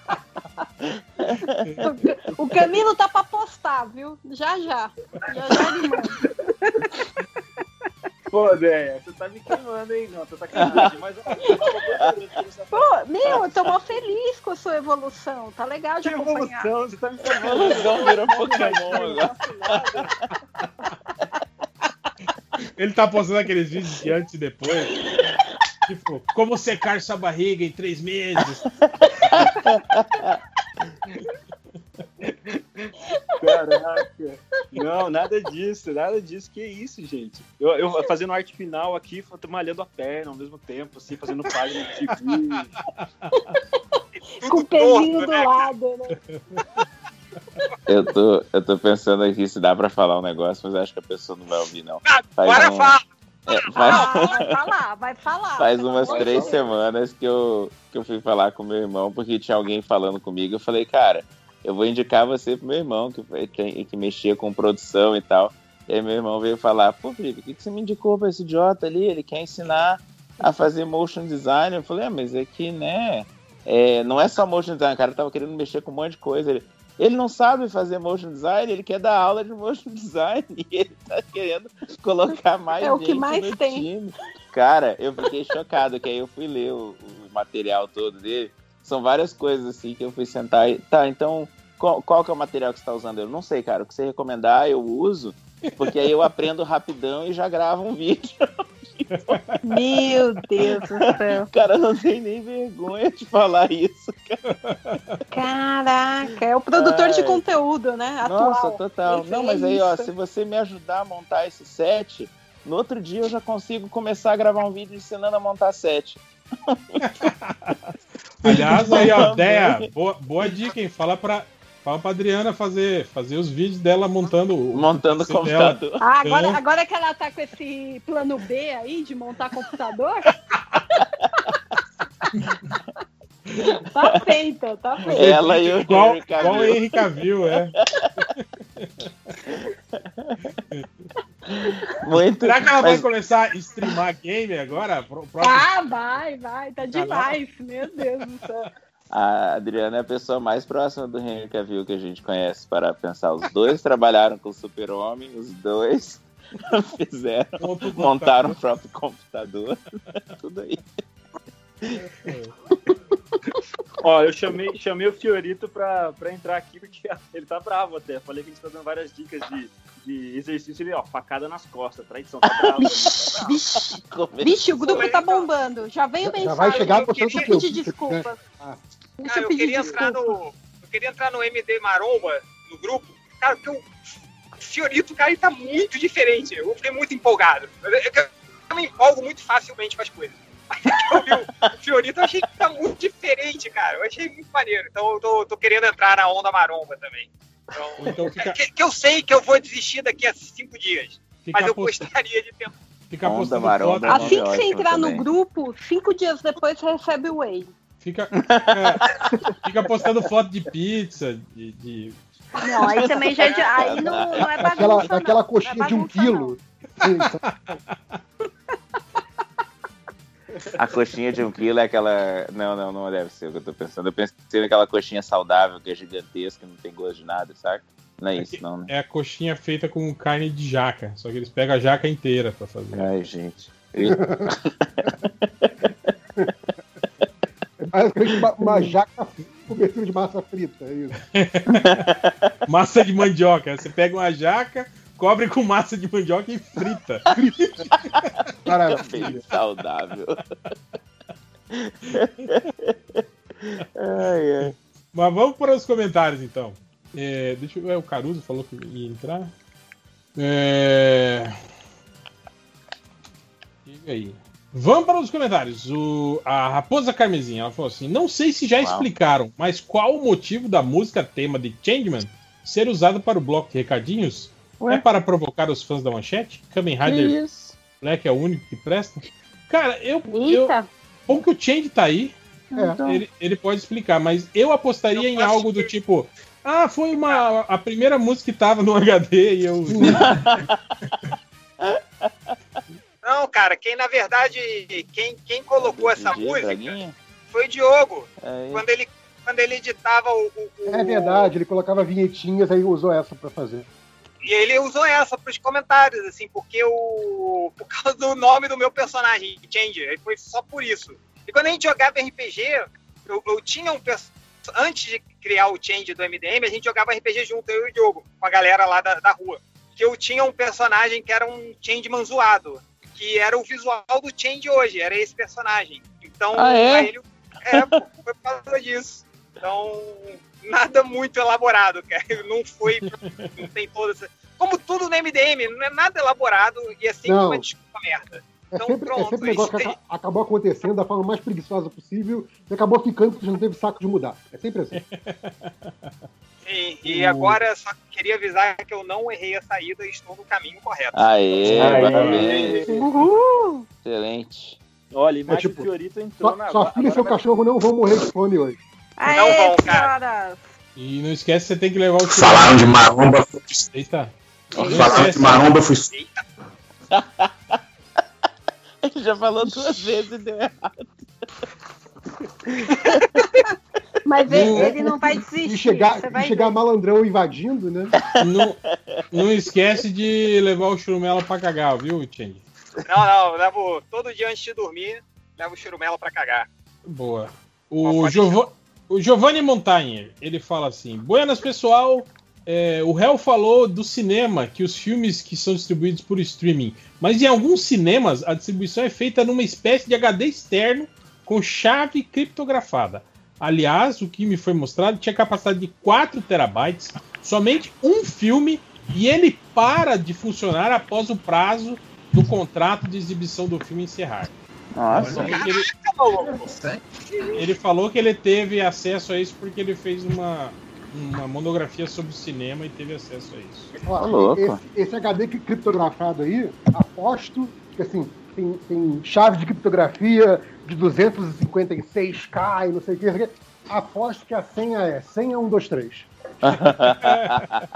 O Camilo tá pra postar, viu? Já já. Já já ele manda.
Pô, Déia, você tá me queimando, hein? Não, você tá queimando. Mas, ó, eu tô gostando dessa
Pô, meu, eu tô mó feliz com a sua evolução. Tá legal de
Que
acompanhar.
evolução, você tá me queimando.
Luzão virou Pokémon agora.
Ele tá postando aqueles vídeos de antes e depois. Tipo, como secar sua barriga em três meses.
Caraca. Não, nada disso, nada disso. Que isso, gente? Eu, eu fazendo arte final aqui, tô malhando a perna ao mesmo tempo, assim, fazendo página de TV.
Com o pezinho do lado, né?
Eu tô, eu tô pensando aqui se dá pra falar um negócio, mas acho que a pessoa não vai ouvir, não.
Agora
um-
fala.
É,
Ah,
faz,
vai falar, vai falar.
faz umas três semanas que eu, que eu fui falar com meu irmão, porque tinha alguém falando comigo. Eu falei, cara, eu vou indicar você pro meu irmão, que, que, que mexia com produção e tal. E aí meu irmão veio falar, pô, Felipe, o que, que você me indicou pra esse idiota ali? Ele quer ensinar a fazer motion design. Eu falei, ah, mas é que, né, é, não é só motion design, o cara tava querendo mexer com um monte de coisa. Ele, ele não sabe fazer motion design, ele quer dar aula de motion design e ele tá querendo colocar mais
É o que
gente
mais
no
tem.
time. Cara, eu fiquei chocado, que aí eu fui ler o, o material todo dele. São várias coisas assim que eu fui sentar e. Tá, então, qual, qual que é o material que você tá usando? Eu não sei, cara. O que você recomendar, eu uso, porque aí eu aprendo rapidão e já gravo um vídeo.
Meu Deus do céu.
Cara, não tem nem vergonha de falar isso.
Caraca, é o produtor de
Ai.
conteúdo, né? Atual.
Nossa, total. Não, mas aí, ó, se você me ajudar a montar esse set, no outro dia eu já consigo começar a gravar um vídeo ensinando a montar set.
Aliás, aí, ó, ideia, boa, boa dica, hein? Fala pra, fala pra Adriana fazer, fazer os vídeos dela montando o
Montando o
dela.
computador.
Ah, agora,
É.
agora que ela tá com esse plano B aí de montar computador. tá feita, tá feita.
Ela e o
Igual,
Henry
igual o. Henry Cavill, é.
Muito.
Será que ela
mas-
vai começar a streamar game agora? Pro- próximo-
Ah, vai, vai, tá demais, meu Deus do céu.
A Adriana é a pessoa mais próxima do Henry Cavill que a gente conhece para pensar. Os dois trabalharam com o Super-Homem, os dois fizeram, montaram o próprio computador. Tudo aí.
Ó, eu chamei, chamei o Fiorito pra, pra entrar aqui porque ele tá bravo até. Falei que a gente tá dando várias dicas de, de exercício. Ele, ó, facada nas costas, traição, tá bravo.
Vixe, vixe, o grupo tá bombando. Já veio
Já
mensagem.
vai chegar
eu
postando
queria-
desculpa.
Ah.
Deixa
Cara,
eu
queria entrar no. Eu queria entrar no MD Maromba, no grupo. Cara, porque o Fiorito, cara, ele tá muito diferente. Eu fiquei muito empolgado. Eu, eu- eu me empolgo muito facilmente com as coisas. Eu vi o- Fiorito, eu achei que tá muito diferente, cara. Eu achei muito maneiro. Então eu tô, tô querendo entrar na onda maromba também. Então,
Então fica,
que, que eu sei que eu vou desistir daqui a cinco dias.
fica,
Mas eu
posta-
gostaria de tentar.
fica
Onda maromba.
foto.
Assim-
que você entrar no
também.
grupo, cinco dias depois você recebe o Whey.
Fica, fica, fica postando foto de pizza, de, de-
Não, aí também já é de- aí não, não é bagunça.
Daquela,
não.
daquela
Não é
coxinha de um
bagunça,
quilo.
A coxinha de um quilo é aquela. Não, não, não deve ser o que eu tô pensando. Eu pensei naquela coxinha saudável que é gigantesca, não tem gosto de nada, sabe? Não é isso, não, né?
é a coxinha feita com carne de jaca. Só que eles pegam a jaca inteira pra fazer.
Ai, gente.
É uma, uma jaca com cobertura de massa frita. É isso.
Massa de mandioca. Você pega uma jaca, cobre com massa de mandioca e frita.
Maravilha.
Bem saudável. ai, ai.
Mas vamos para os comentários então. É, deixa eu ver, o Caruso falou que ia entrar. É... Diga aí. Vamos para os comentários. O, a Raposa Carmesim, ela falou assim: Não sei se já
Uau.
explicaram, mas qual o motivo da música tema de Changeman ser usada para o bloco de recadinhos?
Ué?
É para provocar os fãs da manchete? Kamen Rider? Black é o único que presta? Cara, eu. eu
Eita,
bom que o Change tá aí,
É.
ele, ele pode explicar, mas eu apostaria
Eu
em algo do
ver.
tipo. Ah, foi uma a primeira música que tava no HD e eu.
Não, cara, quem na verdade. Quem, quem colocou essa
DJ,
música foi o Diogo.
É,
Quando ele, quando ele editava o, o- o-
É verdade, ele colocava vinhetinhas aí usou essa pra fazer.
E ele usou essa pros comentários, assim, porque o. Por causa do nome do meu personagem, Changer. Foi só por isso. E quando a gente jogava RPG, eu, eu tinha um Antes de criar o Change do MDM, a gente jogava RPG junto, eu e o Diogo, com a galera lá da, da rua. Que eu tinha um personagem que era um Changeman zoado. Que era o visual do Change hoje, era esse personagem. Então,
Ah, é?
ele. É, foi por causa disso. Então, nada muito elaborado, cara. Não foi. Não tem toda essa. Como tudo no MDM, não é nada elaborado e é sempre
Não.
uma desculpa merda.
É
Então,
sempre, é
pronto,
sempre um negócio que acabou acontecendo da forma mais preguiçosa possível e acabou ficando porque já não teve saco de mudar. É sempre assim.
E, e agora só queria avisar que eu não errei a saída e estou no caminho correto.
Aê, parabéns.
uhul.
Excelente.
Olha, mas
tipo,
o Fiorito entrou
Sua,
na.
sua filha e seu cachorro não vão morrer de fome hoje.
Aê,
Não vão, cara.
E não esquece, você tem que levar o
Falaram de maromba.
Eita.
Falaram de maromba, fui.
Ele já falou duas vezes e deu errado.
Mas ele,
Não.
ele não vai desistir.
E chegar, e
vai
chegar malandrão invadindo, né?
Não, não esquece de levar o churumela pra cagar, viu, Change?
Não, não, eu levo todo dia antes de dormir, levo o churumelo pra cagar.
Boa. O, Giova- o Giovanni Montagnier, ele fala assim: Buenas, pessoal. É, o réu falou do cinema, que os filmes que são distribuídos por streaming, mas em alguns cinemas a distribuição é feita numa espécie de HD externo com chave criptografada. Aliás, o que me foi mostrado tinha capacidade de 4 terabytes, somente um filme, e ele para de funcionar após o prazo do contrato de exibição do filme encerrar.
Nossa.
Ele falou que ele- ele falou que ele teve acesso a isso porque ele fez uma, uma monografia sobre cinema e teve acesso a isso.
Ó,
Tá louco.
Esse, esse HD que- criptografado aí, aposto que assim, tem, tem chave de criptografia de 256K e não sei o que. Aposto que a senha é senha 123.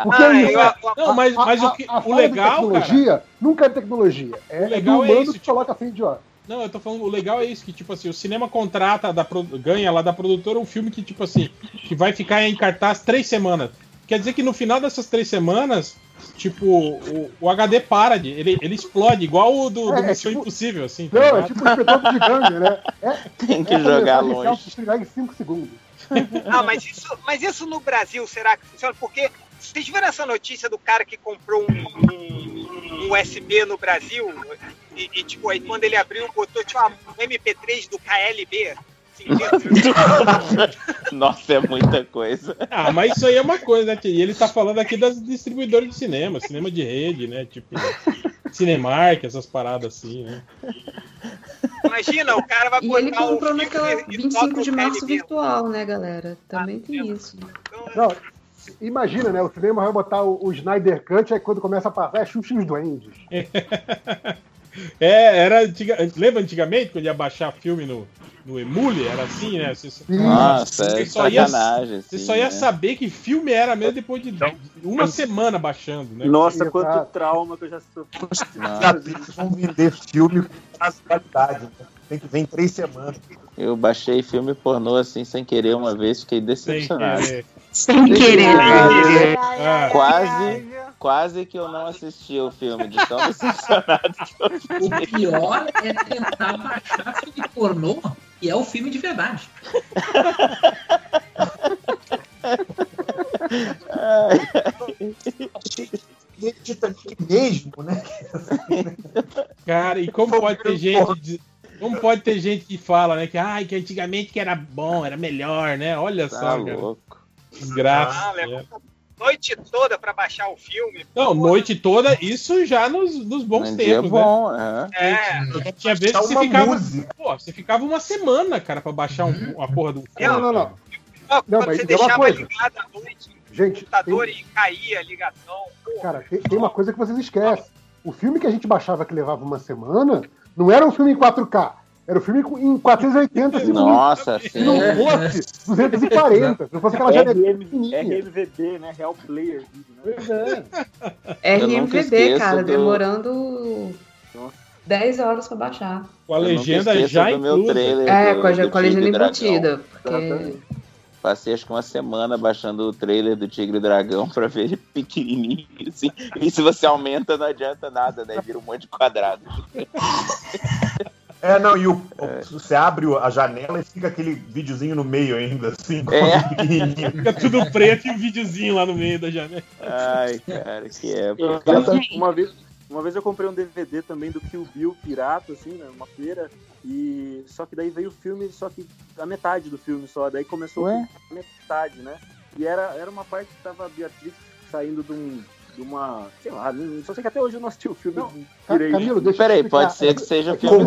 O que é
Ah,
isso?
Não, mas, mas o, que,
A
o
falta de
legal, cara.
tecnologia nunca é tecnologia. É,
O
é do
legal é
humano
isso,
que
tipo-
coloca assim idiota.
Não, eu tô falando, o legal é isso, que, tipo assim, o cinema contrata, da, ganha lá da produtora um filme que, tipo assim, que vai ficar em cartaz três semanas. Quer dizer que no final dessas três semanas, tipo, o, o HD para de. Ele, ele explode, igual o do, do
É, é
Missão
tipo-
Impossível, assim. tá
Não, é
ligado?
tipo o espetáculo de gangue, né? É,
Tem que
essa
jogar longe.
em 5 segundos.
Ah, mas isso, mas isso no Brasil, será que funciona? Porque vocês viram essa notícia do cara que comprou um, um- um USB no Brasil e, e, tipo, aí quando ele abriu, botou tipo, um MP3 do KLB.
Nossa, é muita coisa.
Ah, mas isso aí é uma coisa, né? tia? E ele tá falando aqui das distribuidoras de cinema, cinema de rede, né? Tipo, Cinemark, essas paradas assim, né?
Imagina, o cara vai
E
botar
ele comprou
um
naquela
e- e
25
toca
de
o
março virtual, né, galera? Também tem isso.
Não, imagina, né? O cinema vai botar o, o Snyder Cut, aí quando começa a passar é Xuxa e os Duendes.
É, era antiga, lembra antigamente quando ia baixar filme no, no Emule? Era assim, né? Você, só-
Nossa, é
você só ia,
sacanagem.
você
assim,
só ia
né?
saber que filme era mesmo depois de uma semana baixando, né?
Nossa,
Sim,
quanto trauma que eu já sofri.
Eles vão vender filme com prazo de validade. né? Tem que vir em três semanas.
eu baixei filme pornô assim sem querer uma vez, fiquei
Sem
decepcionado.
querer.
Sem querer.
Ah,
Quase, quase que eu não assisti o filme, de tão decepcionado que eu
O pior é tentar baixar filme pornô e é o filme de verdade.
Titanic mesmo, né?
Cara, e como pode ter gente. de- Como pode ter gente que fala, né? Que, ai, que antigamente que era bom, era melhor, né? Olha
Tá
só, cara.
louco.
Desgraça.
Ah,
é.
Noite toda pra baixar o filme.
Não, noite toda, isso já nos, nos bons
dia
tempos,
bom, aham.
É,
né? Tinha vezes que você ficava.
música.
Pô, você ficava uma semana, cara, pra baixar um, uma porra do filme.
Não, não, não. Não,
quando
mas
você
uma
deixava
coisa.
ligado à noite no
Gente,
computador
tem,
e caía a ligação. Pô,
cara, tem, tem uma coisa que vocês esquecem. O filme que a gente baixava que levava uma semana não era um filme em 4K. Era um filme em 480 segundos.
Nossa,
Se não
sim.
fosse 240, se não fosse aquela janelinha pequenininha.
RMVB, né? Real Player. Né?
É.
Nunca
RMVB, cara,
do-
demorando
Nossa.
10 horas pra baixar.
Com a legenda já inclusa.
trailer
É,
do-
com a,
do
com a legenda embutida. Porque...
Passei acho que uma semana baixando o trailer do Tigre e Dragão pra ver ele pequenininho, assim. E se você aumenta, não adianta nada, né? Vira um monte de quadrado.
É, não, e o, o- você abre a janela e fica aquele videozinho no meio ainda, assim, com
É.
Fica tudo preto e um videozinho lá no meio da janela.
Ai, cara, que época.
Eu- uma, vez, uma vez eu comprei um DVD também do Kill Bill pirata, assim, né, numa feira. E só que daí veio o filme, só que a metade do filme só. Daí começou
Ué?
a metade, né? E era, era uma parte que tava a Beatriz saindo de, um, de uma. Sei lá, só sei que até hoje eu não assisti o filme
Não,
direito.
Camilo, deixa eu
Peraí,
explicar.
pode ser que seja o
É
filme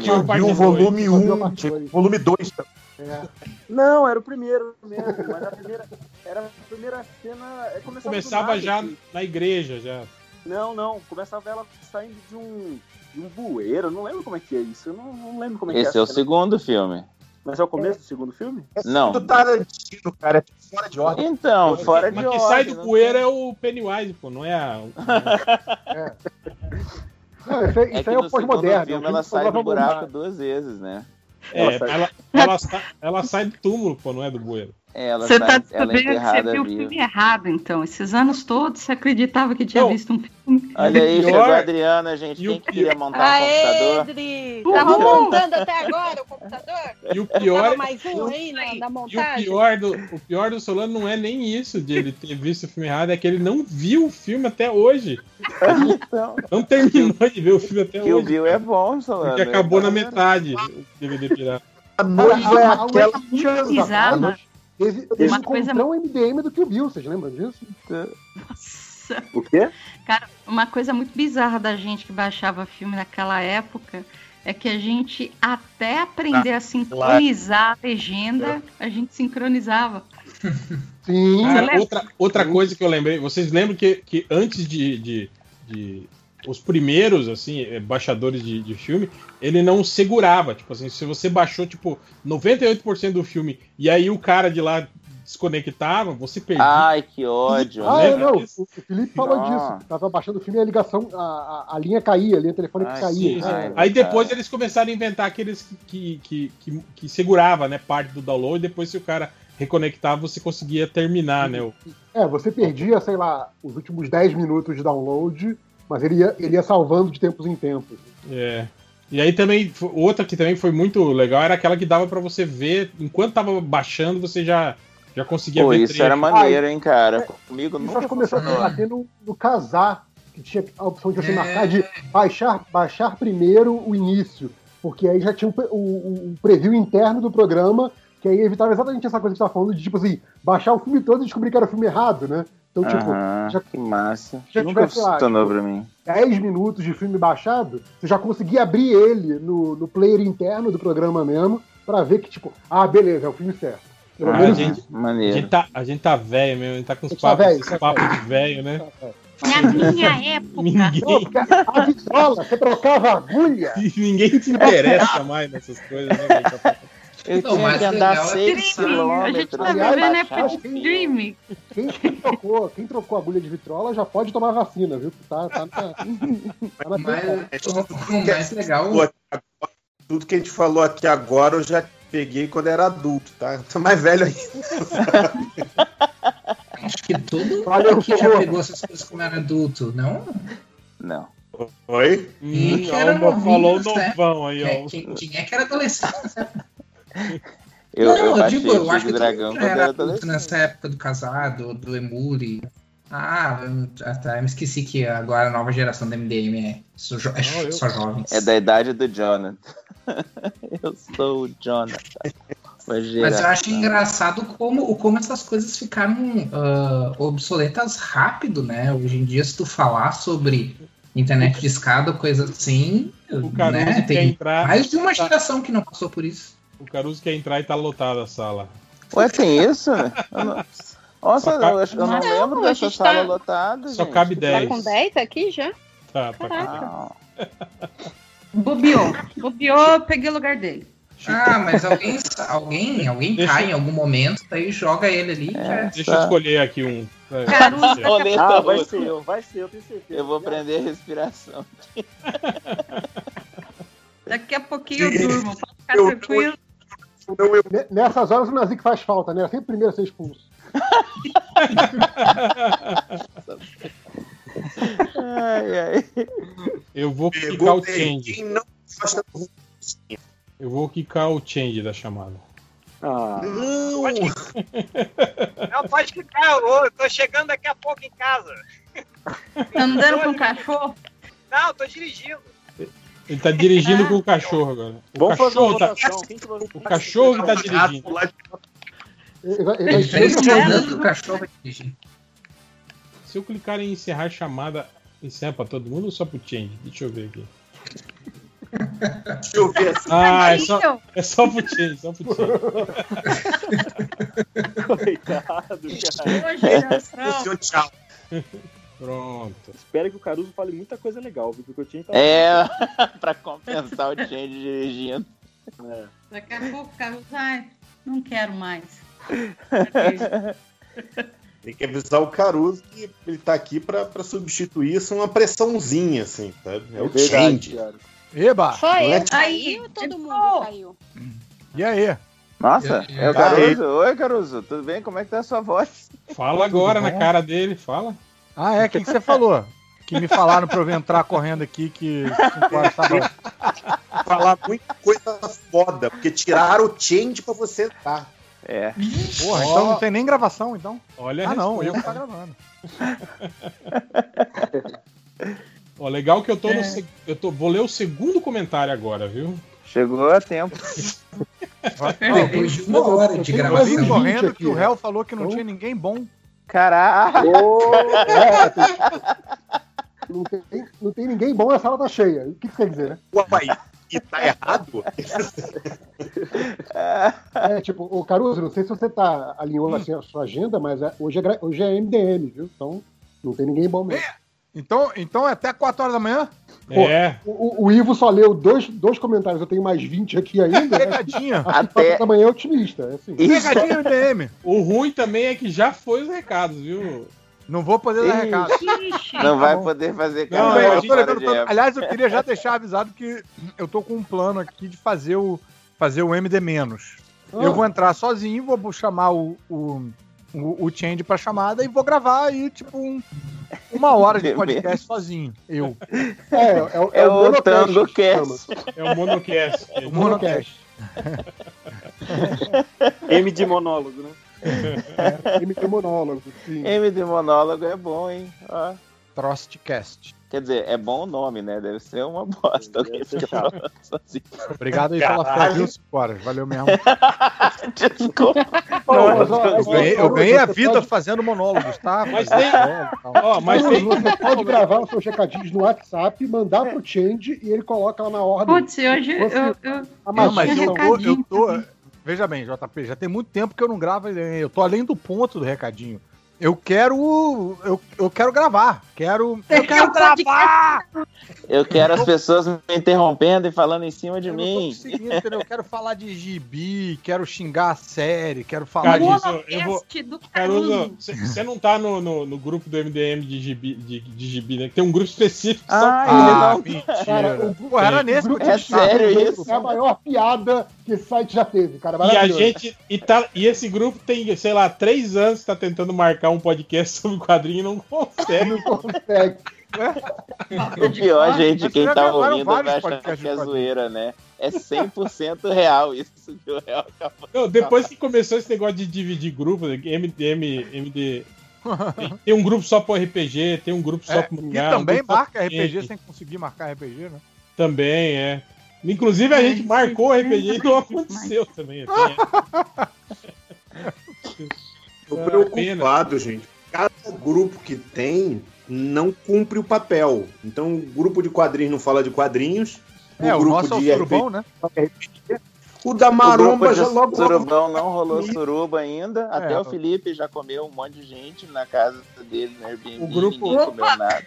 Tinha
parte
o volume
Viu a
1,
parte
tinha
dois.
o volume 2 também.
É.
Não, era o primeiro mesmo, mas a primeira. Era a primeira cena. é, Começava,
Começava
nada,
já
assim.
na igreja, já.
Não, não. Começava ela saindo de um, de um bueiro. Eu não lembro como é que é isso. Eu não, não lembro como é que
Esse
é.
é
a
o
cena.
segundo filme.
Mas é o começo do segundo filme?
Não.
Do Tarantino, cara, é fora de ordem.
Então, fora de
Mas que
ordem.
sai do
não
poeiro
tem-
é o Pennywise, pô, não é a.
Não, isso
É
isso é
no
o pós-moderno.
filme
é
ela sai do buraco duas vezes, né?
É,
Ela sai-
ela, ela, sa- ela sai do túmulo, pô, não é do bueiro.
É, ela
Você tá
ela é
sabendo que você viu o filme errado, então. Esses anos todos você acreditava que tinha
Não.
visto um filme.
Olha aí, chegou a Adriana, gente.
e
Quem
o
que queria montar um
Aê,
computador?
Dri!
Uhul!
Tava montando até agora o computador?
E o pior,
mais um aí na, na
e o
montagem?
pior, do, o pior do Solano não é nem isso de ele ter visto o filme errado, é que ele não viu o filme até hoje.
Então,
Não terminou de ver o filme até
que o
hoje.
Bill é bom, Solano.
Porque acabou na metade o DVD pirata.
A é
Há- há uns
aquela.
20 anos
Bizarro.
Teve, teve
Uma
um
coisa-
encontrão MDM do Kill Bill, vocês lembram disso?
Nossa.
O quê?
Cara, uma coisa muito bizarra da gente que baixava filme naquela época é que a gente, até aprender a sincronizar a legenda, a gente sincronizava.
Sim.
Cara, outra, outra coisa que eu lembrei, vocês lembram que, que antes de, de, de- os primeiros assim eh, baixadores de, de filme, ele não segurava, tipo assim, se você baixou tipo 98% do filme e aí o cara de lá desconectava, você perdia.
Ai, que ódio.
Ah,
né?
é, não. O Felipe falou
Não.
disso. Tava baixando o filme e a ligação, a, a, a linha caía, a linha telefônica
Ai,
caía.
sim,
É.
Aí depois
cara.
eles começaram a inventar aqueles que, que, que, que, que segurava, né, parte do download, depois se o cara reconectava, você conseguia terminar, né? o-
É, você perdia, sei lá, os últimos 10 minutos de download, mas ele ia, ele ia salvando de tempos em tempos.
É. E aí também, outra que também foi muito legal era aquela que dava pra você ver, enquanto tava baixando, você já, já conseguia
Pô,
ver
isso era maneiro, hein, cara. Comigo
Isso
nunca
acho que começou
funcionou.
a ter no, no casar, que tinha a opção de você
É.
marcar de baixar, baixar primeiro o início, porque aí já tinha o, o, o preview interno do programa, que aí evitava exatamente essa coisa que você tá falando, de tipo assim, baixar o filme todo e descobrir que era o filme errado, né? Então, tipo,
Aham,
já-
que massa.
já
nunca
tivesse lá,
funcionou
tipo,
pra mim.
10 minutos de filme baixado, você já conseguia abrir ele no, no player interno do programa mesmo, pra ver que, tipo, ah, beleza, é o filme certo. Pelo
Ah,
menos
gente,
isso.
A
Maneiro.
gente tá, a gente tá velho mesmo, a gente tá com os
A gente tá
papos,
velho, tá
papos
velho.
de velho, né?
Na minha época.
Ninguém,
a a vitrola, você trocava a agulha.
ninguém se interessa mais nessas coisas, né?
Eu
Não,
tinha que andar
legal é
6
Streaming. A gente tá
quilômetros.
De streaming.
Quem, quem trocou, quem trocou a agulha de vitrola já pode tomar vacina, viu? Tá, tá, na- tá na
Mas
temporada.
o mais legal.
Falou aqui agora, Tudo que a gente falou aqui agora eu já peguei quando era adulto, tá? Tô mais velho ainda.
Acho que todo
Valeu,
aqui já pegou essas coisas como era adulto, não?
Não.
Oi?
Quem
Hum,
que era
ó, falou o
novinho, né?
novão aí,
Quem,
ó.
quem- quem é que era adolescente?
Eu,
não,
eu
eu digo, eu acho que todo
Dragão era
era adulto nessa época do casado, do Emuri. Ah, eu me esqueci que agora a nova geração da MDM é, só jo- é
Não,
só jovens.
É da idade do Jonathan. eu sou o Jonathan.
Mas eu acho engraçado como, como essas coisas ficaram ah, obsoletas rápido, né? Hoje em dia, se tu falar sobre internet de escada, coisa assim,
O
né? Tem
entrar.
mais de uma
tá-
geração que não passou por isso.
O Caruso quer entrar e tá lotada a sala.
Ué, tem isso? Eu não- Nossa, eu, eu não,
Não,
lembro dessa sala
tá-
lotada.
Só
gente.
cabe
Tá
10.
com 10 aqui já?
Tá, tá.
Caraca.
Não.
Bobeou. Bobeou, eu peguei o lugar dele.
Ah, mas alguém, alguém, alguém
Deixa-
cai em algum momento, daí joga ele ali. já é.
Deixa eu escolher aqui um.
Caruso.
Olha,
Ah, vai
eu-
ser eu, vai ser eu, tenho certeza.
Eu vou prender a respiração.
Daqui a pouquinho eu durmo. Pode ficar
Eu-
tranquilo.
Não, eu
Ne- Nessas horas o Nazik faz falta, né? É sempre o primeiro a ser expulso.
Ai, ai.
Eu vou quicar o change. Eu vou quicar o change da chamada.
Ah,
Não!
Não, pode ficar, eu eu tô chegando daqui a pouco em casa.
Tá andando com o cachorro?
Não, tô dirigindo.
Ele tá dirigindo com o cachorro agora. O
vamos fazer uma
cachorro, tá, o cachorro que tá dirigindo.
Ele vai- ele vai-
do cachorro dirigir.
Se eu clicar em encerrar chamada, encerra pra todo mundo ou só pro change? Deixa eu ver aqui.
Deixa eu ver assim.
Ah, é só, é só pro change, só pro change.
Coitado, cara.
Ô, geração.
Tchau.
Pronto.
Espero que o Caruso fale muita coisa legal, viu? Porque eu tinha
É, pra compensar o change dirigindo.
É.
Daqui a pouco o Caruso, ai, não quero mais.
Tem que avisar o Caruso que ele tá aqui pra, pra substituir isso uma pressãozinha, assim, sabe? É, o
verdade,
change.
cara.
Eba!
Só
é
eu caí ou todo mundo
Ficou.
caiu?
E aí?
Nossa,
E-
é o Caruso. Oi, Caruso, tudo bem? Como é que tá a sua voz?
Fala agora na cara dele, fala.
Ah, é? O que, que você falou? Que me falaram pra eu entrar correndo aqui que 5 horas tava.
Falar muita coisa foda, porque tiraram o change pra você entrar.
É.
Porra, então não tem nem gravação, então.
Olha
Ah, não, eu tá gravando.
Ó, legal que eu tô no.
É.
seg- Eu tô, vou ler o segundo comentário agora, viu?
Chegou a tempo.
Depois de uma hora de
tenho
Eu vim
gravação.
correndo
aqui,
que o réu falou que não
Então-
tinha ninguém bom.
Caraca!
É, tem- não, tem, não tem ninguém bom, a sala tá cheia. O que isso quer dizer, né?
Uai, e tá errado?
É, tipo, o Caruso, não sei se você tá alinhou assim, a sua agenda, mas é- hoje, é, hoje é MDM, viu? Então, não tem ninguém bom mesmo.
Então, então é até 4 horas da manhã?
Pô,
É.
O, o Ivo só leu dois, dois comentários, eu tenho mais 20 aqui ainda. né?
Pegadinha.
Que
Até-
amanhã é otimista. É assim.
Pegadinha MDM.
O ruim também é que já foi os recados, viu?
Não vou poder dar recado.
Não vai
bom.
poder fazer
Não,
Não, eu tô levando. Aliás, eu queria já deixar avisado que eu tô com um plano aqui de fazer o, fazer o MD menos.
Ah.
Eu vou entrar sozinho, vou chamar o, o, o, o Change pra chamada e vou gravar aí, tipo, um- uma hora de
De
podcast sozinho. Eu.
É, é, o-
É o
monocast
Tango
que chama.
Cast.
É o Monocast.
O Monocast.
M de monólogo, né?
MT monólogo, sim.
M de monólogo é bom, hein? Ó.
Trostcast.
Quer dizer, é bom o nome, né? Deve ser uma bosta. Alguém fica falando sozinho.
Obrigado aí pela fé, viu. Valeu mesmo.
Desculpa.
Ó,
Eu ganhei, eu ganhei a vida
pode-
fazendo monólogos, tá?
Mas tem- Ó, mas tem.
você pode gravar os seus recadinhos no WhatsApp, mandar pro Change e ele coloca lá na ordem.
Putz, hoje eu,
Você-
eu, eu,
Não, mas eu tô, eu tô. Veja bem, JP, já tem muito tempo que eu não gravo. Eu tô além do ponto do recadinho. Eu quero. Eu, eu quero gravar. Quero. Eu quero gravar!
Eu quero as pessoas me interrompendo e falando em cima de
Eu
mim.
Eu quero falar de gibi, quero xingar a série, quero falar
isso, eu vou. Caruso, você não tá no, no, no grupo do MDM de gibi, de, de gibi, né? Tem um grupo específico
Ah,
só
ele
Ah,
não-
mentira.
Cara, o-
Pô, era nesse que
É
de
sério
chat
isso?
É a maior piada que esse site já teve, cara.
E a gente. E, tá, e esse grupo tem, sei lá, três anos que tá tentando marcar um podcast sobre quadrinho e não consegue.
Não consegue.
O pior, gente, quem tá ouvindo vai achar que é zoeira, né? É 100% real isso que o Real acabou.
Não, depois que começou esse negócio de dividir grupos, né, MDM, MD. Tem, um grupo só pro RPG, tem um grupo só
É,
pro
e
mangá. um
também
só
marca RPG sem conseguir marcar RPG, né?
Também, é. Inclusive a gente marcou o RPG e não aconteceu também. assim,
Tô
Ah,
preocupado, gente. Cada grupo que tem não cumpre o papel. Então, o grupo de quadrinhos não fala de quadrinhos.
É, o
grupo
nosso é o
de
surubão, né?
O da
O
Maromba
grupo
já
de
logo.
surubão não rolou suruba ainda. Até
É.
o Felipe já comeu um monte de gente na casa dele no Airbnb.
O grupo-
Ninguém comeu nada.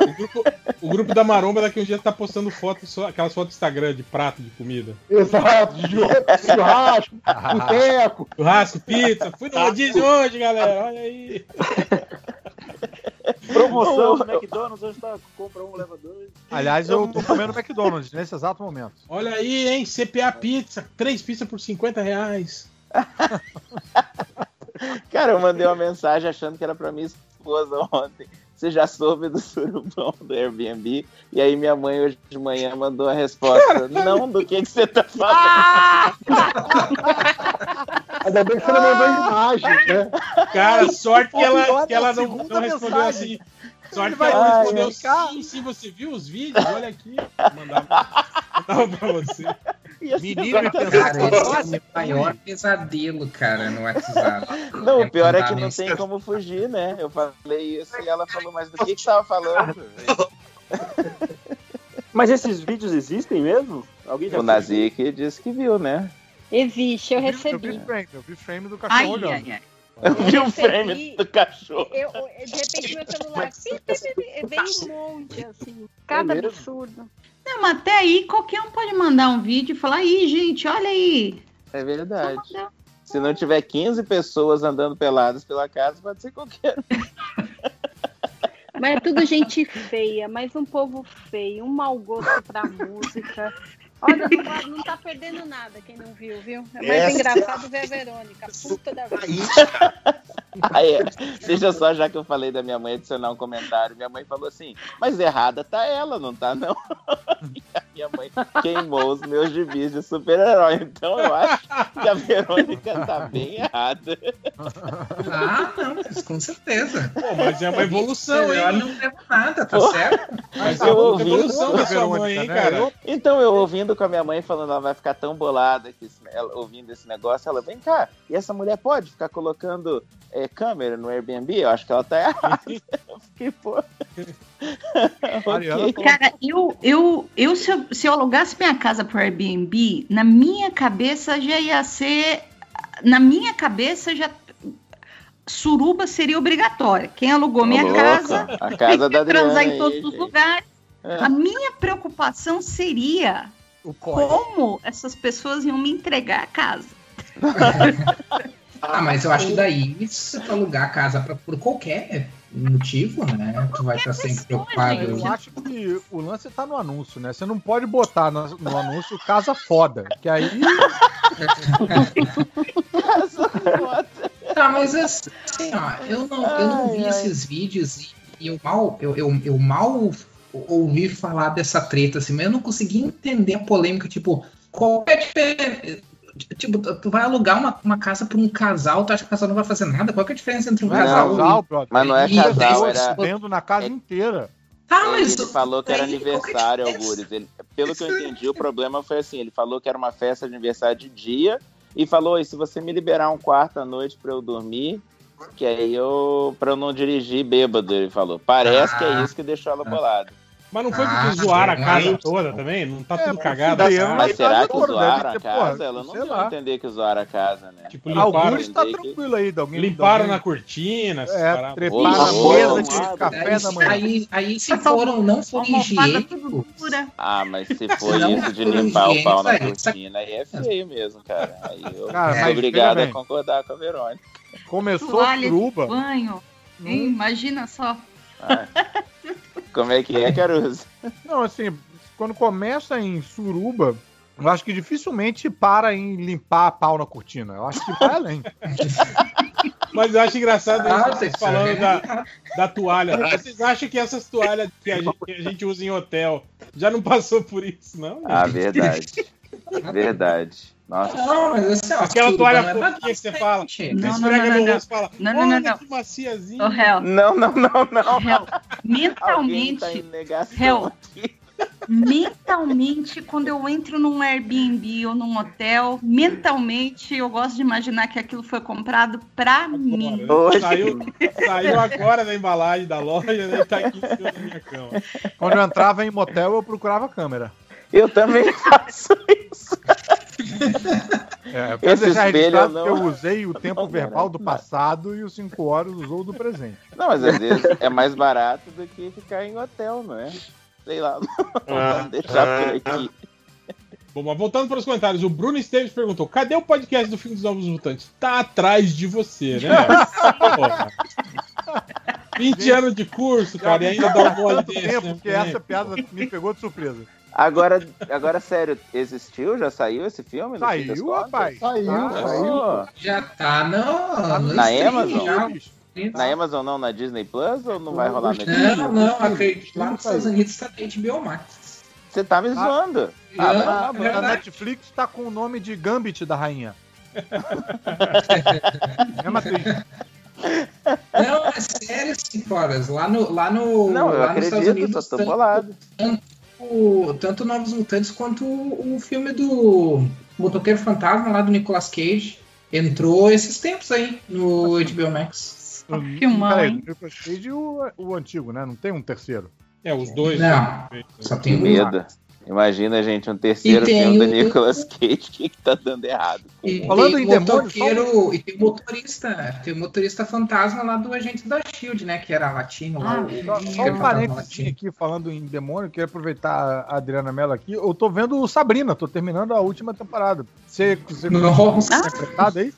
O grupo, o grupo da Maromba daqui um dia tá postando fotos, só, aquelas fotos do Instagram de prato de comida.
Exato. Churrasco, churrasco, boteco.
Churrasco, pizza. Fui no rodízio hoje, galera. Olha aí.
Promoção do McDonald's, hoje tá, compra um, leva dois.
Aliás, eu tô comendo McDonald's nesse exato momento.
Olha aí, hein? CPA Pizza. Três pizzas por 50 reais.
Cara, eu mandei uma mensagem achando que era pra minha esposa ontem. Você já soube do surubão do Airbnb? E aí minha mãe hoje de manhã mandou a resposta. Não, do que, que você tá falando?
Ainda bem que você não mandou imagem, né?
Cara, sorte que ela, que ela não, não respondeu
mensagem.
assim. Sorte que
vai
ela respondeu sim, sim, você viu os vídeos? Olha aqui. Mandava, mandava pra você.
Menino
Cara,
pensar
esse é o maior pesadelo, cara, no WhatsApp.
Não, o pior é que não tem como fugir, né? Eu falei isso e ela falou, mas do que que você tava falando?
Mas esses vídeos existem mesmo? Alguém já
O Nazik disse que viu, né?
Existe, eu
Eu vi
recebi.
frame, eu vi frame do cachorro
Ai,
olhando.
ai, ai.
Eu vi o
recebi.
frame do cachorro.
Eu, eu- de repente meu celular veio um monte, assim. Cada absurdo.
Não, mas até aí qualquer um pode mandar um vídeo e falar, aí, gente, olha aí.
É verdade. Se não tiver 15 pessoas andando peladas pela casa, pode ser qualquer um.
Mas é tudo gente feia, mas um povo feio, um mau gosto pra música. Olha, não tá, não tá perdendo nada quem não viu, viu? É mais
Essa-
engraçado ver a Verônica, puta da vida.
Aí, deixa só, já que eu falei da minha mãe adicionar um comentário. Minha mãe falou assim: Mas errada tá ela, não tá não? E a minha mãe queimou os meus gibis de super-herói. Então eu acho que a Verônica tá bem errada.
Ah, não, mas com certeza.
Pô, mas é uma evolução, hein?
não leva nada, tá
Pô.
certo?
Mas
Eu
é uma evolução da sua mãe, hein, cara?
Então eu ouvindo com a minha mãe falando, ela vai ficar tão bolada que esse- ela, ouvindo esse negócio, ela vem cá, e essa mulher pode ficar colocando é, câmera no Airbnb? Eu acho que ela tá errada. Eu fiquei, pô.
Mariana
ok.
falou-
Cara, eu, eu, eu, se eu se eu alugasse minha casa pro Airbnb, na minha cabeça já ia ser. Na minha cabeça já. Suruba seria obrigatória. Quem alugou minha
Ô, louca,
casa
a casa
tem
da
que transar
Adriana
em todos
aí,
os
gente.
lugares. A minha preocupação seria como essas pessoas iam me entregar a casa.
Ah, mas eu acho que daí, se tu alugar a casa pra, por qualquer motivo, né? Tu vai estar sempre preocupado.
Eu acho que o lance tá no anúncio, né? Você não pode botar no, no anúncio casa foda, que aí.
Tá, mas assim, ó, eu não, eu não vi esses vídeos e eu mal, eu, eu, eu mal ouvi falar dessa treta, assim, mas eu não consegui entender a polêmica, tipo, qual é a diferença? Tipo, tu vai alugar uma, uma casa pra um casal, tu acha que o casal não vai fazer nada? Qual que é a diferença entre um
Não é
casal
casal,
e...
Mas não é
e-
casal, era-
Vendo na casa inteira.
Ah, mas
ele falou que era
é
aniversário? Algures. Ele- pelo que eu entendi, o problema foi assim: ele falou que era uma festa de aniversário de dia e falou: e se você me liberar um quarto à noite pra eu dormir, que aí eu. pra eu não dirigir bêbado, ele falou. Parece que é
Ah.
isso que deixou ela bolada.
Mas não foi porque
Ah,
zoaram a casa toda também? Não tá
É,
tudo cagado? assim?
mas
Mas será que zoaram a casa? Ela não deu a entender que zoaram a casa, né?
Tipo, limparam,
Alguns tá
que-
tranquilo aí, de alguém.
limparam na cortina,
É,
paradas.
trepar
Ô,
na mesa de café
Aí,
da manhã.
aí, aí se foram, não
dura.
Ah, mas se for
Não,
isso de limpar o pau na
isso-
cortina, aí é feio mesmo, cara. Aí eu
Cara,
sou obrigado a concordar com a Verônica.
Começou suruba.
banho. Hein? Imagina só.
Como é que é, Caruso?
Não, assim, quando começa em suruba, eu acho que dificilmente para em limpar a pau na cortina. Eu acho que vai além.
Mas eu acho engraçado
Ah,
vocês falando da, da toalha. Vocês acham que essas toalhas que a, gente, que a gente usa em hotel já não passou por isso, não?
Ah, verdade. Verdade. Nossa.
Não, mas assim, ó,
Aquela toalha
não é
fofinha que você fala.
Não, não,
esfrega
não,
rosto e fala,
Não, não, não, não.
que maciazinha.
Ô, réu,
Não, não, não, não.
réu,
Alguém tá em
mentalmente, mentalmente, quando eu entro num Airbnb ou num hotel, mentalmente eu gosto de imaginar que aquilo foi comprado pra mim.
Hoje.
Saiu, saiu agora da embalagem da loja né, tá aqui em cima da minha cama.
Quando eu entrava em motel, eu procurava a câmera.
Eu também faço isso.
É,
Esse
deixar
espelho não-
eu usei o tempo verbal do passado e os 5 horas usou do presente.
Não, mas às vezes é mais barato do que ficar em hotel, não é? Sei lá. Vamos deixar por aqui.
Bom, mas voltando para os comentários, o Bruno Esteves perguntou: cadê o podcast do filme dos Novos Mutantes? Tá atrás de você, né? Porra. 20 anos de curso, cara, e ainda dá um desse.
tempo,
né?
porque essa piada me pegou de surpresa.
Agora, agora, sério, existiu? Já saiu esse filme?
Saiu, rapaz.
Saiu,
Tá.
saiu.
Já tá no, no
Na
stream,
Amazon?
já.
na Amazon não, na Disney Plus ou não vai
Não,
rolar na. Disney?
Não, não, acredito. Lá
Sim,
nos Estados. Unidos tá na HBO Max.
Você tá me zoando.
Ah,
Ah,
não,
mas
é.
Netflix tá com o nome de Gambit da rainha. é uma atriz.
Não, é sério, cinco horas. Lá no, lá no,
Não, eu
lá nos Estados
acredito,
Unidos,
só tô bolado.
tanto, tanto Novos Mutantes quanto o, o filme do Motoqueiro Fantasma lá do Nicolas Cage entrou esses tempos aí no HBO Max.
filmão,
Peraí,
hein?
o Nicolas Cage e o, o antigo, né? Não tem um terceiro.
É, os dois.
Não,
né?
só tem um
medo. Imagina, gente, um terceiro
tem
filme do Nicolas Cage. O que, que tá dando errado?
E
Falando
tem
em
o
demônio,
e tem o motorista, tem o motorista fantasma lá do agente da Shield, né? Que era latino lá.
Ah,
o-
Só,
o
só um parênteses
latino.
aqui, falando em demônio, queria aproveitar a Adriana Mello aqui. Eu tô vendo o Sabrina, tô terminando a última temporada. Você, você
Nossa.
interpretado aí?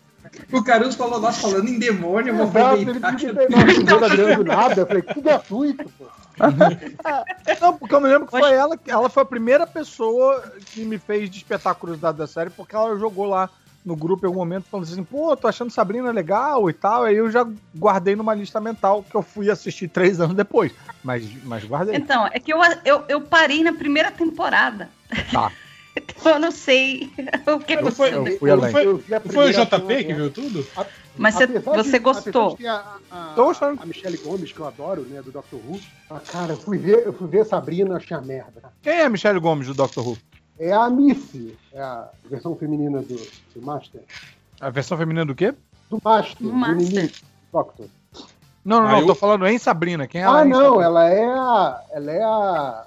O Caruso falou, nós falando em demônio, eu vou
ele
aproveitar.
que não do nada. Eu falei, que gratuito, pô.
Não, porque eu me lembro que foi ela, ela foi a primeira pessoa que me fez despertar a curiosidade da série, porque ela jogou lá no grupo em algum momento falando assim, pô, tô achando Sabrina legal e tal. Aí eu já guardei numa lista mental que eu fui assistir três anos depois. Mas, mas guardei.
Então, é que eu, eu, eu parei na primeira temporada.
Tá.
Então eu não sei o que aconteceu.
Eu fui além.
foi,
Eu
foi o JP que
cena,
viu tudo?
Mas você,
de-
você gostou.
de ter A, a, a Michelle Gomes, que eu adoro, né, do Dr. Who. Ah, cara, eu fui ver, eu fui ver Sabrina, achei a merda.
Quem é a Michelle Gomes do Doctor Who?
É a Missy, é a versão feminina do, do Master.
A versão feminina do quê?
Do Master,
Do
do
Master.
inimigo, Doctor.
Não, não,
Ah,
não,
eu-
tô falando em Sabrina. Quem
Ah,
é em
não,
Sabrina?
ela é a, ela é a,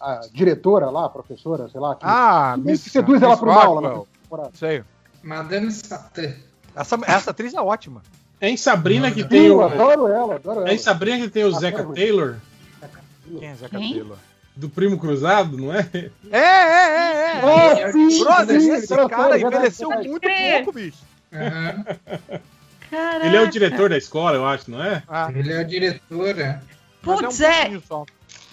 a diretora lá, a professora, sei lá. Que,
Ah,
que
Miss,
seduz ela pro mal lá na temporada.
Sei.
Madame Satã.
Essa, essa atriz é ótima.
É em Sabrina que tem
Eu
o.
adoro ela, adoro ela.
É em Sabrina que tem o
Ah,
Zeca. Taylor.
Quem é Zeca? Taylor?
do primo cruzado, não é?
É, é, é, é.
Oh, sim,
Brother,
sim,
esse
cara, é
envelheceu muito pouco, bicho.
Caraca.
Ele é o diretor da escola, eu acho, não é?
Ah,
Ele é o diretor, é.
Putz, é.
só.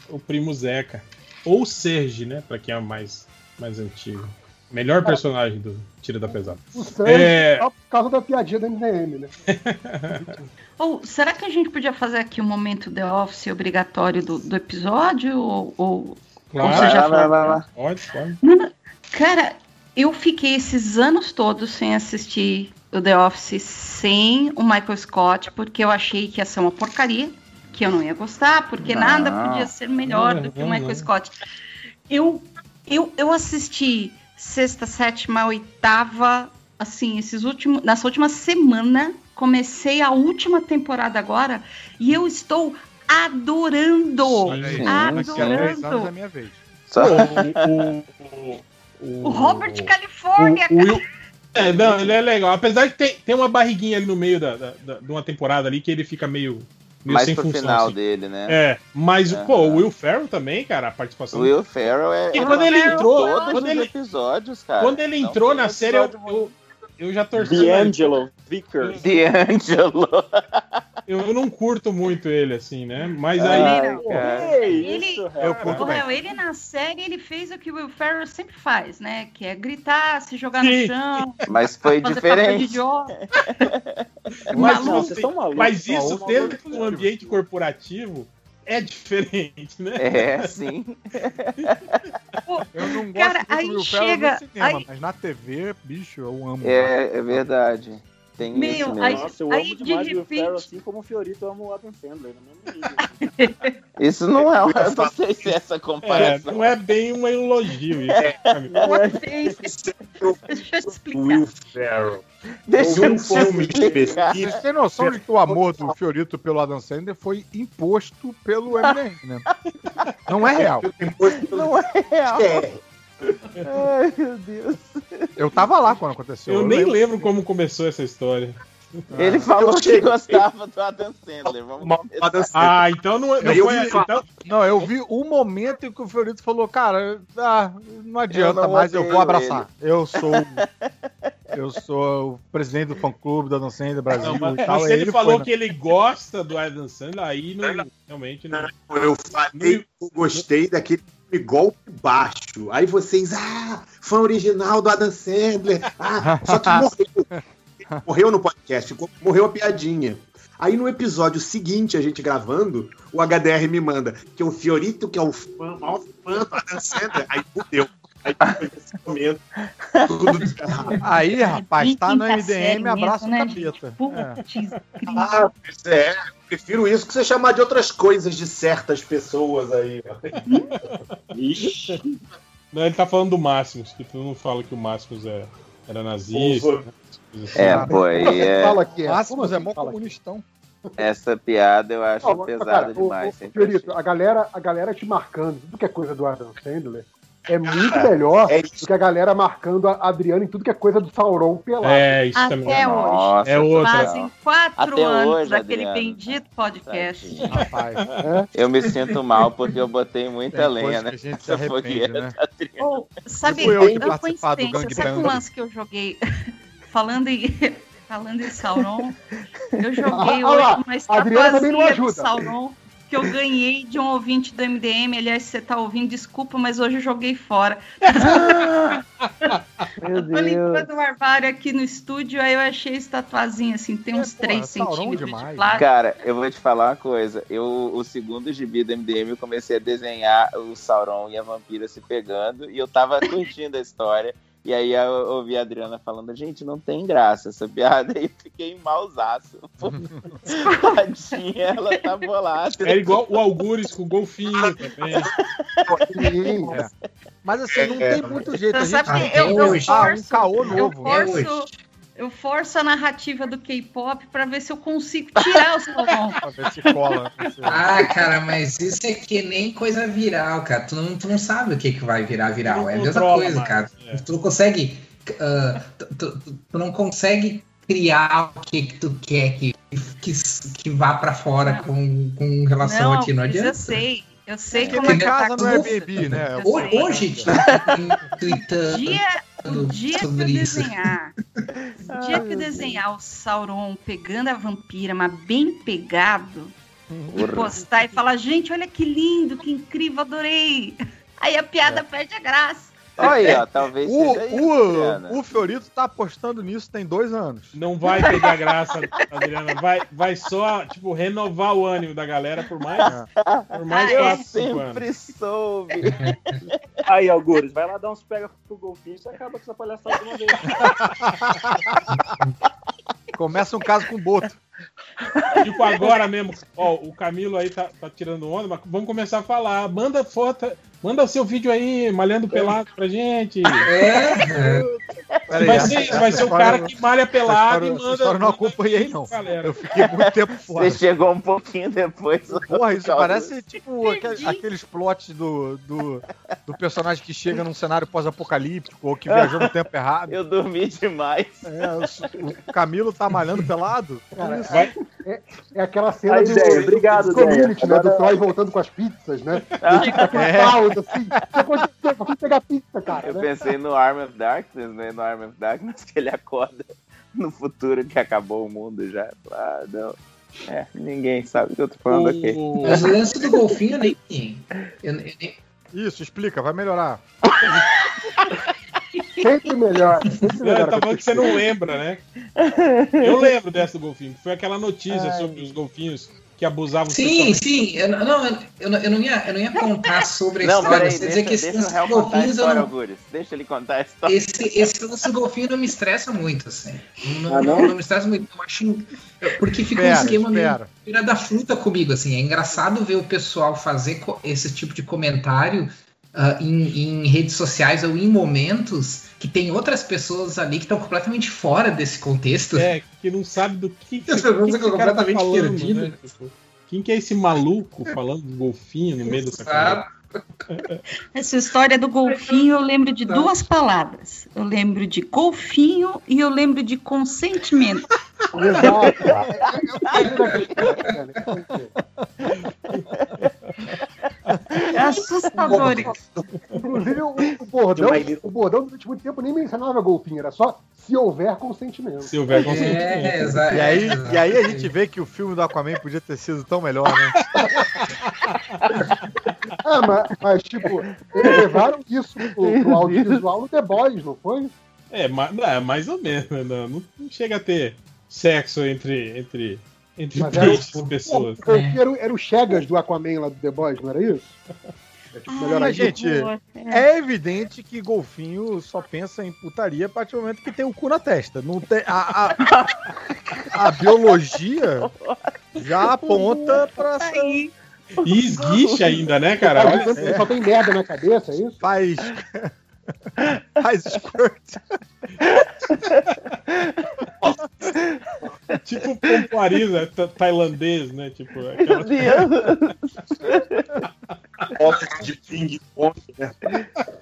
O primo Zeca. Ou o Serge, né? Pra quem é mais, mais antigo. Melhor personagem do Tira da Pesada.
O Sanji,
É.
só por causa da piadinha do MDM, né?
Ou será que a gente podia fazer aqui um momento The Office obrigatório do, do episódio? Ou, ou-
Claro.
ou você já
Vai
falou?
vai.
Pode, pode.
Cara, eu fiquei esses anos todos sem assistir o The Office sem o Michael Scott, porque eu achei que ia ser uma porcaria, que eu não ia gostar, porque
Não.
nada podia ser melhor
Não,
do que o Michael
não.
Scott. Eu, eu, eu assisti sexta, sétima, oitava, assim, esses últimos, nessa última semana, comecei a última temporada agora, e eu estou adorando.
Olha aí,
Sim.
daqui a 10 anos é
Adorando.
minha vez.
Só-
O, o,
O Robert California,
o Will- É, não, ele é legal. Apesar de ter, ter uma barriguinha ali no meio da, da- da- de uma temporada ali que ele fica meio, meio
Mais
sem
pro
função.
final
assim.
dele, né?
É, mas, pô, o Will Ferrell também, cara, a participação.
O Will Ferrell é.
E quando ele entrou-
todos
quando
os
ele-
episódios, cara.
Quando ele
Não
entrou na série, eu, eu, eu já torci.
D'Angelo Vickers.
D'Angelo.
Eu não curto muito ele, assim, né? Mas
Ai,
aí.
cara.
Ele,
Eu curto
Ô,
bem.
Léo, ele na série ele fez o que o Will Ferrell sempre faz, né? Que é gritar, se jogar
Sim.
no chão,
Mas foi
de
diferente.
idiota.
Mas.
Não, malucos.
mas isso dentro de um ambiente corporativo é diferente, né?
É, sim.
Eu não gosto
Cara,
muito
aí
do Will Ferrell
chega-
no cinema,
aí-
mas na TV, bicho, eu amo.
É, é verdade. Tem
Meu,
isso mesmo.
aí-
Nossa, eu
aí,
amo
de
demais o Will
repente-
Ferrell, assim como o Fiorito ama o Adam Sandler. No mesmo nível.
Isso não é. Eu não sei se é essa
É,
comparação.
não é bem um elogio isso. sabe?
Deixa eu explicar.
Will Ferrell.
Deixa
um
eu
filme
explicar.
Vocês têm noção de que o amor do Fiorito pelo Adam Sandler foi imposto pelo Eminem, né? Não é real.
Não é real.
É,
Ai, meu Deus.
Eu tava lá quando aconteceu.
Eu nem
lembro.
lembro como começou essa história.
Ele falou
Eu
que gostava do Adam Sandler. Vamos.
Adam Sandler.
Ah, então não, não
Eu
foi.
vi
Então,
Não, eu vi o momento em que o Fiorito falou, cara, ah, não adianta
não
mais, eu vou abraçar. Eu sou. Eu sou o presidente do fã clube da Dan Sandler Brasil
não, mas
e tal.
se
aí
ele,
ele
falou
foi, né?
que ele gosta do Adam Sandler, aí não, realmente não.
eu falei que eu gostei daquele filme golpe baixo. Aí vocês, ah, fã original do Adam Sandler. Ah, só que morreu. Morreu no podcast, morreu a piadinha. Aí no episódio seguinte, a gente gravando, o HDR me manda que o Fiorito, que é o fã, maior fã do Adam Sandler, aí fudeu. Aí foi nesse momento, tudo.
Aí, rapaz, tá no MDM, abraça o
mesmo, né,
capeta. É.
Ah, pois é. Prefiro isso que você chamar de outras coisas de certas pessoas aí.
Ixi.
Não, ele tá falando do Máximos, que tu não fala que o Máximos era, era nazista. Né? Assim.
É, pô, aí
Você
é,
fala que é.
Máximos é mó comunistão.
essa piada eu acho
Não,
pesada
cara, o-
demais.
o-
achei.
a galera, a galera te marcando, tudo que é coisa do Adam Sandler, é muito melhor
é
do que a galera marcando a Adriana em tudo que é coisa do Sauron pelado.
É, isso
Até
também.
hoje.
Nossa,
É outra.
Fazem quatro
Até
anos
hoje,
daquele
Adriana.
bendito podcast.
Rapaz,
Eu me sinto mal porque eu botei muita
Tem
lenha
coisa que a
nessa
gente se arrepende,
fogueira.
né?
Ou, sabe,
eu
uma
do
coincidência, sabe um
gangbang.
lance que eu joguei? falando em, falando em Sauron, eu joguei
Ah,
hoje uma
a Adriana também não
estatuazinha do
ajuda.
Sauron que eu ganhei de um ouvinte do MDM. Aliás, se você tá ouvindo, desculpa, mas hoje eu joguei fora.
Meu
Tô limpando o armário aqui no estúdio, aí eu achei esse tatuazinho assim, tem uns
É, porra,
3
Sauron
centímetros de plástico.
Cara, eu vou te falar uma coisa. Eu, o segundo gibi do MDM, eu comecei a desenhar o Sauron e a vampira se pegando, e eu tava curtindo a história. E aí eu ouvi a Adriana falando, gente, não tem graça essa piada, e eu fiquei mausaço. Tadinha, ela tá bolada.
É igual o Algures com o golfinho também.
Sim.
É. Mas assim, não
É.
tem muito jeito. A gente
sabe
que
tem
eu-
que
eu
lançar um caô
Eu
novo.
É
forço. Eu forço a narrativa do K-pop pra ver se eu consigo tirar o Sauron.
Pra ver se cola. né?
Ah, cara, mas isso é que nem coisa viral, cara. Tu não, tu não sabe o que, que vai virar viral. É a mesma coisa, cara.
é.
Tu não consegue. ah, tu, tu- tu- tu não consegue criar o que, que tu quer que, que, que vá pra fora com, com relação
Não,
a ti. Não adianta.
eu sei. Eu sei
Porque
como é que
casa
tá
no Airbnb, né?
Eu
Ho-
sei.
Hoje, tweetando
dia, o dia que eu desenhar, o dia que eu desenhar o Sauron pegando a vampira, mas bem pegado, e
Porra.
postar e falar, gente, olha que lindo, que incrível, adorei. Aí a piada perde a graça.
Olha, ó, talvez
O,
seja isso,
o, o Fiorito tá apostando nisso tem dois anos.
Não vai pegar graça, Adriana. Vai, vai só, tipo, renovar o ânimo da galera por mais, por mais
Eu
4, 5 anos.
sempre soube.
Aí, Algures, vai lá dar uns pega pro golfinho e você acaba com essa palhaçada de uma vez.
Começa um caso com o Boto.
Tipo, agora mesmo, ó, o Camilo aí tá, tá tirando onda, mas vamos começar a falar. Manda foto, manda o seu vídeo aí, malhando pelado pra gente.
É,
Peraí,
vai ser, vai ser o cara que malha
essa
pelado
história-
e manda.
eu não acompanhei, não.
galera.
Eu fiquei muito tempo fora.
Você chegou um pouquinho depois.
Porra, isso parece tipo aque- aqueles plots do, do, do personagem que chega num cenário pós-apocalíptico ou que viajou no tempo errado.
Eu dormi demais.
É, o, o Camilo tá malhando pelado?
Cara,
Isso.
É, é- aquela cena
A
do,
ideia, obrigado,
do community,
ideia.
né? Do
Agora-
Troy voltando com as pizzas, né?
Ah.
E aquela
É.
pausa, assim. Aconteceu? Pegar pizza, cara.
Eu
né?
pensei no Arm of Darkness, né? No Arm of Darkness, que ele acorda no futuro que acabou o mundo já. Ah, não. É, ninguém sabe o que eu tô falando aqui.
O-
mas o lance do golfinho eu nem. Eu, eu nem
Isso, explica, vai melhorar.
Sempre melhor. Sempre
Não,
melhor.
ele tá falando que você não lembra, né? Eu lembro dessa do golfinho. Foi aquela notícia sobre os golfinhos que abusavam
Sim,
sexualmente.
sim. Eu, não- não, eu, não- eu não ia, eu não ia contar sobre a
Não,
história.
peraí,
Você
deixa,
dizer que esse
deixa
lance golfinhos eu
história,
não.
Deixa ele contar a história.
Esse, esse lance do golfinho não me estressa muito, assim. Não,
Ah, não?
não? me estressa muito. Eu acho. Porque fica um
Espera,
esquema meio
espera.
tira da fruta comigo, assim. É engraçado ver o pessoal fazer esse tipo de comentário ah, em, em redes sociais ou em momentos que tem outras pessoas ali que estão completamente fora desse contexto.
É, que não sabe do que, que, que, que cara tá
completamente
falando,
perdidas.
né? Tipo, quem que é esse maluco falando de golfinho no meio dessa conversa?
Essa história do golfinho eu lembro de duas palavras. Eu lembro de golfinho e eu lembro de consentimento.
Exato. É, é,
É assustador. isso.
Inclusive, o, o bordão, o bordão durante muito tempo nem mencionava golfinho, era só se houver consentimento.
Se houver
É,
consentimento.
exa-
E aí,
exato.
e aí a gente vê que o filme do Aquaman podia ter sido tão melhor, né?
Ah, mas, mas, tipo, eles levaram isso pro, pro audiovisual no The Boys, não foi?
É, ma- não, é mais ou menos. Não, não- não chega a ter sexo entre, entre, entre
Mas
e pessoas.
Golfinho era, o- era o Chegas do Aquaman lá do The Boys, não era isso? É, tipo,
Mas,
ainda.
gente, é evidente que golfinho só pensa em putaria a partir do momento que tem o cu na testa. Não tem, a, a, a biologia já aponta pra essa.
E esguicha ainda, né, cara?
Tá
Olha,
só tem merda na cabeça, é isso?
Faz. Faz squirt.
tipo pompoarina ta- tailandês, né? Tipo, aquela...
Óculos de ping-pong, né?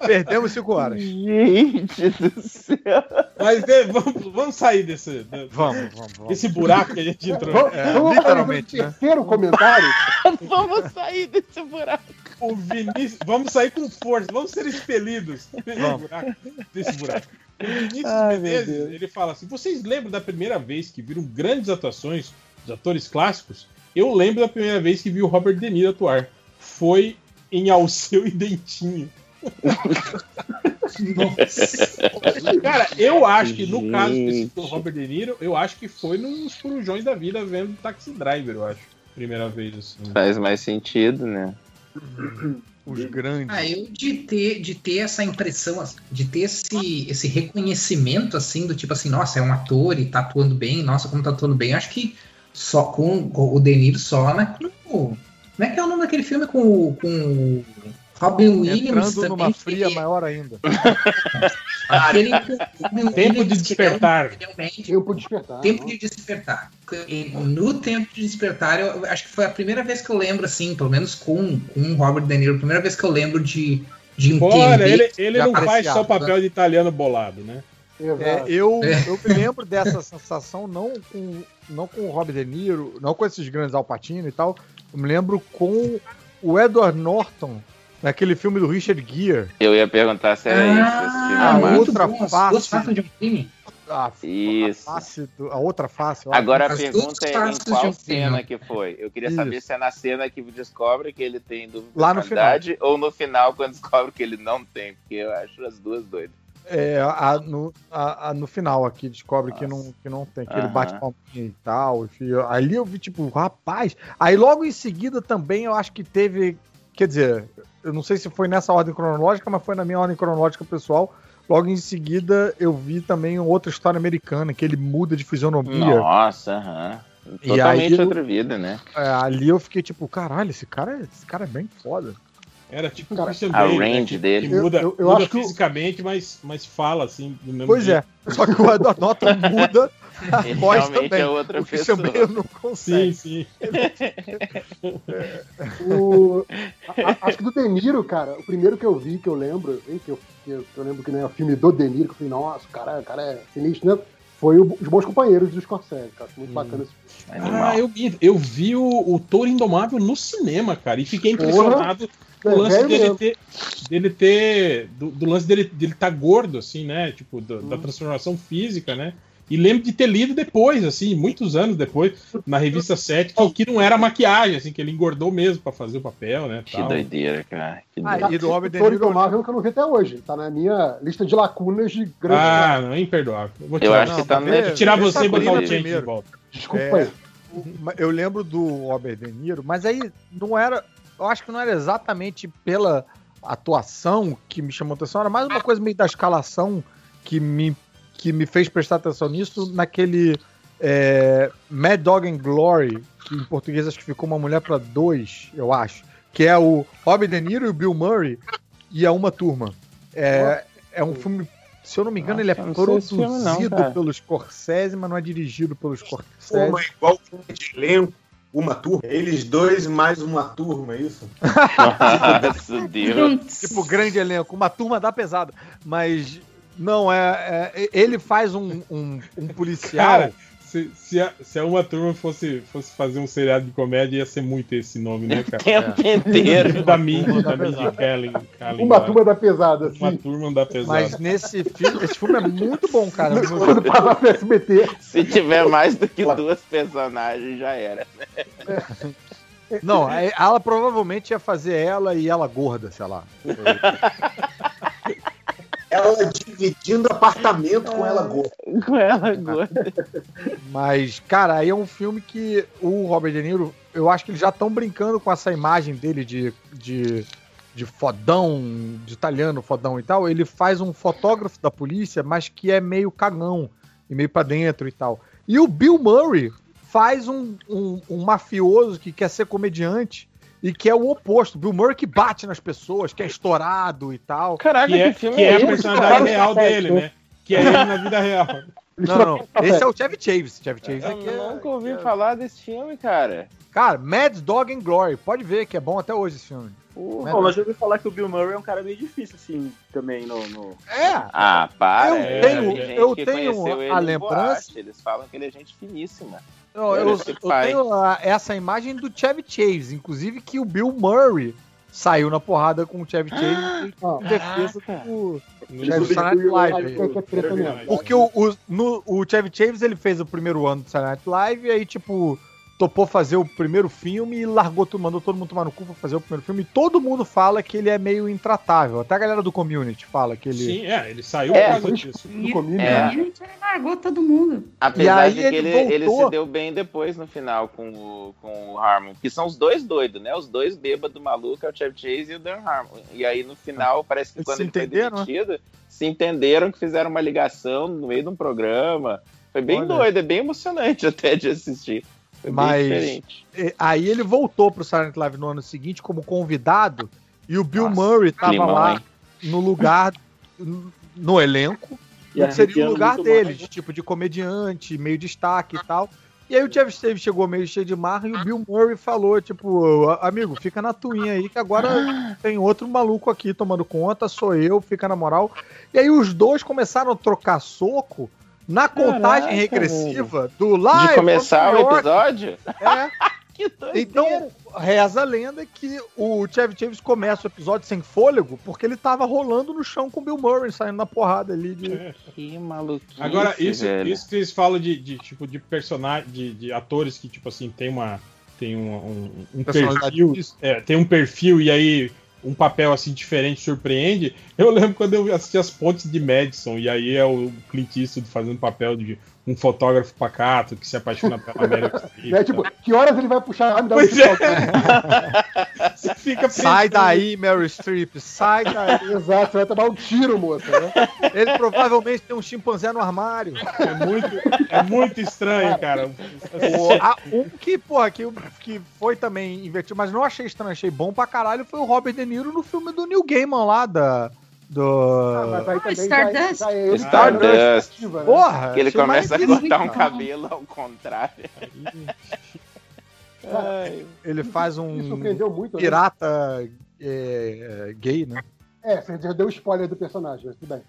Perdemos cinco horas.
Gente do céu.
Mas é, vamos, vamos sair desse, de-
Vamos, vamos, vamos.
desse buraco que a gente entrou.
Vamos,
É,
vamos
literalmente, né?
terceiro comentário.
Vamos sair desse buraco.
O Vinícius, vamos sair com força, vamos ser expelidos desse buraco. Desse buraco. O Vinícius
Ai,
Menezes, ele fala assim: vocês lembram da primeira vez que viram grandes atuações dos atores clássicos? Eu lembro da primeira vez que vi o Robert De Niro atuar. Foi em Alceu e Dentinho. Cara, eu acho que no caso específico do Robert De Niro, eu acho que foi nos corujões da vida vendo Taxi Driver, eu acho. Primeira vez assim.
Faz mais sentido, né?
Os grandes.
Ah, eu de ter, de ter essa impressão, de ter esse, esse reconhecimento, assim, do tipo assim, nossa, é um ator e tá atuando bem, nossa, como tá atuando bem, acho que só com, o De Niro só, né? Como é que é o nome daquele filme com, com Robin Williams
Entrando
também?
numa fria
que-
maior ainda.
aquele
Tempo de despertar.
Tempo de despertar.
Tempo de despertar. No tempo de despertar, eu acho que foi a primeira vez que eu lembro, assim, pelo menos com, com o Robert De Niro, a primeira vez que eu lembro de, de entender.
Olha, ele, ele não faz só o papel de italiano bolado, né?
É, eu,
É.
eu me lembro dessa sensação não com, não com o Robert De Niro, não com esses grandes Alpatino e tal. Eu me lembro com o Edward Norton, naquele filme do Richard Gere.
Eu ia perguntar se era isso. esse filme
a
é massa.
outra
bom,
face.
duas faces de um crime.
A,
Isso.
a face do- a outra face.
Agora a
As
pergunta é em qual
um
cena
filme.
que foi. Eu queria
Isso.
saber se é na cena que descobre que ele tem dúvida
Lá
de
no
qualidade ou no final quando descobre que ele não tem, porque eu acho as duas doidas.
É, a- no, a- a- no final aqui descobre que não, que não tem, que ele
Aham.
bate palminha e tal. Enfim, ali eu vi, tipo, rapaz. Aí logo em seguida também eu acho que teve. Quer dizer, eu não sei se foi nessa ordem cronológica, mas foi na minha ordem cronológica pessoal. Logo em seguida eu vi também outra história americana, que ele muda de fisionomia.
Nossa, aham.
E
Totalmente
aí-
outra vida, né?
É, ali eu fiquei tipo, caralho, esse cara, é- esse cara é bem foda.
Era tipo o
Cara,
Christian
a
Bale, né,
range
que,
dele.
que muda,
Eu- eu- eu
muda
acho que
fisicamente, mas, mas fala assim do mesmo
Pois
jeito.
é, só que o Edward Norton muda
Ele
voz
realmente
também.
é outra
o Christian
pessoa.
Bale não consegue.
Sim, sim.
O- a- a- acho que do De Niro, cara, o primeiro que eu vi, que eu lembro, que, eu, que eu, que eu lembro que não é o filme do De Niro, que eu falei, nossa, o cara, o cara é sinistro, né? Foi o- Os Bons Companheiros do Scorsese, cara. Acho muito bacana esse filme.
Animal.
Ah, eu vi, eu vi o, o Touro Indomável no cinema, cara, e fiquei impressionado
É,
o lance
velho
dele ter, dele ter. Do, do lance dele, dele tá gordo, assim, né? Tipo, do-
Hum.
da transformação física, né? E lembro de ter lido depois, assim, muitos anos depois, na revista 7, que, que não era maquiagem, assim, que ele engordou mesmo pra fazer o papel, né?
Que
tal.
doideira, cara. Que
Ah,
doideira.
e do Robert De Niro.
Indomável que eu não vi até hoje. Tá na minha lista de lacunas de grandes.
Ah, não, é imperdoável. vou
Eu
tirar,
acho
Não,
que tá
vê-
vou tirar você e botar o Change de
primeiro.
volta.
Desculpa
É.
aí.
Eu lembro do Robert De Niro, mas aí não era. Eu acho que não era exatamente pela atuação que me chamou atenção, era mais uma coisa meio da escalação que me, que me fez prestar atenção nisso naquele é, Mad Dog and Glory, que em português acho que ficou uma mulher para dois, eu acho, que é o Robert De Niro e o Bill Murray e a uma turma. É, é um filme, se eu não me engano, ele é
Nossa, eu não não,
produzido pelo Scorsese, mas não é dirigido pelo Scorsese.
Turma é igual filme de elenco, uma turma. Eles dois mais uma turma, é isso?
Nossa, Deus.
tipo, grande elenco, uma turma da pesada. Mas não, é, é- ele faz um, um, um policial.
Cara, se, se, a, se a uma turma fosse, fosse fazer um seriado de comédia, ia ser muito esse nome, né,
O
cara?
tempo inteiro.
Da Mindy, da
da
Mindy. Kaling
Uma turma da pesada, assim.
Uma turma da pesada.
mas nesse filme, esse filme é muito bom, cara. É muito-
Quando passava no SBT.
Se tiver mais do que duas personagens, já era.
Não, é- ela provavelmente ia fazer ela e ela gorda, sei lá.
Ela dividindo apartamento com ela gorda.
Com ela gorda.
Mas, cara, aí é um filme que o Robert De Niro, eu acho que eles já estão brincando com essa imagem dele de, de, de fodão, de italiano fodão e tal. Ele faz um fotógrafo da polícia, mas que é meio cagão e meio pra dentro e tal. E o Bill Murray faz um, um, um mafioso que quer ser comediante e que é o oposto. Bill Murray que bate nas pessoas, que é estourado e tal.
Caraca,
que é,
que filme
que é
é
a personalidade real dele, né? Que é ele na vida real.
Não, não. Esse é o Chevy Chase. Chevy Chase
Eu
aqui é-
nunca ouvi falar desse filme, cara.
Cara, Mad Dog and Glory. Pode ver que é bom até hoje esse filme.
Pô, mas eu ouvi falar que o Bill Murray é um cara meio difícil, assim, também no. no-
É,
Ah, para.
Eu
é,
tenho- eu tenho a lembrança-
boate, Eles falam que ele é gente finíssima.
Eu, eu, eu tenho a- essa imagem do Chevy Chase, inclusive que o Bill Murray saiu na porrada com o Chevy Chase
Ó,
em defesa do, Chevy Night Live. Porque o, o, no, o Chevy Chase ele fez o primeiro ano do Saturday Night Live e aí, tipo, topou fazer o primeiro filme e largou tudo, mandou todo mundo tomar no cu pra fazer o primeiro filme. E todo mundo fala que ele é meio intratável. Até a galera do community fala que ele.
Sim, é, ele saiu
É.
por causa disso.
No comínio,
É.
Gente, ele largou todo mundo.
Apesar de que
ele
ele, ele se deu bem depois no final com o, com o Harmon. Que são os dois doidos, né? Os dois bêbados malucos, é o Chevy Chase e o Dan Harmon. E aí no final, parece que
Eles
quando
se
ele foi
entenderam, né?
demitido, se entenderam que fizeram uma ligação no meio de um programa. Foi bem
Olha.
doido, é bem emocionante até de assistir. Foi
Mas-
bem diferente.
E- Aí ele voltou pro Silent Live no ano seguinte como convidado e o Bill
Nossa,
Murray tava lá
hein?
no lugar, no elenco,
E
seria o lugar dele,
mais.
de tipo de comediante, meio destaque e tal. E aí o Jeff Steve chegou meio cheio de marra e o Bill Murray falou, tipo, "A- amigo, fica na tuinha aí, que agora tem outro maluco aqui tomando conta, sou eu, fica na moral. E aí os dois começaram a trocar soco na contagem
Caraca,
regressiva do live.
De começar o episódio?
É. Então, reza a lenda que o Chevy Chase começa o episódio sem fôlego porque ele tava rolando no chão com o Bill Murray, saindo na porrada ali. De...
Que maluquice,
Agora, isso,
velho.
isso que eles falam de, de, tipo de personagem, de, de atores que, tipo assim, tem uma. Tem um, um, um perfil. é, tem um perfil e aí um papel assim diferente surpreende. Eu lembro quando eu assisti as pontes de Madison, e aí é o Clint Eastwood fazendo papel de um fotógrafo pacato que se apaixona pela América Streep.
Né? Tipo, que horas ele vai puxar? Ah, me dá um
é. Você fica
Sai daí, Meryl Streep, sai daí.
Exato, você vai tomar um tiro, moça. Né?
Ele provavelmente tem um chimpanzé no armário.
É muito, é muito estranho, cara.
O- a- um que, porra, que, que foi também invertido, mas não achei estranho, achei bom pra caralho, foi o Robert De Niro no filme do Neil Gaiman lá, da. Do.
Mas aí também
Stardust.
já, já é ele
Stardust.
né?
Porra!
Que ele começa a cortar um cabelo ao contrário. Ai,
Ele faz um
muito. né?
pirata é, é, gay, né?
É, você já deu spoiler do personagem, mas tudo bem.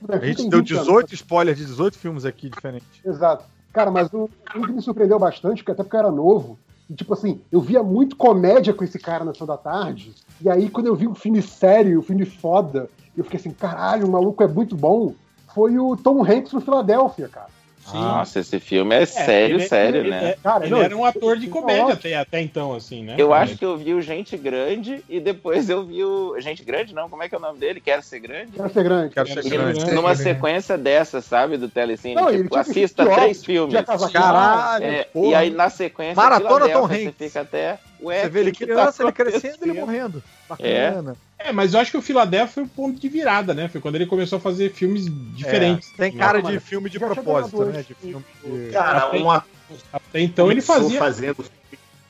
Tudo bem,
A gente
tem
deu
20 anos,
18 spoilers de 18 filmes aqui diferentes.
Exato. Cara, mas o, um que me surpreendeu bastante, porque até porque eu era novo, tipo assim, eu via muito comédia com esse cara na Sessão da Tarde, e aí quando eu vi um filme sério, um filme foda, eu fiquei assim, caralho, o maluco é muito bom, foi o Tom Hanks no Filadélfia, cara.
Nossa, esse filme é, sério,
ele-
sério,
ele-
né?
é-
Cara,
ele
não,
era um ator de
ele-
comédia
ele-
até, até então, assim, né?
Eu acho que eu vi o Gente Grande e depois eu vi o. Gente Grande, não? Como é que é o nome dele? Quero ser grande?
Quero ser grande.
Quero ser
Ele-
grande.
Numa sequência dessa, sabe, do Telecine?
Não, ele
tipo, assista três filmes.
Caralho,
É,
porra.
e aí na sequência.
Maratona Tom
Você
Hanks.
fica até. Ué,
Você vê ele
que que
criança,
tá
ele crescendo, ele
acontecendo?
morrendo. Bacana.
É, mas eu acho que o Philadelphia foi o ponto de virada, né? Foi quando ele começou a fazer filmes diferentes.
É, tem cara
Não,
de filme de propósito, né? De filme de...
Cara,
Até-
um ator
Até então ele fazia.
fazendo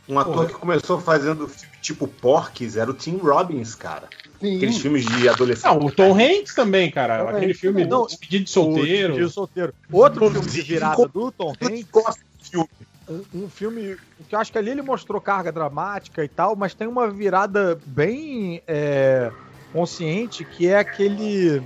um ator
Porra.
que começou fazendo filme tipo Porques era o Tim Robbins, cara.
Sim.
Aqueles filmes de adolescente.
Não, o Tom Hanks também, cara.
Tom
Aquele
Hanks
filme do Despedido de Solteiro.
Despedido de solteiro. Outro filme de virada do Tom
Eu
Hanks,
gosto desse filme.
Um, um filme que eu acho que ali ele mostrou carga dramática e tal, mas tem uma virada bem é, consciente que é aquele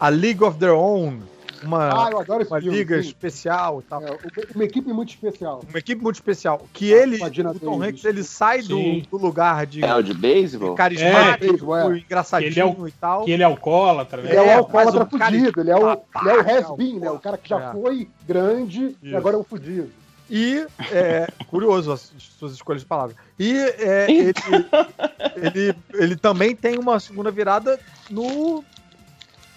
A League of Their Own, uma,
Ah, eu adoro esse
uma
filme.
liga
sim.
especial e tal.
É, uma equipe muito especial.
Uma equipe muito especial. Que ele,
Com a Dina
o Tom. Hanks, ele sai do, do lugar de
É o de beisebol?
carismático,
É, é.
engraçadinho
ele é o-
e tal.
Que ele é alcoólatra, né?
Ele é o
É,
alcoólatra fudido, ele é o, ele é o has-been, né? O cara que já
É.
foi grande e
Isso.
agora é um fudido.
E, é, curioso as suas escolhas de palavras. E é, ele, ele, ele também tem uma segunda virada no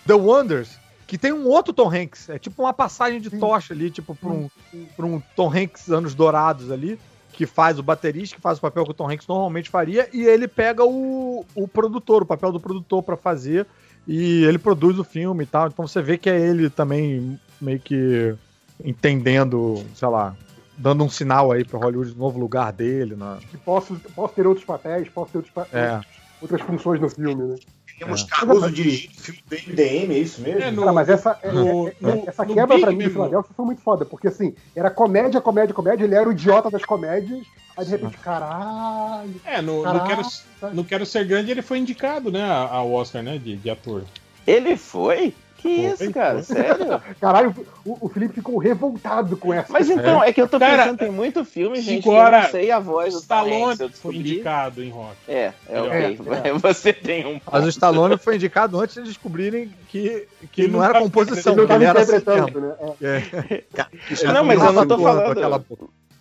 The Wonders, que tem um outro Tom Hanks. É tipo uma passagem de tocha ali, tipo, pra um, pra um Tom Hanks anos dourados ali, que faz o baterista, que faz o papel que o Tom Hanks normalmente faria, e ele pega o, o produtor, o papel do produtor pra fazer, e ele produz o filme e tal. Então você vê que é ele também meio que entendendo, sei lá, dando um sinal aí pra Hollywood do novo lugar dele. Na...
Que posso, posso ter outros papéis, posso ter outros pa-
É.
outras funções no filme, né?
Temos
É.
Caruso dirigindo o filme do MDM, é isso mesmo?
É, no-
Cara, mas essa, é-
no-
é- é-
no-
essa
no
quebra pra mim de
mesmo.
Filadélfia foi muito foda, porque assim, era comédia, comédia, comédia, ele era o idiota das comédias, aí de repente, caralho.
É, no, no,
Caraca.
Quero, no Quero Ser Grande ele foi indicado, né, ao Oscar, né, de, de ator.
Ele foi? Que isso, cara?
foi.
Sério?
Caralho, o, o Felipe ficou revoltado com essa.
Mas então, é, que eu tô
Cara,
pensando, tem muito filme, gente, que
agora,
eu não sei a voz do
Stallone foi indicado em rock.
É, é
É,
ok. Você tem um
Mas o. Stallone foi indicado antes de descobrirem que, que
Ele
não
não
era
tá
composição,
ele
que ele era assim
interpretando, né? É.
É.
Não, mas eu não tô falando.
aquela.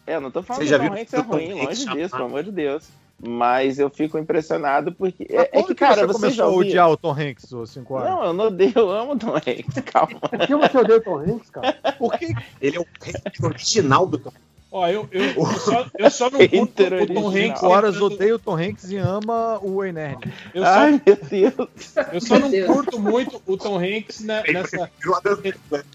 É, eu não tô falando
Você
que
já
o Tom
viu
Hanks é ruim, longe disso, pelo amor de Deus. Mas eu fico impressionado porque.
Mas
É, é que, cara,
você
você,
começou
já
a odiar o Tom Hanks, ô 5 horas?
Não, eu não odeio, eu amo o Tom Hanks, calma.
Por que você odeia o Tom Hanks, cara?
Porque
Ele é o original do Tom
Ó, eu, eu, eu, só, eu só não curto o Tom
original.
Hanks.
5 horas odeia o Tom Hanks e ama o.
Eu só,
Ai, meu Deus.
eu só não
Deus.
curto muito o Tom Hanks né, nessa,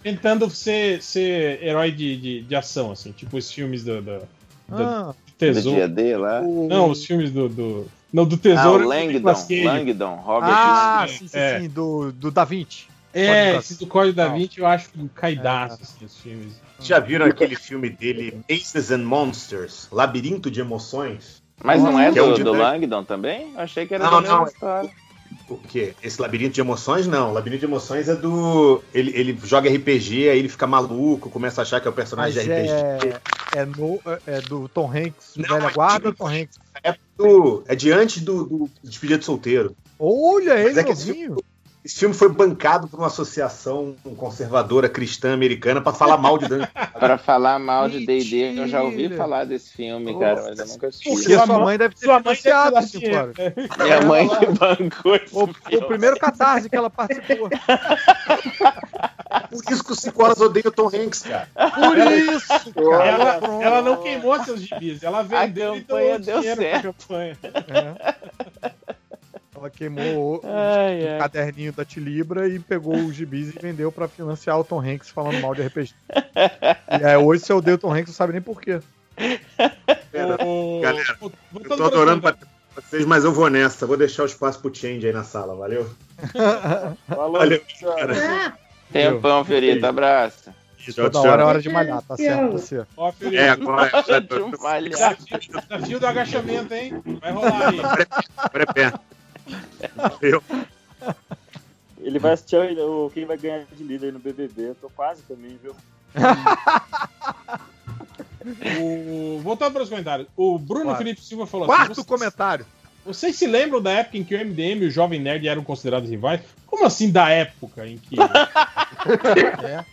tentando ser, ser herói de, de, de ação, assim, tipo os filmes do, do, do
Ah,
Do
Tesouro.
dia D lá.
Não, os filmes do. do não, do
Ah, o
Tesouro. do
Langdon. Langdon, Robert
Ah,
Sim,
sim, sim,
é.
sim, do, do Da Vinci.
É, esse do Código da. Vinci eu acho um caidaço, assim, os filmes.
Já viram aquele filme dele, Aces and Monsters? Labirinto de Emoções?
Mas não é
é
do, do. Langdon também? Eu achei que era
Não,
da mesma
não.
história.
O quê? Esse Labirinto de Emoções? Não. Labirinto de Emoções é do. Ele, ele joga RPG, aí ele fica maluco, começa a achar que é o personagem
Mas
de RPG.
é. é, no, é do Tom Hanks, velha guarda ou Tom Hanks?
É, do, é diante do, do Despedida de Solteiro.
Olha
Mas
ele,
é
novinho.
filme, esse filme foi bancado por uma associação conservadora cristã americana pra falar mal de Dungeons.
Pra falar mal de D&D, eu já ouvi falar desse filme, cara, mas eu nunca assisti.
Porque sua mãe deve ter
Sua mãe
financiado
deve
esse
dado
fora.
Minha mãe que bancou esse
O, o primeiro catarse que ela participou.
Por isso que os 5 horas odeiam o Tom Hanks, cara.
Por isso, cara.
Ela, ela não queimou seus gibis, ela vendeu e
campanha
doou
deu
dinheiro pra
certo.
campanha.
É. Ela queimou o,
Ai,
o
ai.
caderninho da Tilibra e pegou os gibis e vendeu pra financiar o Tom Hanks falando mal de RPG. e é, hoje, se eu odeio o Tom Hanks, não sabe nem por quê.
Ô,
Galera, Eu tô adorando bater com vocês, mas eu vou nessa. Vou deixar o espaço pro Change aí na sala, valeu?
Falou,
Valeu,
cara.
Tempão, Fiorito, abraço.
Toda hora é hora de malhar, tá certo você.
Ó, Fiorito,
É, agora,
De malhar.
desafio, desafio do agachamento, hein? Vai rolar aí.
agora é perto. Valeu.
Ele vai assistir o, quem vai ganhar de líder no BBB. Eu tô quase também, viu?
O... Voltando para os comentários. O Bruno. Felipe Silva falou
Quarto
vocês-
comentário.
Vocês se lembram da época em que o MDM e o Jovem Nerd eram considerados rivais? Como assim da época em que.
É.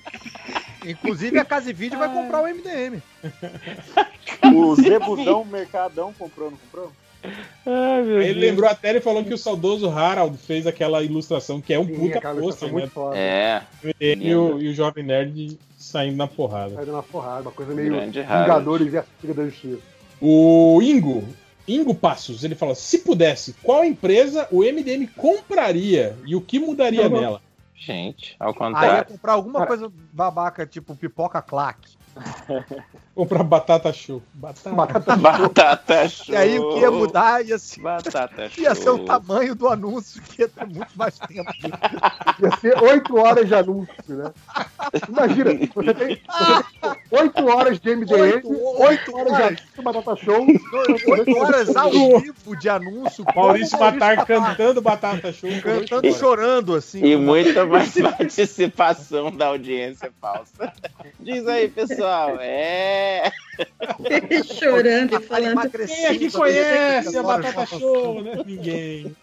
Inclusive a Casa e Vídeo vai comprar o MDM.
O Zebudão Mercadão comprou, não comprou?
Ai, meu
ele
Deus.
lembrou até, ele falou que o saudoso Harald fez aquela ilustração, que é um
Sim,
puta pôster, né?
É,
O MDM e o, e o Jovem Nerd saindo na porrada.
Saindo na porrada, uma coisa meio
Grande.
Vingadores versus Liga da Justiça.
O Ingo, Ingo Passos, ele fala: se pudesse, qual empresa o MDM compraria e o que mudaria nela?
gente, ao
Aí ia
contrário.
comprar alguma coisa babaca, tipo pipoca claque.
Comprar batata show. Batata.
Batata
Batata show.
E aí o que ia mudar ia ser,
Batata show.
ia ser o tamanho do anúncio, que ia ter muito mais tempo.
Ia ser 8 horas de anúncio, né? Imagina, você tem 8 horas de MDM,
Oito-
8 horas de anúncio, batata show.
8 horas ao vivo de anúncio.
Maurício Matar
Matar
cantando batata show.
cantando e chorando, assim.
E muita mais participação da audiência falsa. Diz aí, pessoal. É.
Chorando e falando.
Quem aqui
tá
conhece a Batata Show, né? Ninguém.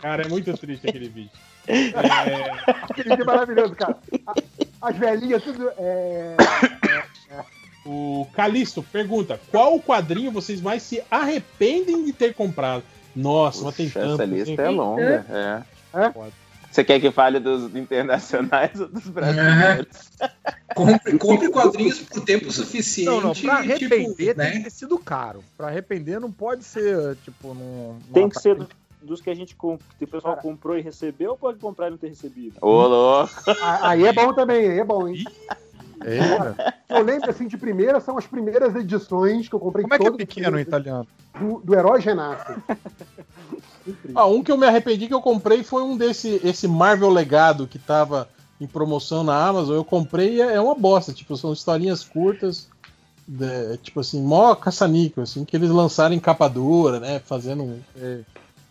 Cara, é muito triste aquele vídeo. É,
Aquele vídeo maravilhoso, cara. As velhinhas, tudo. É...
o Calisto pergunta: qual quadrinho vocês mais se arrependem de ter comprado? Nossa, mas tem
Puxa,
tanto.
essa lista é longa. É.
É?
Você quer que fale dos internacionais ou dos brasileiros?
Compre, compre quadrinhos por tempo suficiente.
Não, não, pra
tipo,
arrepender
né?
tem que ter sido caro. Pra arrepender não pode ser, tipo, num.
Tem que ser do- dos que a gente comp... que o pessoal comprou e recebeu ou pode comprar e não ter recebido?
Ô, louco.
A- Aí é bom também, aí é bom, hein?
É.
Eu lembro assim de primeira, são as primeiras edições que eu comprei
Como é que é
todas
pequeno em italiano?
do, do Herói Renato.
Ah, um que eu me arrependi que eu comprei foi um desse esse Marvel Legado que tava em promoção na Amazon. Eu comprei e é é uma bosta. Tipo, são historinhas curtas. de- tipo assim, mó caça-níquel, assim, que eles lançaram em capa dura, né? Fazendo um-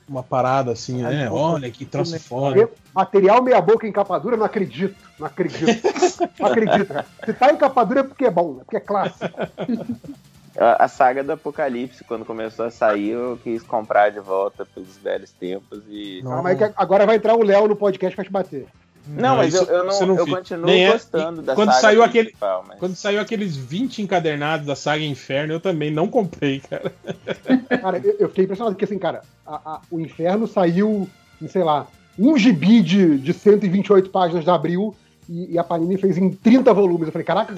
uma parada assim, né? Olha que troço foda.
Material meia boca em capa dura, não acredito. Não acredito. Não acredito, cara. Se tá em capa dura é porque é bom, é porque é clássico.
A, saga do Apocalipse, quando começou a sair, eu quis comprar de volta pelos velhos tempos e.
Ah, mas é agora vai entrar o Léo no podcast pra te bater.
Não, mas eu,
isso-
eu não,
isso
eu continuo
Nem é-
gostando da
quando
saga
saiu aquele-
mas-
Quando saiu aqueles 20 encadernados da saga Inferno, eu também não comprei, cara.
Cara, eu, eu fiquei impressionado, porque assim, cara, a- a- o Inferno saiu, em, sei lá, um gibi de, de 128 páginas de abril e, e a Panini fez em 30 volumes. Eu falei, caraca,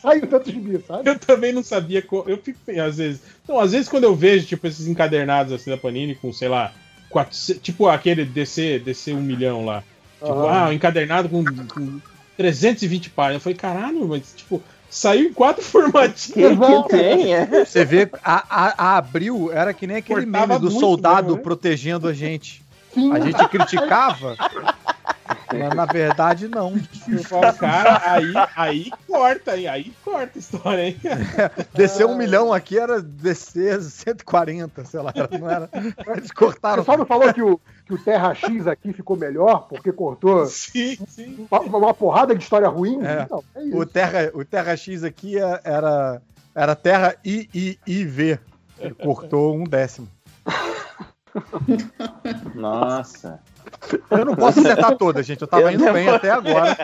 saiu tanto gibi, sabe?
Eu também não sabia. co- Eu fico, às vezes. Não, às vezes quando eu vejo, tipo, esses encadernados assim da Panini com, sei lá, 400, tipo aquele DC, DC 1 milhão lá. Tipo,
Aham.
ah, um encadernado com, com 320 páginas. Eu falei, caralho, mas, tipo, saiu em quatro formatinhos.
Tem, é.
Você vê, a, a, a Abril era que nem aquele
Cortava
meme do soldado
mesmo, né?
protegendo a gente.
Sim.
A gente criticava, na verdade não.
Cara, aí, aí corta, hein? Aí corta a história, hein?
Descer um milhão aqui era descer 140, sei lá, não era. Eles
O
cortaram.
pessoal não falou que o, que o Terra X aqui ficou melhor porque cortou
sim, sim.
Uma, uma, porrada de história ruim?
É.
Não, é
o, terra, o Terra X aqui é- era, era Terra IIIV. Ele cortou um décimo.
Nossa.
Eu não posso acertar todas, gente. Eu tava
Eu
indo bem até agora.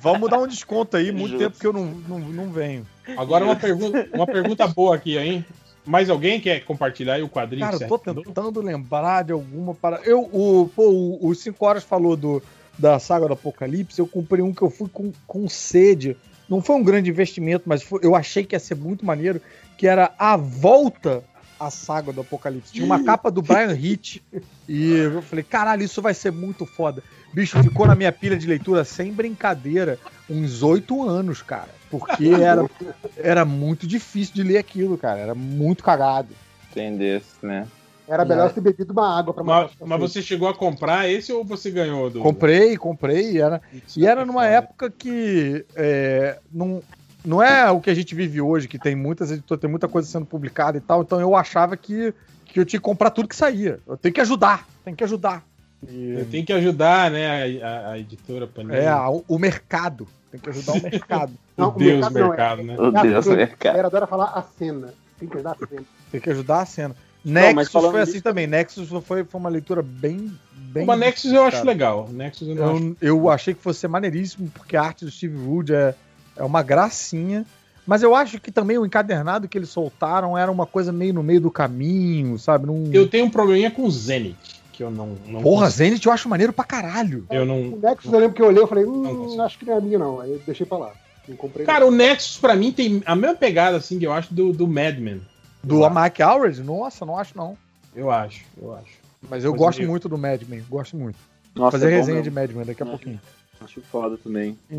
Vamos dar um desconto aí. Muito
Justo.
tempo que eu não, não, não venho.
Agora uma pergunta, uma pergunta boa aqui, hein? Mais alguém quer compartilhar aí o quadrinho?
Cara, eu tô tentando lembrar de alguma para. Eu, o, pô, o, o 5 horas falou do, da saga do Apocalipse. Eu comprei um que eu fui com, com sede. Não foi um grande investimento, mas foi- eu achei que ia ser muito maneiro. Que era a volta à saga do Apocalipse. Tinha uma capa do Brian Hitch. E eu falei, caralho, isso vai ser muito foda. Bicho, ficou na minha pilha de leitura sem brincadeira uns oito anos, cara. Porque era, era muito difícil de ler aquilo, cara. Era muito cagado.
Entendesse, né?
Era melhor ter bebido uma água pra
Mas,
a
mas você chegou a comprar esse ou você ganhou do.
Comprei, comprei. E era, e era numa época que é, não, não é o que a gente vive hoje, que tem muitas editoras, tem muita coisa sendo publicada e tal. Então eu achava que, que eu tinha que comprar tudo que saía. Eu tenho que ajudar, tem que ajudar. E,
Tem que ajudar, né, a, a- a editora Panini.
é, a- o mercado. Tem que ajudar o mercado.
O Deus mercado, né?
O Deus
A
mercado.
galera adora falar a cena. Tem que dar a cena.
Tem que ajudar a cena.
Não,
Nexus
falando
foi assim
nisso-
também. Nexus foi, foi uma leitura bem. bem
Mas Nexus eu acho legal. Nexus eu não acho.
Eu, eu achei que fosse ser maneiríssimo, porque a arte do Steve Wood é, é uma gracinha. Mas eu acho que também o encadernado que eles soltaram era uma coisa meio no meio do caminho, sabe? Não...
Eu tenho um probleminha com Zenith, que eu não. não
Porra,
consigo-
Zenith eu acho maneiro pra caralho.
Eu
O
não.
Nexus eu lembro que eu olhei e falei,
Não
hum,
consigo.
acho que não é minha não. Aí eu deixei pra lá. Não comprei.
Cara, o Nexus pra mim tem a mesma pegada, assim, que eu acho do, do Madman.
Do Mike Howard? Nossa, não acho não.
Eu acho, eu acho.
Mas eu gosto
meio-
muito do Madman, gosto muito.
Nossa,
Fazer
é bom
resenha
mesmo.
de Madman daqui a
Acho-
pouquinho.
Acho foda também.
E.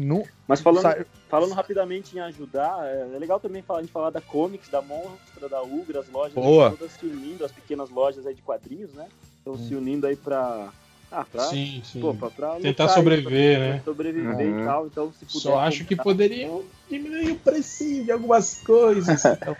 Mas falando,
Sa-
falando rapidamente em ajudar, é é legal também falar, a gente falar da Comics, da Monstra, da Ugra, as lojas
Boa.
todas se unindo, as pequenas lojas aí de quadrinhos, né? Estão
Hum.
se unindo aí pra. Ah, pra.
Sim, sim.
Pô, pra, pra
Tentar
aí,
sobreviver,
pra-
né?
sobreviver
Uhum.
e tal. Então, se puder.
Só acho que poderiam diminuir o precinho de algumas coisas. Então,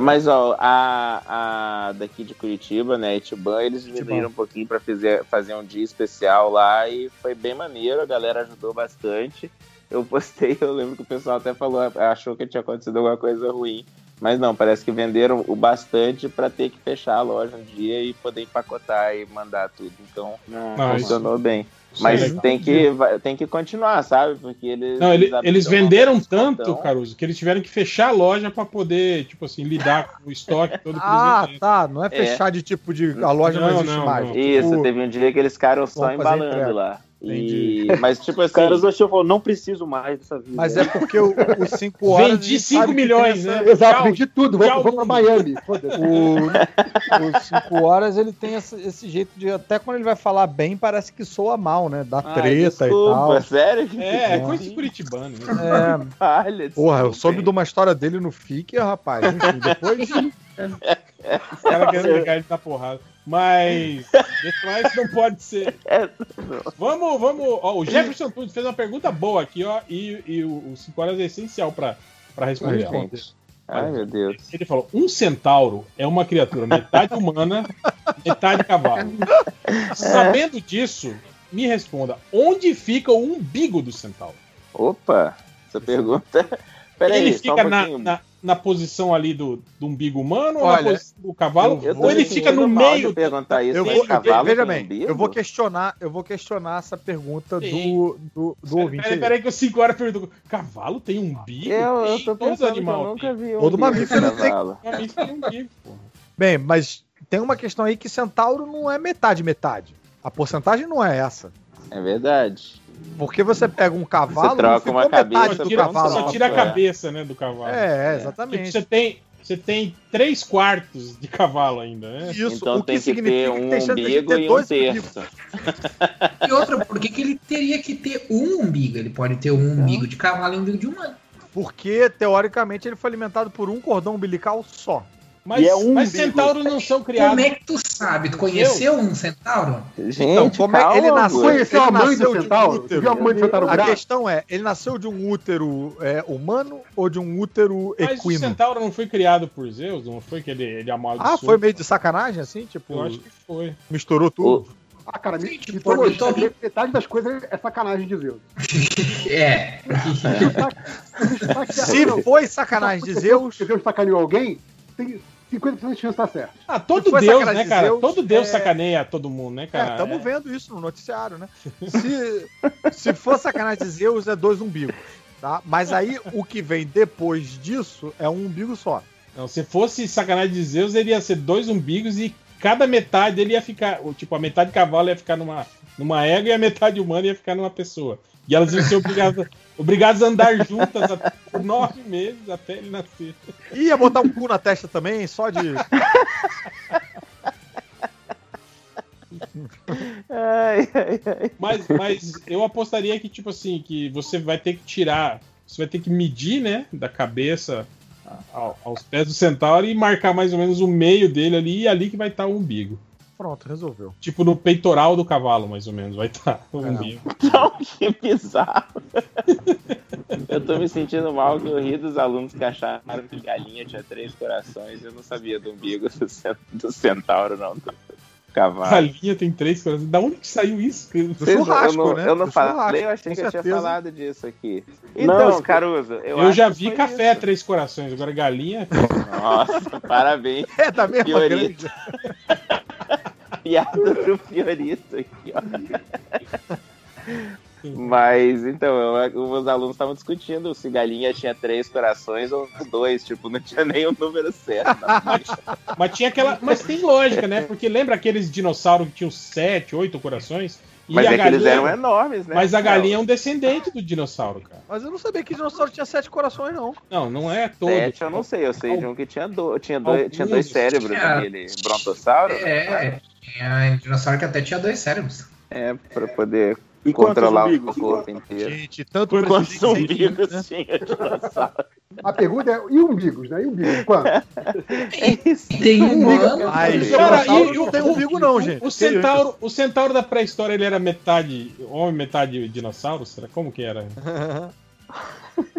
Mas, ó, a, a daqui de Curitiba, né, Itiban, eles diminuíram um pouquinho pra fazer, fazer um dia especial lá e foi bem maneiro, a galera ajudou bastante. Eu postei, eu lembro que o pessoal até falou, achou que tinha acontecido alguma coisa ruim. Mas não, parece que venderam o bastante pra ter que fechar a loja um dia e poder empacotar e mandar tudo. Então,
Ah,
funcionou bem.
Isso é
Mas
legal.
tem que, tem que continuar, sabe? Porque eles.
Não, ele- eles venderam tanto, Caruso, que eles tiveram que fechar a loja pra poder, tipo assim, lidar com o estoque todo que
Ah, tá. Não é fechar de tipo de. A loja não,
Não,
existe
não,
mais.
não.
Isso,
Tipo,
teve um dia que eles ficaram só embalando lá.
Entendi.
E... Mas, tipo
Os
assim.
caras do show falaram, não preciso mais dessa vida.
Mas é porque o- os 5 horas.
Vendi
gente
5
sabe que
milhões,
essa-
né?
Exato,
Tchau.
vendi tudo, vou,
Tchau,
vou pra
mundo.
Miami.
O, os 5 horas ele tem esse, esse jeito de. Até quando ele vai falar bem, parece que soa mal, né? Dá
Ai,
treta
desculpa,
e tal.
sério?
É, é coisa de Curitibano. Né?
É, porra, eu soube de uma história dele no FIC, rapaz. Enfim, depois.
Os caras querendo ligar ele na porrada. Mas, isso não pode ser.
É,
Vamos, vamos. Ó, o Jefferson Tunes fez uma pergunta boa aqui, ó, e, e o 5 horas é essencial pra, pra responder.
Gente. Ai, meu Deus.
Ele falou: um centauro é uma criatura metade humana, metade cavalo. Sabendo disso, me responda: onde fica o umbigo do centauro?
Opa, essa pergunta. Peraí,
ele
só
fica
um
na,
pouquinho.
na, na posição ali do, do umbigo humano ou
Olha,
na posição do cavalo?
Eu
ou ele fica no meio?
perguntar isso.
Eu
Tem
vou,
cavalo
veja bem,
umbigo?
eu vou questionar, eu vou questionar essa pergunta
Sim.
do, do, do
Peraí,
ouvinte.
peraí,
aí.
peraí que o 5 horas perguntou: cavalo tem umbigo?
Eu, eu tô
todos os
pensando que eu
animais
nunca vi um
Todo
de
mamífero tem-.
Mamífero tem umbigo, porra.
Bem, mas tem uma questão aí que centauro não é metade, metade. A porcentagem não é essa.
É verdade.
Porque você pega um cavalo,
Você troca uma cabeça
do
tira,
cavalo.
só tira a
É.
cabeça, né, do cavalo.
É, exatamente.
você tem, você tem três quartos de cavalo ainda, né?
Isso,
então
o que
tem que
significa
ter
que
um
de
umbigo
ter
e um terço.
E outra, por que, que ele teria que ter um umbigo? Ele pode ter um umbigo de cavalo e um umbigo de humano.
Porque, teoricamente, ele foi alimentado por um cordão umbilical só.
Mas,
E é um
mas
umbigo.
centauros não são criados.
Como é que tu sabe? Tu conheceu um centauro?
Gente,
Então, como é
calma,
ele nasceu.
Conheceu
ele
a mãe
nasceu
do
de um
centauro?
útero.
Viu a mãe do centauro
A questão é, ele nasceu de um útero é, humano ou de um útero
Mas o
equino?
centauro não foi criado por Zeus? Não foi que ele, ele amaldiçoou?
Ah, foi meio de sacanagem, assim? Tipo,
Eu acho que foi.
misturou tudo?
Ah, cara,
Sim, tipo,
mitologia, metade das coisas é sacanagem de Zeus.
É.
Se foi sacanagem de Zeus,
Se Zeus sacaneou alguém, tem 50% de chance de estar certo.
Ah, todo Deus, né,
de
cara?
Zeus,
todo Deus
é-
sacaneia todo mundo, né, cara?
estamos vendo isso no noticiário, né? Se, se for sacanagem de Zeus, é dois umbigos, tá? Mas aí, o que vem depois disso é um umbigo só.
Não, se fosse sacanagem de Zeus, ele ia ser dois umbigos e cada metade ele ia ficar. Tipo, a metade cavalo ia ficar numa, numa égua e a metade humana ia ficar numa pessoa. E elas iam ser obrigadas, obrigadas a andar juntas por nove meses até ele nascer.
Ia botar um cu na testa também, só de.
Ai, ai, ai.
Mas, mas eu apostaria que, tipo assim, que você vai ter que tirar. Você vai ter que medir, né? Da cabeça ao- aos pés do centauro e marcar mais ou menos o meio dele ali e ali que vai estar o umbigo.
Pronto, resolveu.
Tipo no peitoral do cavalo, mais ou menos, vai estar o umbigo.
Não, que bizarro. Eu tô me sentindo mal que eu ri dos alunos que acharam que galinha tinha três corações. Eu não sabia do umbigo do, cen- do centauro, não. Do cavalo.
Galinha tem três corações. Da onde que saiu isso?
Do
Vocês-
churrasco,
eu não,
né?
Eu não falei, eu achei que eu tinha falado disso aqui.
Não,
Então,
isso-
Caruso, eu,
Eu, já vi café
isso.
três corações, agora galinha.
Nossa, parabéns.
É da mesma grande.
Piada pro Fiorito aqui, ó. Mas, então, eu- os alunos estavam discutindo se galinha tinha três corações ou dois, tipo, não tinha nem o número certo.
Mas tinha aquela. Mas tem lógica, né? Porque lembra aqueles dinossauros que tinham sete, oito corações? E
Mas
a
é que eles
galinha-
eram enormes, né?
Mas a galinha é um descendente do dinossauro, cara.
Mas eu não sabia que dinossauro tinha sete corações, não.
Não, não é todo.
Sete, eu não sei, eu sei de um que tinha, do, tinha, dois, tinha dois cérebros
Tinha-
naquele brontossauro.
É, tinha dinossauro que até tinha dois cérebros.
É, pra poder
E
controlar o corpo inteiro.
Gente, tanto
Por quantos umbigos
né?
tinha dinossauro?
A pergunta é: e umbigos, né? E umbigos? Quanto?
Tem um ano.
Ai,
Cara, e-
não tem umbigo, não, gente.
O centauro, o centauro da pré-história ele era metade homem, metade dinossauro? Será? Como que era?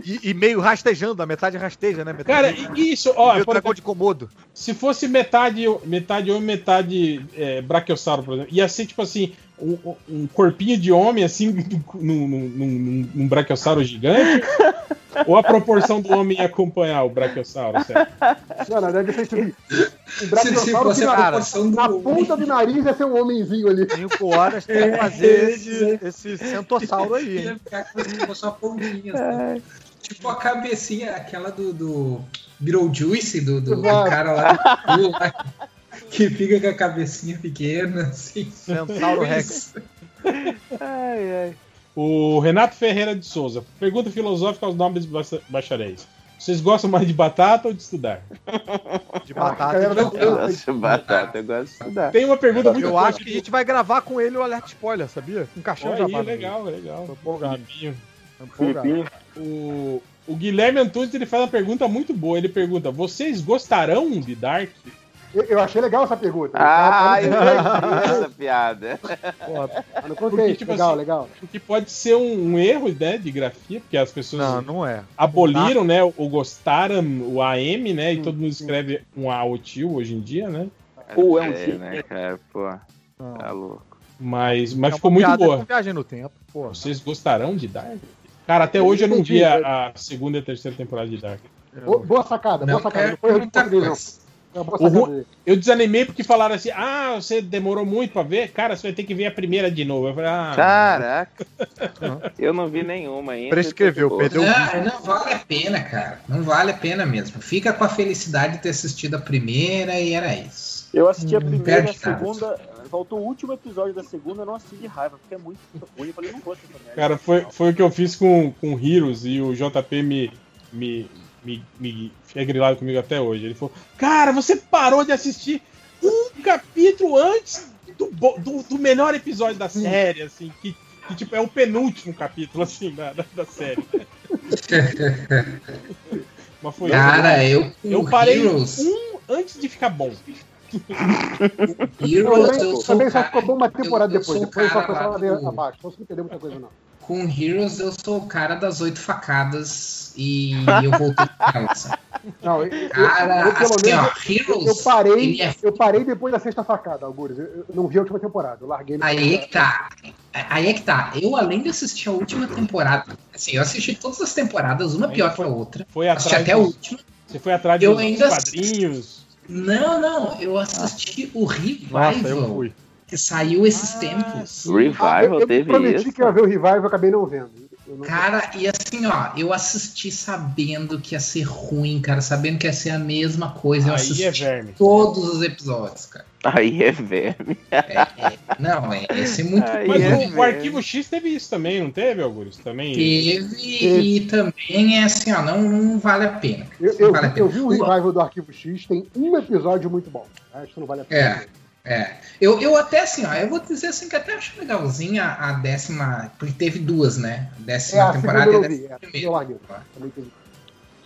E, e meio rastejando, a metade rasteja, né? Metade
Cara, e- isso, ó,
dragão de comodo.
se fosse metade, metade homem, metade é, brachiosauro, por exemplo, ia ser tipo assim, um, um corpinho de homem, assim, num, num, num, num brachiosauro gigante? ou a proporção do homem acompanhar o brachiosauro, certo?
Não, não, deve ser tipo. O
Se, se
na,
proporção do.
na ponta do nariz ia ser um homenzinho ali.
Cinco horas tem que fazer esse, esse centossauro aí, hein?
Só pontinhas. né? Tipo a cabecinha, aquela do, do Beetlejuice, do, do, do cara lá, do- lá, que fica com a cabecinha pequena, assim.
Centauro Rex.
Ai, ai.
O Renato Ferreira de Souza. Pergunta filosófica aos nobres bacha- bacharéis. Vocês gostam mais de batata ou de estudar?
De batata. de
eu-
gosto de batata, eu gosto de estudar.
Tem uma pergunta muito
Eu acho que a gente vai gravar com ele o alerta spoiler, sabia? Um caixão de
legal, legal.
Tô empolgado.
Filipinho.
Tô empolgado.
Filipinho.
O, o Guilherme Antunes ele faz uma pergunta muito boa. Ele pergunta: Vocês gostarão de Dark?
Eu, eu achei legal essa pergunta.
Ah,
eu
eu entendi essa piada.
Porra,
não
Porque,
contei.
tipo
legal,
assim,
legal.
Porque pode ser um, um erro né, de grafia, porque as pessoas
Não, não é.
aboliram né, o gostaram, o AM, né? E todo mundo escreve um A ou tio hoje em dia, né?
É um
É,
tio.
né, cara? Pô,
Não.
tá louco.
Mas, mas
É
ficou muito boa.
com viagem no tempo, pô.
Vocês gostarão de Dark? Cara, até hoje eu não vi a, a segunda e a terceira temporada de Dark.
Boa, boa sacada,
Não
boa sacada.
quero
Não foi erro de português, não.
Ru-. Eu desanimei porque falaram assim: ah, você demorou muito pra ver? Cara, você vai ter que ver a primeira de novo. Eu falei, ah.
Caraca. Eu não vi nenhuma ainda.
Prescreveu, perdeu.
Não, não vale a pena, cara. Não vale a pena mesmo. Fica com a felicidade de ter assistido a primeira e era isso.
Eu assisti a
Não
primeira e a segunda. Faltou o último episódio da segunda, eu não assisti de raiva, porque é muito ruim. Eu falei, não merda.
Cara, foi, foi o que eu fiz com, com Heroes e o JP me, me, me, me fica grilado comigo até hoje. Ele falou: Cara, você parou de assistir um capítulo antes do, do, do melhor episódio da série, assim, que, que tipo, é o penúltimo capítulo, assim, da, da, da série. Mas foi
Cara, eu com
Eu parei
Heroes.
um antes de ficar bom.
Heroes,
também,
eu sou
também só ficou bom uma temporada
eu- eu
depois. Depois só
cara
foi
lá
só
do-
abaixo. Não consegui entender muita coisa, não.
Com Heroes, eu sou o cara das oito facadas e eu voltei com elas.
Não, eu, eu-
Cara,
eu, pelo
assim,
menos,
ó, Heroes,
eu parei,
é-
eu parei depois da sexta facada, Algures. Eu, eu não vi a última temporada, eu larguei
Aí é que tá. Aí é que tá. Eu, além de assistir a última temporada, assim, eu assisti todas as temporadas, uma pior que a outra.
Foi
assisti
atrás
até a última.
Você foi atrás
Eu
dos
ainda-
quadrinhos.
Não, não, eu assisti o Revival.
Nossa, eu fui.
Que saiu esses tempos.
Revival
eu, eu
teve
prometi
isso.
que ia ver o Revival eu acabei não vendo. Eu não-
Cara, e assim, ó, eu assisti sabendo que ia ser ruim, cara, sabendo que ia ser a mesma coisa. Eu
Aí
assisti
é verme.
todos os episódios, cara.
Aí é verme.
Não, é, ia ser muito
Aí
Mas
é
o, o
verme.
arquivo X teve isso também, não teve, Augusto? Também.
Teve e também é assim, ó, não, não vale a pena.
Eu, eu,
vale a
vi-
pena.
eu vi o Revival do Arquivo X, tem um episódio muito bom. Acho que não vale a pena.
É, é. Eu, eu até assim, ó, eu vou dizer assim que até acho legalzinha a, décima. Porque teve duas, né? A
É,
décima
a
temporada e a décima
É,
primeira.
teve.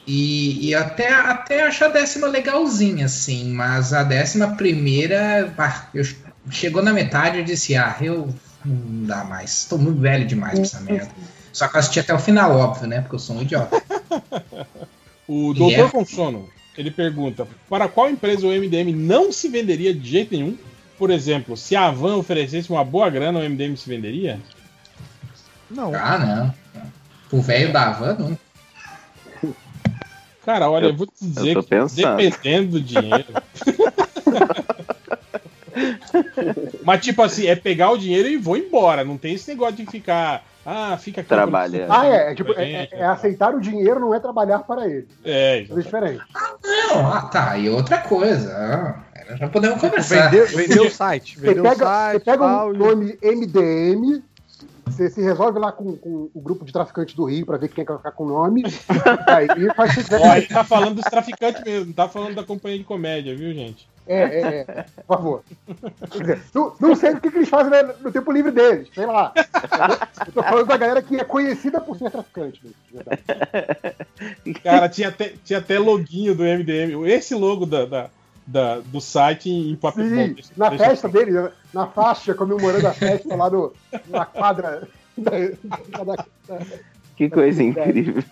E, e até, até acho a décima legalzinha, assim, mas a décima primeira, ah, eu, chegou na metade e disse, ah, eu não dá mais, tô muito velho demais pra essa merda. Só que eu assisti até o final, óbvio, né? Porque eu sou um idiota.
O
E
Doutor
é?
com Sono, ele pergunta: para qual empresa o MDM não se venderia de jeito nenhum? Por exemplo, se a Avan oferecesse uma boa grana, o MDM se venderia?
Não.
Ah, não. O velho da Havan, não.
Cara, olha, eu,
Eu-
vou te dizer que
pensando.
dependendo do dinheiro. Mas, tipo assim, é pegar o dinheiro e vou embora. Não tem esse negócio de ficar. Ah, fica aqui.
Trabalhando.
Ah, é. É, tipo, é, é- é aceitar o dinheiro, não é trabalhar para ele.
É,
Isso é diferente.
Não, ah, tá. E outra coisa. ah, já podemos conversar.
Vendeu, vendeu o site.
Você
Vendeu o
pega,
site.
você pega um nome MDM, você se resolve lá com, com o grupo de traficantes do Rio para ver quem quer ficar com o nome. aí faz o
Ó, ele tá falando dos traficantes mesmo, não tá falando da companhia de comédia, viu, gente?
É, é, é. Por favor. Dizer, não, não sei o que, que eles fazem né, no tempo livre deles, sei lá. Eu tô falando da galera que é conhecida por ser traficante. né.
Cara, tinha até, tinha até loguinho do MDM. Esse logo da, da- da- do site em papel.
Sim,
Bom, deixa-
na
deixa-
festa dele, né, na faixa, comemorando a festa lá no, na quadra. Da, da- da-
Que coisa incrível.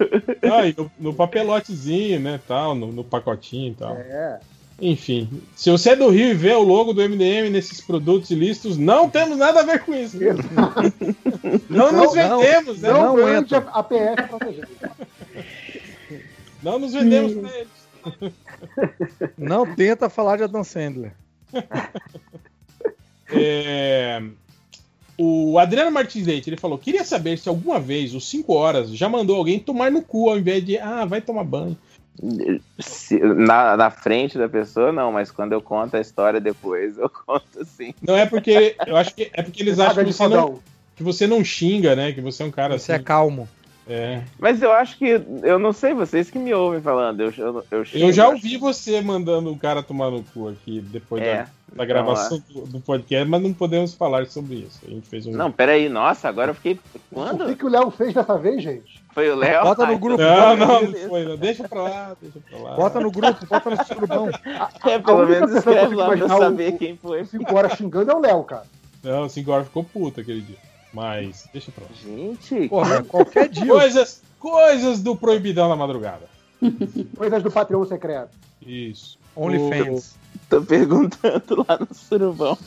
Ah, no, no papelotezinho, né, tal, no, no pacotinho e tal.
é.
Enfim, se você é do Rio e vê o logo do MDM nesses produtos ilícitos, não temos nada a ver com isso. Não, nos
Não,
vendemos, né?
Não,
não
a,
entra.
a PF pra gente.
Não nos vendemos pra eles.
Não tenta falar de Adam Sandler.
É, O Adriano Martins Leite, ele falou: queria saber se alguma vez, os 5 horas, já mandou alguém tomar no cu ao invés de, ah, vai tomar banho.
Se- na, na frente da pessoa, não, mas quando eu conto a história depois, eu conto sim.
Não é porque. Eu acho que é porque eles acham que você, não, que você não xinga, né? Que você é um cara
Você
assim.
é calmo.
É.
Mas eu acho que. Eu não sei, vocês que me ouvem falando. Eu, eu, eu,
Eu
xingo,
já
acho
ouvi você mandando o cara tomar no cu aqui depois
É,
da, da gravação do, do podcast, mas não podemos falar sobre isso. A gente fez um.
Não, peraí, nossa, agora eu fiquei.
O
Quando?
que, que o Léo fez dessa vez, gente?
Foi o Léo?
Bota no grupo.
Não, não, não foi. Não. Deixa pra lá, deixa pra lá.
Bota no grupo, bota no surubão.
É, pelo menos escreve lá pra eu
imaginar o-
saber quem foi.
Cinco horas xingando é o Léo, cara.
Não, o Singor ficou puto aquele dia. Mas, deixa pra lá.
Gente,
Porra, qualquer dia.
Coisas, coisas do Proibidão na Madrugada.
Coisas do Patreon secreto.
Isso.
OnlyFans.
tô perguntando lá no surubão.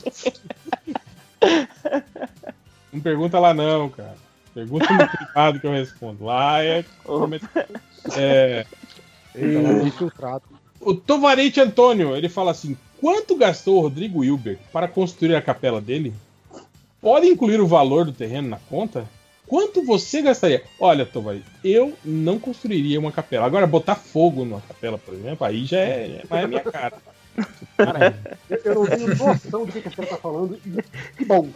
Não pergunta lá não, cara. Pergunta no privado que eu respondo. Lá é. é
Eita, lá tem filtrado.
o Tovarete Antônio, ele fala assim: quanto gastou o Rodrigo Hilbert para construir a capela dele? Pode incluir o valor do terreno na conta? Quanto você gastaria? Olha, Tovarete, eu não construiria uma capela. Agora, botar fogo numa capela, por exemplo, aí já é, mais a minha cara.
Eu, eu não tenho noção do que, a senhora tá falando. Que bom.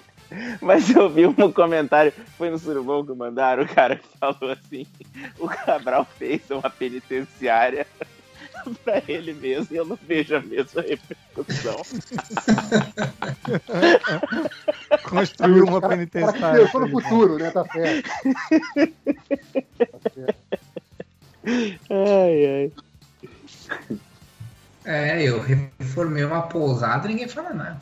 Mas eu vi um comentário, foi no Surubão que mandaram, o cara que falou assim: o Cabral fez uma penitenciária pra ele mesmo e eu não vejo a mesma repercussão.
Construiu uma
O cara
penitenciária.
pensou no futuro, né? Tá certo. Tá certo.
Ai, ai.
É, eu reformei uma pousada e ninguém fala nada.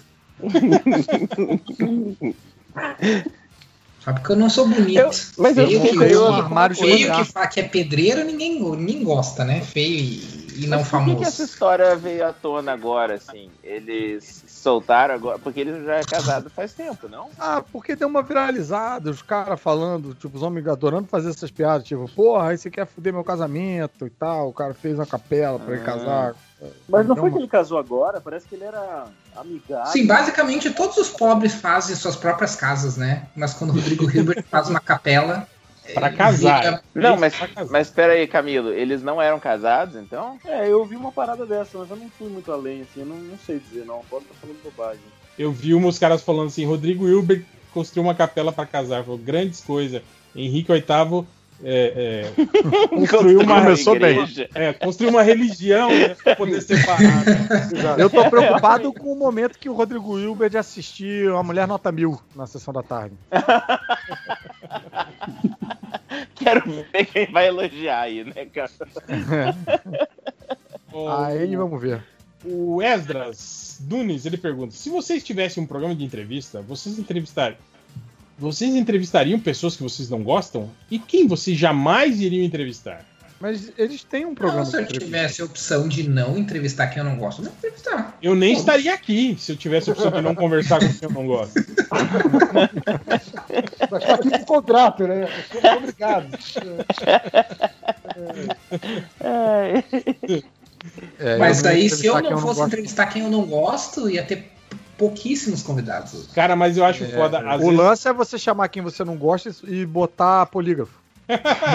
Só porque eu não sou bonito.
Eu- mas eu
feio que,
uma
feio que fala que é pedreiro, ninguém, ninguém gosta, né? Feio e, e não
Mas por que,
famoso.
que essa história veio à tona agora, assim? Eles soltaram agora, porque eles já é casado faz tempo, não?
Ah, porque deu uma viralizada, os caras falando, tipo, os homens adorando fazer essas piadas, tipo, porra, aí você quer fuder meu casamento e tal, o cara fez uma capela pra ele
Ah.
casar.
Mas não foi que ele casou agora? Parece que ele era amigável.
Sim, basicamente todos os pobres fazem suas próprias casas, né? Mas quando o Rodrigo Hilbert faz uma capela.
Pra casar.
Não, mas, mas pera aí, Camilo, eles não eram casados, então?
É, eu vi uma parada dessa, mas eu não fui muito além, assim, eu não, não sei dizer, não. Posso estar falando bobagem.
Eu vi uns caras falando assim: Rodrigo Hilbert construiu uma capela pra casar. Falou, grandes coisas. Henrique VIII é, é, construiu uma
Começou bem.
É, construiu uma religião né, pra poder separar.
Eu tô preocupado com o momento que o Rodrigo Hilbert assistir A Mulher Nota Mil na sessão da tarde.
Quero ver quem vai elogiar aí, né, cara?
Aí vamos ver.
O Esdras Nunes, ele pergunta: se vocês tivessem um programa de entrevista, vocês entrevistar, vocês entrevistariam pessoas que vocês não gostam? E quem vocês jamais iriam entrevistar?
Mas eles têm um
Não,
programa
se eu tivesse a opção de não entrevistar quem eu não gosto, não entrevistar.
Eu nem estaria aqui se eu tivesse a opção de não conversar com quem eu não gosto.
Mas tá aqui com contrato, né? Somos obrigados.
É,
Mas
eu não
aí, se eu não fosse
gosto.
entrevistar quem eu não gosto, ia ter pouquíssimos convidados.
Cara, mas eu acho
É,
foda. Às
o
vezes,
lance é você chamar quem você não gosta e botar polígrafo.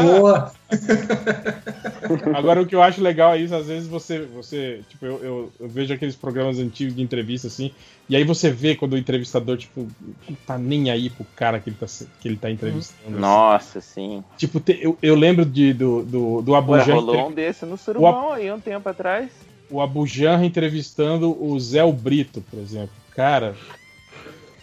Boa!
Agora, o que eu acho legal é isso, às vezes você, você tipo, eu, eu, eu vejo aqueles programas antigos de entrevista, assim, e aí você vê quando o entrevistador, tipo, não tá nem aí pro cara que ele tá, que ele tá entrevistando. assim.
Nossa, sim.
Tipo, te- eu, eu lembro de, do, do, do Abu
Ué,
Janra
rolou
entrev-
um desse no
O
Surubão aí um tempo atrás.
o Abu Janra entrevistando o Zé o Brito, por exemplo. Cara,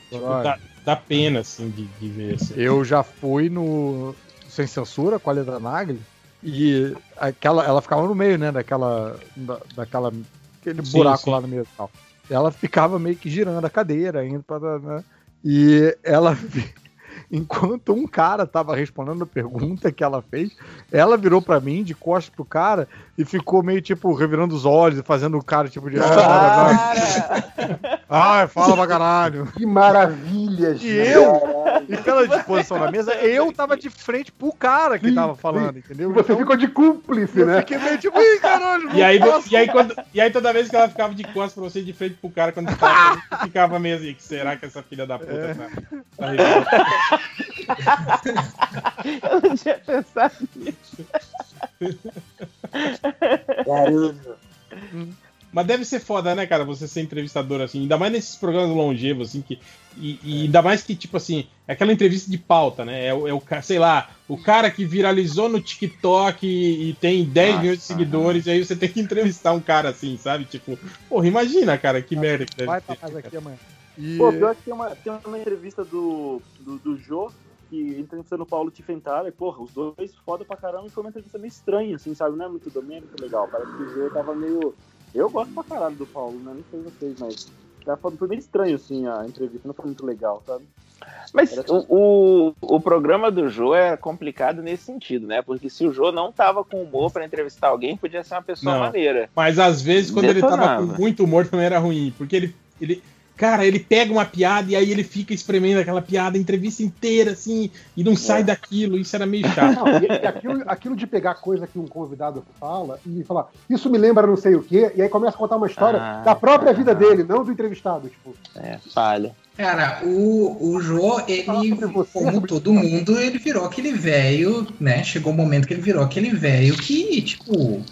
tipo, dá, dá pena, assim, de, de ver. Assim.
Eu já fui no Sem Censura com a Leda Nagli e aquela, ela ficava no meio, né, daquela, da, daquela aquele
Sim,
buraco
sim.
lá no meio e tal. Ela ficava meio que girando a cadeira, indo para, né, e ela enquanto um cara tava respondendo a pergunta que ela fez, ela virou pra mim de costas pro cara e ficou meio tipo revirando os olhos e fazendo o cara tipo de Ai, fala pra caralho.
Que maravilha,
E eu, e pela disposição da mesa, eu tava de frente pro cara que tava falando, entendeu?
E você ficou de cúmplice,
eu
né?
fiquei meio tipo, ih, caralho,
E aí, e, aí quando, e aí toda vez que ela ficava de costas pra você, de frente pro cara, quando você tava, você ficava meio assim, que será que essa filha da puta
É.
tá, tá?
Eu não tinha pensado nisso.
Mas deve ser foda, né, cara, você ser entrevistador assim, ainda mais nesses programas longevos, assim, que. E, e ainda mais que, tipo assim, é aquela entrevista de pauta, né? É, o- é o sei lá, o cara que viralizou no TikTok e, e tem 10 milhões de seguidores, e aí você tem que entrevistar um cara assim, sabe? Tipo, porra, imagina, cara, que merda que deve
Vai
ser.
pra mais aqui amanhã. E...
Pô, pior que tem uma, tem uma entrevista do, do, do Jô, que entrevistando o Paulo Tiffenthaler, porra, os dois foda pra caramba, e foi uma entrevista meio estranha, assim, sabe? Não é muito domênico legal, parece que o Jô tava meio... Eu gosto pra caralho do Paulo, né? Não sei vocês, mas... tava- Foi meio estranho, assim, a entrevista, não foi muito legal, sabe?
Mas o, o, o programa do Jô é complicado nesse sentido, né? Porque se o Jô não tava com humor pra entrevistar alguém, podia ser uma pessoa
Não.
maneira.
Mas às vezes, quando ele tava
Detonava.
com muito humor, também era ruim. Porque ele, ele. Cara, ele pega uma piada e aí ele fica espremendo aquela piada a entrevista inteira, assim, e não sai daquilo. Isso era meio chato.
Não, aquilo, aquilo de pegar coisa que um convidado fala e falar, isso me lembra não sei o quê, e aí começa a contar uma história
Ah,
da própria vida dele, não do entrevistado. Tipo,
É, falha.
Cara, o, o Jô, ele, como todo mundo, ele virou aquele velho, né? Chegou o momento que ele virou aquele velho que, tipo,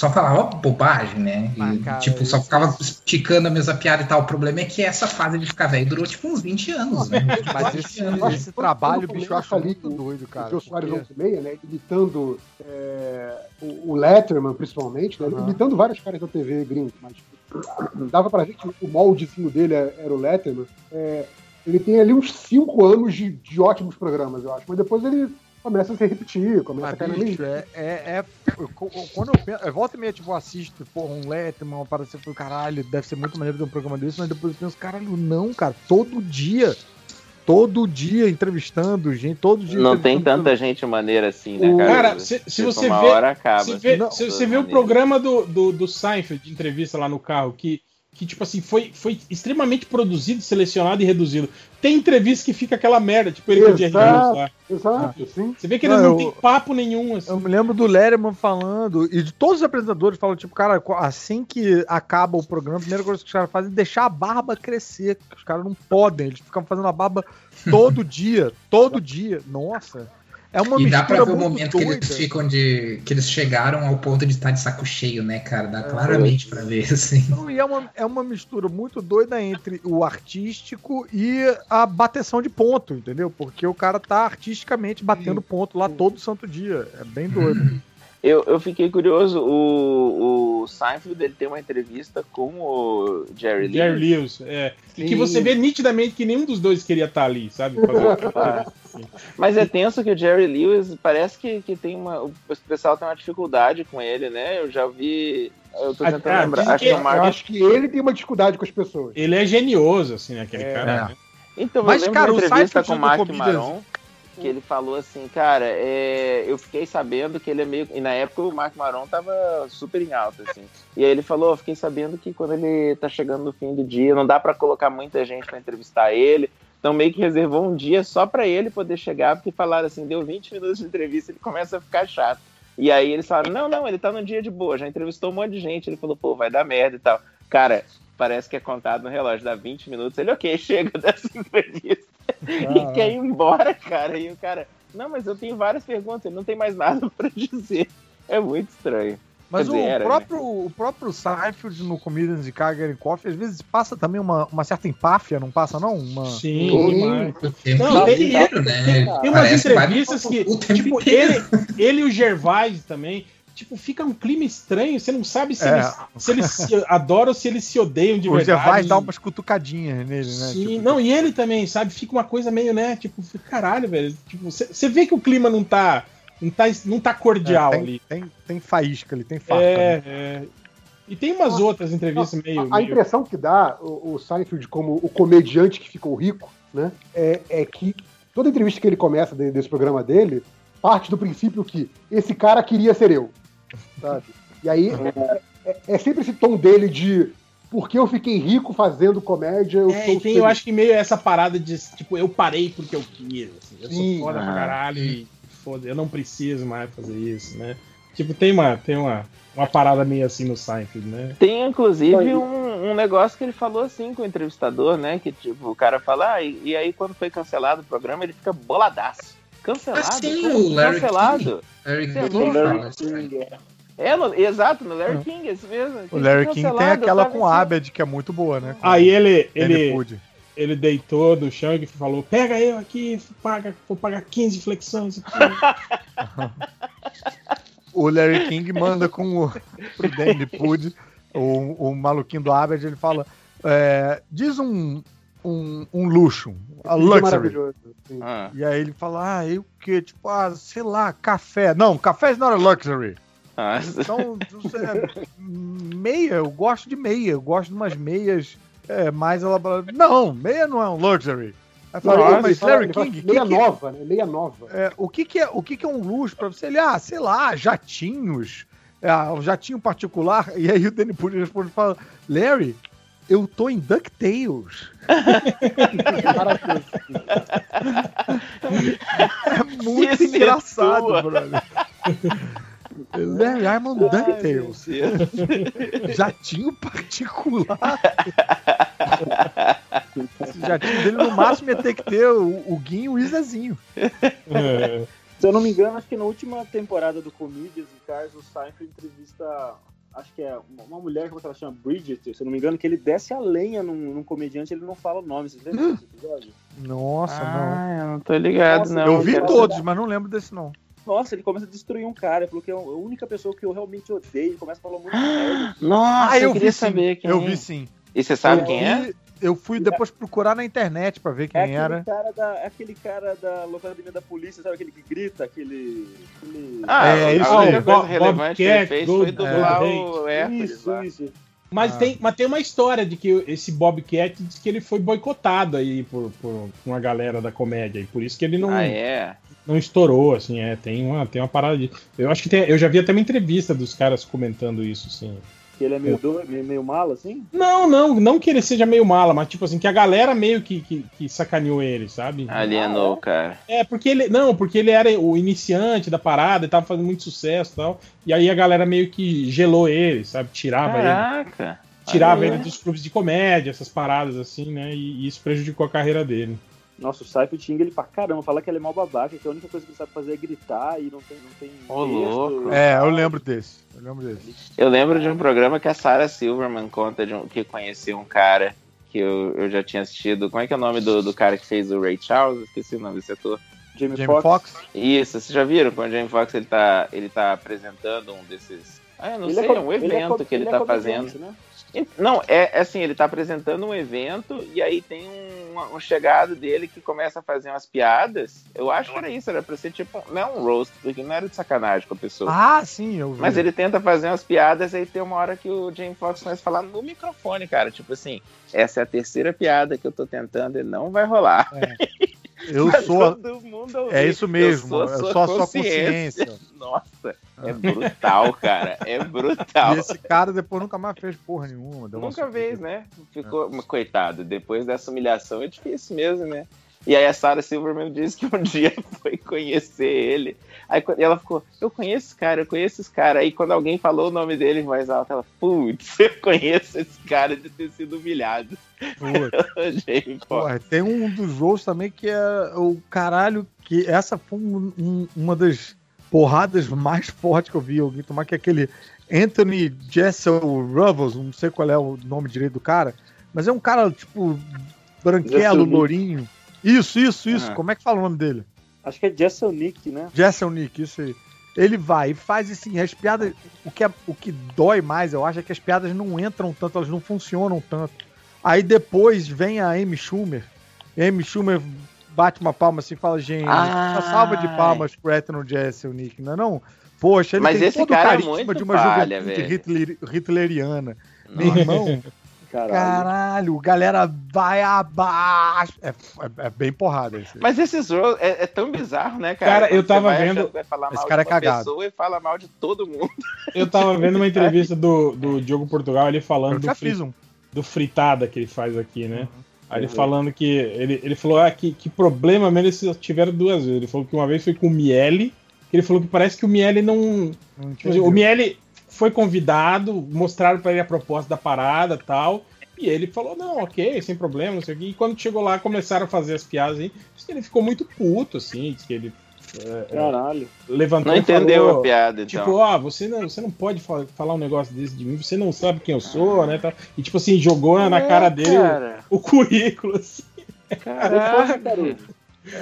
só falava bobagem, né? E, tipo, só ficava esticando a mesma piada e tal. O problema é que essa fase de ficar velho durou, tipo, uns 20 anos, né?
Mas
20
esse,
anos.
esse trabalho, bicho, eu acho
ali
muito doido,
o
cara.
Jô Soares
porque-
11 né? Imitando é, o, o Letterman, principalmente, né?
Aham.
Imitando vários caras da TV gringo, mas tipo, dava pra ver que o moldezinho dele era o Letterman. É, ele tem ali uns 5 anos de, de ótimos programas, eu acho. Mas depois ele começa a se repetir, começa a
Mas,
cair
bicho, é, é, é- eu- Quando eu penso. Eu volta e meia, tipo, eu assisto, porra, um Letterman, uma parada assim, eu falo, caralho, deve ser muito maneiro ter um programa desse, mas depois eu penso, caralho, não, cara, todo dia. Todo dia entrevistando gente, todo dia.
Não tem tanta gente maneira assim, né,
O-
cara?
Cara, se, se
Tipo,
você
uma
vê,
hora acaba.
se vê,
Não,
se
todas
você vê o programa do, do, do Seinfeld de entrevista lá no carro, que, que tipo assim, foi, foi extremamente produzido, selecionado e reduzido. Tem entrevista que fica aquela merda, tipo ele com o Jerry Lewis
Exato,
lá.
exato, sim.
Você vê que eles
Não,
não,
eu-
têm papo nenhum, assim.
Eu me lembro do Letterman falando, e de todos os apresentadores falam, tipo, cara, assim que acaba o programa, a primeira coisa que os caras fazem é deixar a barba crescer. que Os caras não podem, eles ficam fazendo a barba todo dia, todo dia. Nossa. É uma
E dá pra ver o momento que
doida.
eles ficam de. que eles chegaram ao ponto de estar de saco cheio, né, cara? Dá claramente pra ver, assim.
Não, e é uma, é uma mistura muito doida entre o artístico e a bateção de ponto, entendeu? Porque o cara tá artisticamente batendo ponto lá todo santo dia. É bem doido.
Eu, eu fiquei curioso, o, o Seinfeld ele tem uma entrevista com o Jerry Lewis.
Jerry Lewis, é. E que
Sim.
você vê nitidamente que nenhum dos dois queria estar ali, sabe?
Ah, Mas é tenso que o Jerry Lewis parece que, que tem uma. O pessoal tem uma dificuldade com ele, né? Eu já vi. Eu tô
Ah,
tentando
ah,
lembrar. Acho
que-
Mark.
Eu acho que ele tem uma dificuldade com as pessoas.
Ele é genioso, assim, né, aquele
É.
cara. né?
Então,
Mas,
eu lembro
cara, o
uma entrevista com o Mark
Comedians-
Maron, que ele falou assim, cara, é, eu fiquei sabendo que ele é meio... E na época o Mark Maron tava super em alta, assim. E aí ele falou, fiquei sabendo que quando ele tá chegando no fim do dia, não dá pra colocar muita gente pra entrevistar ele, então meio que reservou um dia só pra ele poder chegar, porque falaram assim, deu 20 minutos de entrevista, ele começa a ficar chato. E aí eles falaram, não, não, ele tá no dia de boa, já entrevistou um monte de gente, ele falou, pô, vai dar merda e tal. Cara, parece que é contado no relógio, dá 20 minutos, ele, ok, chega dessa entrevista. e quer ir embora, cara. E o cara, não, mas eu tenho várias perguntas, ele não tem mais nada pra dizer. É muito estranho.
Mas
Quer
o,
dizer, era, né?
próprio, o próprio Seinfeld no Comedians de Carger Coffee, às vezes passa também uma, uma certa empáfia, não passa não? Uma...
Sim, Não, tem,
inteiro, né?
tem umas
Parece
entrevistas que,
o tempo
tipo, ele, ele e o Gervais também, tipo, fica um clima estranho, você não sabe se,
É.
eles, se eles se adoram ou se eles se odeiam de
o
verdade.
Gervais dá umas cutucadinhas nele, né?
Sim,
Tipo,
não, e ele também, sabe? Fica uma coisa meio, né? Tipo, caralho, velho. Tipo, você você vê que o clima não tá. Não tá, não tá cordial
é, tem,
ali.
Tem, tem faísca ali, tem farpa.
É,
né?
é. E tem umas outras entrevistas meio.
A
meio-
impressão que dá o, o Seinfeld como o comediante que ficou rico, né? É, é que toda entrevista que ele começa de- desse programa dele parte do princípio que esse cara queria ser eu, sabe? E aí é, é- é sempre esse tom dele de porque eu fiquei rico fazendo comédia, eu
É, e tem, eu
feliz."
acho que meio essa parada de, tipo, eu parei porque eu quis. Assim, eu
Sim.
sou foda pra
Ah.
caralho e foda, eu não preciso mais fazer isso, né? Tipo, tem uma, tem uma, uma parada meio assim no Seinfeld, né?
Tem inclusive um, um negócio que ele falou assim com o entrevistador, né? Que tipo, o cara fala, ah, e, e aí quando foi cancelado o programa, ele fica boladaço. Cancelado?
Ah, sim, o Larry
cancelado?
Larry
Você é
King
É, no- exato, no Larry King, é isso mesmo.
O Larry King tem aquela com o
assim.
Abed, que é muito boa, né? Com
Aí ele, ele,
Pudi.
ele deitou no chão e falou: Pega eu aqui, paga, vou pagar 15 flexões aqui.
O Larry King manda com o pro Danny Pudi, o, o maluquinho do Abed, ele fala: é, diz um, um, um luxo, a
é
luxury.
Ah,
E aí ele fala, ah, e o que? Tipo, ah, sei lá, café. Não, café is not a luxury.
Ah,
Então, você- meia, eu gosto de meia, eu gosto de umas meias é, mais elaboradas. Não, meia não é um luxury. Aí
Não,
fala, ah, mas Larry King,
meia
que que é-
nova, né? Meia nova.
é, o que, que é o que, que é um luxo pra você? Ele, ah, sei lá, jatinhos, é, um jatinho particular. E aí o Danny Pudi responde e fala, Larry, eu tô em DuckTales. É muito
Se
engraçado,
situa.
brother. Larry, on DuckTales. Jatinho particular. Esse jatinho dele, no máximo, ia ter que ter o, o Guinho e o Zezinho.
É.
Se eu não me engano, acho que na última temporada do Comedians e Cars, o Seinfeld entrevista, acho que é uma- mulher, como é que ela chama? Bridget, se eu não me engano, que ele desce a lenha num, num comediante, ele não fala o nome. Vocês lembram desse episódio?
Nossa,
ah, eu não tô ligado,
Nossa,
não.
não. Eu vi todos, mas não lembro desse não.
Nossa, ele começa a destruir um cara, ele falou que é a única pessoa que eu realmente odeio, ele começa a falar muito merda.
Nossa,
Ah,
eu,
eu
queria
vi sim.
saber quem
Eu
é.
vi sim.
E você sabe
Eu
quem
vi-
é?
eu fui depois procurar na internet pra ver quem
É aquele,
era.
cara da, é aquele cara da locademia da polícia, sabe? Aquele que grita, aquele. aquele...
Ah,
É, isso
a única
aí.
coisa
Bob-
relevante que ele
Bobcat,
fez
Gold-
foi dublar
é,
o Hércules.
Isso,
lá.
isso.
Mas,
Ah.
tem, mas tem uma história de que esse Bobcat diz que ele foi boicotado aí por, por uma galera da comédia. E por isso que ele não,
Ah, é?
Não estourou, assim, é. Tem uma, tem uma parada de. Eu acho que tem, eu já vi até uma entrevista dos caras comentando isso, assim.
Que ele é meio, do, meio, meio malo, assim?
Não, não, não que ele seja meio mala, mas tipo assim, que a galera meio que, que, que sacaneou ele, sabe?
Alienou, cara.
É, porque ele. Não, porque ele era o iniciante da parada e tava fazendo muito sucesso e tal. E aí a galera meio que gelou ele, sabe? Tirava ele.
Caraca.
Tirava ele dos clubes de comédia, essas paradas assim, né? E, e isso prejudicou a carreira dele.
Nossa, o tinha ele pra caramba. Fala que ele é mal babaca, que a única coisa que ele sabe fazer é gritar e não tem. Não tem
Ô, louco.
É, eu lembro desse. Eu lembro desse.
Eu lembro de um programa que a Sarah Silverman conta de um, que conhecia um cara que eu, eu já tinha assistido. Como é que é o nome do, do cara que fez o Ray Charles? Esqueci o nome desse ator.
Jamie,
Jamie
Foxx.
Foxx?
Isso, vocês já viram quando o Jamie Foxx ele tá, ele tá apresentando um desses. Ah, eu não
Ele
sei,
é co-
é um
ele é
evento que ele,
ele é
tá fazendo.
né?
Não, é é assim, ele tá apresentando um evento e aí tem um, um chegado dele que começa a fazer umas piadas. Eu acho que era isso, era pra ser tipo, não é um roast, porque não era de sacanagem com a pessoa.
Ah, sim, eu vi.
Mas ele tenta fazer umas piadas, aí tem uma hora que o Jamie Foxx começa a falar no microfone, cara. Tipo assim, essa é a terceira piada que eu tô tentando e não vai rolar.
Eu
Mas
sou.
todo mundo ouvir.
É isso mesmo,
Eu
é
sou
só
a
sua consciência.
Nossa, é brutal, cara. É brutal.
E esse cara depois nunca mais fez porra nenhuma.
Nunca vez, né? Ficou, coitado, depois dessa humilhação é difícil mesmo, né? E aí a Sarah Silverman disse que um dia foi conhecer ele. Aí ela ficou, eu conheço esse cara, eu conheço esse cara. Aí quando alguém falou o nome dele em voz alta, ela, putz, eu conheço esse cara de ter sido humilhado.
Porra, tem um dos roles também que é o caralho, que essa foi um- um- uma das porradas mais fortes que eu vi alguém tomar, que é aquele Anthony Jessel Ruvels, não sei qual é o nome direito do cara, mas é um cara, tipo, branquelo, lourinho. Isso, isso, isso.
Ah.
Como é que fala o nome dele?
Acho que é Jessel Nick, né?
Jessel Nick, isso aí. Ele vai e faz assim, as piadas. O que, é, o que dói mais, eu acho, é que as piadas não entram tanto, elas não funcionam tanto. Aí depois vem a Amy Schumer. Amy Schumer bate uma palma assim e fala, gente,
Ai.
uma salva de palmas pro Ethan Jessel Nick, não é não? Poxa, ele
Mas
tem
esse
todo
cara
o
é
carisma
muito
de uma
palha,
juventude
velho.
hitler, hitleriana. Meu
Nossa.
irmão,
Caralho.
caralho, galera vai abaixo. É, é- é bem porrada esse.
Mas esses roles é, é tão bizarro, né, cara?
Cara, eu tava vendo-
Esse cara é cagado.
pessoa e fala mal de todo mundo.
Eu tava vendo uma entrevista do, do Diogo Portugal, ele falando
Eu
do, fri-
fiz um.
do fritada que ele faz aqui, né? Aí ele
Uhum.
falando que. Ele, ele falou ah, que, que problema mesmo eles tiveram duas vezes. Ele falou que uma vez foi com o Miele, que ele falou que parece que o Miele não.
Não
Tipo assim, o Miele foi convidado, mostraram pra ele a proposta da parada e tal. E ele falou, não, ok, sem problema, não sei o quê. E quando chegou lá, começaram a fazer as piadas aí. Diz que ele ficou muito puto, assim, diz que ele é, é,
Caralho.
levantou
Não entendeu
falou,
a piada, então.
Tipo, ó, você não, você não pode fa- falar um negócio desse de mim, você não sabe quem eu sou, né? tal. E tipo assim, jogou na
É,
cara dele o-
cara.
o, currículo, assim.
Caralho.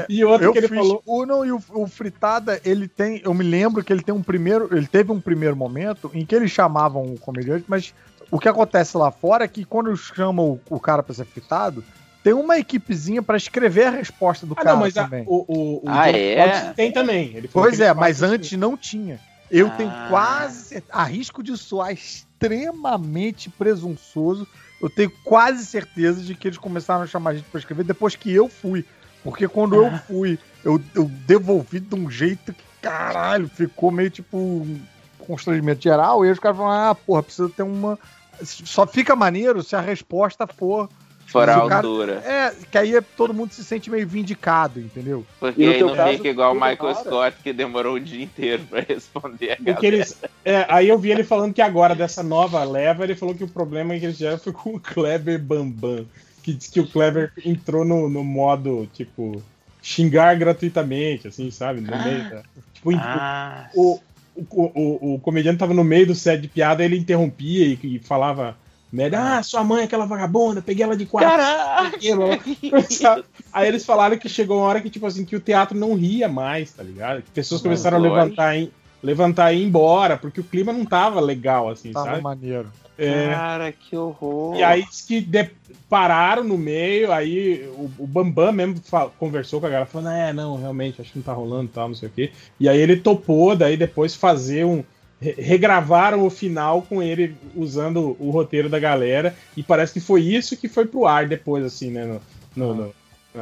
E outro
eu
que ele
fiz
falou.
o não e o, o fritada ele tem eu me lembro que ele tem um primeiro ele teve um primeiro momento em que eles chamavam o comediante mas o que acontece lá fora é que quando chamam o, o cara pra ser fritado tem uma equipezinha pra escrever a resposta do
Ah,
cara
não, mas a-
também
o, o, o
Ah, é?
Tem também. Ele
pois é mas
assim.
antes não tinha eu
Ah.
tenho quase arrisco de soar extremamente presunçoso eu tenho quase certeza de que eles começaram a chamar a gente pra escrever depois que eu fui porque quando eu fui, eu, eu devolvi de um jeito que, caralho, ficou meio tipo um constrangimento geral. E aí os caras falaram, ah, porra, precisa ter uma. Só fica maneiro se a resposta for.
Fora
se
a altura.
É, que aí todo mundo se sente meio vindicado, entendeu?
Porque
E
aí não
caso,
fica igual o
toda
Michael? Scott, que demorou o dia inteiro pra responder a
Porque
galera.
eles. é, aí eu vi ele falando que agora, dessa nova leva, ele falou que o problema que eles tiveram foi com o Kleber Bambam. Que diz que o Kleber entrou no, no modo, tipo, xingar gratuitamente, assim, sabe? No meio da. Tipo,
Ah,
o, o, o, o comediante tava no meio do set de piada, ele interrompia e, e falava. Merda, ah, sua mãe é aquela vagabunda, peguei ela de quatro.
Caraca!
Aí eles falaram que chegou uma hora que, tipo assim, que o teatro não ria mais, tá ligado? Que pessoas
Mas
começaram a levantar em, levantar e ir embora, porque o clima não tava legal, assim,
Tava
sabe?
maneiro.
É,
Cara, que horror.
e aí diz que de- pararam no meio, aí o, o Bambam mesmo conversou com a galera, falando, é, não, realmente, acho que não tá rolando tal, não sei o quê. E aí ele topou, daí depois fazer um. re- Regravaram o final com ele usando o roteiro da galera, e parece que foi isso que foi pro ar depois, assim, né? no- no- no-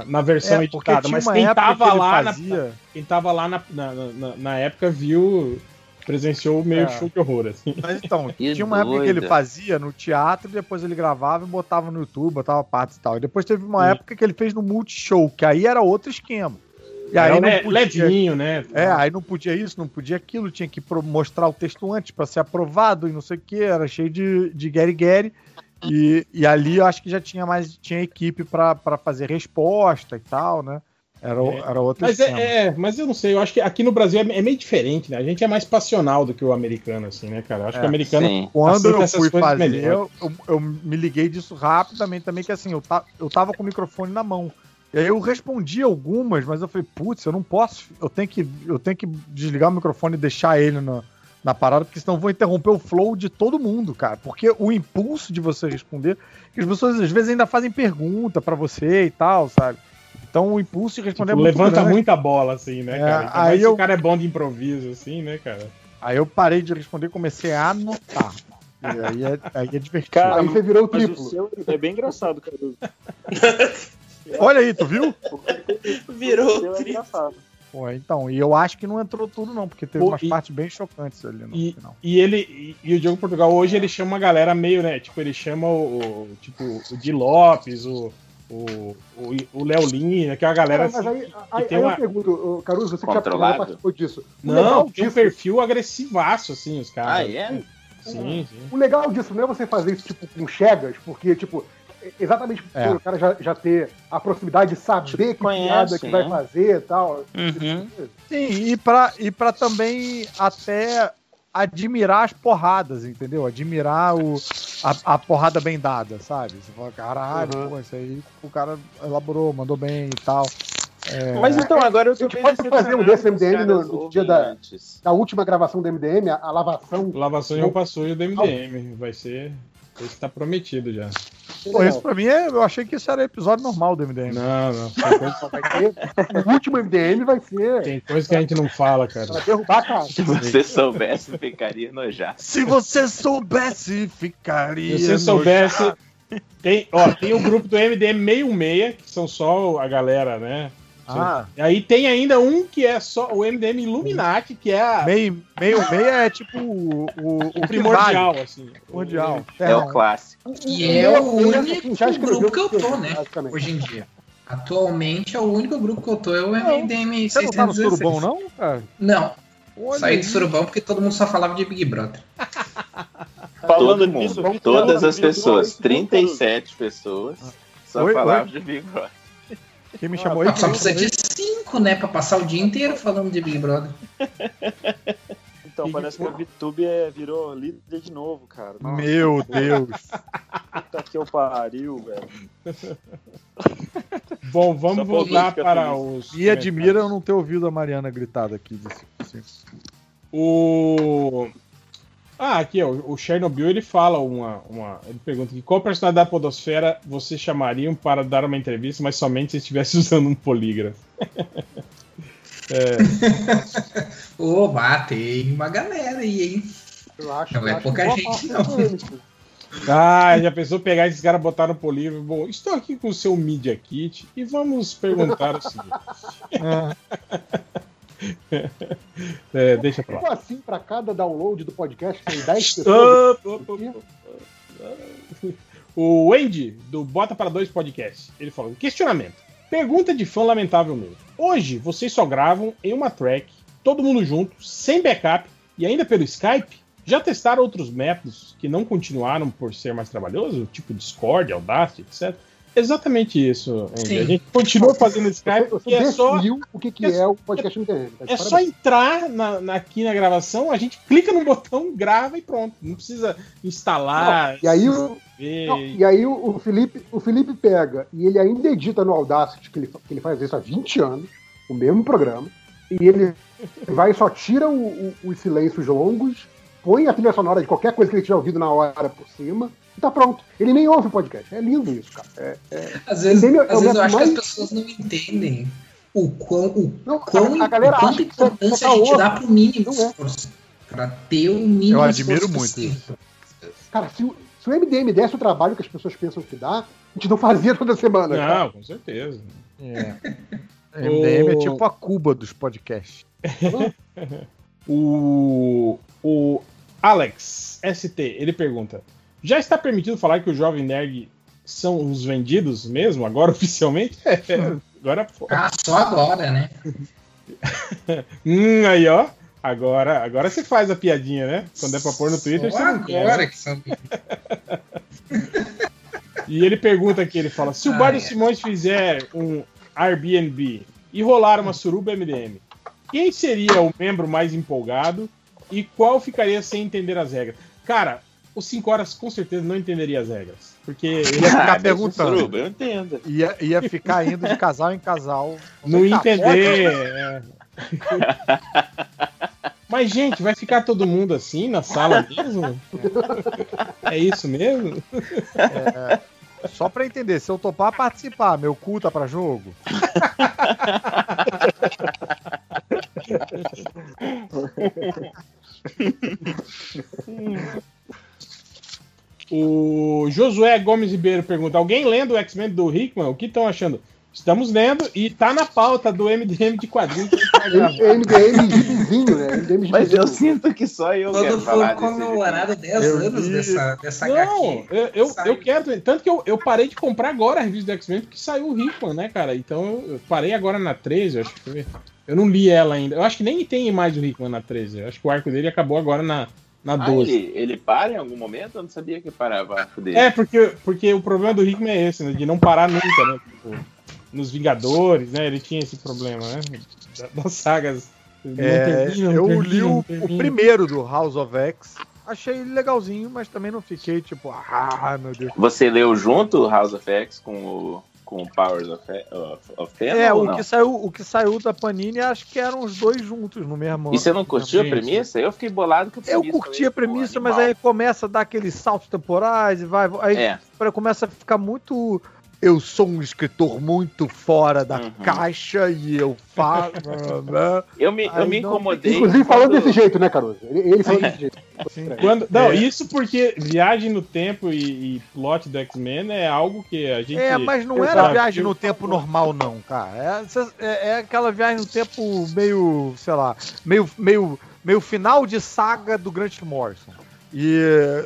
na- versão
É,
editada. Mas quem tava lá na,
fazia-
quem tava lá na, na- na época viu, presenciou meio
É.
show de horror, assim.
Mas então,
Que
tinha uma época que ele
doida.
fazia no teatro, depois ele gravava e botava no YouTube, botava partes e tal. E depois teve uma
Sim.
época que ele fez no Multishow, que aí era outro esquema. E
Era
aí não podia-
levinho, né?
É, aí não podia isso, não podia aquilo, tinha que mostrar o texto antes pra ser aprovado e não sei o que, era cheio de, de Gary Gary. E, e ali eu acho que já tinha mais tinha equipe pra fazer resposta e tal, né? Era,
É.
era outro
Mas é, é, mas eu não sei, eu acho que aqui no Brasil é, é meio diferente, né? A gente é mais passional do que o americano, assim, né, cara? Eu acho
É,
que o americano.
sim.
Quando eu fui fazer, eu, eu- eu me liguei disso rapidamente também, que assim, eu, ta, eu tava com o microfone na mão. E aí eu respondi algumas, mas eu falei, putz, eu não posso, eu tenho que, eu tenho que desligar o microfone e deixar ele na, na parada, porque senão eu vou interromper o flow de todo mundo, cara. Porque o impulso de você responder, que as pessoas às vezes ainda fazem pergunta pra você e tal, sabe? Então o impulso de responder
Tipo,
é muito
levanta
grande.
muita bola, assim, né,
É,
cara? Ainda
aí eu-
o cara é bom de improviso, assim, né, cara?
Aí eu parei de responder e comecei a anotar. E aí é, aí é divertido.
Cara,
Aí você virou o triplo.
o seu é bem engraçado, Caruso.
Olha aí, tu viu?
Virou
O seu é
triplo.
engraçado.
Pô, então, e eu acho que não entrou tudo, não, porque teve
Pô,
umas
e-
partes bem chocantes ali no
E,
final.
e ele e, e o Diogo Portugal hoje ele chama uma galera meio, né? Tipo, ele chama o, o- tipo o Di Lopes, o o o Léo Lima, que é uma galera
Cara, mas
assim,
aí, aí,
tem
aí
uma-
eu pergunto, Caruso, você que já participou disso. O
Não, tem um
disso-
perfil agressivaço, assim, os caras.
Ah, é?
Sim, sim.
O legal disso não é você fazer isso tipo com chegas, porque, tipo, é- exatamente por
É.
o cara já, já ter a proximidade de saber que
conhece,
piada que vai
né?
fazer e tal.
Uhum.
Sim, e pra, e pra também até admirar as porradas, entendeu? Admirar o, a, a porrada bem dada, sabe? Você fala, caralho,
Uhum.
pô, isso aí o cara elaborou, mandou bem e tal. É,
Mas então, agora eu tô bem
pode fazer um desse MDM no, no dia da,
antes.
da última gravação do MDM, a, a lavação.
Lavação e eu passou e o do MDM. Vai ser. Esse tá prometido já.
pô, isso pra mim, é, eu achei que isso era episódio normal do MDM.
Não, não.
Vai o último MDM vai ser
tem coisa que a gente não fala, cara.
pra derrubar a casa.
Se você soubesse, ficaria nojado.
Se você soubesse, ficaria.
Se você soubesse. Tem, ó, tem o grupo do MDM 616, que são só a galera, né?
Ah,
E aí tem ainda um que é só o MDM Illuminati, que é a-
meio, meio, meio é tipo o, o,
o primordial, assim.
Primordial.
É o clássico.
E é o
Ele,
único
assim,
grupo que eu tô,
tudo,
né? Hoje em dia. Atualmente é o único grupo que eu tô, é o MDM
Você não tá no
616.
surubom, não, cara?
Não.
Olha
Saí
aí.
do surubão porque todo mundo só falava de Big Brother.
Falando
Todo
nisso,
mundo, todas as pessoas,
Brother.
37 pessoas, só
Oi,
falavam
oi.
de Big Brother.
Quem me chamou aí?
Só precisa de cinco, né? Pra passar o dia inteiro falando de Big Brother.
Então, parece que a VTube é, virou líder de novo, cara. Nossa,
Meu Deus.
puta que eu pariu, velho.
Bom, vamos
Só
voltar para os.
E admira eu não ter ouvido a Mariana gritar daqui. Desse, assim.
O. Ah, aqui, ó, o Chernobyl ele fala uma, uma. Ele pergunta aqui: qual personagem da Podosfera vocês chamariam para dar uma entrevista, mas somente se estivesse usando um polígrafo? é,
Oba, tem uma galera aí, hein?
Eu acho,
Não
eu
é
acho
pouca
que
gente, não.
ah, já pensou pegar esses caras botar no polígrafo? Bom, estou aqui com o seu Media Kit e vamos perguntar o seguinte. É, deixa pra lá.
Assim, pra cada download do podcast, tem 10 pessoas.
O Andy, do Bota para Dois Podcast, ele falou: questionamento. Pergunta de fã lamentável meu. Hoje vocês só gravam em uma track, todo mundo junto, sem backup e ainda pelo Skype? Já testaram outros métodos que não continuaram por ser mais trabalhoso, tipo Discord, Audacity, etc? Exatamente isso, Andy. A gente continua fazendo Skype
Você
porque é só
o que, que é o podcast MDM. Tá
é só
parabéns.
entrar na, na- aqui na gravação, a gente clica no botão, grava e pronto. Não precisa instalar.
Não, e aí o-. Não, e aí o, o Felipe, o Felipe pega e ele ainda edita no Audacity, que ele, que ele faz isso há 20 anos, o mesmo programa, e ele vai e só tira o- o- os silêncios longos, põe a trilha sonora de qualquer coisa que ele tiver ouvido na hora por cima, tá pronto. Ele nem ouve o podcast. É lindo isso, cara. É, é-
Às vezes,
Entendeu? É
às vezes eu acho
mais-
que as pessoas não entendem o quão, o
Não,
quão
a- a galera isso é-
importância
isso é
a gente dá pro mínimo
Não é.
esforço. Pra ter o mínimo
Eu admiro
esforço
muito
possível.
Cara, se o, se o MDM desse o trabalho que as pessoas pensam que dá, a gente não fazia toda semana. cara.
Não, com certeza.
É. MDM é tipo a Cuba dos podcasts.
O, o Alex ST, ele pergunta: Já está permitido falar que o Jovem Nerd são os vendidos mesmo, agora oficialmente? agora
Ah, só agora, né?
Hum, aí ó. Agora, agora você faz a piadinha, né? Quando é pra pôr no Twitter,
Só
você não quer.
agora que são.
E ele pergunta aqui, ele fala: se o
Ah,
Bar do
é.
Simões fizer um Airbnb e rolar uma suruba MDM, quem seria o membro mais empolgado e qual ficaria sem entender as regras? Cara, o 5 horas com certeza não entenderia as regras. Porque ele
Ia ficar
Ah,
perguntando.
suruba, eu entendo.
Ia, ia ficar indo de casal em casal.
não
Tá,
entender. é. Mas, gente, vai ficar todo mundo assim na sala mesmo? É isso mesmo?
É, só pra entender, se eu topar participar, meu cu tá pra jogo?
O Josué Gomes Ribeiro pergunta: alguém lendo o X-Men do Hickman? O que estão achando? Estamos lendo e tá na pauta do MDM de quadrinhos.
MDM de vizinho, né? MDM de
Mas eu sinto que só eu
Quando
quero falar desse
comemorado 10
Eu
anos dessa, dessa
Não, eu, eu, eu quero. Tanto que eu, eu parei de comprar agora a revista do X-Men porque saiu o Hickman, né, cara? Então eu parei agora na 13, eu acho que foi. Eu não li ela ainda. Eu acho que nem tem mais o Hickman na 13. Eu acho que o arco dele acabou agora na, na
Ah,
12.
ele, ele para em algum momento? Eu não sabia que parava arco dele.
É, porque, porque o problema do Hickman é esse, né? De não parar nunca, né? Tipo, nos Vingadores, né? Ele tinha esse problema, né? Da- Das sagas.
É,
termina,
eu
termina,
li o, o primeiro do House of X. Achei legalzinho, mas também não fiquei tipo, ah, meu Deus.
Você leu junto o House of X com o, com o Powers of, of, of Ten
É, o
não?
que, saiu, o que saiu da Panini, acho que eram os dois juntos no mesmo.
E você não curtiu a premissa? Eu fiquei bolado com a
Eu curti a premissa, mas aí começa a dar aqueles saltos temporais e vai. Aí
É.
começa a ficar muito. Eu sou um escritor muito fora da
Uhum.
caixa e eu faço. né?
Eu me, eu me incomodei.
Inclusive falando
quando-
desse jeito, né, Caruso? Ele, ele falou desse jeito.
Quando, não,
É.
isso porque viagem no tempo e, e plot do X-Men é algo que a gente.
É, mas não era viagem no tempo normal, não, cara. É, é- é aquela viagem no tempo meio, sei lá, meio, meio, meio final de saga do Grant Morrison. E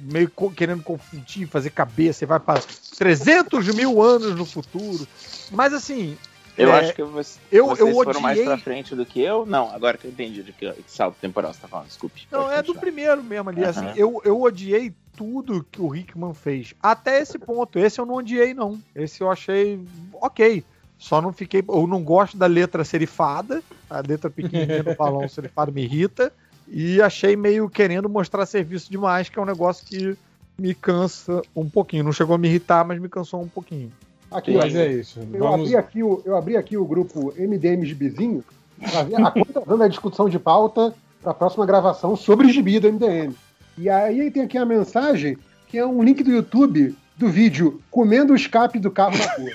meio querendo confundir, fazer cabeça, e vai para 300 mil anos no futuro. Mas assim.
Eu
é,
acho que você,
eu-
vocês
eu
foram mais
odiei-
pra frente do que eu. Não, agora que eu entendi de que, que salto temporal você tá falando, desculpe.
Não, é do primeiro mesmo ali. Assim,
Aham.
eu, eu odiei tudo que o Hickman fez. Até esse ponto. Esse eu não odiei, não. Esse eu achei ok. Só não fiquei. Eu não gosto da letra serifada. A letra pequenininha do balão serifado me irrita. E achei meio querendo mostrar serviço demais, que é um negócio que me cansa um pouquinho. Não chegou a me irritar, mas me cansou um pouquinho.
Aqui,
Mas é isso.
eu,
Vamos.
abri aqui o, eu abri aqui o grupo MDM Gibizinho pra ver a conta dando a discussão de pauta para a próxima gravação sobre gibi do MDM. E aí tem aqui a mensagem que é um link do YouTube do vídeo Comendo o escape do carro na rua.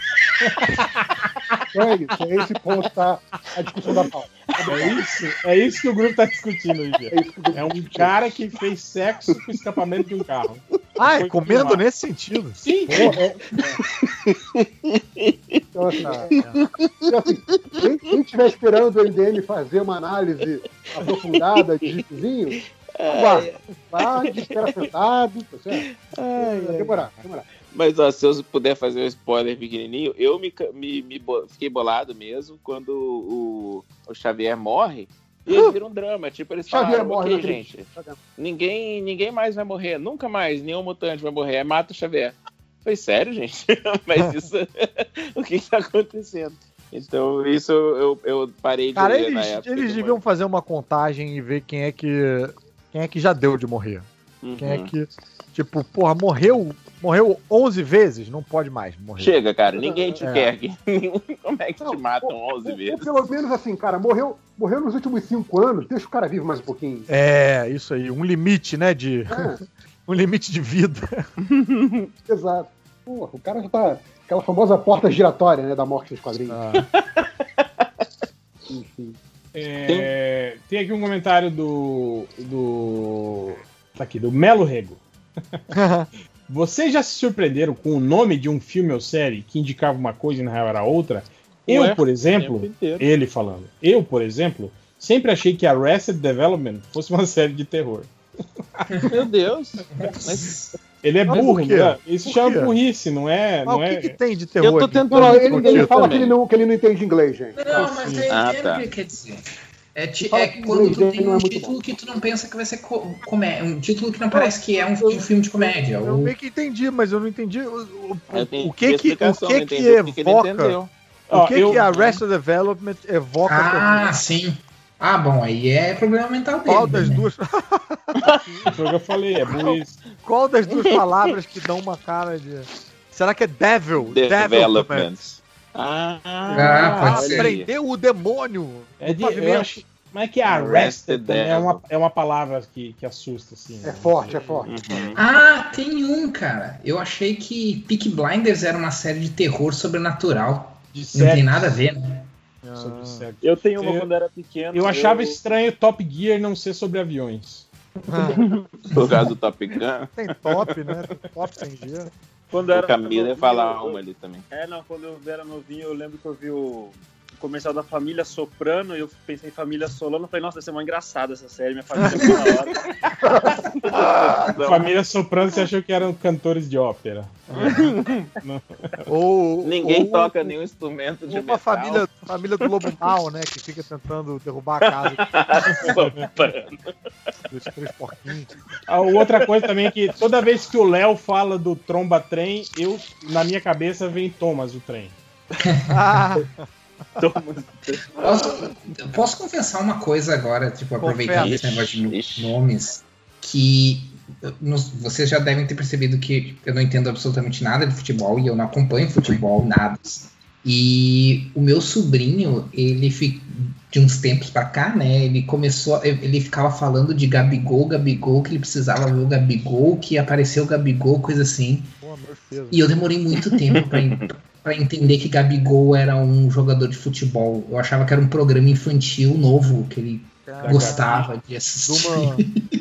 Então é isso, é esse ponto tá a discussão da pauta.
É isso, é isso que o grupo tá discutindo hoje.
É que
É um cara que fez sexo com o escapamento de um carro.
Ah, é comendo
filmado.
nesse sentido.
Sim,
Pô, é- é. Então, assim, então, assim, quem, quem estiver esperando o MDM fazer uma análise aprofundada de Gibizinho, aguarde. Aguarde, espera sentado, tá certo? Vai demorar, vai demorar.
Mas ó, se eu puder fazer um spoiler pequenininho, eu me, me, me fiquei bolado mesmo quando o, o Xavier morre. E ele vira um drama, tipo, eles
Xavier
falaram,
morre,
ok, gente, ninguém, ninguém mais vai morrer, nunca mais, nenhum mutante vai morrer, mata o Xavier. Foi sério, gente? Mas isso, o que está acontecendo? Então, isso eu, eu parei de
Cara,
ler na
eles,
época.
eles deviam fazer uma contagem e ver quem é que quem é que já deu de morrer.
Uhum.
Quem é que Tipo, porra, morreu, morreu 11 vezes, não pode mais morrer.
Chega, cara, ninguém te
É.
quer aqui. Como é que te matam 11
Ou
vezes?
pelo menos assim, cara, morreu, morreu nos últimos cinco anos, deixa o cara vivo mais um pouquinho.
É, isso aí, um limite, né, de...
É.
um limite de vida.
Exato. Porra, o cara já tá. Aquela famosa porta giratória, né, da morte dos quadrinhos. Enfim.
É, tem aqui um comentário do. do. Tá aqui, do Melo Rego. Vocês já se surpreenderam com o nome de um filme ou série que indicava uma coisa e na real era outra? Eu,
Ué,
por exemplo, ele falando, eu, por exemplo, sempre achei que Arrested Development fosse uma série de terror.
Meu Deus. Mas
Ele é
Mas
burro, né? Isso chama burrice, não é?
Mas
Não
o que,
é...
que tem de
Eu
terror?
tô
aqui?
tentando-
Não, não, ele, ele
Eu
fala que ele, não, que ele não entende inglês, gente.
Não, mas eu
Ah, tá.
o que quer dizer. É, ti- é quando tu tem
é
um
muito
título que tu não pensa que vai ser co comédia. Um título que não parece que é um, um filme de comédia.
Eu
ou-
meio que entendi, mas eu não entendi o, o-
Eu
o que que, o que, que
entendi o que que ele
evoca. O que,
eu-
que Arrested Development evoca
Ah, sim. Ah, bom, aí é problema mental dele.
Qual das
né?
duas,
Foi o que eu falei, é burrice.
qual das duas palavras que dão uma cara de. Será que é devil?
Development. Ah,
Ah, pode ser.
prendeu o demônio.
É de, eu. Mas é que arrested
Arrested
é uma, é uma palavra que, que assusta, assim.
É forte, é forte.
Uhum.
Ah, tem um, cara. Eu achei que Peak Blinders era uma série de terror sobrenatural.
De
Não tem
sexo,
nada a ver, né?
sobre sexo.
Eu tenho uma
Eu-
quando era pequeno.
Eu achava estranho Top Gear não ser sobre aviões.
Por causa do Top Gun.
Tem top, né? Tem top sem G.
Quando
O
era
Camila ia falar
eu-
uma ali também.
É, não, quando eu era novinho, eu lembro que eu vi o comercial da Família Soprano e eu pensei em Família Solano. Falei, nossa, vai ser uma engraçada essa série, minha família é da hora.
Família Soprano, você achou que eram cantores de ópera.
Ou,
Ninguém
ou-
toca nenhum instrumento de
ou
metal.
uma família, família do Lobo Mal, né? Que fica tentando derrubar a casa dos três porquinhos.
A outra coisa também é que toda vez que o Léo fala do tromba trem, eu, na minha cabeça, vem Thomas o trem.
Ah,
Posso, posso confessar uma coisa agora, tipo, aproveitando esse negócio de nomes, que não- vocês já devem ter percebido que eu não entendo absolutamente nada de futebol e eu não acompanho futebol, nada. E o meu sobrinho, ele de uns tempos pra cá, né, ele começou, ele ficava falando de Gabigol, Gabigol, que ele precisava ver o Gabigol, que apareceu o Gabigol, coisa assim.
pô.
E eu demorei muito tempo pra, pra entender que Gabigol era um jogador de futebol. Eu achava que era um programa infantil novo que ele
Cara,
gostava de
de
assistir.
uma,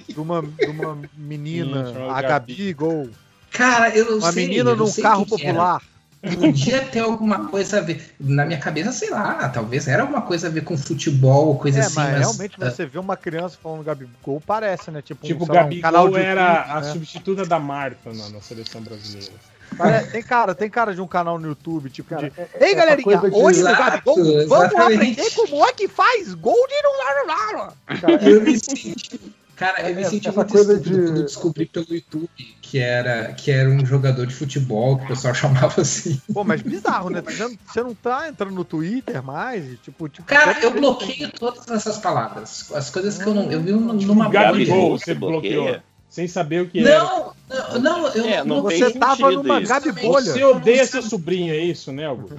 de uma, de uma menina, a
Gabi.
Gabi Gol.
Cara, eu não
Uma
sei.
menina
eu não
num carro
era.
popular.
Podia ter alguma coisa a ver. Na minha cabeça, sei lá, talvez era alguma coisa a ver com futebol, coisa
É,
assim.
mas
mas,
realmente
ah,
você vê uma criança falando Gabigol, parece, né? Tipo, um,
Tipo,
um
Gabigol
canal de
era
YouTube,
a
né?
substituta da Marta na, na seleção brasileira.
Pare- Tem cara, tem cara de um canal no YouTube, tipo
Cara,
de.
é-
Ei,
essa
galerinha, hoje no Gabigol, vamos aprender como é que faz gol de não
Cara,
eu me senti. Cara, eu me senti
essa
muito
coisa de-
quando eu descobri pelo YouTube que era, que era um jogador de futebol, que o pessoal chamava assim.
Pô, mas bizarro, né? Você não- Você não tá entrando no Twitter mais? Tipo, tipo
Cara, eu bloqueio todas essas palavras. As coisas que eu não. Eu vi um- numa
Gabigol, você
bloqueia?
Sem saber o que era.
Não, não, não, eu
É, não
Você tava numa
isso.
Gabibolha.
Você odeia seu sobrinho, é isso, né, Augusto?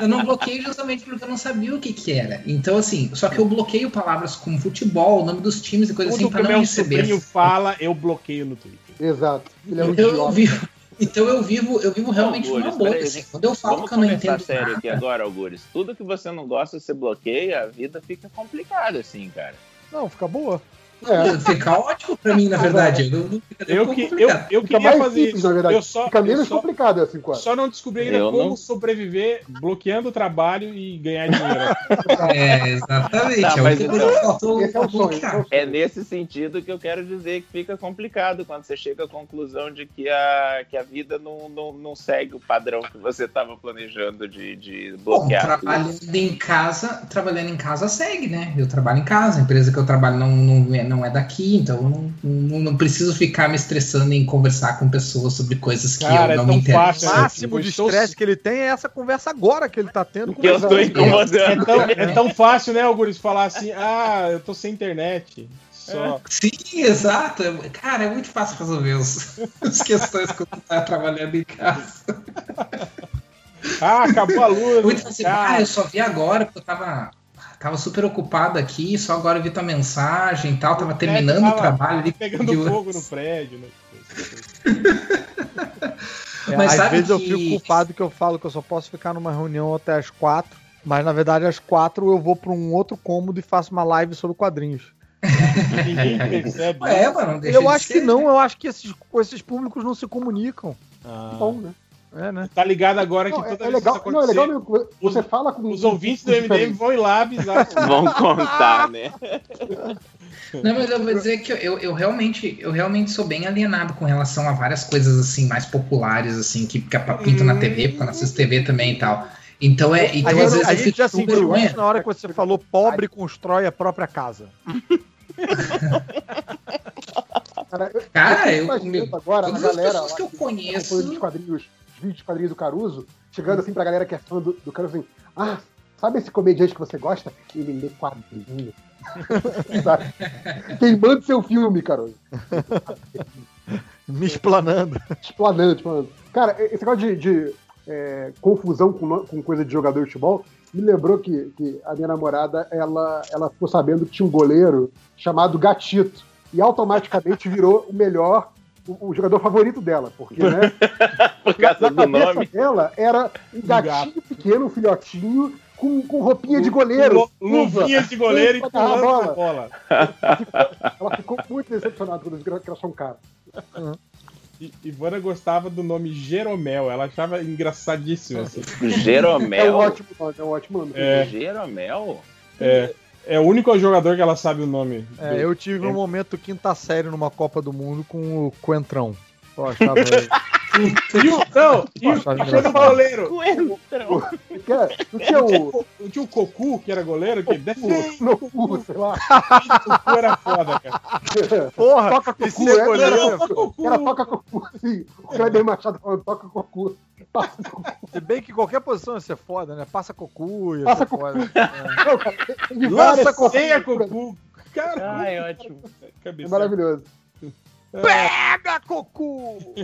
Eu não bloqueei justamente porque eu não sabia o que que era. Então, assim, só que eu bloqueio palavras como futebol, o nome dos times e coisa assim pra não
meu
receber.
sobrinho fala, eu bloqueio no Twitter.
Exato. Ele é um
Então eu
idiota.
vivo, então eu vivo, eu vivo realmente
Algures,
numa bolha. assim. Quando eu falo
Vamos
que eu não entendo
sério
nada,
aqui agora, Algures. Tudo que você não gosta, você bloqueia, a vida fica complicada assim, cara.
Não, fica boa.
É.
fica ótimo pra mim, na verdade. Eu,
Eu, que, eu, eu
Fica
queria
mais
fazer
simples,
isso.
na verdade.
Eu só,
Fica
eu
menos
só,
complicado assim, quase.
só não descobri ainda
Eu
como
não-
sobreviver bloqueando o trabalho e ganhar dinheiro.
É, exatamente.
Tá,
é
mas então-
Esse é o sonho.
bloquear.
esse é.
É nesse sentido que eu quero dizer que fica complicado quando você chega à conclusão de que a, que a vida não, não, não segue o padrão que você estava planejando de, de
Bom,
bloquear. tudo.
trabalhando em casa, trabalhando em casa segue, né? Eu trabalho em casa, a empresa que eu trabalho não, não, é, não é daqui, então eu não, não, não preciso ficar me estressando em conversar com pessoas sobre coisas que
Cara,
eu
é
não
tão
me interesso.
fácil,
O
né?
máximo de estresse que ele tem é essa conversa agora que ele tá tendo.
Que eu estou incomodando.
É tão, é tão fácil, né, Augusto, falar assim, ah, eu tô sem internet. só.
Sim, exato. Cara, é muito fácil resolver os, as questões quando tá trabalhando em casa.
Ah, acabou a luz.
Muito fácil. Ah, eu só vi agora porque eu tava, tava super ocupado aqui, só agora eu vi tua mensagem e tal, tava terminando o trabalho ali.
Pegando
de-
fogo no prédio, né?
É,
Mas
às
sabe
vezes eu
que-
fico culpado que eu falo que eu só posso ficar numa reunião até as quatro, mas na verdade às quatro eu vou para um outro cômodo e faço uma live sobre quadrinhos.
Ninguém percebe.
É, mano,
eu
de
acho
ser,
que
né?
não, eu acho que esses, esses públicos não se comunicam.
Ah.
Bom, né?
É, né?
Tá ligado agora que
Não, é,
toda
é
vez
legal,
que isso
não, é
acontecer,
legal mesmo. que Você fala com
os ouvintes do MDM vão ir lá avisar.
Vão contar, né?
Não, mas eu vou dizer que eu, eu, realmente eu realmente sou bem alienado com relação a várias coisas assim mais populares assim que, que pintam na TV, porque eu não assisto TV também e tal. Então é, então
a
às
gente,
vezes
a gente já sentiu isso na hora que você falou pobre constrói a própria casa.
Cara, eu,
Cara,
eu,
eu-
agora a
todas as
galera
pessoas que eu
tá
conheço-
os quadrinhos, os vídeos de quadrinhos do Caruso, chegando assim pra galera que é fã do, do Caruso assim, ah, sabe esse comediante que você gosta? Ele lê quadrinhos. Sabe? Queimando seu filme, Caruso.
Me explanando.
Explanando, explanando. Cara, esse negócio de, de, é, confusão com, com coisa de jogador de futebol me lembrou que, que a minha namorada, ela, ela ficou sabendo que tinha um goleiro chamado Gatito. E automaticamente virou o melhor, o, o jogador favorito dela. Porque, né?
Por causa
na
do
cabeça
nome.
dela era um gatinho pequeno, um filhotinho, com, com roupinha de goleiro.
Lu- Luvinha
luva,
de goleiro e pulando
bola.
bola.
Ela ficou muito decepcionada quando viu que era só um cara.
E Ivana gostava do nome Jeromel, ela achava engraçadíssimo. Assim.
Jeromel?
É um ótimo nome, é um ótimo nome.
É.
Jeromel?
É, é o único jogador que ela sabe o nome.
É,
do-
eu tive um
É.
momento quinta série numa Copa do Mundo com o Coentrão. Achava.
E o, não, e o,
Achava
quando o
engraçado.
goleiro.
Não tinha o.
Não tinha o Cocu, que era goleiro, que.
No cu, sei lá.
O Cocu era foda, cara.
Porra,
Toca cocu, era,
goleiro
era,
é
toca- era toca cocu, sim. O Kleber Machado falando toca cocu. Passa cocu.
Se bem que qualquer posição ia ser foda, né? Passa cocu, ia
Passa
ser
cocu.
foda.
Tem
Lança
cocu.
ceia, Cocu. Cara,
Ai, ótimo.
É maravilhoso.
Pega, cocu!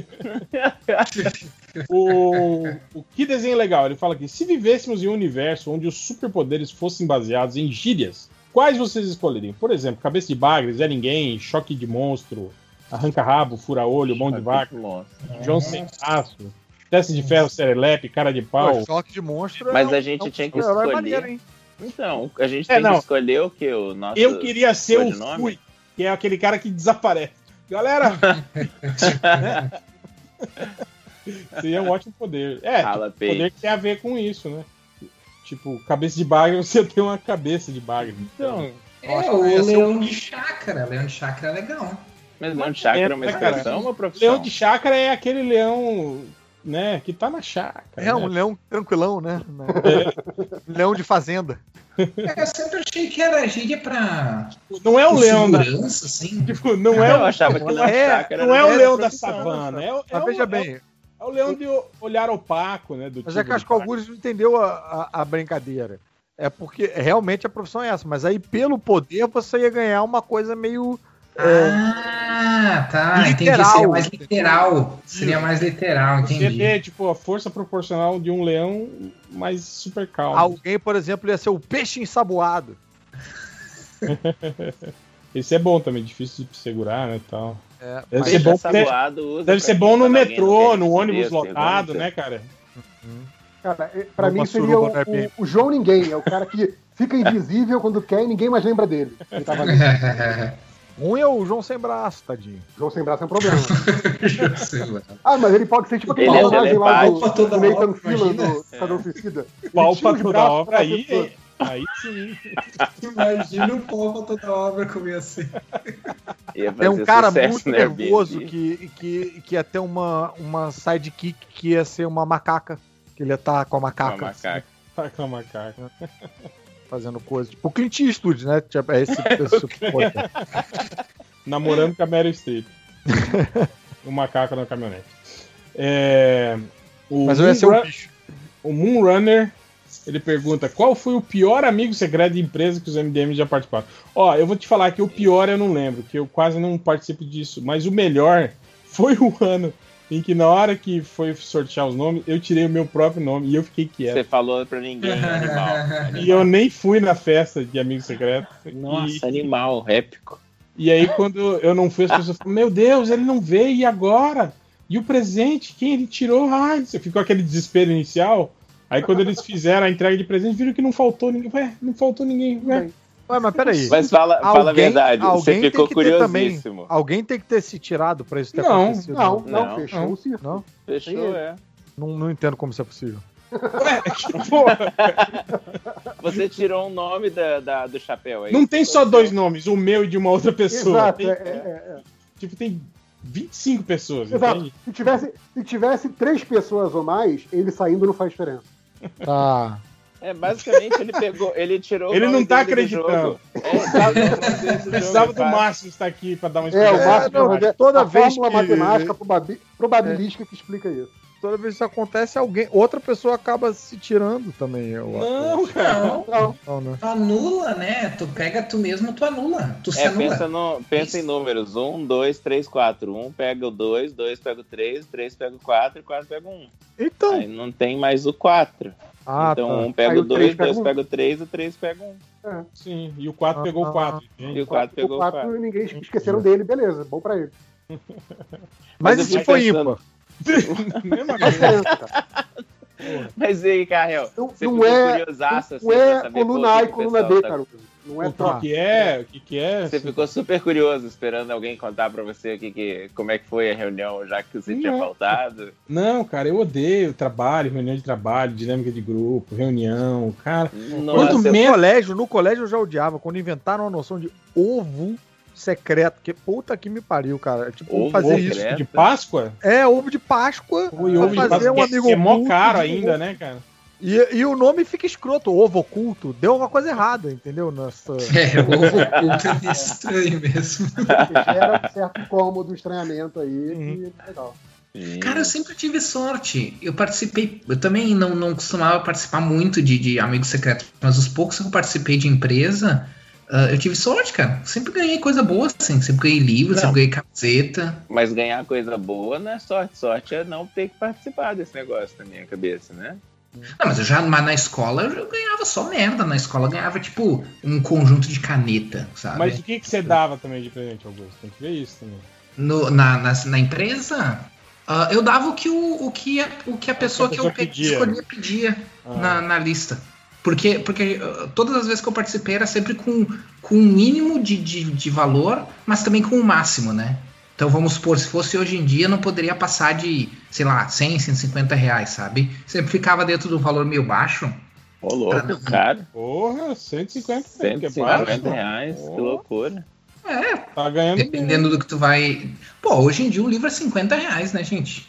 O, o que desenho legal? Ele fala aqui: se vivêssemos em um universo onde os superpoderes fossem baseados em gírias, quais vocês escolheriam? Por exemplo, cabeça de bagre, Zé Ninguém, choque de monstro, arranca-rabo, fura-olho, mão de vaca, João sem braço, teste de ferro, serelepe, cara de pau.
Pô, choque de monstro.
Mas
é
a gente
é um
tinha que escolher.
maneiro, hein?
Então, a gente
É,
tem
não.
que escolher o que? O nosso
Eu queria ser o? Fui, que é aquele cara que desaparece. Galera! Seria um ótimo poder. É,
Fala,
tipo, poder que tem a ver com isso, né? Tipo, cabeça de bagre, você tem uma cabeça de bagre. Então,
É, o leão de chácara. Leão de chácara é legal.
Mas não, chácara é uma expressão uma profissão?
Leão de chácara é aquele leão, né, que tá na chácara.
É um
né?
leão tranquilão, né? Leão de fazenda.
É, eu sempre achei que era gíria pra.
Não é o leão da.
assim.
Tipo, não é
Eu
o.
achava que leão de
é,
chácara
não é o leão da savana. É, é
Mas
o-
veja
é o-
bem,
É o leão de olhar opaco, né? Do
mas é que
tigre
acho que o Algures não entendeu a, a, a brincadeira. É porque realmente a profissão é essa, mas aí pelo poder você ia ganhar uma coisa meio.
Ah, tá. Entendi.
Literal.
Seria mais literal. Seria mais literal,
Você
entendi.
ter, tipo, a força proporcional de um leão, mas super calmo.
Alguém, por exemplo, ia ser o peixe ensaboado.
Esse é bom também, difícil de segurar, né, tal.
É,
Deve ser bom,
Peixe assaboado usa
deve
pra
ser bom no
alguém
metrô, no ônibus lotado, né, cara?
Cara, é- pra
Uma
mim seria o, o João Ninguém. É o cara que fica invisível quando quer e ninguém mais lembra dele. Ele tava ali.
Um é o João sem braço, tadinho.
João sem braço é um problema. Ah, mas ele pode ser tipo aquele
Ele é
personagem lá do, do Nathan
imagina.
do Esquadrão Suicida.
Pau pra toda obra
pra
aí,
pessoa.
aí sim.
Imagina o povo toda obra ser.
Ia
Tem um cara muito
Airbnb.
nervoso que, que, que ia ter uma, uma sidekick que ia ser uma macaca. Que ele ia estar com a macaca.
Uma macaca.
Tá com a macaca.
Fazendo coisa. Tipo o Clint Eastwood, né? É esse, esse poder.
Namorando com a Meryl Streep. o macaco na caminhonete. É, o
Mas eu ia ser um bicho.
O Moonrunner Ele pergunta: qual foi o pior amigo secreto de empresa que os MDM já participaram? Ó, eu vou te falar que o pior eu não lembro, que eu quase não participo disso, mas o melhor foi o ano em que na hora que foi sortear os nomes, eu tirei o meu próprio nome e eu fiquei quieto.
Você falou pra ninguém, animal.
E eu nem fui na festa de amigo secreto.
Nossa, animal, épico.
E aí, quando eu não fui, as pessoas falaram: Meu Deus, ele não veio, e agora? E o presente? Quem ele tirou? Ai, você ficou aquele desespero inicial. Aí, quando eles fizeram a entrega de presente, viram que não faltou ninguém. Ué, não faltou ninguém. Ué.
Ué, mas peraí.
Mas fala, fala a
Alguém-
verdade, você
alguém
ficou
ter também-
curiosíssimo.
alguém tem que ter se tirado pra isso ter
Não,
acontecido.
Não, não,
Não,
fechou
não.
o circo.
Não?
Fechou, é.
Não, não entendo como isso é possível.
Ué, que porra.
Você tirou um nome da, da- do chapéu aí.
Não tem só dois nomes, o meu e de uma outra pessoa.
Exato,
Tem-
é, é, é.
Tipo, tem 25 pessoas.
Exato.
entende?
Se tivesse, se tivesse três pessoas ou mais, ele saindo não faz diferença.
Tá.
É, basicamente ele pegou, ele tirou o
Ele não tá acreditando.
É,
Precisava do
é.
Márcio estar aqui pra dar uma
É, o
explicação.
Márcio
não,
José,
toda
a
vez
fórmula
que-
matemática probabi- probabilística que explica isso.
Toda vez que isso acontece, alguém, outra pessoa acaba se tirando também. Eu
Não, cara.
Não,
Não,
Não, né?
tu anula, né? Tu pega tu mesmo, tu anula. Tu se
É,
anula.
pensa, no, pensa em números. Um, dois, três, quatro. Um pega o dois, dois pega o três, três pega o quatro e quatro pega o um.
Então.
Aí não tem mais o quatro.
Ah,
então
tá.
um pega
Aí
o
o três
dois,
pega
dois pega o três, o três pega um.
Sim, e o 4
Ah,
pegou o 4.
E o quatro pegou
o
o
4
quatro.
ninguém esqueceram dele, beleza, bom pra ele.
Mas e se
fico
foi
pensando-
ímpar?
Mas e aí, Carrel?
Não,
Você
não
ficou
é,
curiosaço, assim,
não
pra
é
saber,
coluna A
o
e
o
coluna B,
tá-
cara. Não é
O que, é? O que, que é?
Você ficou super curioso esperando alguém contar pra você o que, que, como é que foi a reunião, já que você tinha
Não.
faltado.
Não, cara, eu odeio trabalho, reunião de trabalho, dinâmica de grupo, reunião, cara.
Nossa,
Quando
eu-
no colégio, no colégio eu já odiava, quando inventaram a noção de ovo secreto, que puta que me pariu, cara. Tipo,
Ovo
fazer
secreto?
isso.
De Páscoa?
É, ovo de Páscoa. Pra
ovo de
fazer
Páscoa,
um
é-
amigo
que é mó caro
de
ainda,
ovo.
né, cara?
E, e o nome fica escroto, ovo oculto. Deu alguma coisa errada, entendeu? Nessa...
É, o ovo oculto é meio estranho mesmo.
Gera um certo incômodo, estranhamento aí.
Uhum.
E legal.
Cara, eu sempre tive sorte. Eu participei. Eu também não, não costumava participar muito de, de Amigo Secreto, mas os poucos que eu participei de empresa, ah, eu tive sorte, cara. Sempre ganhei coisa boa, assim. Sempre ganhei livro,
Não.
sempre ganhei camiseta.
Mas ganhar coisa boa não é sorte. Sorte é não ter que participar desse negócio na minha cabeça, né?
Não, mas eu já mas na escola eu ganhava só merda. Na escola eu ganhava, tipo, um conjunto de caneta, sabe?
Mas o que, que você dava também de presente, Augusto? Tem que ver isso também.
No- na, na, na empresa, ah, eu dava o que, o, o que, a, o que a pessoa que eu
pessoa
pe-
pedia.
escolhia pedia
Ah.
na, na lista. Porque, porque ah, todas as vezes que eu participei era sempre com, com um mínimo de, de, de valor, mas também com o máximo, né? Então vamos supor, se fosse hoje em dia, não poderia passar de, sei lá, 100, 150 reais, sabe? Sempre ficava dentro do valor meio baixo.
Ô, louco, cara.
Porra, 150, que é
150
baixo.
reais, que loucura.
É,
Tá ganhando.
dependendo do que tu vai. Pô, hoje em dia um livro é 50 reais, né, gente?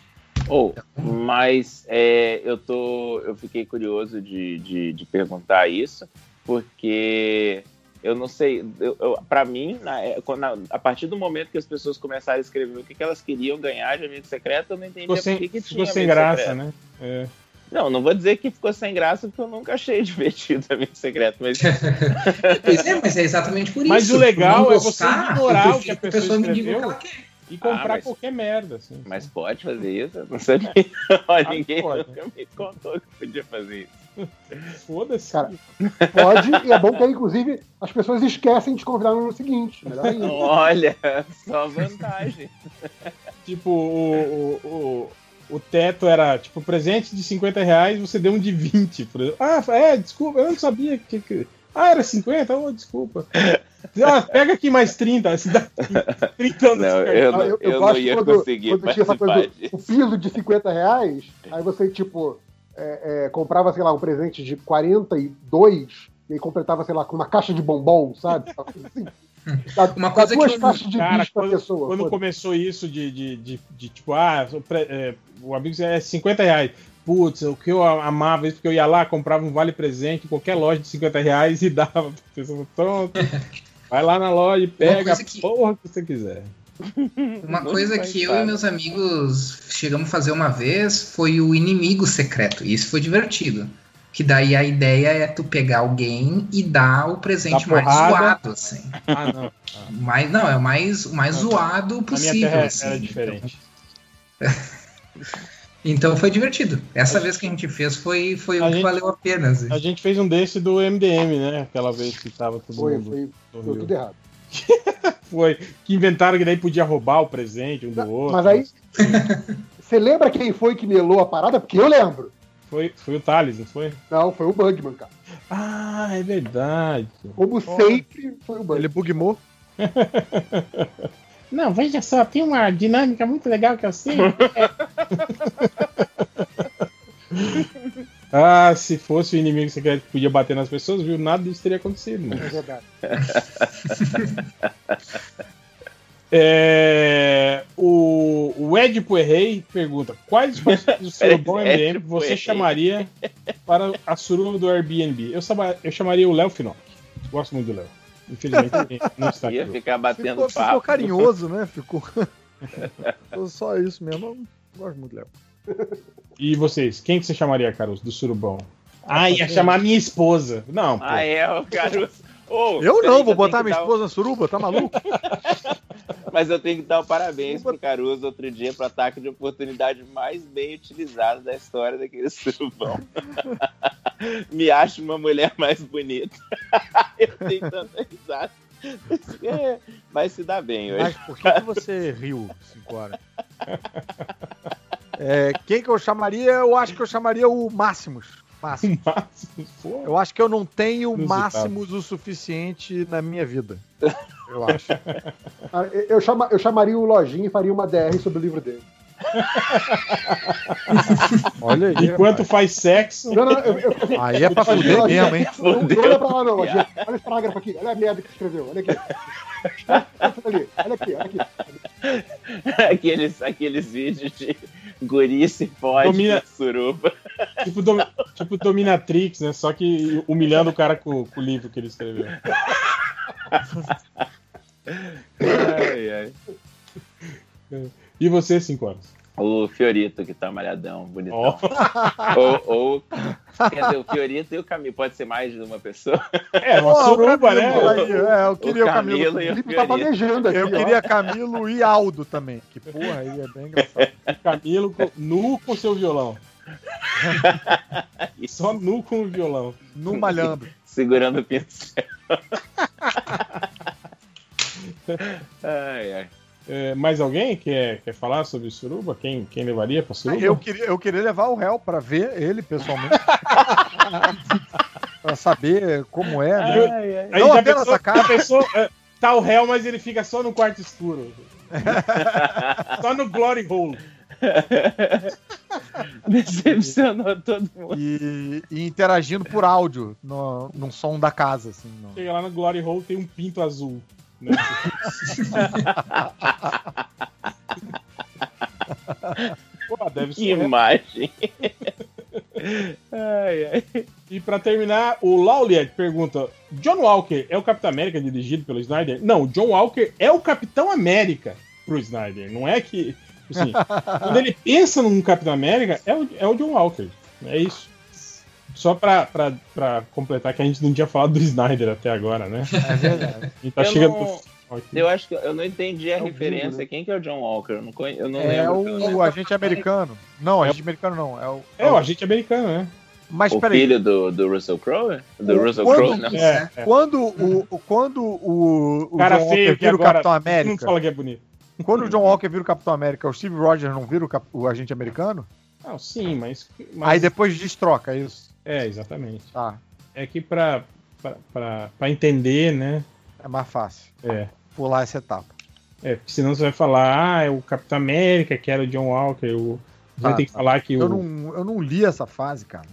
Ou, mas é, eu tô. Eu fiquei curioso de, de, de perguntar isso, porque eu não sei. Eu, eu, para mim, na, é, na- a partir do momento que as pessoas começaram a escrever o que, que elas queriam ganhar de amigo secreto, eu não entendi por que, que
ficou
tinha
sem
amigo
graça,
secreto.
né? É.
Não, não vou dizer que ficou sem graça, porque eu nunca achei divertido amigo secreto, mas.
Pois é, mas é exatamente por
Mas
isso.
o legal é você ignorar o que a pessoa
me diga o que
escreveu
ela quer.
e comprar
Ah, mas-
qualquer merda, assim.
Mas pode fazer isso? Eu não sabia. Ó, ninguém
pode.
nunca me contou que podia fazer isso.
Foda-se.
Cara, pode, e é bom que aí, inclusive, as pessoas esquecem de convidar no ano seguinte. Melhor ainda.
Olha, só vantagem.
Tipo, o, o, o, o teto era, tipo, presente de 50 reais, você deu um de 20. Por exemplo. Ah, é, desculpa, eu não sabia que. que... Ah, era 50? Oh, desculpa. Ah, pega aqui mais 30. Assim, dá 30 anos.
Não,
de
eu não-
eu, eu
não ia
quando,
conseguir
quando tinha essa coisa
participar
do o pilo de 50 reais, aí você, tipo, é, é, comprava, sei lá, um presente de 42 e aí completava, sei lá, com uma caixa de bombom, sabe? Assim,
Uma coisa
duas
que eu-
caixas de
Cara,
bicho
quando,
pessoa.
quando começou isso de, de, de, de, tipo, ah, o é, o amigo é 50 reais. Putz, o que eu amava isso, porque eu ia lá, comprava um vale-presente em qualquer loja de 50 reais e dava pra pessoa. Pronto, vai lá na loja e pega a
que-
porra que você quiser.
Uma
Não
coisa que eu e meus amigos chegamos a fazer uma vez foi o inimigo secreto. E isso foi divertido. Que daí a ideia é tu pegar alguém e dar o presente mais zoado, assim.
Ah, não.
Mais, não, é o mais, o mais zoado
Na minha
possível.
terra
assim.
era diferente.
Então foi divertido. Essa vez que a gente fez foi, foi o que valeu a pena. assim.
A gente fez um desse do MDM, né? Aquela vez que tava todo
Foi,
mundo.
foi,
Rio.
tudo errado.
Foi. Que inventaram que daí podia roubar o presente um do outro.
Mas aí, você lembra quem foi que melou a parada? Porque eu lembro.
Foi, foi o Thales, não foi?
Não, foi o Bugman, cara.
Ah, é verdade.
Como sempre, foi o Bugman.
Ele bugmou.
Não, veja só, tem uma dinâmica muito legal que eu sei. Ah, se fosse o inimigo secreto que podia bater nas pessoas, viu? Nada disso teria acontecido.
É
Mano.
verdade.
É, o, o Ed Puerrey pergunta: quais do
Peraí,
Surubom
Ed
MDM você
Puerrey.
chamaria para a suruba do Airbnb? Eu, eu chamaria o Léo Finock. Gosto muito do Léo. Infelizmente, não está aqui.
Ia ficar batendo
Ficou, ficou
papo.
carinhoso, né? Ficou. Ficou Só isso mesmo. Eu gosto muito do Léo.
E vocês? Quem que você chamaria, Caruso, do Surubão? Ah, ia chamar minha esposa. Não, pô.
Ah, é, o Caruso. Ô,
Eu não, vou botar minha
dar um-
esposa na suruba, tá maluco?
Mas eu tenho que dar o parabéns pro Caruso outro dia pro ataque de oportunidade mais bem utilizado da história daquele surubão. Me acho uma mulher mais bonita. eu tenho tanta risada. É, Mas se dá bem hoje.
Mas por que, que você riu, 5 horas? É, quem que eu chamaria? Eu acho que eu chamaria o Máximos. Máximos. Eu acho que eu não tenho
Inusitado.
máximos o suficiente na minha vida. Eu acho.
Ah, eu- chama, eu chamaria o Lojinha e faria uma DR sobre o livro dele.
Olha aí.
Enquanto faz sexo.
Não, não, eu, eu,
Aí é pra fuder mesmo, hein?
Não, não olha pra lá, não, Lojinha. Olha esse parágrafo aqui. Olha a merda que escreveu. Olha aqui. Olha ali. Olha aqui, olha aqui.
aqueles, aqueles vídeos de guri se fode
Domina-
suruba.
Tipo, tipo Dominatrix, né? Só que humilhando o cara com, com o livro que ele escreveu.
Ai, ai.
E você, 5 horas?
O Fiorito, que tá malhadão, bonitão.
Ó.
Ou, ou, quer dizer, o Fiorito e o Camilo. Pode ser mais de uma pessoa?
É, uma
Porra, o
suruba, né?
aí, é, eu queria o Camilo.
Camilo e
O
o
Felipe tá planejando aqui.
Eu
ó.
queria Camilo e Aldo também. Que porra, aí é bem engraçado.
Camilo nu com seu violão. Só nu com o violão.
No malhando.
Segurando o pincel. ai, ai.
É, mais alguém quer, quer falar sobre suruba? Quem, quem levaria pra suruba?
Eu queria, eu queria levar o réu pra ver ele pessoalmente. pra saber como é, né?
Aí
Não
já
apenas
pensou,
a cara.
pensou, é, tá o réu, mas ele fica só no quarto escuro. só no glory hole.
Decepcionou todo mundo.
E, e interagindo por áudio no, num som da casa, assim. no-
Chega lá no glory hole, tem um pinto azul. Né? Pô, deve
Que
ser.
imagem. ai, ai.
E pra terminar, o Lauliet pergunta: John Walker é o Capitão América dirigido pelo Snyder? Não, o John Walker é o Capitão América pro Snyder. Não é que. Assim, quando ele pensa num Capitão América, é o, é o John Walker. É isso. Só pra, pra, pra completar que a gente não tinha falado do Snyder até agora, né?
É verdade.
E tá
Eu
chegando
não-. Eu acho que eu não entendi a
o
referência.
Bingo, né?
Quem que é o John Walker? Eu não, conhe... eu não
É
lembro.
o agente americano. Não, agente americano não. É o,
É o agente americano, né?
Mas
O
peraí.
filho do, do Russell Crowe? Do
O-
Russell
quando-
Crowe, não.
É, é.
Quando o, o- quando o, o
Cara
John
feio
Walker vira o Capitão
não
América,
fala que é bonito.
quando o John Walker vira o Capitão América, o Steve Rogers não vira o, cap- o agente americano?
Não, sim, mas. mas-
Aí depois destroca, é isso.
É, exatamente.
Tá,
É que pra entender, né?
é mais fácil
É.
pular essa etapa.
É, porque senão você vai falar, ah, é o Capitão América, que era o John Walker. O... Você vai
Tá,
ter que falar que
Eu
o.
não, eu não li essa fase, cara.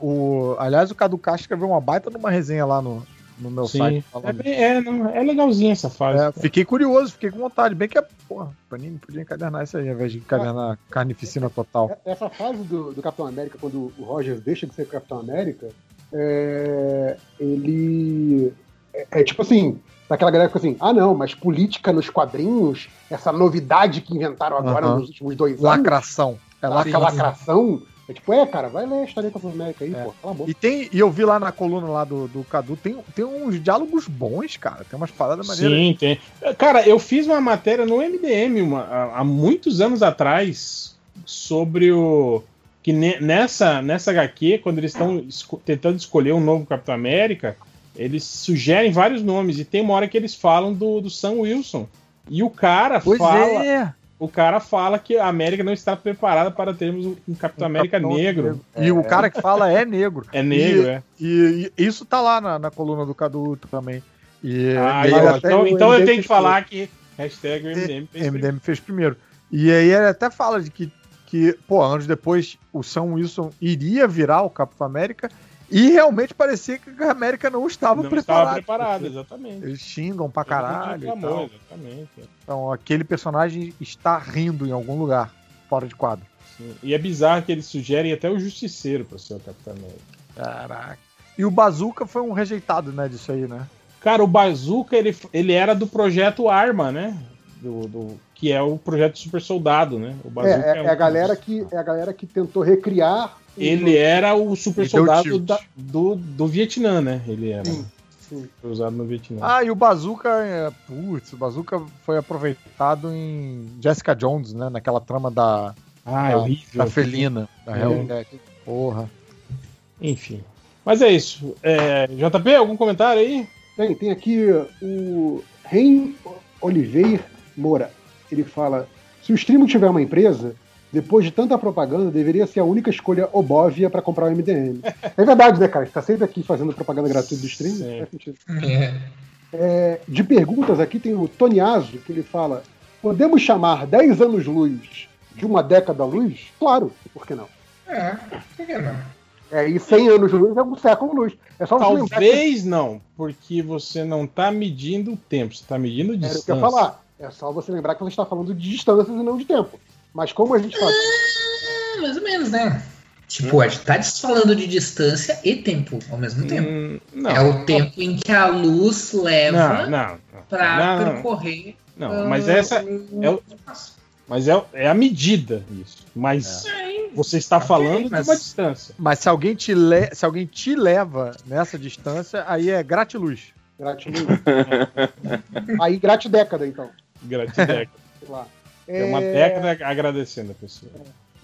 O, aliás, o Cadu Castro escreveu uma baita numa resenha lá no, no meu
Sim.
site.
É, é, não, é legalzinha essa fase.
É, fiquei curioso, fiquei com vontade. Bem que, porra, o Panini podia encadernar isso aí, ao invés de encadernar carnificina total.
Essa fase do, do Capitão América, quando o Rogers deixa de ser Capitão América, é, ele. É, é tipo assim, daquela galera que fica assim: ah, não, mas política nos quadrinhos, essa novidade que inventaram agora nos últimos dois anos,
Lacração. É lacração.
lacração, É tipo, é, cara, vai ler a história do Capitão América aí, pô. Cala a boca.
E, tem, e eu vi lá na coluna lá do, do Cadu, tem, tem uns diálogos bons, cara. Tem umas paradas maneiras.
Sim, tem. Cara, eu fiz uma matéria no MDM uma- há, há muitos anos atrás sobre o. Que ne- nessa, nessa HQ, quando eles estão esco- tentando escolher um novo Capitão América, eles sugerem vários nomes. E tem uma hora que eles falam do, do Sam Wilson. E o cara
Pois
fala.
é.
O cara fala que a América não está preparada para termos um, um Capitão América
Capitão
negro.
E o cara que fala é negro.
É negro,
E-
é.
E, e isso tá lá na, na coluna do Cadu também. E,
Ah, então, então,
o
então eu tenho que falar que hashtag o MDM fez
MDM fez primeiro. E aí ele até fala de que, que, pô, anos depois o Sam Wilson iria virar o Capitão América e realmente parecia que a América não estava
não
preparada.
estava preparado,
porque
exatamente.
Eles xingam pra caralho.
reclamou, exatamente.
Então aquele personagem está rindo em algum lugar, fora de quadro.
Sim. E é bizarro que eles sugerem até o Justiceiro para ser o Capitão América.
Caraca. E o Bazooka foi um rejeitado, né, disso aí, né?
Cara, o Bazooka, ele, ele era do projeto Arma, né? Do, do- que é o projeto Super Soldado, né? O
É,
Bazooka
é, é
um
a galera que, é a galera que tentou recriar. o-
Ele era o super
Ele
soldado da- do, do Vietnã, né? Ele era.
Sim,
usado no Vietnã.
Ah, e o Bazooka, é, putz, o Bazooka foi aproveitado em Jessica Jones, né? Naquela trama da,
Ah, é
da,
horrível.
da felina, da
É.
Hellcat. Porra.
Enfim. Mas é isso. É, JP, algum comentário aí?
Tem, tem aqui o Ren Oliveira Moura. Ele fala: se o stream tiver uma empresa, depois de tanta propaganda, deveria ser a única escolha obóvia para comprar o MDM. é verdade, né, cara? A gente tá sempre aqui fazendo propaganda gratuita do stream.
Sim.
faz sentido.
É.
É, de perguntas aqui tem o Toniazo, que ele fala: podemos chamar 10 anos luz de uma década luz? Claro, por que não?
É, por que não?
É, e 100 anos luz é um século luz. É só você lembrar que
Talvez não, porque você não tá medindo o tempo, você tá medindo
Era o que eu
distância.
ia falar. É só você lembrar que você está falando de distâncias e não de tempo. Mas como a gente faz.
É, mais ou menos, né? Tipo, a gente tá falando de distância e tempo ao mesmo tempo.
Hum, não.
É o tempo em que a luz leva
Não, não.
pra
Não, não.
percorrer.
Não, mas
ah,
essa
o-
é, o- mas é, é a medida isso. Mas você está falando
mas-
de uma distância.
Mas se alguém, te le... se alguém te leva nessa distância, aí é gratiluz.
Gratiluz. Aí, gratidécada, então.
Gratidão. É uma década agradecendo a pessoa.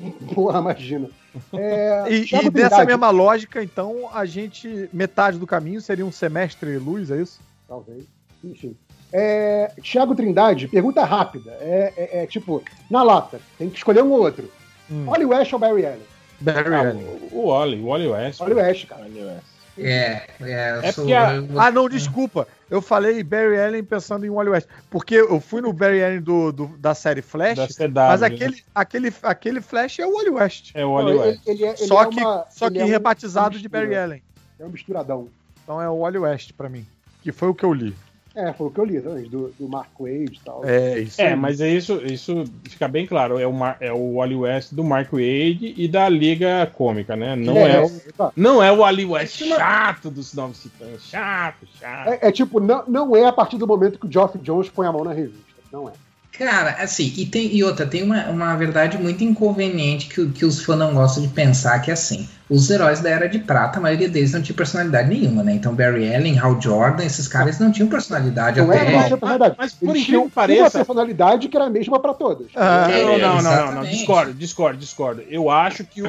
Porra, imagina. É,
E, e dessa mesma lógica, então, a gente. Metade do caminho seria um semestre luz, é isso?
Talvez. Enfim. É, Tiago Trindade, pergunta rápida. É, é- é tipo, na lata, tem que escolher um ou outro.
Hum.
Ollie West ou Barry Allen?
Barry
Ah,
Allen.
o, o Wally, o Wally West.
Ollie West, cara.
É, é, eu
É
sou-
porque a-
Ah, não, desculpa. Eu falei Barry Allen pensando em Wally West. Porque eu fui no Barry Allen do, do- da série Flash,
Da CW,
mas
né?
aquele, aquele, aquele Flash é o Wally West.
É o Wally
Não, ele-
West.
ele é- ele
só
é
que,
uma-
só
ele
que
é um-
rebatizado
uma
de. Barry Allen.
É um misturadão.
Então é o Wally West pra mim. Que foi o que eu li.
É, foi o que eu li, exatamente, do, do Mark Wade e tal.
É, isso.
É, mas é isso, isso fica bem claro. É o, Mar- é o Wally West do Mark Wade e da Liga Cômica, né? Não é, o,
tá.
não é o Wally West chato dos Novos Titãs. Chato, chato.
É, é tipo, não, não é a partir do momento que o Geoff Jones põe a mão na revista. Não é.
Cara, assim, e, tem, e outra, tem uma, uma verdade muito inconveniente que, o- que os fãs não gostam de pensar, que é assim, os heróis da Era de Prata, a maioria deles não tinha personalidade nenhuma, né? Então Barry Allen, Hal Jordan, esses caras não tinham personalidade
Não é
até...
que não tinha personalidade.
Mas por
Eles
incrível
tinham
que pareça-
uma personalidade que era a mesma pra todas.
Ah,
não, não, não, não, não, não, discordo, discordo, discordo. Eu acho que o,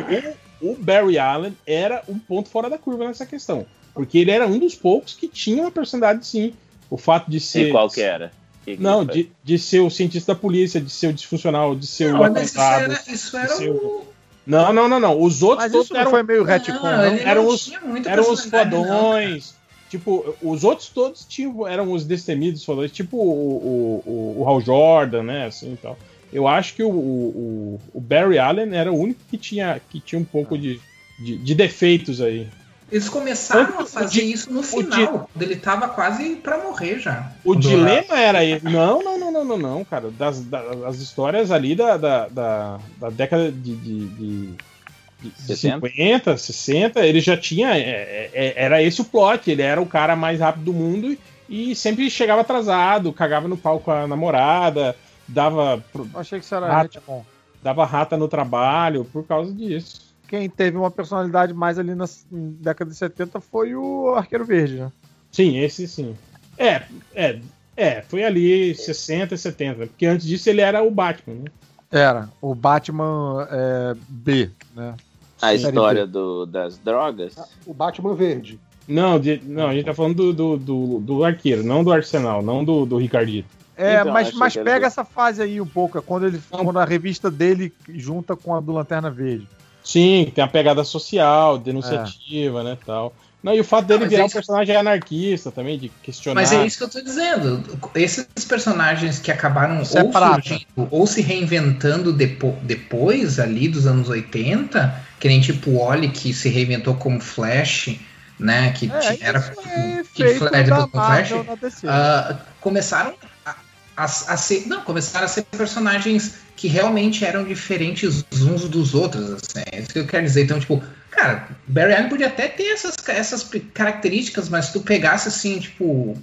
o Barry Allen era um ponto fora da curva nessa questão. Porque ele era um dos poucos que tinha uma personalidade, sim. O fato de ser.
E qual que era? Que que
Não, de, de ser o cientista da polícia, de ser o disfuncional, de ser
Não,
o
mas isso era, isso era
o-
o...
Não, não, não, não. Os outros
Mas
todos
isso não
eram,
foi meio retcon,
Não,
não?
ele
eram os- eram os
personalidade, não,
fodões. Tipo, os outros todos tinham, eram os destemidos fodões, tipo o, o, o, o Hal Jordan, né? Assim e tal. Eu acho que o, o, o Barry Allen era o único que tinha, que tinha um pouco de, de, de defeitos aí.
Eles começaram a fazer
di-
isso no final, quando ele tava quase pra morrer já.
O dilema era ele. Não, não, não, não, não, não, cara. Das, das as histórias ali da, da, da, da década de, de, de, de
60?
50, 60, ele já tinha. é, é, era esse o plot. Ele era o cara mais rápido do mundo e, sempre chegava atrasado, cagava no pau com a namorada, dava,
achei que isso era
Ah,
retcon.
dava rata no trabalho por causa disso.
Quem teve uma personalidade mais ali na década de 70 foi o Arqueiro Verde, né?
Sim, esse sim. É, é, é, foi ali 60 e 70, porque antes disso ele era o Batman, né?
Era, o Batman é, B, né?
A
Série
história
B.
do, das drogas.
O Batman Verde.
Não, de- não, a gente tá falando do, do, do, do arqueiro, não do Arsenal, não do, do Ricardito.
É,
Então,
mas, mas pega
do-
essa fase aí um pouco, é quando, ele, quando a revista dele junta com a do Lanterna Verde.
Sim, tem a pegada social, denunciativa, né, tal. Não, e o fato dele
mas
virar
é
um
isso-
personagem anarquista também, de questionar.
Mas é isso que eu tô dizendo. Esses personagens que acabaram ou
Separado.
surgindo ou se reinventando depo- depois ali dos anos 80, que nem tipo o Oli que se reinventou como Flash, né? Que
É,
era
isso é feito
Flash com Flash. ah, começaram a, a- a ser. Não, começaram a ser personagens que realmente eram diferentes uns dos outros. Assim, é isso que eu quero dizer. Então, tipo, cara, Barry Allen podia até ter essas, essas características, mas se tu pegasse assim, tipo.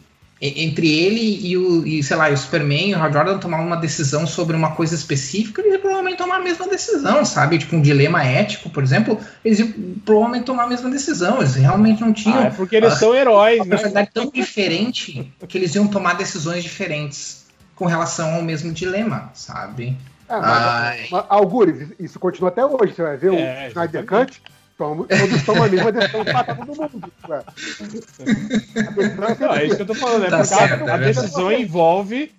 Entre ele e o, e, sei lá, o Superman e o Hal Jordan tomar uma decisão sobre uma coisa específica, eles iam provavelmente tomar a mesma decisão, sabe? Tipo, um dilema ético, por exemplo, eles iam provavelmente tomar a mesma decisão. Eles realmente não tinham
Ah, é porque eles
ah,
são heróis,
uma
né?
personalidade tão diferente que eles iam tomar decisões diferentes com relação ao mesmo dilema, sabe?
Mas, mas, Algures, isso continua até hoje. Você vai ver
É,
o Snyder Cut, todos tomam a mesma decisão pra todo mundo. ué. A é
Não, é isso que eu tô falando, é
Tá
porque
certo,
a
é
decisão
verdade.
envolve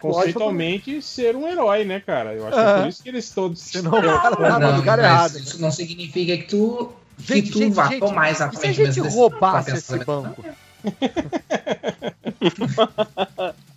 conceitualmente ser um herói, né, cara? Eu acho que é
Ah.
por isso que eles todos.
Tá no
não,
lugar
mas
errado.
isso não significa que tu, que
Gente,
tu
gente,
vá
gente, E se a
exatamente
gente
mesma decisão,
roubasse esse
pensar-
banco?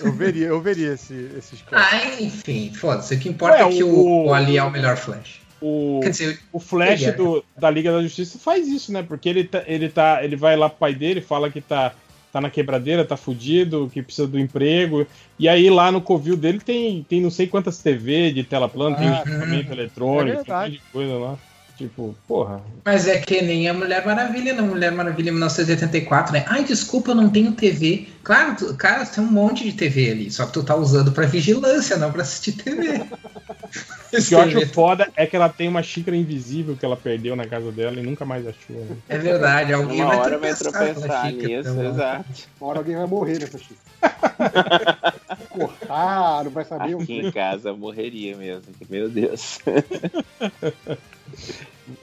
Eu, eu veria, eu veria esse, esses caras.
Ah, enfim, foda-se. O que importa
Ué,
é que o,
o-
o Ali é o melhor Flash.
O,
Quer dizer,
o Flash
é.
do, da Liga da Justiça faz isso, né? Porque ele, tá, ele, tá, ele vai lá pro pai dele, fala que tá, tá na quebradeira, tá fudido, que precisa do emprego. E aí lá no covil dele tem, tem não sei quantas TV de tela plana, tem
Ah,
equipamento
é
eletrônico, tem um monte de coisa lá. Tipo, porra.
Mas é que nem a Mulher Maravilha, não. Mulher Maravilha 1984, né? Ai, desculpa, eu não tenho TV. Claro, tu, cara, tem um monte de TV ali, só que tu tá usando pra vigilância, não pra assistir TV.
O que eu acho foda é que ela tem uma xícara invisível que ela perdeu na casa dela e nunca mais achou. né?
É verdade, alguém
Uma
vai
hora vai
tropeçar pela
tropeçar
xícara,
nisso,
então,
exato.
Uma hora alguém vai morrer nessa xícara. Cortar, não vai saber o
Aqui
que.
em casa morreria mesmo. Meu Deus.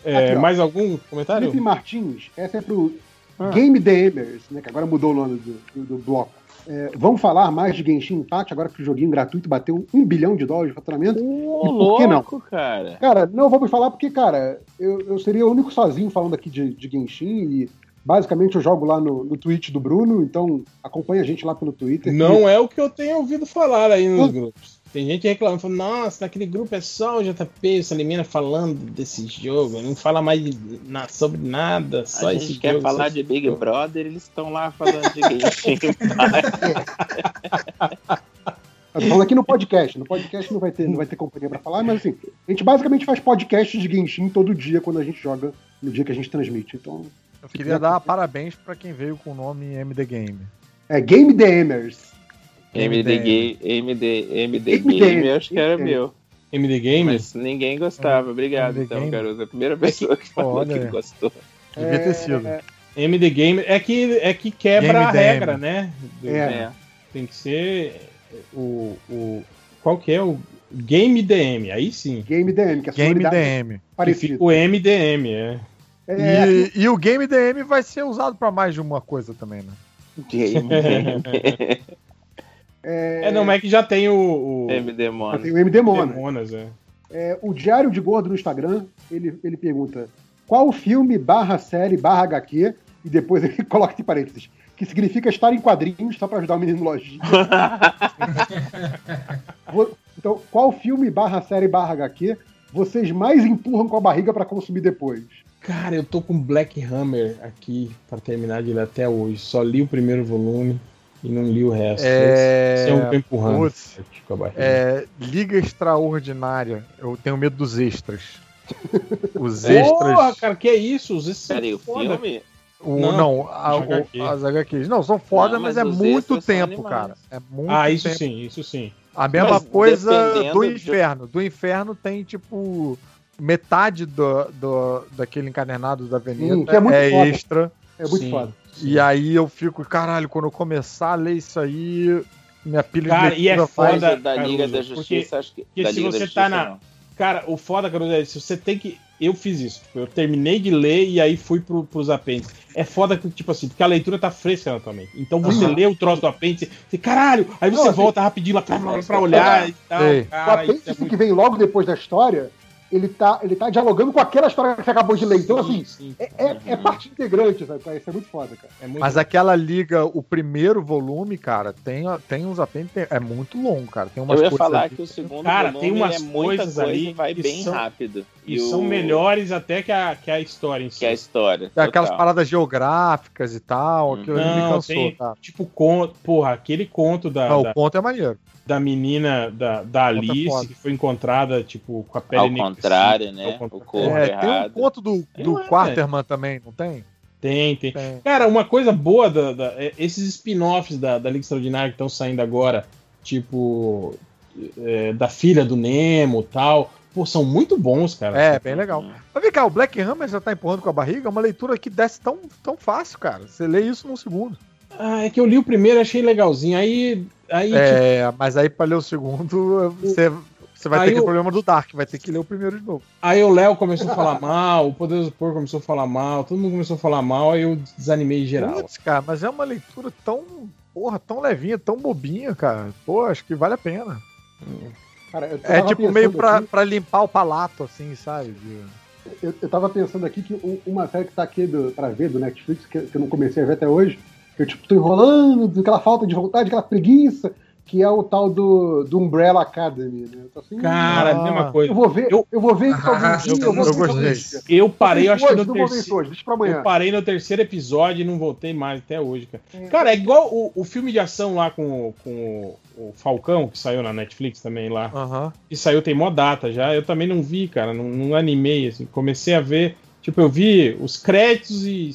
É,
Aqui,
mais algum comentário?
Felipe Martins, essa é pro
Ah.
Game DMers, né, que agora mudou o nome do, do- do bloco. É, vamos falar mais de Genshin Impact, agora que o joguinho gratuito bateu um bilhão de dólares de faturamento?
Ô,
E por que não?
louco, cara.
Cara, não vamos falar porque, cara, eu, eu seria o único sozinho falando aqui de, de Genshin e basicamente eu jogo lá no, no Twitch do Bruno, então acompanha a gente lá pelo Twitter.
Não é o que eu tenho ouvido falar aí nos grupos. Tem gente reclamando, falando, nossa, naquele grupo é só o JP, o Salimena falando desse jogo, não fala mais de- na- sobre nada, só
a
esse
gente quer
jogo,
falar de Big
jogo."
Brother, eles estão lá falando de Genshin
falando aqui no podcast. No podcast não vai ter, não vai ter companhia pra falar, mas assim, a gente basicamente faz podcast de Genshin todo dia quando a gente joga, no dia que a gente transmite. Então,
Eu queria dar parabéns pra quem veio com o nome MD Game.
é Game DMers.
MD Game, MD, MD
MD,
Game, eu acho que era meu.
MD Game?
Mas ninguém gostava. Obrigado,
MD
então,
Game.
Caruso. A primeira pessoa que falou
Olha
que gostou.
Devia ter sido.
MD Game é que, é que quebra
Game
a
DM.
regra, né? Do-
É.
Tem que ser o, o. Qual que é o. Game DM, aí sim.
Game DM, que é a
Game DM.
Fica o MDM, é.
É,
E, e o Game DM vai ser usado pra mais de uma coisa também, né?
Game,
é,
É, não, mas é que já tem o. o
MD
tem
Mono.
o MD Mona.
Demonas, é.
É, o Diário de Gordo no Instagram, ele, ele pergunta qual filme barra série barra HQ, e depois ele coloca entre parênteses, que significa estar em quadrinhos só pra ajudar o menino lojinha. Então, qual filme barra série barra HQ vocês mais empurram com a barriga pra consumir depois?
Cara, eu tô com Black Hammer aqui pra terminar de ler até hoje. Só li o primeiro volume e não li o resto.
É,
Esse é um tô empurrando.
putz,
barriga.
É, Liga Extraordinária. Eu tenho medo dos extras. Os extras.
Porra, cara, que é isso? Os extras
Peraí, o
foda.
filme?
O,
Não,
não, a- o- as HQs. Não, são foda,
Não,
mas,
mas
é muito tempo, cara. É muito
Ah, isso
tempo.
sim, isso sim.
A mesma
Mas
coisa do
de-
inferno. Do inferno tem, tipo, metade do, do, daquele encadernado da Avenida
Hum, que é muito foda.
extra.
É muito
Sim.
foda.
E aí eu fico, caralho, quando eu começar a ler isso aí, minha pilha
Cara, e é foda,
o da Liga
Caruso,
da
porque-
Justiça, acho que.
porque
da
se
Liga da
você tá na-
não.
Cara, o foda, Caruso, é se você tem que. Eu fiz isso. Tipo, eu terminei de ler e aí fui pro, pros apêndices. É foda que, tipo assim, porque a leitura tá fresca na tua mente. Então você
Uhum.
lê o troço do apêndice, você, caralho, aí você
Não, assim,
volta rapidinho lá pra, pra olhar e tal.
O
Cara, isso é
apêndice
muito
que vem logo depois da história, ele tá, ele tá dialogando com aquela história que você acabou de ler. Então, assim,
sim,
é, é, é parte integrante, sabe? Isso é muito foda, cara.
é muito
Mas aquela liga, o primeiro volume, cara, tem, tem uns apêndices, é muito longo, cara. Tem umas
Eu ia
coisas
falar
ali-
que o segundo
Cara,
volume
tem umas
é muita
coisas
coisa
ali
e vai
que
bem
são-
rápido.
E
o-
são melhores até que a, que a história em si.
que a história.
Tem aquelas
total.
paradas geográficas e tal, aquilo ali me
Não,
cansou,
tem,
tá?
tipo, conto, porra, aquele conto da,
Não,
da,
o ponto é maneiro.
da menina da, da
Conto é
Alice, que foi encontrada, tipo, com a pele
Ao
enegrecida,
contrário, né? O corpo
É, tem um
errado.
conto do, do
É,
Quarterman também, não tem?
Tem, tem.
Tem.
Cara, uma coisa boa da, da- é- esses spin-offs da, da Liga Extraordinária que estão saindo agora, tipo, é, da filha do Nemo e tal, pô, são muito bons, cara.
É, bem legal. Mas vem cá, o Black Hammer já tá empurrando com a barriga, é uma leitura que desce tão, tão fácil, cara. Você lê isso num segundo.
Ah, é que eu li o primeiro e achei legalzinho. Aí, aí tipo,
É, mas aí pra ler o segundo, você, você vai
Aí
ter que
o-
problema do Dark, vai ter que ler o primeiro de novo.
Aí o Léo começou a falar mal, o Poderoso Porco começou a falar mal, todo mundo começou a falar mal, aí eu desanimei em geral.
Putz, cara, mas é uma leitura tão, porra, tão levinha, tão bobinha, cara. Pô, acho que vale a pena.
Cara, eu
É tipo meio pra,
aqui-
pra limpar o palato, assim, sabe? De-
Eu, eu tava pensando aqui que um- uma série que tá aqui do, pra ver do Netflix, que, que eu não comecei a ver até hoje, que eu tipo, tô enrolando, aquela falta de vontade, aquela preguiça, que é o tal do, do Umbrella Academy, né? Eu tô assim,
Cara,
Ah,
mesma coisa.
eu vou ver, eu, vou ver isso
Ah,
algum dia,
eu-
eu
eu gostei.
Eu parei, eu acho que
hoje,
no
ver isso
terceiro.
hoje, deixa pra amanhã.
Eu parei no terceiro episódio e não voltei mais até hoje, cara. Cara, é igual o, o filme de ação lá com, o- com o, o Falcão, que saiu na Netflix também lá.
Aham.
Que saiu tem mó data já. Eu também não vi, cara. Não, não animei, assim. Comecei a ver. Tipo, eu vi os créditos e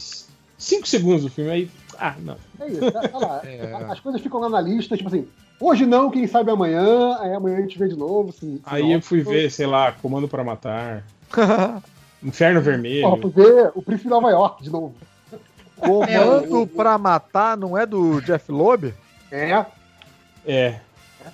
cinco segundos do filme. Aí. Ah, não.
É isso, tá, tá lá.
É.
As coisas ficam lá na lista, tipo assim, hoje não, quem sabe amanhã, aí amanhã a gente vê de novo. Assim,
Aí eu fui ver, sei lá, Comando pra Matar. Inferno Vermelho.
Porra, fui ver o Príncipe de Nova York de novo.
Comando pra matar não é do Jeff Loeb?
É,
É.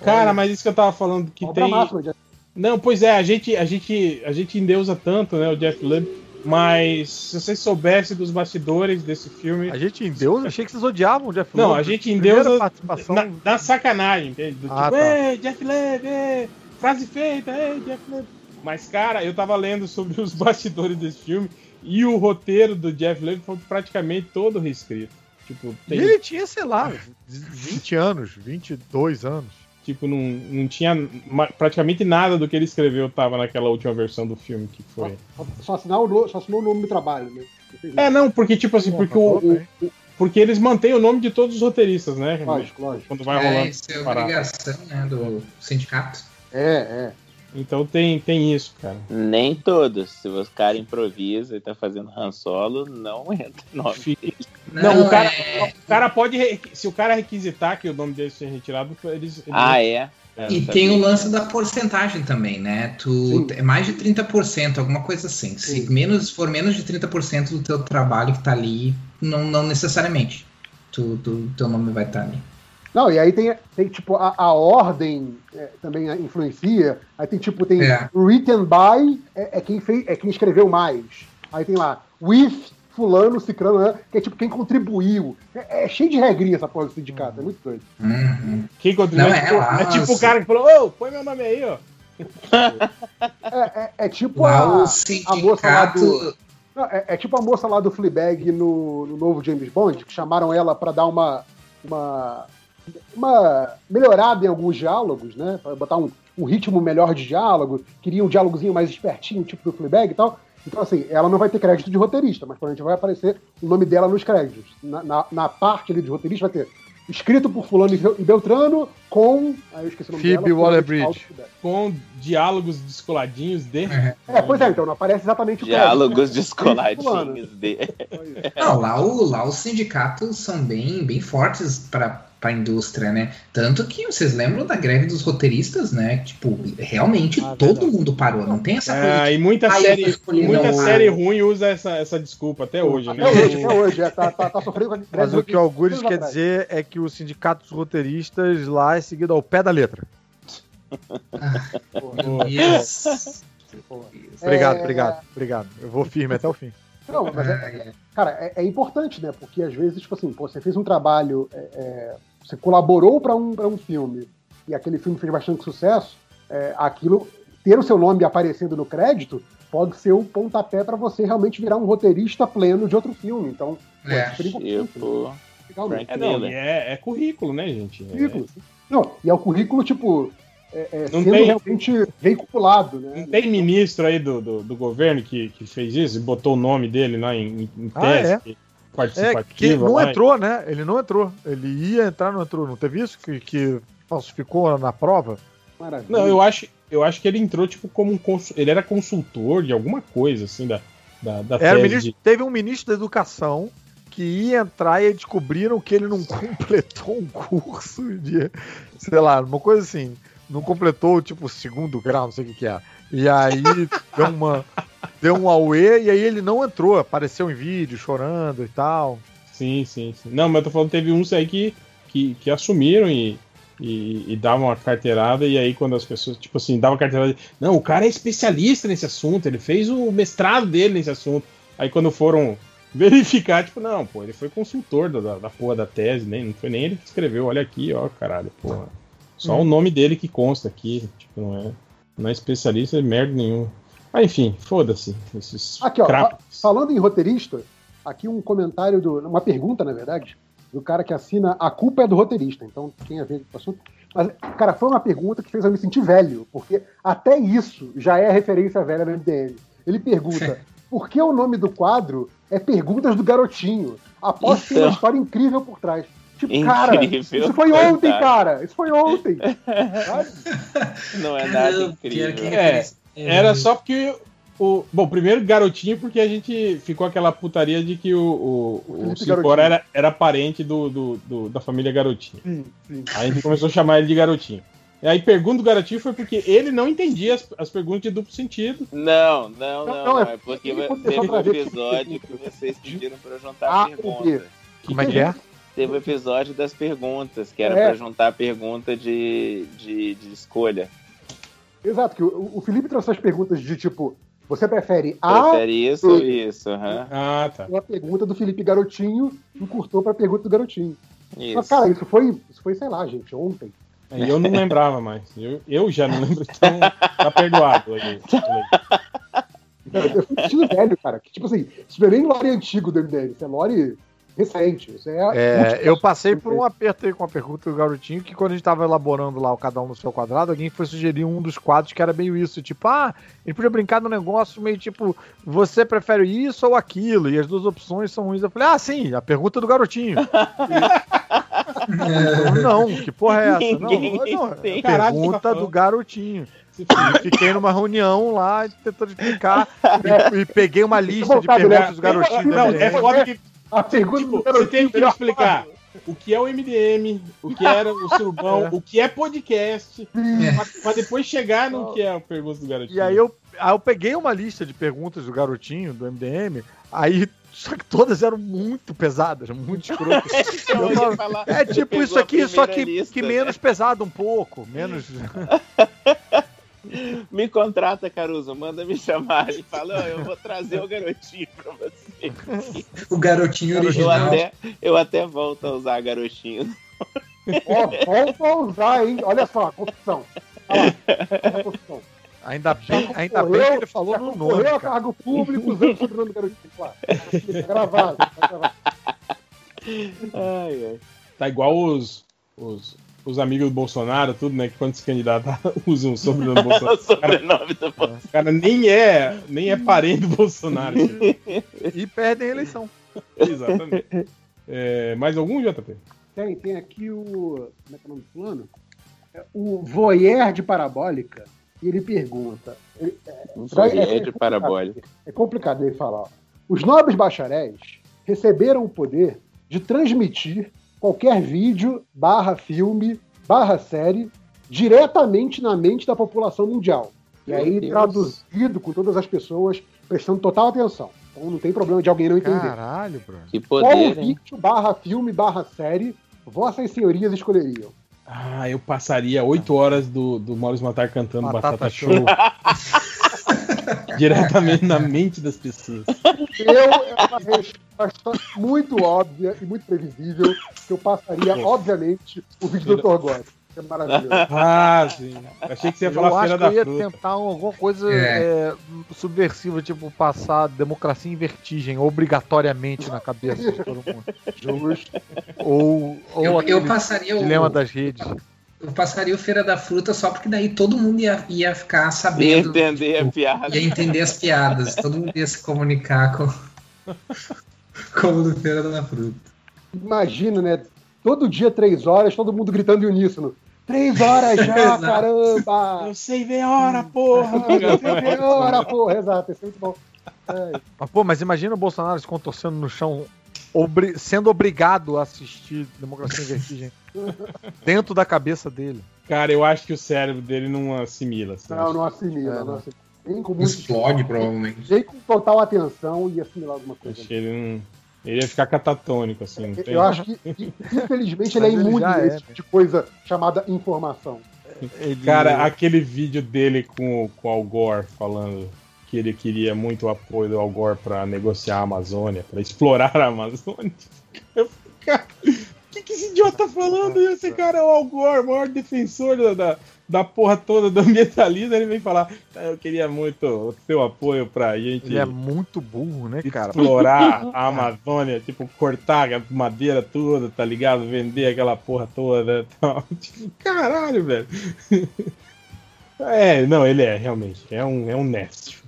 Cara, mas isso que eu tava falando que
obra
tem.
máxima, Jeff.
Não, pois é, a gente, a gente, a gente endeusa tanto, né, o Jeff Loeb, mas se vocês soubessem dos bastidores desse filme,
A gente em Deus, achei que vocês odiavam o Jeff
Não, a gente
Primeira
endeusa
participação.
na, na sacanagem, entende? Do
Ah,
tipo,
tá.
ei, Jeff ei, frase feita, ei, Jeff Loeb. Mas, cara, eu tava lendo sobre os bastidores desse filme e o roteiro do Jeff Loeb foi praticamente todo reescrito. Tipo,
E
tem,
ele tinha, sei lá, 20 anos, 22 anos.
Tipo não, não tinha praticamente nada do que ele escreveu tava naquela última versão do filme que foi.
Só assinar o, no- só assinou o nome do trabalho, né?
É, não, porque, tipo assim, porque o, o- o- porque eles mantêm o nome de todos os roteiristas, né?
Lógico, lógico.
Quando vai
É,
rolando.
isso é obrigação né, do sindicato.
É, é.
Então tem, tem isso, cara.
Nem todos. Se o cara improvisa e tá fazendo Han Solo, não entra nome dele.
Não, o, cara,
é-
o cara pode. re- Se o cara requisitar que o nome dele seja retirado, eles. eles-
Ah, é? É,
E
não
tem o lance da porcentagem também, né? Tu,
Sim.
é mais de 30%, alguma coisa assim. Se
Sim.
menos, for menos de 30% do teu trabalho que tá ali, não, não necessariamente tu, tu, teu nome vai estar ali.
Não, e aí tem, tem tipo, a, a ordem é, também influencia. Aí tem, tipo, tem
É.
written by, é, é quem fez, é quem escreveu mais. Aí tem lá, with fulano, cicrano, né, que é tipo quem contribuiu. É, é cheio de regrinha essa porra do sindicato, é muito doido.
Uhum.
Quem contribui
Não,
é,
é
tipo, é tipo o cara que falou, ô, põe meu nome aí, ó.
É, é- é tipo
Lá
a, a moça lá do... Não, é, é tipo a moça lá do Fleabag no, no novo James Bond, que chamaram ela pra dar uma, uma, uma melhorada em alguns diálogos, né? Pra botar um, um ritmo melhor de diálogo, queria um diálogozinho mais espertinho, tipo do Fleabag e tal. Então, assim, ela não vai ter crédito de roteirista, mas provavelmente vai aparecer o nome dela nos créditos. Na, na, na parte ali de roteirista vai ter escrito por fulano e Bel- Beltrano com... Aí eu esqueci o nome
Phoebe
dela.
Waller-Bridge.
Com diálogos descoladinhos de.
É, pois é, então não aparece exatamente o
Diálogos
crédito.
Descoladinhos dele.
Não, lá, o, lá os sindicatos são bem, bem fortes para pra indústria, né? Tanto que vocês lembram da greve dos roteiristas, né? Tipo, realmente
Ah,
todo mundo parou. Não tem essa coisa.
Ah,
de,
e muita
"Ah,
série, muita
não,
série
ah,
ruim usa essa, essa desculpa até hoje, né?
Até hoje, até hoje. é, tá, tá, tá sofrendo com a
Mas o que o Algures quer
atrás.
dizer é que o sindicato dos roteiristas lá é seguido ao pé da letra.
Yes.
Obrigado,
É,
obrigado, obrigado. Eu vou firme até o fim.
Não, mas é, cara, é, é importante, né? Porque às vezes, tipo assim, pô, você fez um trabalho, é, é, você colaborou para um, pra um filme e aquele filme fez bastante sucesso, é, aquilo, ter o seu nome aparecendo no crédito pode ser o pontapé para você realmente virar um roteirista pleno de outro filme. Então, pô,
É,
super importante.
Tipo,
né? Legalmente.
É, não, é, é currículo, né, gente? É-
Currículo. Não, e é o currículo, tipo, é, é,
Não
sendo
tem-
realmente veiculado, né?
Não tem ministro aí do, do, do governo que, que fez isso e botou o nome dele lá em, em
Ah,
tese
é? É,
participativa?
que não
lá.
entrou, né? Ele não entrou. Ele ia entrar, não entrou. Não teve isso que, que falsificou na prova?
Maravilha.
Não, eu acho, eu acho que ele entrou tipo como um consul... ele era consultor de alguma coisa assim da da, da
Era o ministro,
de-
teve um ministro da educação que ia entrar e aí descobriram que ele não completou um curso de, sei lá, uma coisa assim. Não completou, tipo, segundo grau, não sei o que que é. E aí deu uma. Deu um auê e aí ele não entrou. Apareceu em vídeo chorando e tal.
Sim, sim, sim. Não, mas eu tô falando teve uns aí que, que, que assumiram e, e, e davam a carteirada, e aí quando as pessoas, tipo assim, davam a carteirada. Não, o cara é especialista nesse assunto, ele fez o mestrado dele nesse assunto. Aí quando foram verificar, tipo, não, pô, ele foi consultor da, da, da porra da tese, nem, não foi nem ele que escreveu, olha aqui, ó, caralho, porra. Só
Hum.
o nome dele que consta aqui, tipo, não é, não é especialista de merda nenhuma. Ah, enfim, foda-se. Esses
Aqui, ó, fa- falando em roteirista, aqui um comentário, do, uma pergunta, na verdade, do cara que assina A Culpa é do Roteirista. Então tem a ver com o assunto. Mas, cara, foi uma pergunta que fez eu me sentir velho, porque até isso já é referência velha no MDM. Ele pergunta: por que o nome do quadro é Perguntas do Garotinho? Aposto que tem uma
Então.
história incrível por trás. Tipo, cara,
Incrível,
isso foi ontem,
verdade.
cara. Isso foi ontem.
Não é
Caramba,
nada incrível.
É, era só porque o. Bom, primeiro garotinho, porque a gente ficou aquela putaria de que o, o, o Cipora era, era parente do, do, do- da família Garotinho.
Sim, sim.
Aí a gente começou a chamar ele de Garotinho. E aí, pergunta do Garotinho foi porque ele não entendia as, as perguntas de duplo sentido.
Não, não, não,
Não,
não,
é
é porque teve um
que-
episódio que vocês pediram pra juntar
A
a
ou
pergunta.
B?
Como é que é?
Teve o episódio das perguntas, que era
É.
pra juntar a pergunta de, de, de escolha.
Exato, que o, o Felipe trouxe as perguntas de tipo: você prefere A
Prefere isso ou isso? Aham.
Ah, tá.
a pergunta do Felipe Garotinho encurtou pra pergunta do Garotinho. Mas,
Isso.
cara, isso foi, isso foi, sei lá, gente, ontem.
Aí eu não lembrava mais. Eu, eu já não lembro, então tá perdoado. Aí.
Eu fui sentindo velho, cara. Que, tipo assim, isso não é nem lore antigo do MDM, isso é lore recente. Isso é,
É, eu passei por um aperto aí com a pergunta do garotinho, que quando a gente tava elaborando lá o cada um no seu quadrado, alguém foi sugerir um dos quadros que era meio isso, tipo, ah, ele podia brincar no negócio meio tipo, você prefere isso ou aquilo? E as duas opções são ruins. Eu falei, ah, sim, a pergunta do garotinho. Não, que porra é essa? Não,
Ninguém
não, é
tá
pergunta do garotinho. E fiquei numa reunião lá tentando explicar e, e peguei uma lista de perguntas do garotinho.
Não,
da
é foda que
A pergunta
Tipo, você tem que explicar o que é o MDM, o que era o surubão, o que é podcast, pra, pra depois chegar no que é a pergunta do garotinho.
E aí eu, aí eu peguei uma lista de perguntas do garotinho, do MDM, aí só que todas eram muito pesadas, muito escrotas.
Então,
falo,
fala-
é tipo isso aqui, só que,
lista,
que
né?
menos pesado um pouco, menos...
Me contrata, Caruso, manda me chamar. Ele fala, "Ó, eu vou trazer o garotinho pra você.
O garotinho
Eu
original.
até, eu até volto a usar garotinho.
Ó, volta a usar, hein? Olha só, a confissão. Olha lá, a.
Ainda bem, ainda bem que ele falou no nome,
a
cara.
cargo público usando o sobrenome do garotinho. Claro. Tá gravado, tá gravado.
Ai, ai.
Tá igual os, os, os amigos do Bolsonaro, tudo, né? Que quando se candidata usam o sobrenome do
o
Bolsonaro. O cara,
sobrenome do
o cara nem é, nem é parente do Bolsonaro.
E perdem a eleição.
Exatamente. É, mais algum, JP?
Tem, tem aqui o. Como é que é o nome do plano? É O voyeur de parabólica. E ele pergunta. ele- é,
Voyeur de parabólica.
É complicado ele falar. ó. Os nobres bacharéis receberam o poder de transmitir qualquer vídeo, barra filme, barra série, diretamente na mente da população mundial. E
Meu
aí
Deus.
traduzido com todas as pessoas prestando total atenção. Então não tem problema de alguém não entender.
Caralho, bro.
Que
Qual
poder, hein?
vídeo, barra filme, barra série, vossas senhorias escolheriam?
Ah, eu passaria oito horas do, do Maurício Matar cantando
Batata
Batata,
Show.
Show. Diretamente na mente das pessoas.
Eu é uma resposta muito óbvia e muito previsível que eu passaria, obviamente, o vídeo do Dr. God. É maravilhoso.
Ah, sim. Achei que você ia falar
eu acho
Feira
que eu
da
ia
Fruta.
tentar alguma coisa
É.
é, subversiva, tipo passar democracia em vertigem obrigatoriamente na cabeça de todo mundo.
Justo.
Ou, ou
Eu, eu passaria o.
dilema das redes.
Eu passaria o Feira da Fruta só porque daí todo mundo ia, ia ficar
Ia
sabendo.
entender a piada.
Ia entender as piadas. Todo mundo ia se comunicar com, com o do Feira da Fruta.
Imagina, né? Todo dia, três horas, todo mundo gritando em uníssono. Três horas já, caramba!
Eu sei ver a hora, porra!
Três horas, porra, exato, isso é muito bom. É,
Mas, pô, mas imagina o Bolsonaro se contorcendo no chão, obri- sendo obrigado a assistir Democracia em Vertigem dentro da cabeça dele.
Cara, eu acho que o cérebro dele não assimila. assim.
não, não assimila,
É,
não assimila. Nem com muito
Explode, provavelmente.
Nem com total atenção e assimilar alguma coisa.
Acho que ele não. Ele ia ficar catatônico, assim. Não tem...
Eu acho que, infelizmente, ele é imune a
é,
esse tipo de coisa chamada informação.
Ele-
Cara, aquele vídeo dele com, com o Al Gore falando que ele queria muito o apoio do Al Gore pra negociar a Amazônia, pra explorar a Amazônia. Eu cara, que, esse idiota tá falando? E esse cara é o Al Gore, o maior defensor da, da, da porra toda do ambientalismo. Ele vem falar: "Ah, Eu queria muito o seu apoio pra gente
ele é muito burro, né, cara?
explorar a Amazônia, tipo, cortar a madeira toda, tá ligado? Vender aquela porra toda e tal. Tipo, caralho, velho. É, não, ele é, realmente. É um, é um nest.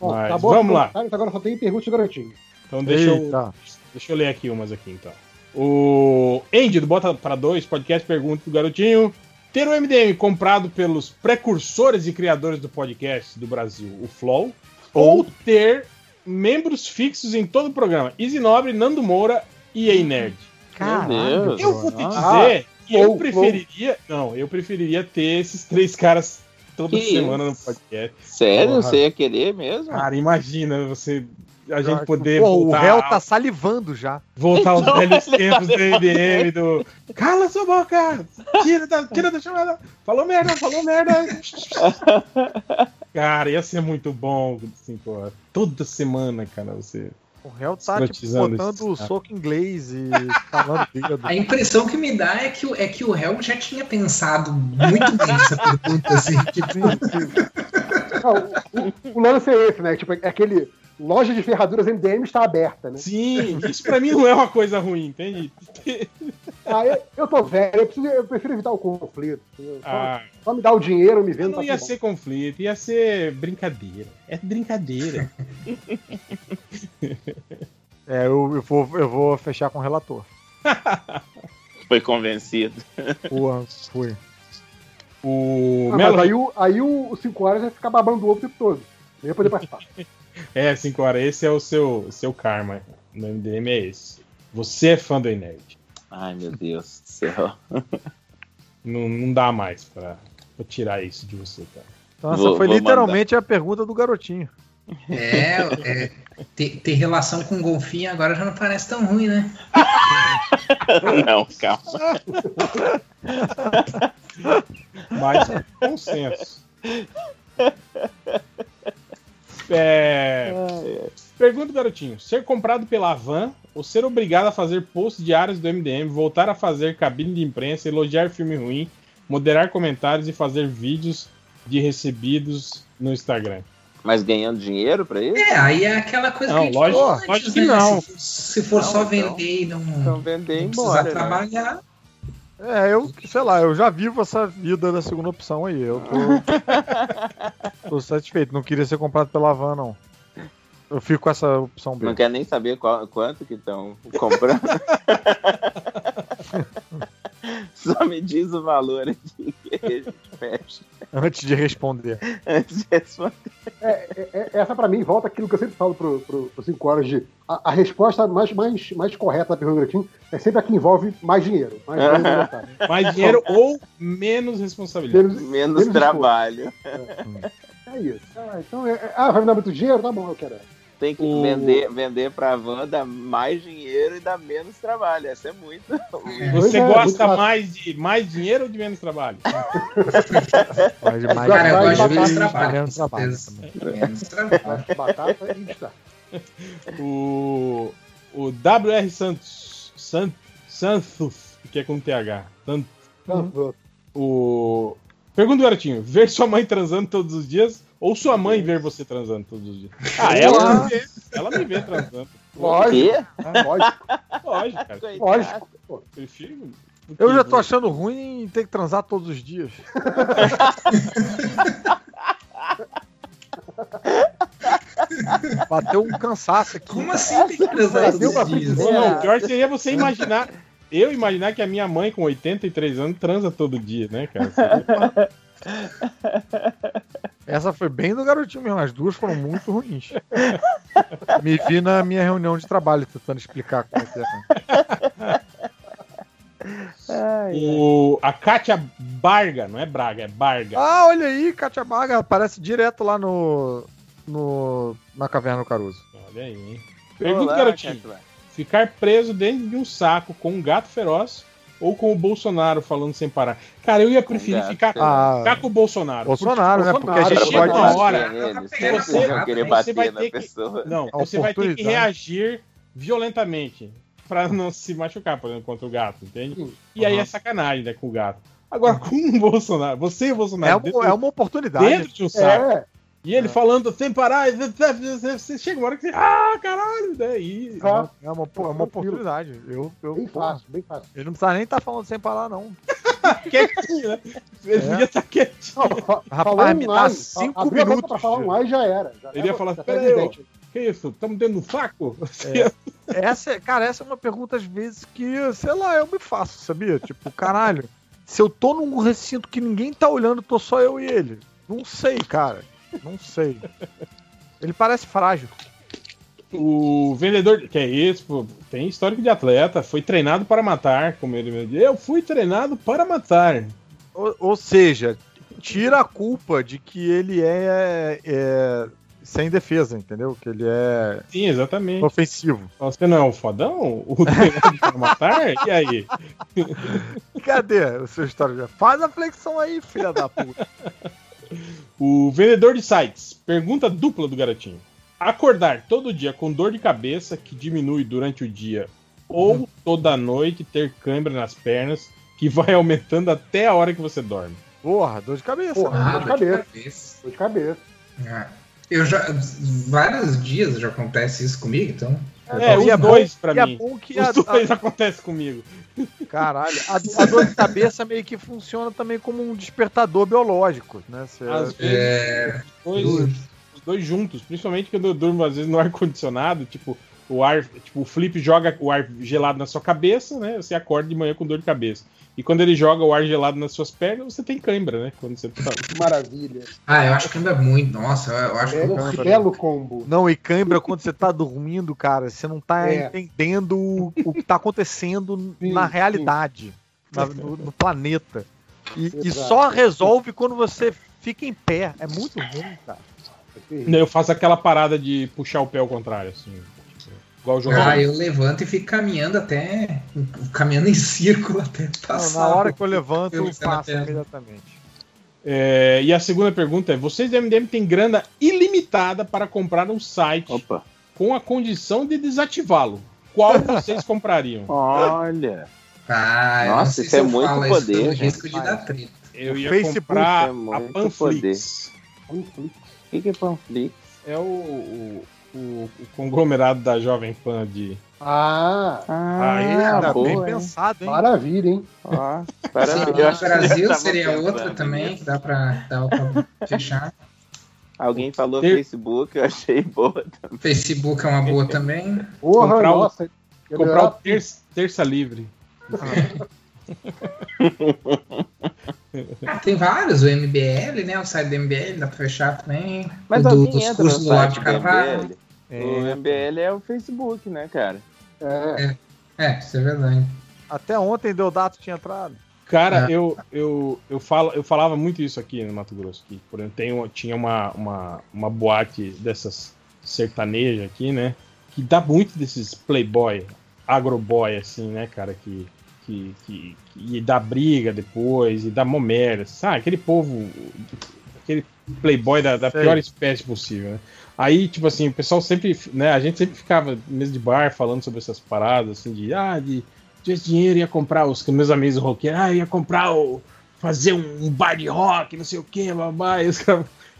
Ó,
Mas
acabou
vamos
a
lá.
Agora só tem perguntas garotinho.
Então deixa eu, deixa eu ler aqui umas aqui, então. O Andy do Bota para Dois podcast pergunta pro garotinho: ter o MDM comprado pelos precursores e criadores do podcast do Brasil, o Flow, ou ter membros fixos em todo o programa, Easy Nobre, Nando Moura e Ei Nerd.
Caralho.
Eu vou te
Nossa.
dizer que eu
Flow,
preferiria. Não, eu preferiria ter esses três caras toda
Que
semana
isso?
no podcast.
Sério?
Porra.
Você ia querer mesmo?
Cara, imagina você. A gente poder
Pô, o
voltar,
réu tá salivando já.
voltar aos
Então,
velhos
ele
tempos
tá
do MDM, do. Cala sua boca! Tira da, tira da chamada! Falou merda, falou merda! Cara, ia ser muito bom, assim, pô. Toda semana, cara, você.
O réu tá tipo, botando o soco inglês e falando dedo.
A impressão que me dá é que, o- é que o réu já tinha pensado muito bem nessa pergunta, assim. Tipo,
o, o- o lance é esse, né? Tipo, é aquele. Loja de ferraduras MDM está aberta, né?
Sim, isso pra mim não é uma coisa ruim, entende?
Ah, eu, eu tô velho, eu, preciso- eu prefiro evitar o conflito. Só,
Ah,
só me dá o dinheiro, me vendo.
não
tá
ia ser conflito, ia ser brincadeira. É brincadeira.
É, eu, eu, vou, eu vou fechar com o relator.
Foi convencido.
Porra, foi.
O.
Ah,
Melo
mas aí o 5 aí o 5 horas vai ficar babando o ovo o tempo todo. Nem ia poder participar.
É, 5 horas, esse é o seu, seu karma. No MDM é esse. Você é fã do Nerd.
Ai, meu Deus do céu.
Não, não dá mais pra, pra tirar isso de você, cara.
Então essa
Vou-
foi
vou
literalmente a pergunta do garotinho.
é, é, ter, ter relação com golfinho agora já não parece tão ruim, né?
Não, calma.
Mas com senso. É, pergunta, garotinho. Ser comprado pela Van ou ser obrigado a fazer posts diários do MDM, voltar a fazer cabine de imprensa, elogiar filme ruim, moderar comentários e fazer vídeos de recebidos no Instagram?
Mas ganhando dinheiro pra isso?
É, aí é aquela coisa
Não,
que
lógico-
antes,
lógico que
né?
não.
Se, se for
Não,
só
então-
vender e não,
Então vender e
não
embora.
precisar
né?
trabalhar,
É, eu, sei lá, eu já vivo essa vida da segunda opção aí. Eu tô, tô satisfeito. Não queria ser comprado pela van, não. Eu fico com essa opção B.
Não quer nem saber qual- quanto que estão comprando. Só me diz o valor aqui que a gente fecha
Antes de responder.
antes de responder.
É, é- é- essa pra mim volta aquilo que eu sempre falo pro, pro, pro 5 horas de. A, a resposta mais, mais, mais correta da pergunta do é sempre a que envolve mais dinheiro. Mais dinheiro.
Mais dinheiro ou menos responsabilidade.
Menos,
Menos
menos
trabalho.
É isso. Ah, então, é, é- ah, vai me dar muito dinheiro? Tá bom, eu quero.
Tem que
O-
vender, vender pra van, dá mais dinheiro e dá menos trabalho. Essa é muito.
Você
é,
gosta mais de mais dinheiro ou de menos trabalho?
Mas mais
Cara, eu gosto de menos trabalho.
menos trabalho
certeza.
também.
Menos trabalho.
Batata e.
O, o WR Santos, Sant, Santos, que é com TH. Sant-
Então,
o, pergunta do garotinho: ver sua mãe transando todos os dias ou sua mãe ver você transando todos os dias? Ah, ela me vê, ela me vê transando.
Lógico.
Quê?
Lógico.
Lógico, cara.
Lógico. Pô,
Prefiro.
Eu já tô achando ruim em ter que transar todos os dias. Bateu um cansaço aqui.
Como assim tem que transar todos os dias?
Não, não, o pior seria você imaginar. Eu imaginar que a minha mãe, com 83 anos, transa todo dia, né, cara?
Essa foi bem do garotinho mesmo. As duas foram muito ruins. Me vi na minha reunião de trabalho tentando explicar como é que é.
O, a Kátia Barga, não é Braga, é Barga.
Ah, olha aí, Katia Baga aparece direto lá no, no na Caverna do Caruso.
Olha aí, hein? Pergunta,
Olá,
garotinho.
Catla.
Ficar preso dentro de um saco com um gato feroz ou com o Bolsonaro falando sem parar? Cara, eu ia preferir ficar,
Ah,
ficar com o Bolsonaro.
Bolsonaro, né? Porque a gente
chega
pode.
uma hora.
Sempre
você-
vão querer
você vai
na
ter que-
pessoa.
Não,
A
você vai ter que reagir violentamente pra não se machucar, por exemplo, contra o gato, entende? E aí é sacanagem, né, com o gato. Agora, com o Bolsonaro, você e o
É,
Bolsonaro
um-
dentro,
é uma oportunidade.
dentro de um saco,
É,
e ele falando sem parar, e você chega uma hora que você, ah, caralho, daí...
Exato.
É uma, é uma oportunidade. Eu, eu,
bem fácil, bem fácil.
Ele não precisa nem estar falando sem parar, não.
quietinho, né? Ele
É.
podia estar quietinho.
Não, fa-
Rapaz, me dá cinco
abriu
minutos.
Pra falar um ai já era. Já
Ele ia falar,
já tá
"Pera aí, ó."
evidente.
Que isso? Estamos dentro do saco?
Essa, é- cara, essa é uma pergunta, às vezes, que, sei lá, eu me faço, sabia? Tipo, caralho, se eu tô num recinto que ninguém tá olhando, tô só eu e ele. Não sei, cara. Não sei. Ele parece frágil.
O vendedor, que é isso, pô, tem histórico de atleta, foi treinado para matar, como ele mesmo diz. Eu fui treinado para matar.
Ou, ou seja, tira a culpa de que ele é, é sem defesa, entendeu? Que ele é
Sim, exatamente.
ofensivo.
Você não é o fodão? O treinado para matar? E aí?
Cadê o seu história? Faz a flexão aí, filha da puta.
O vendedor de sites, pergunta dupla do garotinho. Acordar todo dia com dor de cabeça que diminui durante o dia ou toda noite ter câimbra nas pernas que vai aumentando até a hora que você dorme.
Porra, dor de cabeça.
Porra,
né?
Dor de
dor de
cabeça.
cabeça.
Dor de cabeça.
Ah, Eu já. Vários dias já acontece isso comigo, então.
É, os
é bom-
dois pra
e é
mim.
bom que
Os
a-
dois acontecem comigo.
Caralho, a, a dor de cabeça meio que funciona também como um despertador biológico, né? Cê-
Às vezes,
É.
os, dois, os dois juntos, principalmente quando eu durmo às vezes no ar condicionado, tipo, o ar, tipo, o Flip joga o ar gelado na sua cabeça, né? Você acorda de manhã com dor de cabeça. E quando ele joga o ar gelado nas suas pernas, você tem cãibra, né? Quando você tá.
Que maravilha.
Ah, eu acho que ainda muito. Nossa, eu acho
É
que eu
um belo combo.
Não, e cãibra quando você tá dormindo, cara, você não tá
É.
entendendo o, o que tá acontecendo
Sim,
na realidade, na- no, no planeta. E, e só resolve quando você fica em pé. É muito ruim, cara.
Eu faço aquela parada de puxar o pé ao contrário, assim. Igual o jogador.
Ah, eu levanto e fico caminhando até. caminhando em círculo até
Não,
passar.
na hora que eu levanto, eu
perna.
imediatamente.
É, e a segunda pergunta é: vocês do MDM têm grana ilimitada para comprar um site
Opa.
com a condição de desativá-lo. Qual vocês comprariam?
Olha.
Ah,
Nossa,
não
isso é
eu
muito
isso
poder,
pelo
gente.
risco de dar treta.
Eu ia
Facebook
comprar
é
a Panflix.
O que, que é Panflix?
É o, o, o- o conglomerado da Jovem Pan de.
Ah,
Aí, cara,
boa,
bem
hein?
pensado, hein?
maravilha, hein?
Acho que eu
Brasil seria outra também, que dá pra, dá pra fechar.
Alguém falou
Ter-
Facebook, eu achei boa também.
Facebook é uma boa também.
Porra,
Comprar o-
nossa. ia
Comprar o terça, terça livre.
Ah, tem vários, o MBL, né? O site do MBL, dá pra fechar também.
Mas
o do,
alguém
dos
entra
cursos do Lado
site
de
do
Carvalho.
MBL. O MBL é o Facebook, né, cara?
É.
É, isso é verdade.
Até ontem Deodato tinha entrado.
Cara,
É.
eu, eu, eu, falo, eu falava muito isso aqui no Mato Grosso. Que, por exemplo, tem, tinha uma, uma, uma boate dessas sertanejas aqui, né? Que dá muito desses playboy, agroboy, assim, né, cara? Que, que, que, que dá briga depois e dá momera. Sabe? Aquele povo, aquele playboy da, da pior espécie possível, né? Aí, tipo assim, o pessoal sempre, né? A gente sempre ficava mesa de bar falando sobre essas paradas, assim, de, ah, de tivesse dinheiro ia comprar os meus amigos roqueiros, ah, ia comprar o. fazer um, um bar de rock, não sei o que, babá. E,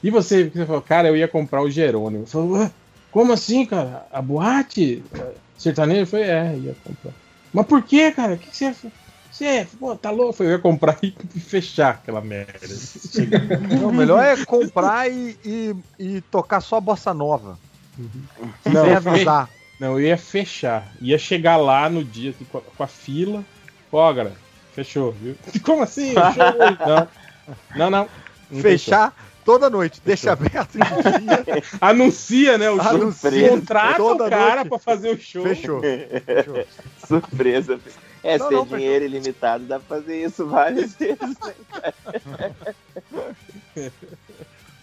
e você, você falou, cara, eu ia comprar o Jerônimo. Falou, "Ué, como assim, cara? A boate sertaneja? Eu falei, é, ia comprar. Mas por que, cara? O que, que você. Você, pô, tá louco? Eu ia comprar e fechar aquela merda.
Não, o melhor é comprar e, e, e tocar só bossa nova.
Não,
Sem
eu Não, eu ia fechar. Ia chegar lá no dia assim, com, a, com a fila. Ó, galera, fechou, viu? Como assim? Show? Não. Não, não. não
Fechar toda noite, deixa aberto.
fechou. Anuncia, né? O show.
Anuncia.
Contrata
Toda
o cara
noite.
pra fazer o show.
Fechou.
Surpresa. É,
Não,
se
não,
ter dinheiro ilimitado, dá pra fazer isso várias vezes, né?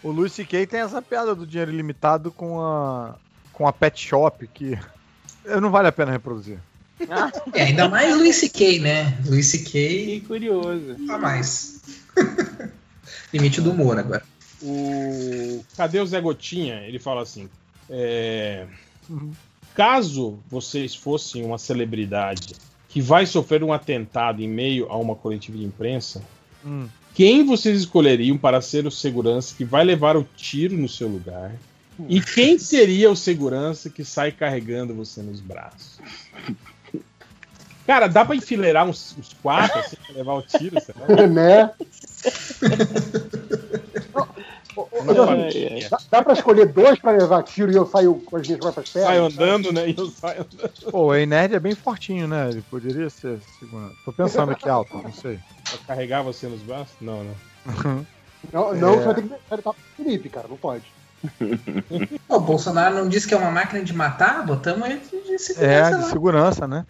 O Luiz C.K. tem essa piada do dinheiro ilimitado com a, com a pet shop, que não vale a pena reproduzir.
É, ainda mais Luis C.K., né? Luis C.K.
Que curioso.
a mais. Limite do humor agora.
O Cadê o Zé Gotinha? Ele fala assim: é, caso vocês fossem uma celebridade que vai sofrer um atentado em meio a uma coletiva de imprensa,
Hum.
quem vocês escolheriam para ser o segurança que vai levar o tiro no seu lugar? E quem seria o segurança que sai carregando você nos braços? Cara, dá pra enfileirar uns, uns quatro assim pra levar o tiro, será?
né?
Mas,
Ai, ai.
Dá, dá pra escolher dois pra levar tiro e eu saio com as minhas próprias pernas?
Sai andando, né? E eu saio andando.
Pô, o Nerd é bem fortinho, né? Ele poderia ser segundo. Tô pensando aqui alto, não sei.
Pra carregar você nos braços? Não, não.
Não, não
É.
você vai ter que acertar o Felipe, cara. Não pode.
Pô, o Bolsonaro não disse que é uma máquina de matar? Botamos ele de
É,
segurança
de
lá.
segurança, né?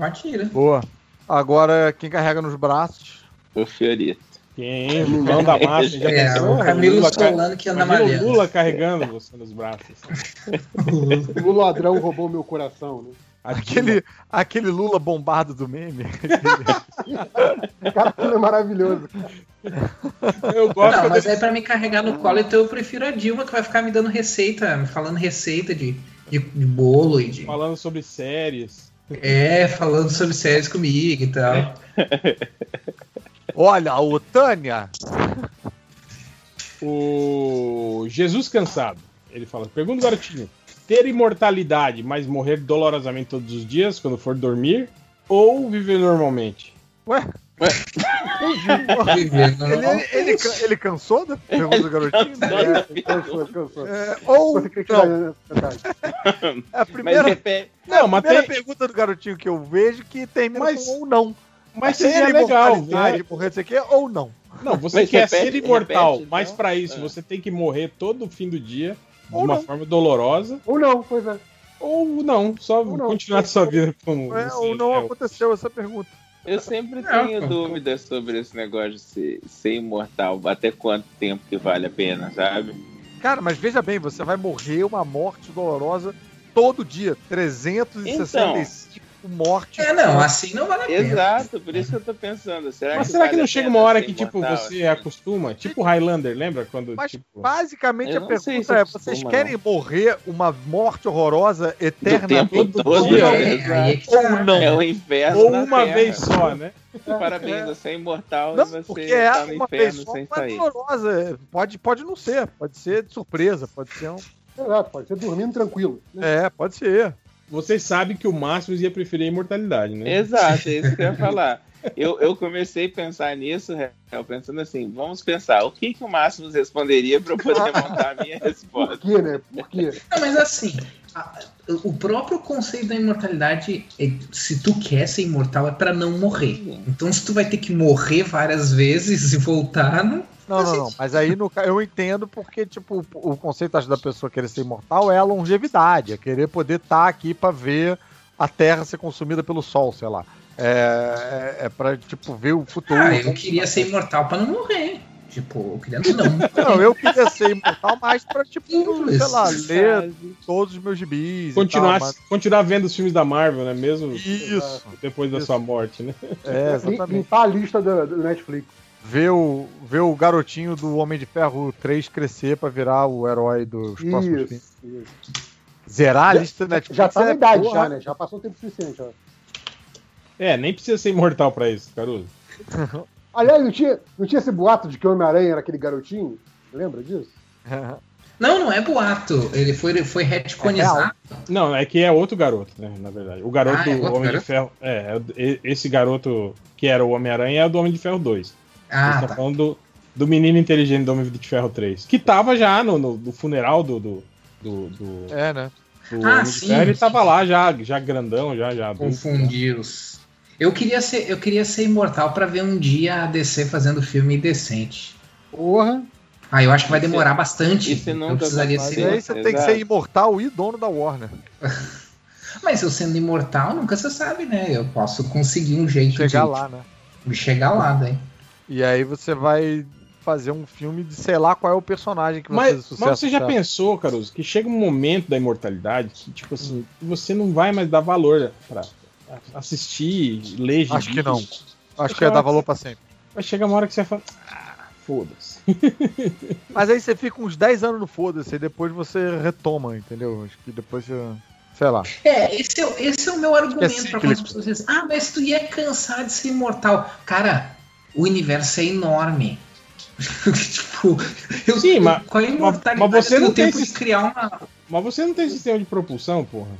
Atira.
Boa. Agora, quem carrega nos braços?
O Fiorito.
Quem? Mão da massa. Já
É,
pensou?
o Camilo
Lula
Solano que anda malhando.
o Lula carregando você nos braços.
O ladrão roubou meu coração, né?
Aquele, aquele Lula bombado do meme.
Cara, é maravilhoso.
Eu gosto
Não, mas
ele-
aí pra me carregar no colo, então eu prefiro a Dilma, que vai ficar me dando receita, me falando receita de, de, de bolo e de.
falando sobre séries.
É, falando sobre séries comigo e tal.
Olha, o Tânia.
O Jesus Cansado. Ele fala: pergunta garotinho: ter imortalidade, mas morrer dolorosamente todos os dias quando for dormir? Ou viver normalmente?
Ué? Ele, ele, can- ele cansou da pergunta do garotinho? É,
Cansou, cansou.
é, ou. Não, é a primeira,
repete.
Não,
a
mas
primeira
tem-
pergunta do garotinho que eu vejo que
Mas-
com ou não.
Mas
Ter
seria legal. Né?
morrer, o quê, ou não.
Não, você
Mas
quer
repete-
ser imortal,
repete,
mas
então.
pra isso
É.
você tem que morrer todo fim do dia de
Ou
uma
não.
forma dolorosa,
Ou não, pois é.
ou não, só
Ou não.
continuar sua vida como.
É,
você
ou não
é.
aconteceu essa pergunta.
Eu sempre
Não,
tenho dúvidas sobre esse negócio de ser, ser imortal. Até quanto tempo que vale a pena, sabe?
Cara, mas veja bem, você vai morrer uma morte dolorosa todo dia. 365 mortes.
É, não, assim não vale a pena.
Exato, por isso que eu tô pensando. Será
Mas
que
será que não chega uma hora que, tipo,
imortal,
você
assim?
acostuma? Tipo Highlander, lembra? Quando,
Mas
tipo,
basicamente a pergunta
se
é:
acostuma,
vocês
não.
querem morrer uma morte horrorosa, eterna,
tempo
todo
todo,
dia?
né?
É, é tá.
Ou não?
É o inferno
ou uma
Terra.
vez só, né?
Parabéns, você é imortal
Não,
e você
porque é
tá no
uma
inferno sem
é
sair.
dolorosa. Pode, pode não ser, pode ser de surpresa, pode ser um.
Exato, pode ser dormindo tranquilo. né?
É, pode ser.
Vocês sabem que o Máximo ia preferir a imortalidade, né?
Exato, é isso que eu ia falar. Eu, eu comecei a pensar nisso, Real, pensando assim, vamos pensar, o que, que o Máximos responderia para eu poder montar a minha
Por
resposta?
quê, né? Por quê?
Não, mas assim, a- o próprio conceito da imortalidade, é, se tu quer ser imortal, é pra não morrer. Então, se tu vai ter que morrer várias vezes e voltar, não.
Não, não, não. Mas aí no, eu entendo porque, tipo, o o conceito acho, da pessoa querer ser imortal é a longevidade, é querer poder estar aqui pra ver a Terra ser consumida pelo Sol, sei lá. É, é, é pra, tipo, ver o futuro.
Ah, eu queria ser imortal pra não morrer. Tipo, eu queria não.
Não, eu queria ser imortal mais pra, tipo, sei lá, ler todos os meus gibis.
Continuar,
tal, mas-
continuar vendo os filmes da Marvel, né? Mesmo
Isso.
depois da sua morte, né?
É, exatamente.
Limpar a lista do, do Netflix.
Ver o, ver o garotinho do Homem de Ferro 3 crescer pra virar o herói dos próximos filmes.
Isso, isso.
Zerar a lista da Netflix.
Já tá na
é
idade,
porra.
já, né? Já passou o tempo suficiente, ó.
É, nem precisa ser imortal pra isso, Caruso.
Aliás, não tinha, não tinha esse boato de que o Homem-Aranha era aquele garotinho? Lembra disso?
Não, não é boato. Ele foi, ele foi retconizado.
Não, é que é outro garoto, né? Na verdade. O garoto
Ah, é
do Homem
garoto?
de Ferro. É, é esse garoto que era o Homem-Aranha é o do Homem de Ferro 2.
Ah, tá.
falando do, do menino inteligente do Homem de Ferro 3. Que tava já no, no- no funeral do. do, do, do-
É, né?
do
Ah,
Homem de
sim,
Ferro, ele tava lá já, já grandão, já, já adulto.
Confundir os. Eu queria ser, eu queria ser imortal pra ver um dia a DC fazendo filme decente.
Porra.
Ah, eu acho que vai
E
demorar bastante.
e se nunca
eu precisaria ser.
aí você tem que ser imortal e dono da Warner.
Mas eu sendo imortal, nunca se sabe, né? Eu posso conseguir um jeito
Chegar
de,
lá, né?
de chegar lá, daí.
E aí você vai fazer um filme de sei lá qual é o personagem que vai fazer
Mas,
sucesso.
mas você já pensou, Caruso, que chega um momento da imortalidade que, tipo assim, você não vai mais dar valor pra assistir, ler
Acho que não. Acho que ia dar valor pra sempre.
Vai chegar uma hora que você vai falar, ah, foda-se.
Mas aí você fica uns 10 anos no foda-se e depois você retoma, entendeu? Acho que depois você. Sei lá.
É, esse é, o- esse é o meu argumento pra quando as pessoas dizem, ah, mas tu ia cansar de ser imortal. Cara, o universo é enorme. tipo, eu,
Sim, mas-
qual é a
mas-
imortalidade?
mas você não tem
tempo
esse-
de criar uma.
Mas você não tem sistema de propulsão, porra.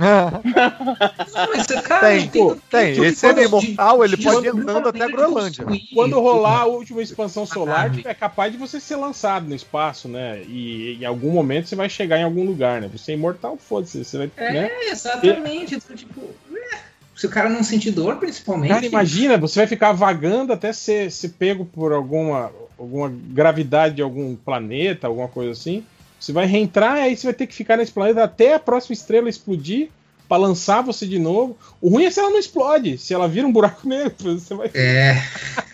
Não, mas, cara,
tem, pô, tem.
tempo de-
Esse ele é imortal, ele
de-
pode ir andando até a Groenlândia.
Quando rolar a última expansão solar, tipo, é capaz de você ser lançado no espaço, né? E em algum momento você vai chegar em algum lugar, né? Você é imortal, foda-se. Você vai, né?
É, exatamente. Então, tipo, se o cara não sentir dor, principalmente.
Cara, imagina, você vai ficar vagando até ser, ser pego por alguma, alguma gravidade de algum planeta, alguma coisa assim. Você vai reentrar, aí você vai ter que ficar nesse planeta até a próxima estrela explodir pra lançar você de novo. O ruim é se ela não explode, se ela vira um buraco negro, você vai.
É.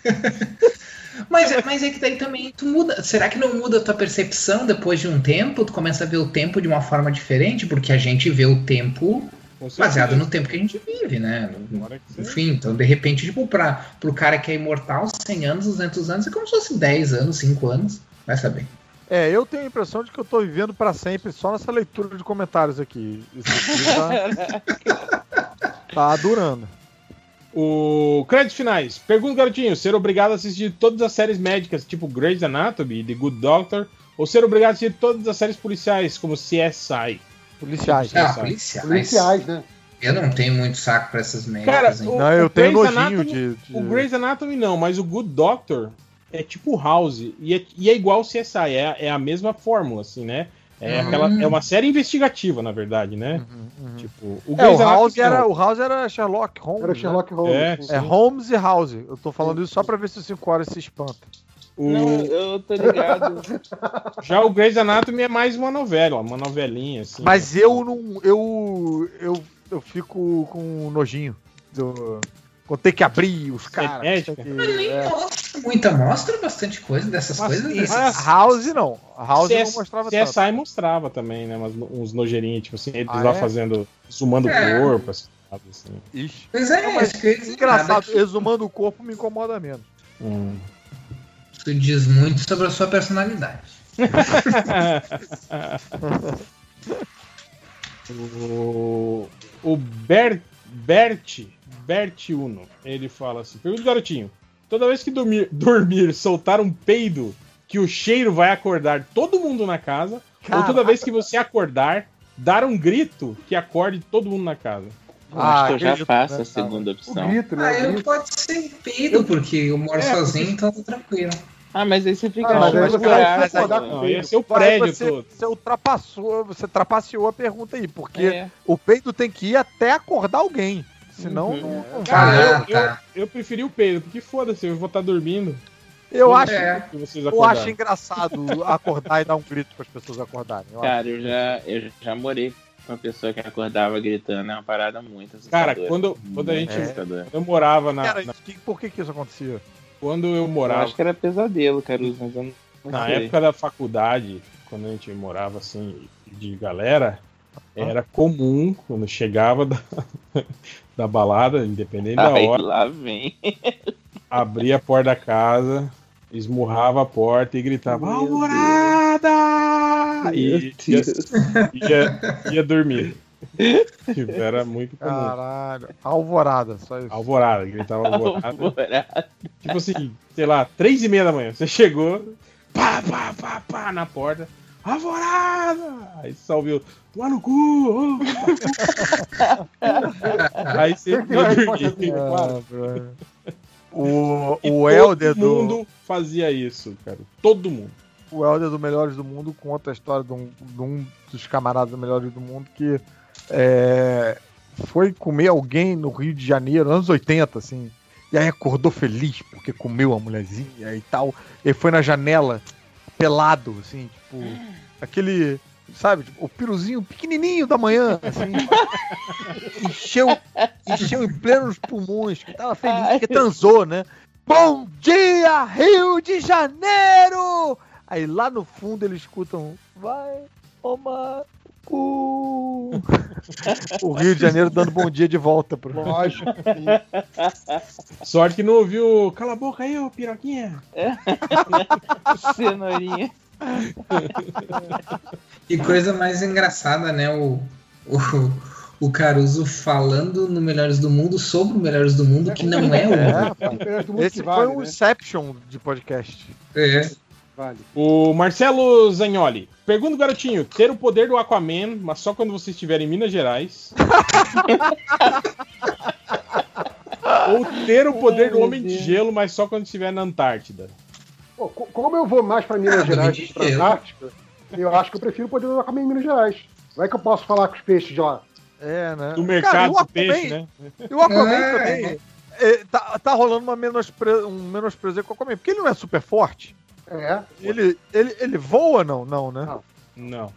mas, é- mas é que daí também tu muda. Será que não muda a tua percepção depois de um tempo? Tu começa a ver o tempo de uma forma diferente, porque a gente vê o tempo. Baseado no tempo que a gente vive, né? Enfim, então de repente, tipo, pra, pro cara que é imortal, 100 anos, 200 anos, é como se fosse 10 anos, 5 anos. Vai saber.
É, eu tenho a impressão de que eu tô vivendo pra sempre só nessa leitura de comentários aqui. Isso aqui tá, tá durando.
O crédito finais. Pergunta, garotinho: ser obrigado a assistir todas as séries médicas, tipo Grey's Anatomy e The Good Doctor, ou ser obrigado a assistir todas as séries policiais, como CSI?
Policiais.
Ah,
CSI.
policiais.
Policiais, né?
Eu não tenho muito saco pra essas
Cara,
merdas, hein?
o,
Não, eu tenho nojinho
Anatomy-
de- de-
O Grey's Anatomy não, mas o Good Doctor é tipo House. E é, e é igual o CSI, é, é a mesma fórmula, assim, né? É,
Hum.
aquela, é uma série investigativa, na verdade, né? Tipo, o
É, o House,
Anatomy
era,
não.
o House era Sherlock Holmes.
Era
né?
Sherlock Holmes.
É,
sim.
É Holmes e House. Eu tô falando isso só pra ver se o 5 horas se espanta.
O-
Não, eu tô ligado.
Já o Grey's Anatomy é mais uma novela, uma novelinha, assim.
Mas eu não. Eu. Eu, eu fico com nojinho. Do, quando tem que abrir os caras. que-
Mas nem
é.
mostra muita, mostra bastante coisa dessas
Mas,
coisas. dessas-
mas House não. House
CS
não mostrava
CSI
tanto.
mostrava também, né? Umas, uns nojeirinhos, tipo assim, eles
Ah,
lá
é?
fazendo. Sumando
É.
o corpo, assim. assim.
Ixi.
Pois é,
Não, mas
que
Engraçado,
que
exumando o corpo me incomoda menos.
Hum.
Isso diz muito sobre a sua personalidade.
o o Bert, Bert, Bert Uno, ele fala assim: pergunta garotinho, toda vez que dormir, dormir soltar um peido, que o cheiro vai acordar todo mundo na casa, ou toda vez que você acordar, dar um grito que acorde todo mundo na casa.
Eu acho que eu já faço
né,
a segunda
O
opção.
grito, né?
Ah,
o
eu
grito.
pode ser peido, porque eu moro
É,
sozinho, então tô tranquilo.
Ah, mas aí você fica
Ah, mas aí
mais
você vai concordar com
o
Vai,
prédio
você,
todo.
Você ultrapassou, você trapaceou a pergunta aí, porque
É.
o peido tem que ir até acordar alguém. Senão,
Uhum.
não, não
Cara,
vai.
Ah,
eu,
tá.
eu, eu preferi o peido, porque foda-se, eu vou estar dormindo.
Eu acho,
É.
que vocês
eu acho engraçado acordar e dar um grito para as pessoas acordarem. Eu acho.
Cara, eu já, eu já morei com uma pessoa que acordava gritando, é uma parada muito
Cara,
assustadora.
quando, quando a gente. Quando eu morava na.
Cara,
na-
por que, que isso acontecia?
Quando eu
Eu
morava.
acho que era pesadelo, Caruso, mas eu não, não
Na
sei.
época da faculdade, quando a gente morava assim, de galera, era comum, quando chegava da, da balada, independente da
Ai,
hora,
lá vem.
abria a porta da casa, esmurrava a porta e gritava: Alvorada! E ia, ia, ia dormir. Era muito comum.
Caralho. Alvorada, só isso.
Alvorada, gritava alvorada.
Alvorada.
Tipo assim, sei lá, três e meia da manhã. Você chegou, pá, pá, pá, pá, na porta. Alvorada! Aí você só ouviu, toma no cu! ô." Aí você dormir.
assim, claro.
Brother. o,
E
o Helder
todo
do.
mundo fazia isso, cara. Todo mundo.
o Helder do Melhores do Mundo conta a história de um, de um dos camaradas do Melhores do Mundo que é, foi comer alguém no Rio de Janeiro, anos 80, assim. E aí acordou feliz porque comeu a mulherzinha e tal. E foi na janela, pelado, assim, tipo, aquele, sabe, tipo, o piruzinho pequenininho da manhã, assim. encheu, encheu em plenos pulmões, que tava feliz, porque transou, né? Bom dia, Rio de Janeiro! Aí lá no fundo eles escutam, vai tomar cu. o Rio de Janeiro dando bom dia de volta pro.
Lógico.
Sorte que não ouviu. Cala a boca aí, ô piroquinha.
Cenourinha.
E coisa mais engraçada, né? O, o, o Caruso falando no Melhores do Mundo sobre o Melhores do Mundo, que não é o.
É, pá.
Melhores do mundo
Esse
que
foi
vale,
um
né?
Inception de podcast.
É.
Vale.
O Marcelo Zagnoli. Pergunta, garotinho: ter o poder do Aquaman, mas só quando você estiver em Minas Gerais. Ou ter o poder do Homem de Gelo, mas só quando estiver na Antártida.
Pô, co- como eu vou mais pra Minas
Ah,
Gerais que pra. Antártica, eu acho que eu prefiro poder do Aquaman em Minas Gerais. Vai que eu posso falar com os peixes de lá.
É, né?
Do mercado
Cara, e o
do
Aquaman-
peixe, né?
E o Aquaman
É.
também. é, tá, tá rolando uma menospre... um menosprezo com o Aquaman, porque ele não é super forte.
É.
Ele, ele, ele voa, não, não, né?
Não.
Não.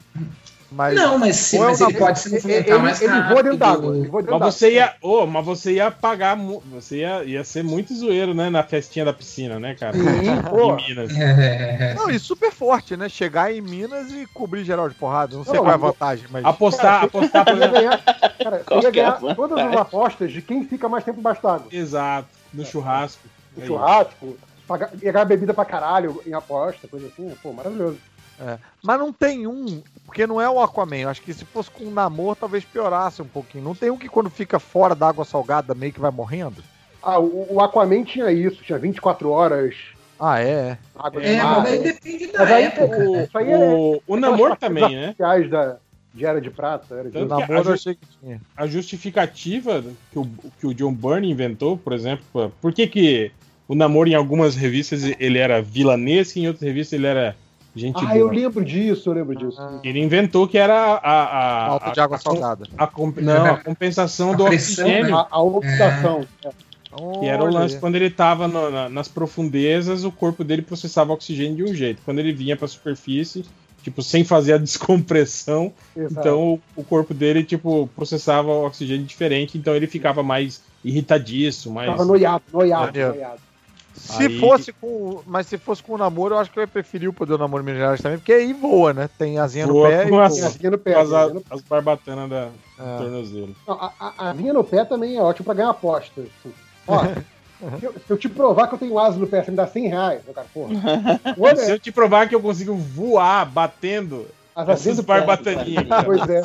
Mas,
Não, mas, sim,
Ou é
mas ele pode se
Ele,
movimentar
ele,
mais
ele
rápido.
voa dentro d'água. ele voa dentro
Mas você ia. Ô, mas você ia pagar. Você ia, ia ser muito zoeiro, né? Na festinha da piscina, né, cara?
Sim,
Em. Minas.
É.
Não, e super forte, né? Chegar em Minas e cobrir geral de porrada. Não sei
Não,
qual é a vantagem, mas.
Apostar, apostar, por
Você ia
exemplo.
ganhar, cara, ia
é
ganhar todas as apostas de quem fica mais tempo embaixo d'água.
Exato. No churrasco.
O
Aí.
churrasco, pagar, ganhar bebida pra caralho em aposta, coisa assim. Pô, maravilhoso.
É. Mas não tem um, porque não é o Aquaman. Eu acho que se fosse com o namoro, talvez piorasse um pouquinho. Não tem um que quando fica fora da água salgada meio que vai morrendo?
Ah, o, o Aquaman tinha isso, tinha 24 horas,
Ah, é.
água
É, mas aí depende da
Mas aí,
época.
o, isso aí é,
O, o namoro também, né?
oficiais da, de Era de Prata. Era de
Tanto
O namoro
a
eu achei que tinha.
A justificativa que o, que o John Byrne inventou, por exemplo, por que, que o namoro em algumas revistas ele era vilanesco e em outras revistas ele era gente
Ah,
boa?
eu lembro disso, eu lembro disso.
Ele inventou que era a. a, a
Falta de água
a-
salgada.
a não, a compensação
A
do
pressão,
oxigênio.
A, a oxidação.
Que era o lance quando ele estava nas profundezas, o corpo dele processava oxigênio de um jeito. Quando ele vinha para a superfície, tipo, sem fazer a descompressão,
Exato.
então o, o corpo dele, tipo, processava oxigênio diferente, então ele ficava mais irritadiço, mais.
Tava noiado, noiado,
Maneiro.
noiado.
Se
Aí-
fosse com. Mas se fosse com o namoro, eu acho que eu ia preferir o poder do namoro Minas também, porque aí voa, né? Tem asinha no
Voa
pé e
com
voa.
as-
Tem a vinha no pé.
as,
tem a vinha no-
as barbatanas da
É.
do tornozelo.
Não, a, a, a vinha no pé também é ótimo pra ganhar aposta. assim. Ó, se eu, se eu te provar que eu tenho asa no pé, você me dá 100 reais. Eu, cara, porra. Olha,
Se eu te provar que eu consigo voar batendo
as asinhas pé.
barbataninhas.
Pois é.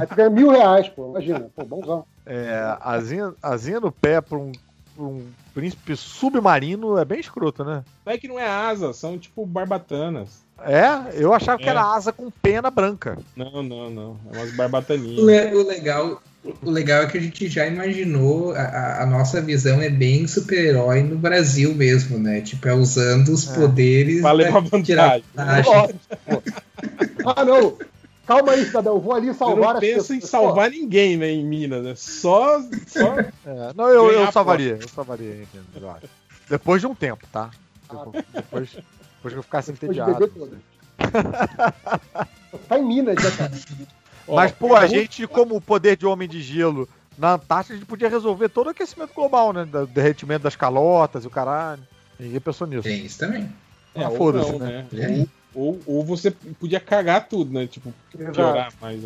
Aí tu ganha mil reais, pô. Imagina. Pô, bonzão.
É, asinha, asinha no pé pra um, pra um príncipe submarino é bem escroto, né?
Não é que não é asa, são tipo barbatanas.
É, eu achava que
É.
era asa com pena branca.
Não, não, não. É umas
O,
barbataninhas.
le- o legal, O legal é que a gente já imaginou, a- a, a nossa visão é bem super-herói no Brasil mesmo, né? Tipo, é usando os poderes
Pra levar
pra tirar
vantagem.
vantagem.
Ah, não. Calma aí, cidadão. Eu vou ali
Eu
salvar
não
as
penso em
pessoas.
salvar ninguém, né, em Minas, né? Só. só...
É, não, eu, eu salvaria, eu salvaria em Minas, eu acho. Depois de um tempo, tá? Depois, depois, depois que eu ficasse
de
entediado.
todas. Tá em Minas, já, cara.
Mas, pô, a gente, como o poder de homem de gelo na Antártida, a gente podia resolver todo o aquecimento global, né? Do derretimento das calotas e o caralho. Ninguém pensou nisso.
Tem isso também.
É,
Ah, foda-se,
não,
né?
né? Ou, ou, ou você podia cagar tudo, né? Tipo,
Exato.
piorar mais,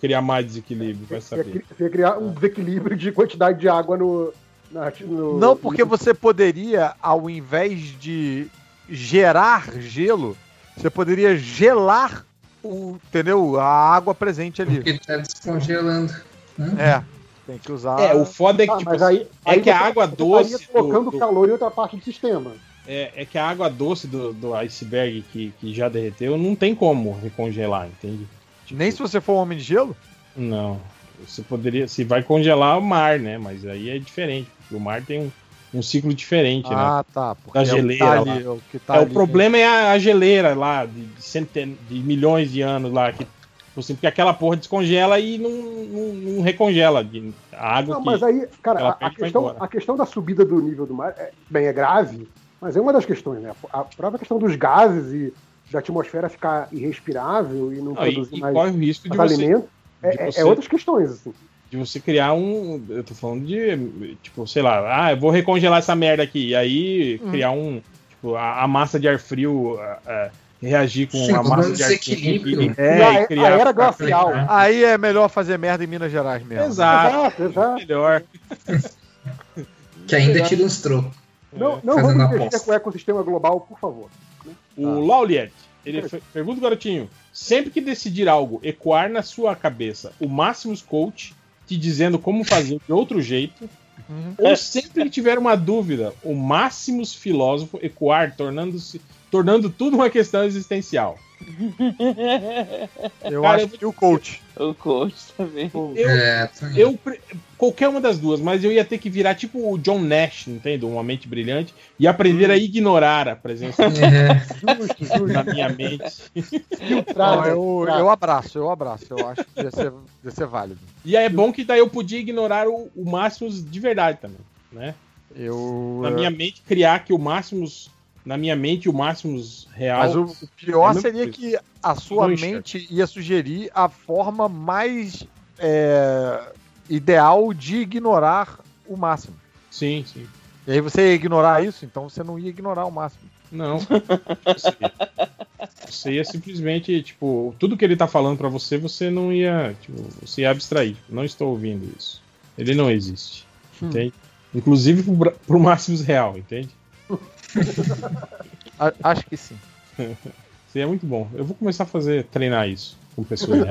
criar mais desequilíbrio, vai saber.
você ia criar um desequilíbrio de quantidade de água no. na- no-
Não, porque você poderia, ao invés de gerar gelo, você poderia gelar o, entendeu? A água presente ali.
Porque tá descongelando. né?
É, tem que usar.
É, o foda é que,
Ah,
tipo,
mas aí,
é
aí
que a água
você
doce.
estaria colocando
do- do-
calor em outra parte do sistema.
É, é que a água doce do, do iceberg que, que já derreteu não tem como recongelar, entende?
Nem se você for um homem de gelo?
Não. Você poderia. Se vai congelar o mar, né? Mas aí é diferente. Porque o mar tem um, um ciclo diferente, né?
Ah, tá. Porque
Da
é o que
geleira.
tá ali, é o que tá
é,
ali.
o problema é a, a geleira lá, de, de, centen... de milhões de anos lá. Que, tipo assim, porque aquela porra descongela e não, não, não recongela. de- A água
Não,
que.
mas aí, cara, a, a questão, a questão da subida do nível do mar, é, bem, é grave, mas é uma das questões, né? A própria questão dos gases e da atmosfera ficar irrespirável e não
e-
produzir
e
mais,
corre o risco de
mais
você-
alimento, é,
de
é- é
você-
outras questões, assim.
de você criar um. Eu tô falando de. Tipo, sei lá, ah, eu vou recongelar essa merda aqui. E aí
Hum.
criar um. Tipo, a, a massa de ar frio ah, ah, reagir com
Sim,
a massa de ar quente.
desequilíbrio.
e-
É,
e
a-
criar.
a era glacial.
Aí é melhor fazer merda em Minas Gerais mesmo.
Exato.
Exato, exato.
Melhor.
Que ainda tira uns trocos.
Não, não
Fazendo
vamos mexer com o ecossistema global, por favor.
O Lauliet, ele fe- pergunta, garotinho: sempre que decidir algo, ecoar na sua cabeça o Máximos Coach te dizendo como fazer de outro jeito, ou sempre que tiver uma dúvida, o Máximos Filósofo ecoar, tornando-se tornando tudo uma questão existencial.
Eu
Cara,
acho que o coach.
O coach também.
Eu,
É, também.
eu pre- qualquer uma das duas, mas eu ia ter que virar tipo o John Nash, entende? Uma mente brilhante e aprender a ignorar a presença
É.
Justo, justo.
na minha mente.
Não, eu, eu abraço, eu abraço. Eu acho que ia ser, ia ser válido.
E aí é bom que daí eu podia ignorar o, o Máximos de verdade também, né?
Eu.
Na minha mente criar que o Máximos na minha mente o Máximos real.
Mas o, pior
É mesma
seria que a sua mente ia sugerir a forma mais é, ideal de ignorar o máximo.
Sim, sim.
E aí você ia ignorar isso, então você não ia ignorar o máximo.
Não. Você ia, você ia simplesmente, tipo, tudo que ele tá falando pra você, você não ia, tipo, você ia abstrair. Não estou ouvindo isso. Ele não existe.
Hum.
Entende? Inclusive pro, pro Máximos real, entende?
Acho que sim.
Isso é muito bom. Eu vou começar a fazer, treinar isso com pessoas.
O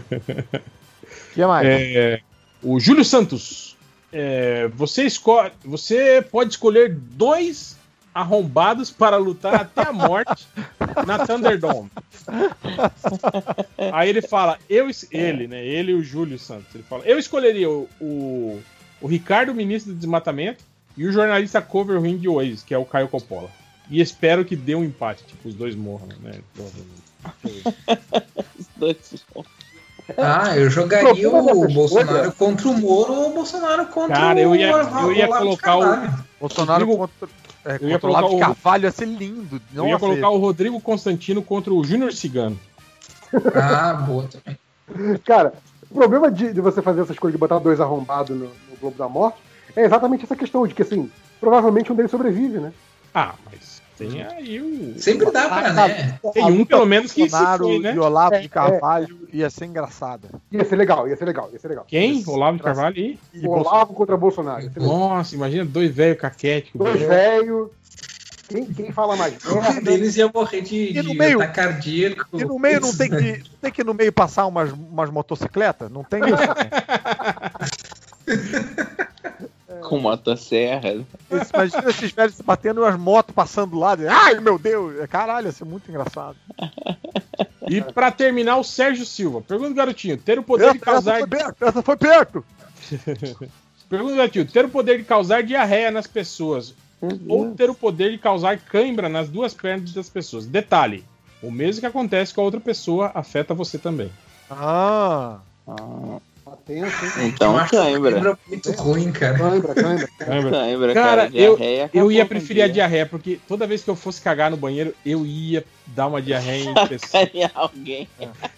que mais?
É, o Júlio Santos. é, você, escolhe, você pode escolher dois arrombados para lutar até a morte na Thunderdome. Aí ele fala, eu ele, né? Ele e o Júlio Santos. Ele fala, eu escolheria o, o, o Ricardo, ministro do Desmatamento, e o jornalista cover ring de Oasis, que é o Caio Coppola. E espero que dê um empate, tipo, os dois morram, né? Provavelmente.
Os dois.
Ah, eu jogaria o Bolsonaro contra o Moro ou o Bolsonaro contra
Cara, eu ia,
o
eu ia colocar o.
Carvalho.
Bolsonaro
Rodrigo-
contra, é,
eu ia
contra o Olavo de
colocar o-
Carvalho ia ser lindo.
Eu ia colocar o Rodrigo Constantino contra o Júnior Cigano.
Ah, boa também.
Cara, o problema de, de você fazer essa escolha de botar dois arrombados no, no Globo da Morte é exatamente essa questão de que, assim, provavelmente um deles sobrevive, né?
Ah, mas tem aí o.
Sempre dá pra, né?
Tem um, pelo menos, que se
Bolsonaro
foi, né?
e Olavo
É,
de Carvalho ia ser engraçada.
Ia ser legal, ia ser legal, ia ser legal.
Quem? Olavo de Carvalho e.
E
Olavo contra Bolsonaro. ser legal.
Nossa, imagina dois velhos caquéticos.
Dois velhos. Quem, quem fala mais
Um deles ia morrer de, de
meio-
ataque cardíaco.
E no meio não tem que, não tem que no meio passar umas, umas motocicletas? Não tem isso?
Com motosserra.
Imagina esses velhos se batendo e as motos passando lá. de- Ai, meu Deus! Caralho, ia ser muito engraçado.
E pra terminar, o Sérgio Silva. Pergunta, garotinho, ter o poder de
Essa,
causar.
essa foi perto, essa foi perto.
Pergunta, garotinho, ter o poder de causar diarreia nas pessoas ou ter o poder de causar cãibra nas duas pernas das pessoas. Detalhe: o mesmo que acontece com a outra pessoa afeta você também.
Ah.
Então,
Eu
cãibra.
cãibra é muito ruim, cara.
Cãibra, cãibra.
Cãibra.
Cãibra,
Cara,
cara,
eu,
diarreia
eu
acabou
ia preferir a
dia.
diarreia, porque toda vez que eu fosse cagar no banheiro, eu ia dar uma diarreia em pessoa.
Alguém.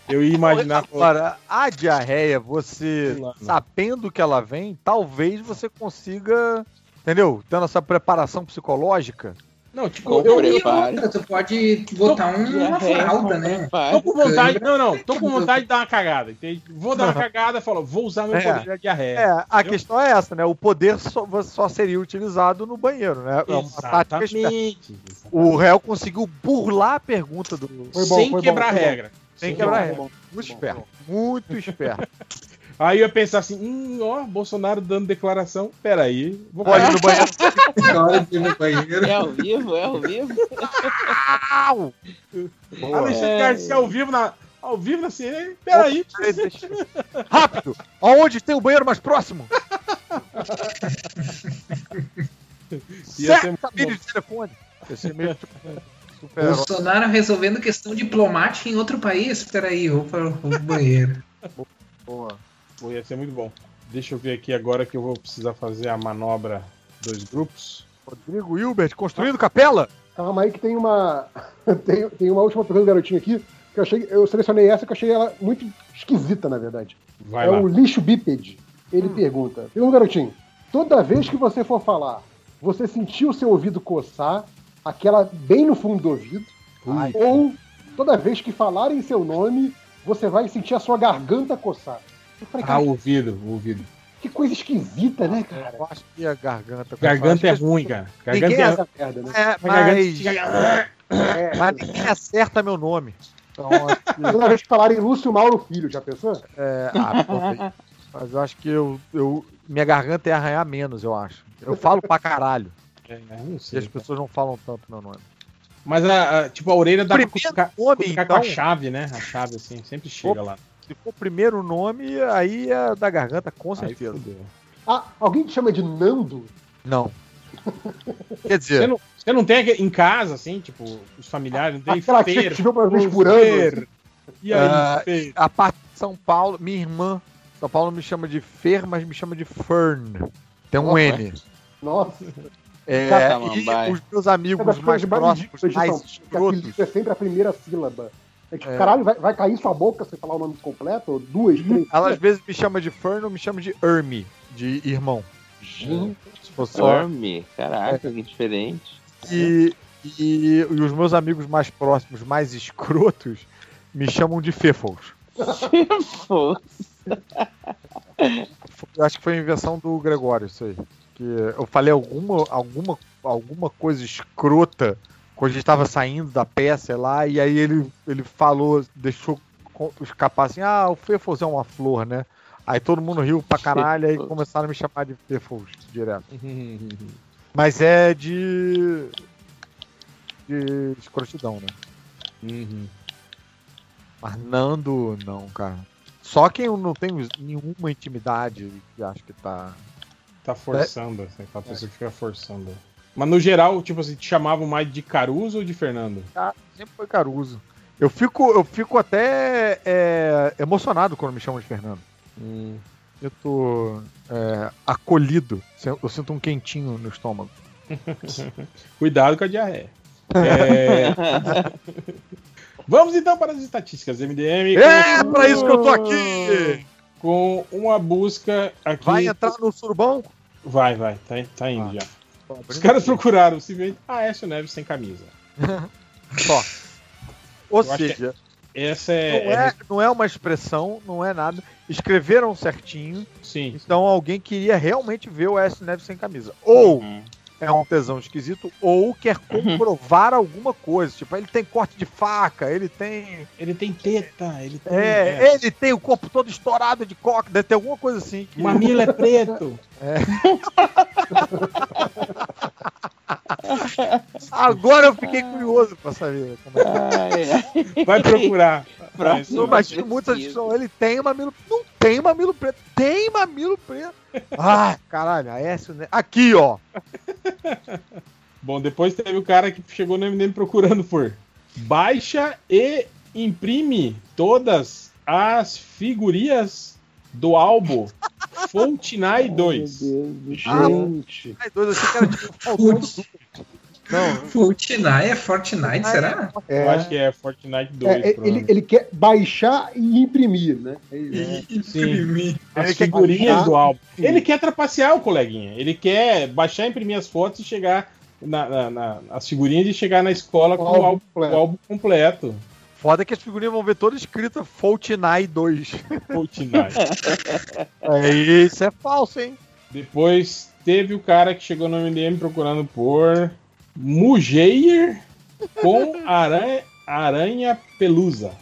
Eu ia imaginar.
Agora, a diarreia, você sabendo que ela vem, talvez você consiga, entendeu? Tendo essa preparação psicológica.
Não, tipo,
Com
eu, eu,
tu pode botar um- uma fralda,
com
né?
tô com vontade. Não, não, tô com vontade de dar uma cagada. entende? Vou dar uma cagada, falo, vou usar meu
É.
poder da diarreia.
É, a questão é essa, né? O poder só, só seria utilizado no banheiro, né? É.
Exatamente.
O réu conseguiu burlar a pergunta do.
Foi bom,
Sem
foi bom,
quebrar a regra.
Sem quebrar a regra. Muito esperto. Muito esperto.
Aí eu ia pensar assim, hum, ó, Bolsonaro dando declaração. Peraí, vou
Pode ir no banheiro.
Na hora de ir no banheiro.
É ao vivo, é ao vivo.
Au!
Alexandre Garcia ao vivo na. Ao vivo na CNN. Peraí.
Rápido! Aonde tem o banheiro mais próximo?
Ia ser
Certo, cabine de telefone. Esse é meio tipo.
Bolsonaro resolvendo questão diplomática em outro país. Peraí, vou para o banheiro.
Boa.
Pô, ia ser muito bom. Deixa eu ver aqui agora que eu vou precisar fazer a manobra dos grupos.
Rodrigo Hilbert construindo capela?
Calma aí que tem uma. tem, tem uma última pergunta do garotinho aqui. Que eu, achei, eu selecionei essa que eu achei ela muito esquisita, na verdade.
Vai
é
lá.
o lixo bípede. Ele pergunta: Pergunta, garotinho. Toda vez que você for falar, você sentiu o seu ouvido coçar, aquela bem no fundo do ouvido,
Ai,
ou toda vez que falarem seu nome, você vai sentir a sua garganta coçar. Falei,
Ah,
cara,
o ouvido, o ouvido.
que coisa esquisita, né, cara?
Eu acho que a garganta.
Garganta é ruim, cara. Garganta
Ninguém
é.
Essa merda, né?
É,
Mas garganta
É,
mas ninguém acerta meu nome. Então, acho que,
vez que falarem Lúcio Mauro Filho, já pensou?
é, ah, pô, mas eu acho que eu, eu, minha garganta é arranhar menos, eu acho. Eu falo pra caralho.
É, não
E
sei.
as pessoas não falam tanto meu nome.
Mas a, a- tipo, a orelha dá pra
Primeiro
colocar,
nome,
colocar
então.
com a chave, né? A chave, assim, sempre chega lá.
Se for o primeiro nome, aí é da garganta, com certeza.
Ah, alguém te chama de Nando?
Não. Quer dizer,
Você não, você não tem em casa, assim, tipo, os familiares, não tem
Aquela tia que
feira.
te uma vez por ano.
E aí, Fer?
a parte de São Paulo, minha irmã, São Paulo me chama de Fer, mas me chama de Fern. Tem um
Nossa.
N.
Nossa.
É, e os meus
É
amigos
das
mais próximos, mais
apelido
escrotos.
é sempre a primeira sílaba. É tipo,
É.
caralho, vai, vai cair sua boca se falar o nome completo? Ou duas, três?
Ela às vezes me chama de Fern ou me chama de Ermi, de irmão.
Gente,
só.
Dorme. Caraca, que diferente.
E, e, e os meus amigos mais próximos, mais escrotos, me chamam de Fefos.
Pô,
Eu acho que foi a invenção do Gregório, isso aí. Que eu falei alguma, alguma, alguma coisa escrota quando a gente tava saindo da peça lá, e aí ele, ele falou, deixou escapar assim, ah, o Fefos é uma flor, né? Aí todo mundo riu pra caralho, aí começaram a me chamar de Fefos direto. Mas é de. de escrotidão, né?
Uhum.
Mas Nando, não, cara. Só quem eu não tenho nenhuma intimidade que acho que tá.
Tá forçando, assim, aquela pessoa que fica forçando. Mas no geral, tipo assim, te chamavam mais de Caruso ou de Fernando?
Ah, sempre foi Caruso. Eu fico, eu fico até é, emocionado quando me chamam de Fernando. Eu tô é, acolhido. Eu sinto um quentinho no estômago.
Cuidado com a diarreia. É... Vamos então para as estatísticas MDM.
É pra isso que eu tô aqui!
Com uma busca aqui.
Vai entrar no surubão?
Vai, vai, tá, tá indo
Ah.
já.
Ó,
Os caras procuraram simplesmente Aécio Neves sem camisa.
Só. Ou
Eu
seja,
Essa
não,
é.
é, não é uma expressão, não é nada. Escreveram certinho.
Sim.
Então alguém queria realmente ver o S Neves sem camisa. Ou
Uhum.
É um tesão esquisito, ou quer comprovar alguma coisa. Tipo, ele tem corte de faca, ele tem.
Ele tem teta, ele tem.
É, ele tem o corpo todo estourado de coca, deve ter alguma coisa assim. Que...
O mamilo é preto.
Agora eu fiquei curioso pra saber como é
ai.
Vai procurar.
Próxima
Eu imagino muitas discussões. Ele tem mamilo. Não tem mamilo preto. Tem mamilo preto. Ah, caralho, a S. né? Aqui, ó.
Bom, depois teve o cara que chegou no MDM procurando por baixa e imprime todas as figurias do álbum Fortnite 2.
Gente.
Tipo, Não.
Fortnite é Fortnite, será?
É.
Eu acho que é Fortnite 2.
É, é, ele, ele quer baixar e imprimir, né? É isso.
Sim. As
Ele
figurinhas
baixar-
do álbum. Ele quer trapacear o coleguinha. Ele quer baixar, imprimir as fotos e chegar na, na- na- as figurinhas e chegar na escola com o
álbum
álbum, o álbum completo.
Foda que as figurinhas vão ver todas escritas Fortnite 2.
Fortnite.
É, isso é falso, hein?
Depois teve o cara que chegou no MDM procurando por Mugeir com aranha, aranha pelusa.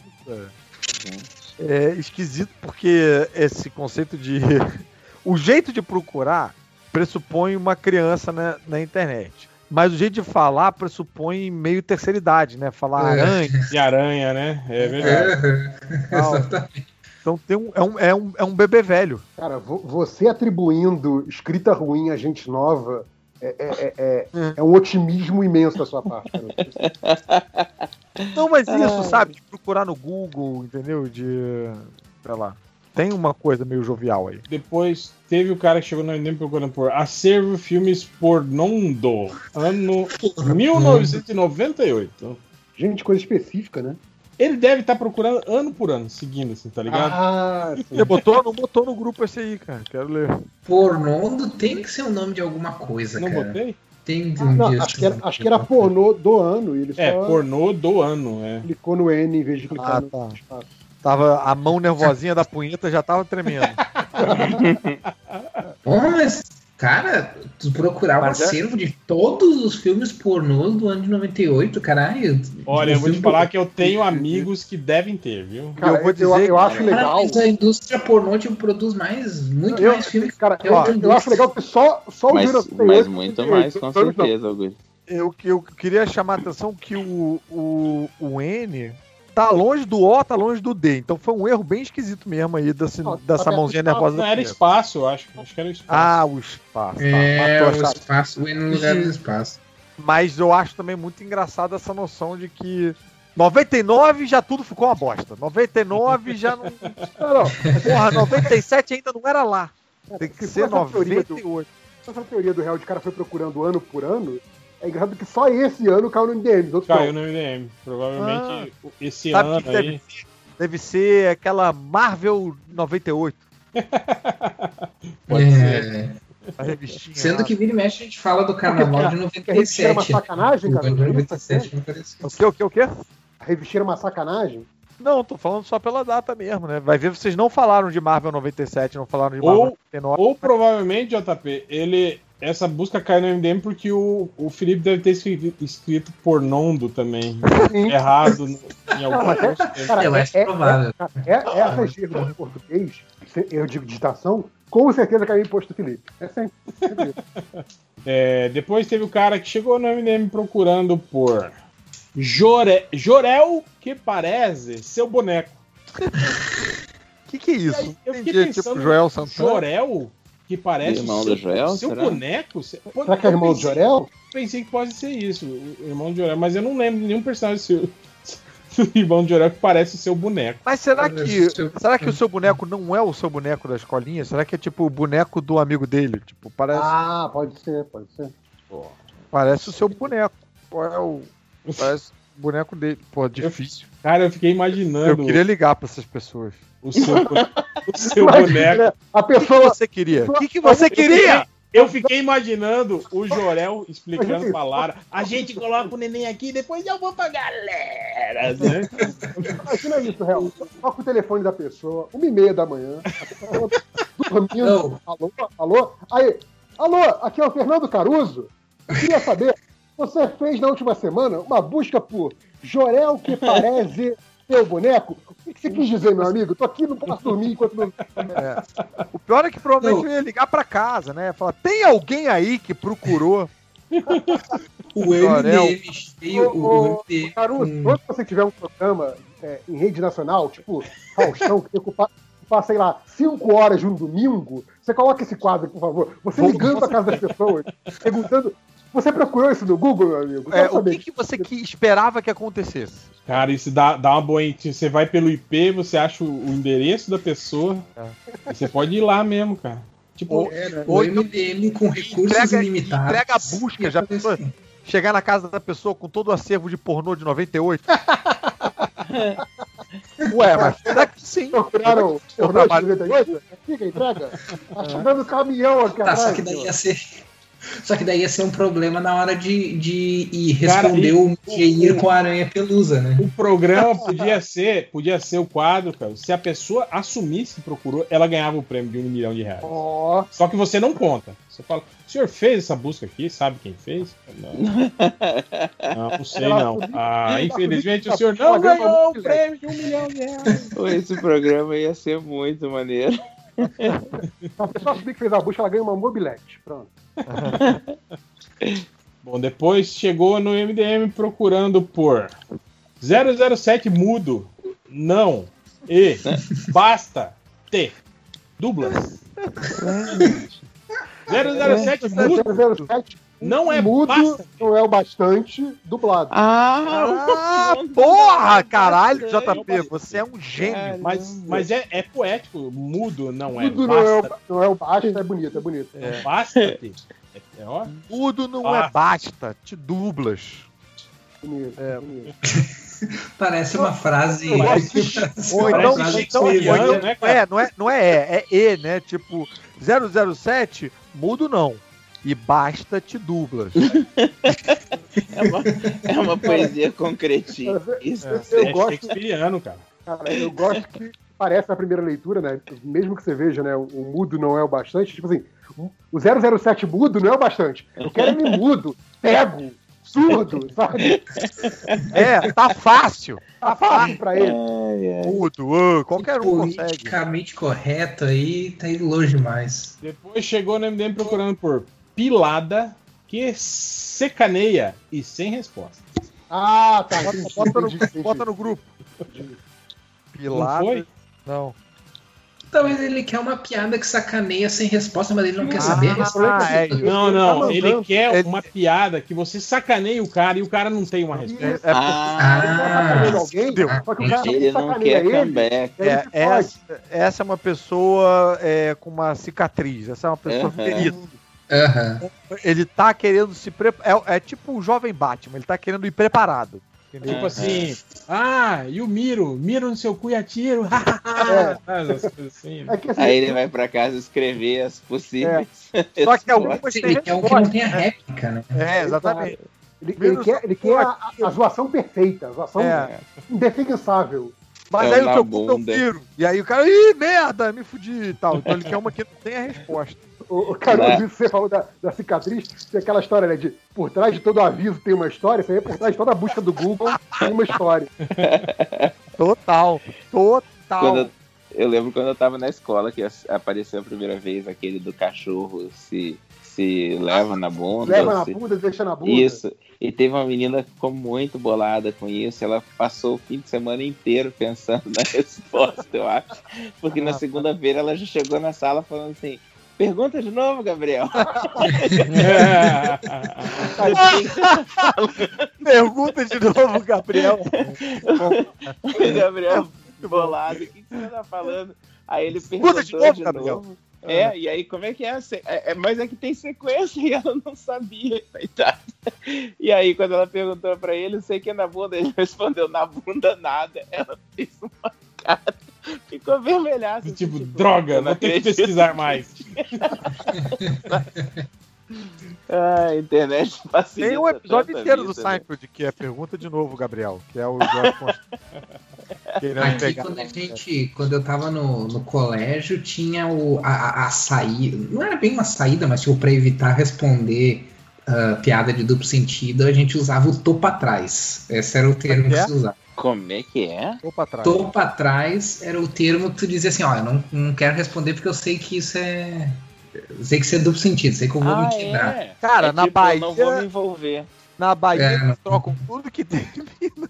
É esquisito porque esse conceito de. O jeito de procurar pressupõe uma criança na, na internet. Mas o jeito de falar pressupõe meio terceira idade, né? Falar
É.
aranha.
De aranha, né? É verdade.
Exatamente.
Então tem um, é, um, é, um, é um bebê velho.
Cara, vo- você atribuindo escrita ruim a gente nova é, é, é, é- é um otimismo imenso da sua parte. cara.
Não, mas isso, sabe? De procurar no Google, entendeu? De. Sei lá. Tem uma coisa meio jovial aí.
Depois teve o cara que chegou no MDM procurando por Acervo Filmes Pornondo, ano 1998.
Gente, coisa específica, né?
Ele deve estar procurando ano por ano, seguindo, assim, tá ligado?
Ah, sim.
Você botou, não botou no grupo esse aí, cara. Quero ler.
Pornondo tem que ser o nome de alguma coisa,
Não
cara.
botei?
Tem de
Ah,
um
não, acho, que era, acho que era pornô do ano e ele só
É, pornô do ano, é.
clicou no N em vez de clicar
Ah,
no
tá. Tava, a mão nervosinha da punheta já tava tremendo.
Mas, cara, tu procurar o
Mas é-
acervo de todos os filmes pornôs do ano de 98, caralho.
Olha, eu vou te falar que eu tenho amigos que devem ter, viu?
Cara,
eu vou
eu,
dizer
eu acho
que-
Cara,
legal.
mas a indústria pornô tipo, produz mais, muito
Eu,
mais filmes
cara,
que
eu,
outra
eu acho legal que só, só o
Mas,
Jurassic
mas
World
muito
98,
mais, com certeza, Augusto.
Eu, eu queria chamar a atenção que o, o, o N tá longe do O, tá longe do D. Então foi um erro bem esquisito mesmo aí desse,
Não,
dessa mãozinha
perto-
nervosa.
Não era espaço, eu acho. Acho que era espaço.
Ah, o espaço. tá.
É, o
chave.
espaço, o N no lugar do espaço.
Mas eu acho também muito engraçado essa noção de que 99 já tudo ficou uma bosta. 99 já não.
Não, não.
Porra, 97 ainda não era lá. Tem que
Se
ser
for essa teoria do-
98.
Essa teoria do real de cara foi procurando ano por ano. É engraçado que só esse ano caiu no MDM.
Caiu
não.
no MDM. Provavelmente esse
Sabe o
ano
que, que deve
aí.
ser? Deve ser aquela Marvel 98.
Pode
É,
revistinha.
Sendo
lá.
que vira e mexe a gente fala do carnaval de
Porque a revista era uma
97.
sacanagem,
O
cara.
ano de
não é isso?
97 não apareceu.
O que, o que, o que?
A revista era uma sacanagem.
Não, tô falando só pela data mesmo, né? Vai ver, vocês não falaram de Marvel 97, não falaram de Marvel
Ou,
99.
ou provavelmente, JP, ele. Essa busca caiu no MDM porque o, o Felipe deve ter escrito, escrito pornondo também. Errado no- em algum
é- cara,
Eu
é,
acho
é,
provável.
É, é, essas erros de português, se- erro de digitação, com certeza caiu em imposto do Felipe. É sempre.
É, depois teve o cara que chegou no MDM procurando por Jore, Jorel que parece seu boneco.
O que, que é isso?
aí, eu fiquei
Entendi,
pensando,
tipo Joel Santana.
Jorel que parece
Irmão
seu,
do Joel,
seu
será?
boneco?
Será que é
eu
irmão do
pensei-
Jorel?
Pensei que pode ser isso, o irmão de Jorel, mas eu não lembro de nenhum personagem seu. do irmão de Jorel que parece seu boneco.
Mas será que, será que o seu boneco não é o seu boneco da escolinha? Será que é tipo o boneco do amigo dele? Tipo, parece,
Ah, pode ser, pode ser.
parece o seu boneco. Qual é o. Parece o boneco dele. Pô, difícil.
Cara, eu fiquei imaginando
Eu queria ligar pra essas pessoas.
O seu, o seu boneco.
A
O que,
pessoa.
você queria? O que, que você
Eu
queria?
fiquei- Eu fiquei imaginando o Jorel explicando pra Lara. A gente coloca o neném aqui, depois eu vou pra galera. Né?
Imagina isso, Real. Toca o telefone da pessoa, uma e meia da manhã. A pessoa dormindo.
Não.
Alô, alô? Aí, alô, aqui é o Fernando Caruso. Eu queria saber, você fez na última semana uma busca por Jorel que parece seu boneco? O que você quis dizer, meu amigo? Tô aqui, não posso dormir enquanto não.
O pior é que provavelmente eu ia ligar pra casa, né? Falar, tem alguém aí que procurou
O MDM cheio, o, o MDM.
Caruso,
com-
quando você tiver um programa é, em rede nacional, tipo Faustão, que tem que ocupar, ocupar, sei lá, cinco horas de um domingo, você coloca esse quadro, por favor. Você ligando pra casa das pessoas, perguntando. Você procurou isso no Google, meu amigo?
É, o que, que você que esperava que acontecesse?
Cara, isso dá, dá uma boa. Você vai pelo IP, você acha o, o endereço da pessoa. e Você pode ir lá mesmo, cara. Tipo,
Ou-
O
ou então
MDM com recursos
entrega,
ilimitados.
entrega a busca, já pensou? Chegar na casa da pessoa com todo o acervo de pornô de 98? Ué, mas será que sim?
Procuraram
Eu
pornô de
trabalho-
98? Fica, entrega. Tá chegando caminhão aqui
Tá,
atrás.
só que daí ia ser. Só que daí ia ser um problema na hora de, de ir
Cara,
responder
e-
o Jair com a aranha pelusa, né?
O programa podia ser, podia ser o quadro, cara. Se a pessoa assumisse que procurou, ela ganhava o prêmio de um milhão de reais.
Ó,
Só que você não conta. Você fala, o senhor fez essa busca aqui? Sabe quem fez? Não, não, não sei não. Ah, infelizmente o senhor não ganhou o prêmio de um milhão de reais.
Esse programa ia ser muito maneiro.
Se a pessoa assumir que fez a busca, ela ganha uma mobilete. Pronto.
Bom, depois chegou no MDM procurando por 007 mudo, não, e, basta, T, dublas. 007 mudo,
007
não é
mudo,
basta.
não é o bastante, dublado.
Ah, porra, caralho, JP, você é um gênio.
Mas, mas é, é poético, mudo não é
Tudo não é, o, não é o baixo, é bonito, é bonito.
É.
Basta. É, é, ó.
Tudo não
Ah.
é basta, te dublas.
bonito,
É.
bonito.
Parece uma frase.
Ou então, então, então
né,
é, não é, não é é, é E, né? Tipo, 007, mudo não. E basta te dublas.
É uma, é uma poesia concretinha. Isso
Eu,
É
gosto,
cara.
cara, eu gosto que parece na primeira leitura, né? Mesmo que você veja, né? O, mudo não é o bastante. Tipo assim, o 007 mudo não é o bastante. Eu quero ele mudo, pego, surdo, sabe?
É, tá fácil.
Tá fácil pra ele.
Mudo, ah, qualquer um consegue.
Politicamente correto aí, tá indo longe demais.
Depois chegou no MDM procurando por pilada que secaneia e sem resposta.
Ah, tá.
Bota,
entendi,
bota no,
entendi,
bota no grupo. Pilada.
foi?
Não.
Talvez ele quer uma piada que sacaneia sem resposta, mas ele não quer saber a resposta.
Ah, é,
Não,
Ele tá
não, ele quer
Ele-
uma piada que você sacaneia o cara e o cara não tem uma resposta.
é, é,
Ah,
Sacaneia alguém,
Fudeu.
só que o cara
ele não
sacaneia
quer
ele,
comeback.
é,
ele
essa, essa é uma pessoa é, com uma cicatriz. Essa é uma pessoa
Aham.
ferida.
Aham.
Ele tá querendo se preparar. É, é tipo o jovem Batman, ele tá querendo ir preparado. Entendeu?
Tipo assim, ah, e o Miro? Miro no seu cu e atiro. Assim. né?
É que assim,
Aí ele vai pra casa escrever as possíveis.
Só que algumas têm
Ele quer um que não tenha réplica, né?
É, exatamente.
ele, ele quer, ele quer a, a zoação perfeita, a zoação
É.
indefensável.
Mas
É
aí o teu cu eu
bunda.
viro. E aí o cara, ih, merda, me fudi e tal. Então ele quer uma que não tem a resposta.
O, o cara,
Né?
você falou da, da cicatriz, tem aquela história, né? De por trás de todo aviso tem uma história, isso aí é por trás de toda a busca do Google tem uma história.
Total. Total.
Quando eu, eu lembro quando eu tava na escola que apareceu a primeira vez aquele do cachorro se, se leva na bunda.
Leva na
se-
bunda, deixa na bunda.
Isso. E teve uma menina que ficou muito bolada com isso. Ela passou o fim de semana inteiro pensando na resposta, eu acho. Porque na segunda-feira ela já chegou na sala falando assim: Pergunta de novo, Gabriel.
Pergunta de novo, Gabriel.
Gabriel bolado. O que, que você tá falando? Aí ele
Pergunta
perguntou
de
de
novo,
novo.
Gabriel.
É, e aí como é que é? é, é? Mas é que tem sequência e ela não sabia, coitada. E aí quando ela perguntou pra ele, sei que é na bunda, ele respondeu, na bunda nada. Ela fez uma cara, ficou avermelhada.
Tipo, droga,
eu não
ter que pesquisar mais.
Ah, a internet facilita
Tem um episódio
tanta
inteiro do
vida, né?
Seinfeld que é Pergunta de novo, Gabriel. Que é o Jorge querendo
Aqui,
pegar.
quando a gente, quando eu tava no, no colégio, tinha o, a, a, saída. Não era bem uma saída, mas tipo, pra evitar responder ah, piada de duplo sentido, a gente usava o tô pra trás. Esse era o termo
é
que
que
se usava.
Como é que é?
Tô pra trás.
Tô pra trás era o termo que tu dizia assim, ó, eu não, não quero responder porque eu sei que isso é. Sei que isso é duplo sentido, sei que eu vou
Ah,
me quebrar.
é?
Cara,
É
na
tipo, eu
Bahia.
não vou me envolver.
Na Bahia
É.
eles trocam tudo que termina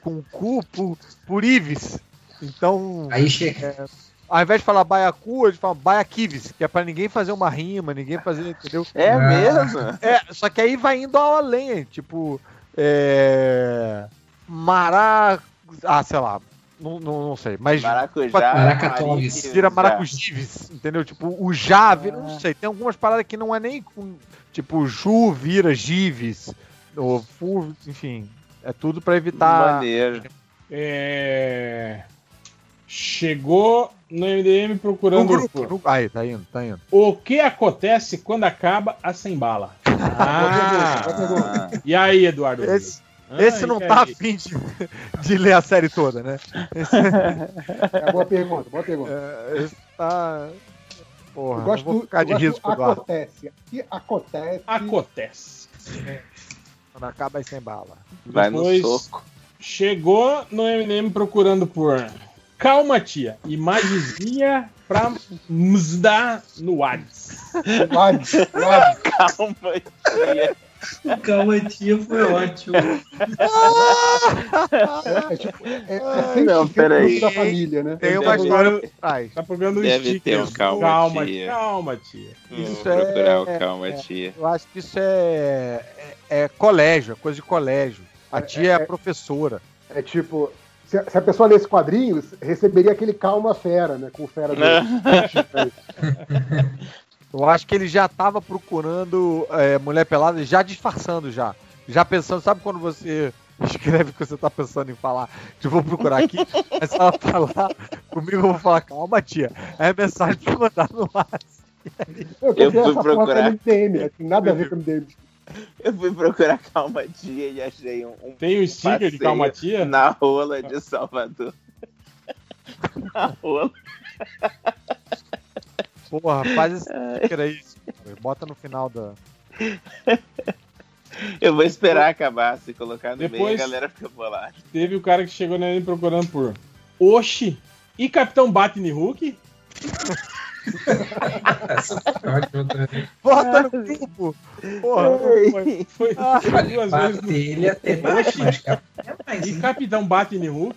com cu por, por Ives. Então,
Aí chega.
é, ao invés de falar baiacu, eles falam baiaquives, que é pra ninguém fazer uma rima, ninguém fazer, entendeu?
É
Ah.
mesmo?
É, só que aí vai indo ao além, tipo, é. Mará. Ah, sei lá. Não, não, não sei, mas.
Maracujá.
Maracatoves.
Mariques,
Vira maracujives, entendeu? Tipo, o já vira, não sei, tem algumas paradas que não é nem com. Tipo, Ju vira Gives, ou Fu, enfim. É tudo pra evitar.
Maneiro.
É... Chegou no MDM procurando
grupo, no- Aí, tá indo, tá indo.
o que acontece quando acaba a sem bala. Ah,
Boa
e aí, Eduardo?
Esse,
Ah,
esse não
e
tá afim de, de ler a série toda, né? Esse,
É, boa pergunta, boa pergunta.
é, esse tá. Porra,
Eu gosto
vou ficar de risco,
do
Eduardo.
acontece. E acontece.
Acontece.
Quando acaba aí sem bala.
Vai
Depois-
no soco.
Chegou no MDM procurando por Calma, tia. Imagenzinha pra msdar no Whats.
Wad, Wad.
Calma, tia.
O Calma Tia foi ótimo.
É, tipo, é, é
Ai,
não, peraí.
da família, né?
Tem
Tá
uma história trás.
Tá procurando um
Deve
sticker.
ter um calma,
calma,
tia.
calma, tia.
Vou
Isso
procurar o
é-
calma,
é-
tia.
Eu acho que isso é, é, é colégio, é coisa de colégio. A tia é, a professora.
É tipo, se a, se a pessoa lesse quadrinhos, receberia aquele calma fera, né? Com o fera do.
Eu acho que ele já tava procurando é, mulher pelada, já disfarçando já. Já pensando, sabe quando você escreve o que você tá pensando em falar? Tipo, vou procurar aqui, mas se ela falar comigo, eu vou falar, calma, tia. É a mensagem pra mandar no WhatsApp.
Eu,
Eu fui procurar.
MDM, tem nada a ver com o MDM.
Eu fui procurar calma, tia e achei um, um
Tem o sticker de calma, tia?
na rola de Salvador. na rola.
Porra, faz esse sticker aí. Bota no final da.
Eu vou esperar acabar. Se colocar no meio,
Depois-
a galera fica bolada.
Teve o cara que chegou MDM procurando por Oxi e Capitão Batman Hulk.
Essa foi ótima também.
Bota no grupo! Porra,
Foi, foi
Ah,
duas vezes.
Bater baixo, é mais,
E? Capitão Batman Hulk.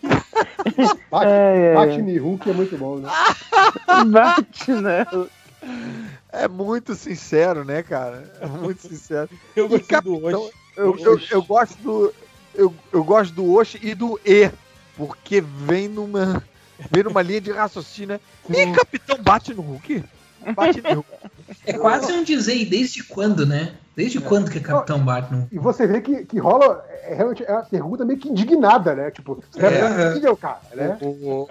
Bate,
É, é,
bate em Hulk é muito bom, né?
Bate, né?
é muito sincero, né, cara? É muito sincero.
Eu
E
gostei do
Capitão-
Oxi.
Eu, eu, eu gosto do. Eu, eu gosto do Oshi e do E, porque vem numa. Vem numa linha de raciocínio, né? E Capitão bate no Hulk? Bate no Hulk.
É quase um dizer, desde quando, né? Desde quando que é Capitão Batman?
E você vê que, que rola, é, realmente é uma pergunta meio que indignada, né? Tipo, você
É.
é possível, cara, né?
O, o,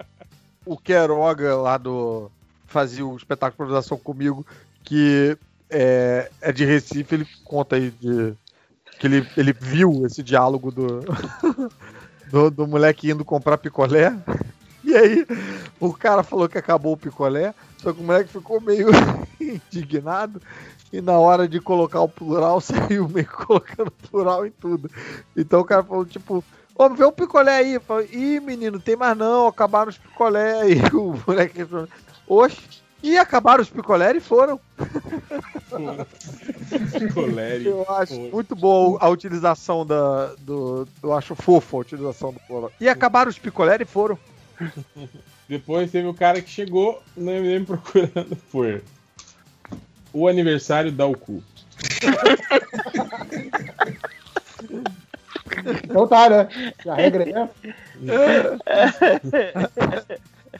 o Queiroga lá do. fazia o espetáculo de improvisação comigo, que é, é de Recife, ele conta aí de. que ele, ele viu esse diálogo do, do, do moleque indo comprar picolé. E aí, o cara falou que acabou o picolé, só que o moleque ficou meio indignado. E na hora de colocar o plural, saiu meio colocando plural em tudo. Então o cara falou, tipo, Ô, vê o picolé aí. Falei, Ih, menino, tem mais não, acabaram os picolé. Aí o moleque falou, oxe, e acabaram os picolé e foram.
Colérico.
Eu acho muito boa a utilização da. Do, eu acho fofo a utilização do plural. E acabaram os picolé e foram.
Depois teve o cara que chegou no MDM procurando por o aniversário da Ucu.
Então tá, né? A regra é.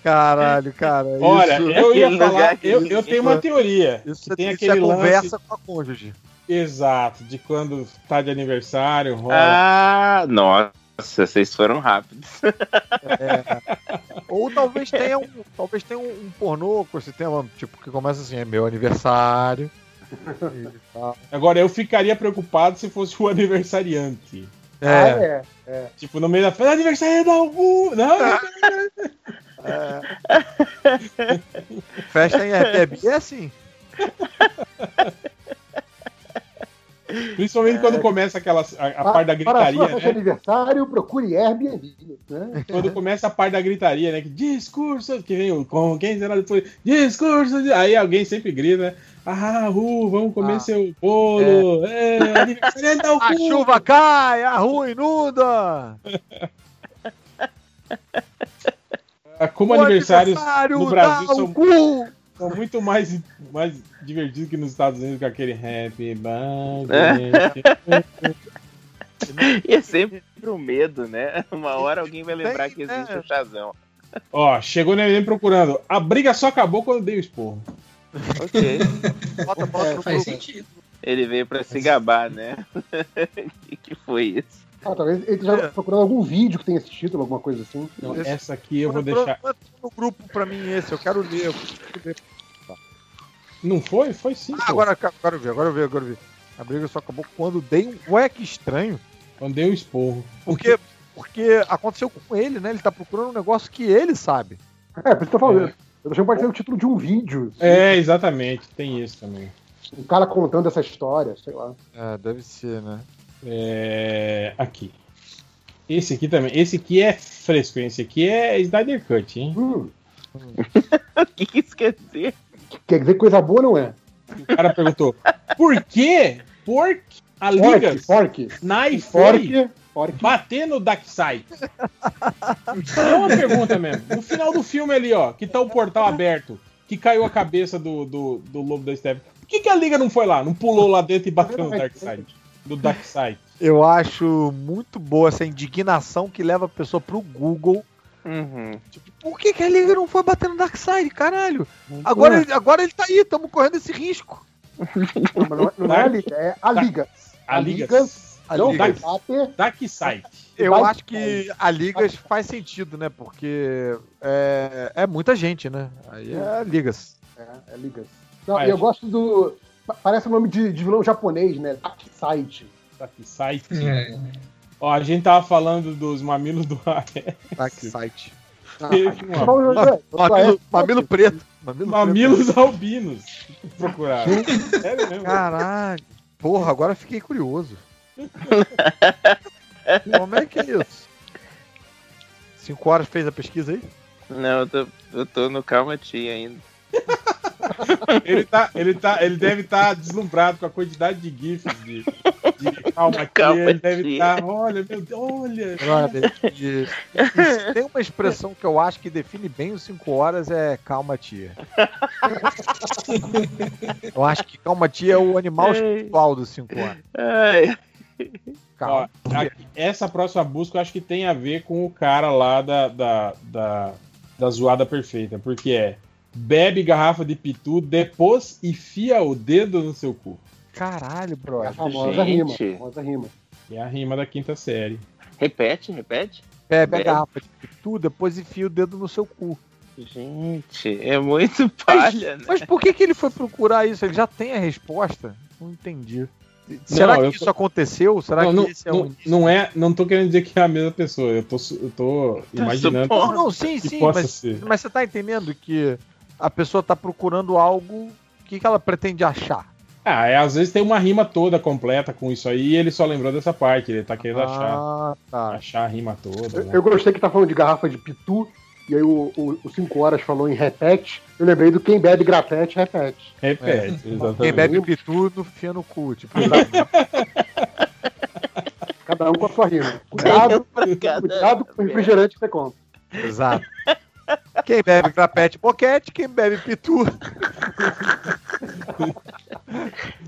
Caralho, cara.
Olha,
isso-
eu ia falar, eu, eu tenho uma teoria.
Isso,
que tem
isso
aquele
é conversa
lance
com a cônjuge.
exato de quando tá de aniversário, rola.
Ah, nossa, vocês foram rápidos.
Ou talvez tenha um, talvez tenha um, um pornô com esse tema, tipo, que começa assim, é meu aniversário.
Agora eu ficaria preocupado se fosse o aniversariante.
Ah,
É,
é. é.
Tipo, no meio da festa, aniversário da Ucu! Não,
festa em Airbnb é assim.
Principalmente quando começa aquela, a, a parte da
Para a sua
gritaria,
festa de
né?
aniversário, procure Airbnb. Né?
Quando começa a parte da gritaria, né? Que discurso, que vem o com quem será depois? Discurso, de... aí alguém sempre grita, né? Ah, Ru, vamos comer
Ah.
seu bolo. É, aniversário da
A chuva cai, a rua inunda.
Como aniversários
aniversário
no Brasil são. São muito mais, mais divertidos que nos Estados Unidos com aquele happy
É.
birthday.
E é sempre o medo, né? Uma hora alguém vai lembrar que existe
né?
o chazão.
Ó, chegou o neném procurando. A briga só acabou quando dei o esporro.
Ok.
Bota, bota no
Faz sentido.
Ele veio pra se gabar, né? que, que foi isso?
Ah, talvez ele esteja procurando algum vídeo que tenha esse título, alguma coisa assim.
Então,
Esse-
essa aqui eu vou deixar.
manda no grupo pra mim esse, eu quero ler. eu quero ler.
Não foi? Foi sim.
Ah, agora, agora eu vi, agora eu vi, agora eu vi. A briga só acabou quando dei um. Ué, que estranho.
Quando dei o esporro.
Porque, porque aconteceu com ele, né? Ele tá procurando um negócio que ele sabe.
É, por isso que eu tô falando.
É.
Eu achei que pode ser o título de um vídeo. assim,
É, exatamente. Tem isso também.
Um cara contando essa história, sei lá.
É, deve ser, né?
É, aqui. Esse aqui também. Esse aqui é fresco, hein? Esse aqui é Snyder Cut, hein?
Hum,
O que que isso quer dizer?
quer dizer que coisa boa não é.
O cara perguntou: Por que? Porque a Liga
Fork,
foi
Fork, fork.
bater no Darkseid. É uma pergunta mesmo. No final do filme ali, ó, que tá o portal aberto, que caiu a cabeça do, do, do lobo da Steppe. Por que, que a Liga não foi lá? Não pulou lá dentro e bateu no Darkseid? Do Darkseid.
Eu acho muito boa essa indignação que leva a pessoa pro Google.
Uhum.
Tipo, por que, que a Liga não foi bater no Darkseid, caralho? Agora, ele, agora ele tá aí, estamos correndo esse risco.
Não, não, é- não é a liga, é a liga.
A Liga.
A Liga.
bater.
Darkseid.
Eu
Vai-
acho que a Ligas faz sentido, né? Porque é, é muita gente, né? Aí é Ligas.
É, é ligas. Não, e eu gosto do. Pa- Parece o nome de, de vilão japonês, né? Darkseid.
Darkseid.
É.
Ó, a gente tava falando dos mamilos do Aé.
Darkseid.
Ah,
Mamilo, mamilo preto. Mamilo
Mamilos albinos. Procuraram. Sério mesmo.
Caralho. Porra, agora fiquei curioso. Como é que é isso? Cinco horas fez a pesquisa aí?
Não, eu tô, eu tô no Calma Tia ainda.
Ele, tá, ele, tá, ele deve estar deslumbrado com a quantidade de GIFs de, de calma aqui. Ele deve estar. olha, meu Deus, olha.
Brother, tem uma expressão que eu acho que define bem os 5 horas é calma tia. Eu acho que calma tia é o animal espiritual dos 5 horas.
Ai,
Ó, aqui- essa próxima busca eu acho que tem a ver com o cara lá da, da, da, da zoada perfeita, porque é bebe garrafa de pitu, depois enfia o dedo no seu cu.
Caralho,
É a
brother.
famosa rima.
Gente.
a famosa rima.
É a rima da quinta série.
repete, repete.
Bebe a
Bebe.
garrafa de pitu, depois enfia o dedo no seu cu.
Gente, é muito palha, né?
Mas por que, que ele foi procurar isso? Ele já tem a resposta? Não entendi. Será
Não,
que isso
tô-
aconteceu? Será
não,
que
não,
esse é início?
não é, não tô querendo dizer que é a mesma pessoa. Eu tô, eu tô imaginando.
supondo.
Não, não, sim,
que
sim,
possa
mas,
ser.
mas você tá entendendo que a pessoa tá procurando algo, o que, que ela pretende achar?
Ah, é, às vezes tem uma rima toda completa com isso aí e ele só lembrou dessa parte. Ele tá querendo achar,
Ah, tá.
achar a rima toda.
Eu,
né?
eu gostei que tá falando de garrafa de pitu, e aí o 5 horas falou em repete. Eu lembrei do quem bebe grapete, repete.
Repete,
Quem
exatamente.
bebe pitu, no fia no cu. Tipo,
Cada um com a sua rima. Cuidado, cuidado com o refrigerante que você compra.
Exato. Quem bebe grapete, boquete, quem bebe pitu.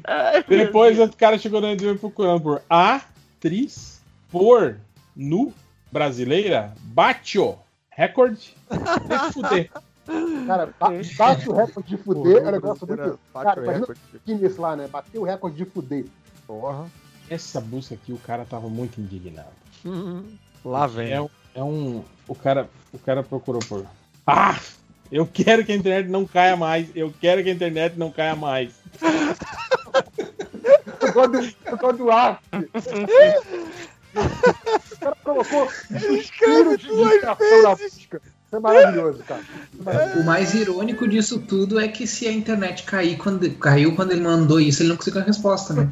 Ai,
Depois o cara chegou na MDB procurando por atriz por nu brasileira bateu recorde de fuder.
Cara, ba- bate o recorde de fuder é um negócio muito.
bate
Cara,
o
imagina
recorde.
o Guinness lá, né? Bateu o recorde de fuder.
Porra.
Essa busca aqui o cara tava muito indignado.
Lá vem.
É, é um. O cara, o cara procurou por. Ah! Eu quero que a internet não caia mais. Eu quero que a internet não caia mais.
Eu gosto do, eu gosto do ar. O cara colocou suspiro de inspiração na busca. Isso é maravilhoso, cara. É maravilhoso.
O mais irônico disso tudo é que se a internet cair quando, caiu quando ele mandou isso, ele não conseguiu a resposta, né?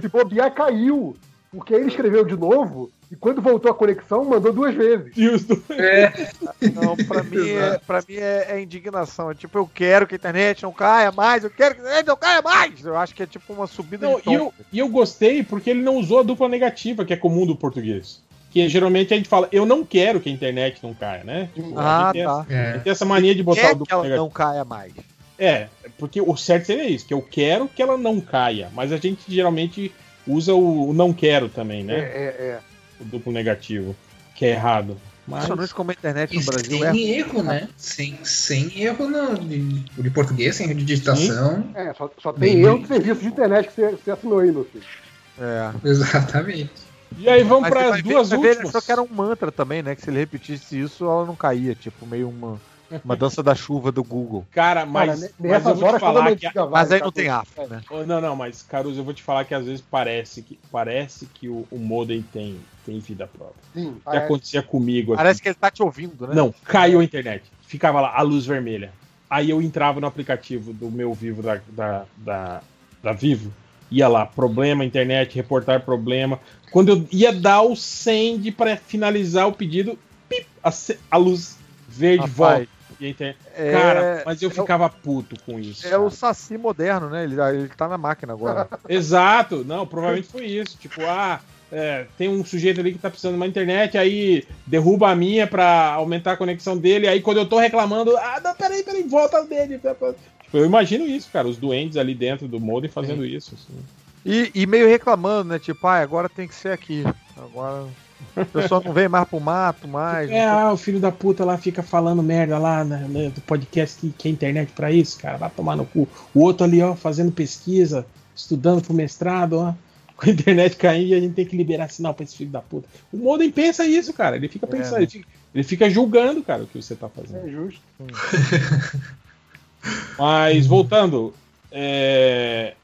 Se bobear, caiu. Porque ele escreveu de novo e quando voltou a conexão, mandou duas vezes.
E os dois.
É. Não, pra mim, é, pra mim é, é indignação. É tipo, eu quero que a internet não caia mais, eu quero que a internet não caia mais. Eu acho que é tipo uma subida
Não,
de
e,
tom.
eu, e eu gostei porque ele não usou a dupla negativa, que é comum do português. Que geralmente a gente fala, eu não quero que a internet não caia, né? Tipo, a
Ah,
gente tem
tá.
essa- a gente tem essa mania de botar o
que
dupla
ela
negativa.
não caia mais.
É, porque o certo seria isso, que eu quero que ela não caia, mas a gente geralmente usa o, o não quero também,
É,
né?
é, é.
O duplo negativo, que é errado. Mas
Impressionante como a internet no
E
Brasil
sem
é.
erro, né? Sem, sem erro no, de, de português, sem erro de digitação.
É, só, só tem eu
bem.
de serviço de internet que você, você assinou aí, meu filho.
É.
Exatamente.
E aí vamos para as duas
ver,
últimas.
achou que era um mantra também, né? Que se ele repetisse isso, ela não caía. Tipo, meio uma, uma dança da chuva do Google.
Cara, mas,
Cara,
mas eu vou te
a
falar que.
vai,
Mas aí
tá
não tem
tudo-
AF, né?
Oh, Não, não, mas Caruso, eu vou te falar que às vezes parece que parece que o, o modem tem, tem vida própria.
Sim,
Que
parece.
acontecia comigo aqui.
Parece que ele tá te ouvindo, né?
Não, caiu a internet. Ficava lá a luz vermelha. Aí eu entrava no aplicativo do meu Vivo da, da, da, da Vivo. Ia lá, problema, internet, reportar problema. Quando eu ia dar o send para finalizar o pedido, pip, a, a luz verde
Rapaz,
volta. E
é-
Cara, mas eu
é
ficava puto com isso.
É o Saci moderno, né? Ele, ele tá na máquina agora.
Exato, não, provavelmente foi isso. Tipo, ah, é, tem um sujeito ali que tá precisando de uma internet, aí derruba a minha pra aumentar a conexão dele, aí quando eu tô reclamando, ah, não, peraí, peraí, volta dele. Tipo, eu imagino isso, cara, os doentes ali dentro do modem fazendo isso. assim.
E, e meio reclamando, né? Tipo, ah, agora tem que ser aqui. Agora o pessoal não vem mais pro mato, mais.
É, ah, o filho da puta lá fica falando merda lá né, né, do podcast que, que é internet pra isso, cara, vai tomar no cu. O outro ali, ó, fazendo pesquisa, estudando pro mestrado, ó. Com a internet cair, a gente tem que liberar sinal pra esse filho da puta. O modem pensa isso, cara. Ele fica pensando,
né?
ele, fica, ele fica julgando, cara, o que você tá fazendo.
É justo.
Mas voltando, é...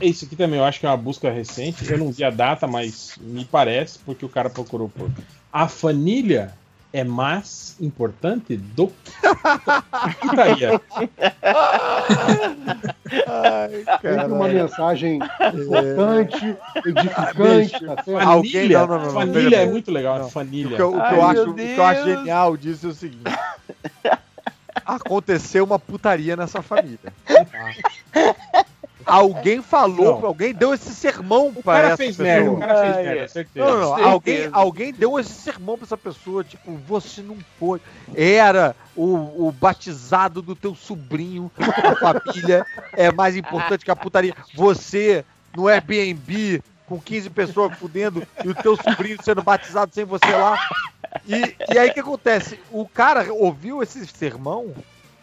isso aqui também eu acho que é uma busca recente. Eu não vi a data, mas me parece, porque o cara procurou por. A família é mais importante do que putaria.
Ai,
Sempre uma mensagem importante, edificante, tá certo?
Alguém-
Família,
não, não, não,
família é muito legal.
Não.
Família.
O que eu, o que eu
Ai,
acho,
meu
o que eu acho genial disso é o seguinte: aconteceu uma putaria nessa família. tá? Alguém falou,
Não.
alguém deu esse sermão
O
pra
cara
essa
fez
pessoa.
merda, o cara fez merda, certeza.
Não, não,
Certeza.
alguém, alguém deu esse sermão pra essa pessoa, tipo, você não pode. Era o, o batizado do teu sobrinho, a família é mais importante que a putaria. Você no Airbnb com 15 pessoas fudendo e o teu sobrinho sendo batizado sem você lá. E, e aí o que acontece? O cara ouviu esse sermão,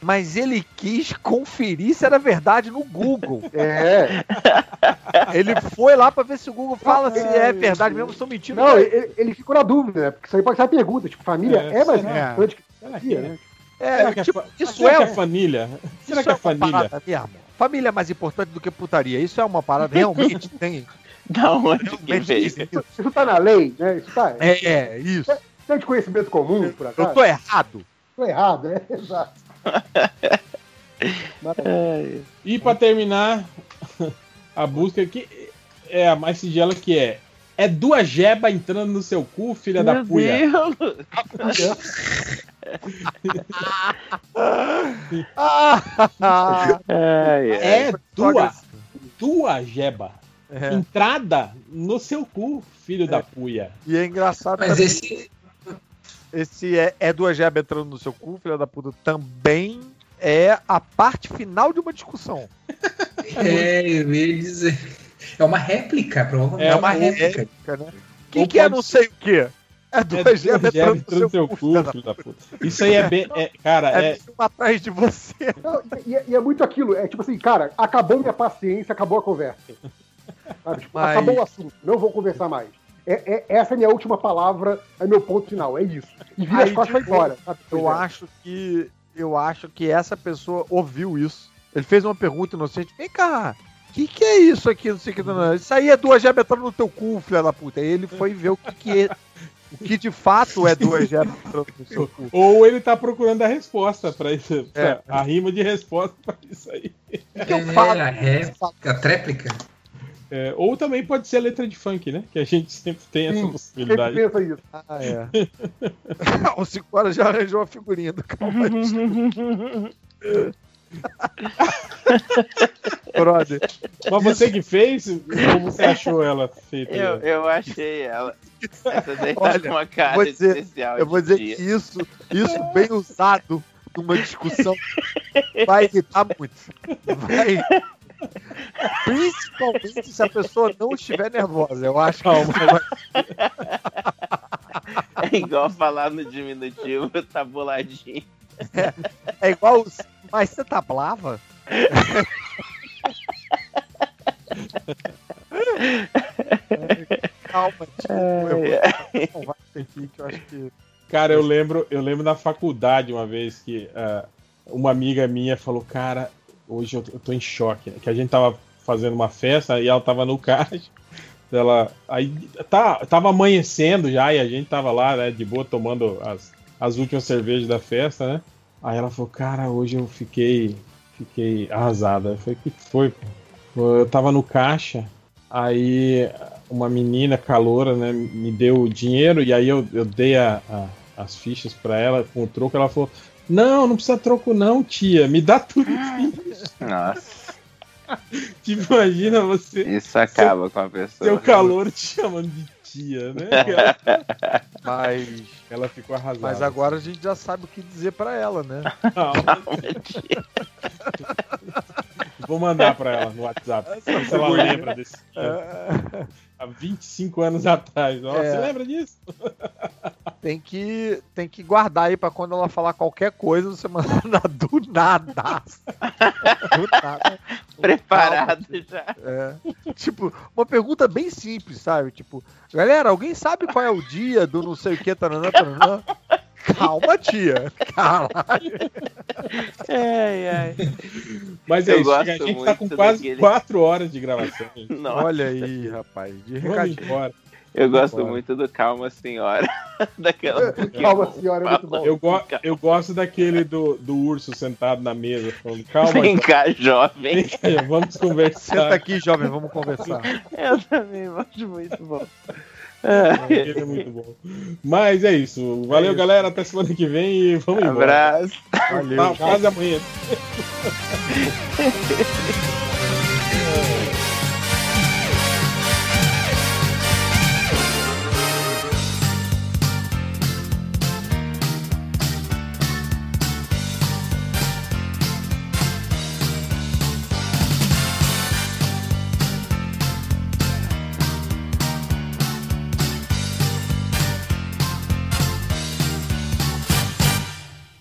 mas ele quis conferir se era verdade no Google.
É.
Ele foi lá pra ver se o Google fala se é verdade mesmo, estão mentindo.
Não, ele, ele ficou na dúvida, né? Porque isso aí pode ser uma pergunta, tipo, família
É,
é, mais importante que
que
putaria,
é?
né?
É,
Será que a
tipo,
fa-
isso
será
é,
que a
um-
família? Será
isso
que a
é uma
família?
parada mesmo. Família é mais importante do que putaria. Isso é uma parada realmente tem.
Da onde que veio?
isso.
Isso tá na lei, né? Isso tá.
É, é, isso.
É de conhecimento comum, por acaso?
Eu tô errado.
Tô errado, é, exato.
E pra terminar a busca aqui é a mais sigela que é é duas jeba entrando no seu cu, filha da
Meu
puia.
Ai, ai.
É duas, duas jeba.
É.
Entrada no seu cu, filho da puia.
E é engraçado
Mas
também,
esse.
Esse é, é duas jeba entrando no seu cu, filha da puta, também é a parte final de uma discussão.
É, eu ia dizer. É uma réplica, provavelmente. É, uma réplica.
É, né? O que, que é não sei o quê? É
É
jeba
jeba
entrando no seu cu,
cu,
filha da
filho da puta. Isso aí é bem. é- cara,
É,
é.
uma atrás de você.
Não, e, e é muito aquilo, é tipo assim, cara, acabou minha paciência, acabou a conversa. Sabe? Tipo,
Mas-
Acabou o assunto, não vou conversar mais. É, é- essa é a minha última palavra, é meu ponto final, é isso. E vira
Aí,
as costas e vai
tipo,
embora. sabe?
Eu
Pois é.
acho que. Eu acho que essa pessoa ouviu isso. Ele fez uma pergunta inocente. Vem cá, o que, que é isso aqui? Não sei o que. Não, não. Isso aí é duas gebas entrando no teu cu, filha da puta. Aí ele foi ver o que, que é. O que de fato é duas gebas entrando no seu cu.
Ou ele tá procurando a resposta pra isso. pra-
É.
A rima de resposta pra isso aí.
O que eu
É,
falo?
a réplica, a tréplica.
É, ou também pode ser a letra de funk, né? Que a gente sempre tem essa
Sim,
possibilidade.
Quem pensa isso?
Ah, é. o 5 horas já arranjou a figurinha do Calma
Brother. Mas você que fez? Ou você achou ela feita?
Eu, eu achei ela. Essa daí tá
Olha,
com uma cara
vou dizer-
especial.
Eu vou dizer
dia.
que isso, isso bem usado numa discussão vai irritar muito. Vai. Principalmente se a pessoa não estiver nervosa. Eu acho que isso vai-
É igual falar no diminutivo, tá boladinho.
é igual os. Mas você tá brava? Calma, tio. Eu vou aqui que eu acho que.
Cara, eu lembro, eu lembro na faculdade uma vez que ah, uma amiga minha falou, cara, hoje eu, tô em choque, né? que a gente tava fazendo uma festa e ela tava no caixa. Ela, aí tá, tava amanhecendo já e a gente tava lá, né, de boa, tomando as, as últimas cervejas da festa, né? Aí ela falou, cara, hoje eu fiquei, fiquei arrasada. Eu falei, que foi? pô?" Eu tava no caixa, aí uma menina caloura, né, me deu o dinheiro e aí eu, eu dei a, a- as fichas pra ela com o troco. Ela falou: Não, não precisa troco, não, tia, me dá tudo.
Nossa,
tipo, imagina você,
isso acaba com a pessoa.
seu calor te chamando de tia, né?
Mas,
Ela ficou arrasada.
mas agora a gente já sabe o que dizer pra ela, né?
Vou mandar pra ela no WhatsApp. ver se ela lembra desse. Há 25 anos atrás. Ó,
É.
Você lembra disso?
Tem que, tem que guardar aí pra quando ela falar qualquer coisa, você mandar do nada. Do nada.
Preparado já.
É. Tipo, uma pergunta bem simples, sabe? Tipo, galera, alguém sabe qual é o dia do não sei o que, taranã, taranã? Calma, tia. Caralho.
Ai, ai.
Mas é
Eu
isso, a gente tá com quase
daquele-
4 horas de gravação.
Olha aí, rapaz. De recadinho.
embora.
Eu gosto
Bora.
muito do Calma Senhora. Daquela
Calma, senhora, é muito bom.
Eu, go eu gosto daquele do, do urso sentado na mesa, falando, calma,
Vem cá, jovem.
vem cá, vamos
Senta
conversar.
aqui, jovem, vamos conversar.
Eu também acho muito bom.
Ele é muito bom. Mas é isso. Valeu,
isso.
galera. Até semana que vem e vamos embora.
Abraço.
Valeu.
Tá, quase amanhã.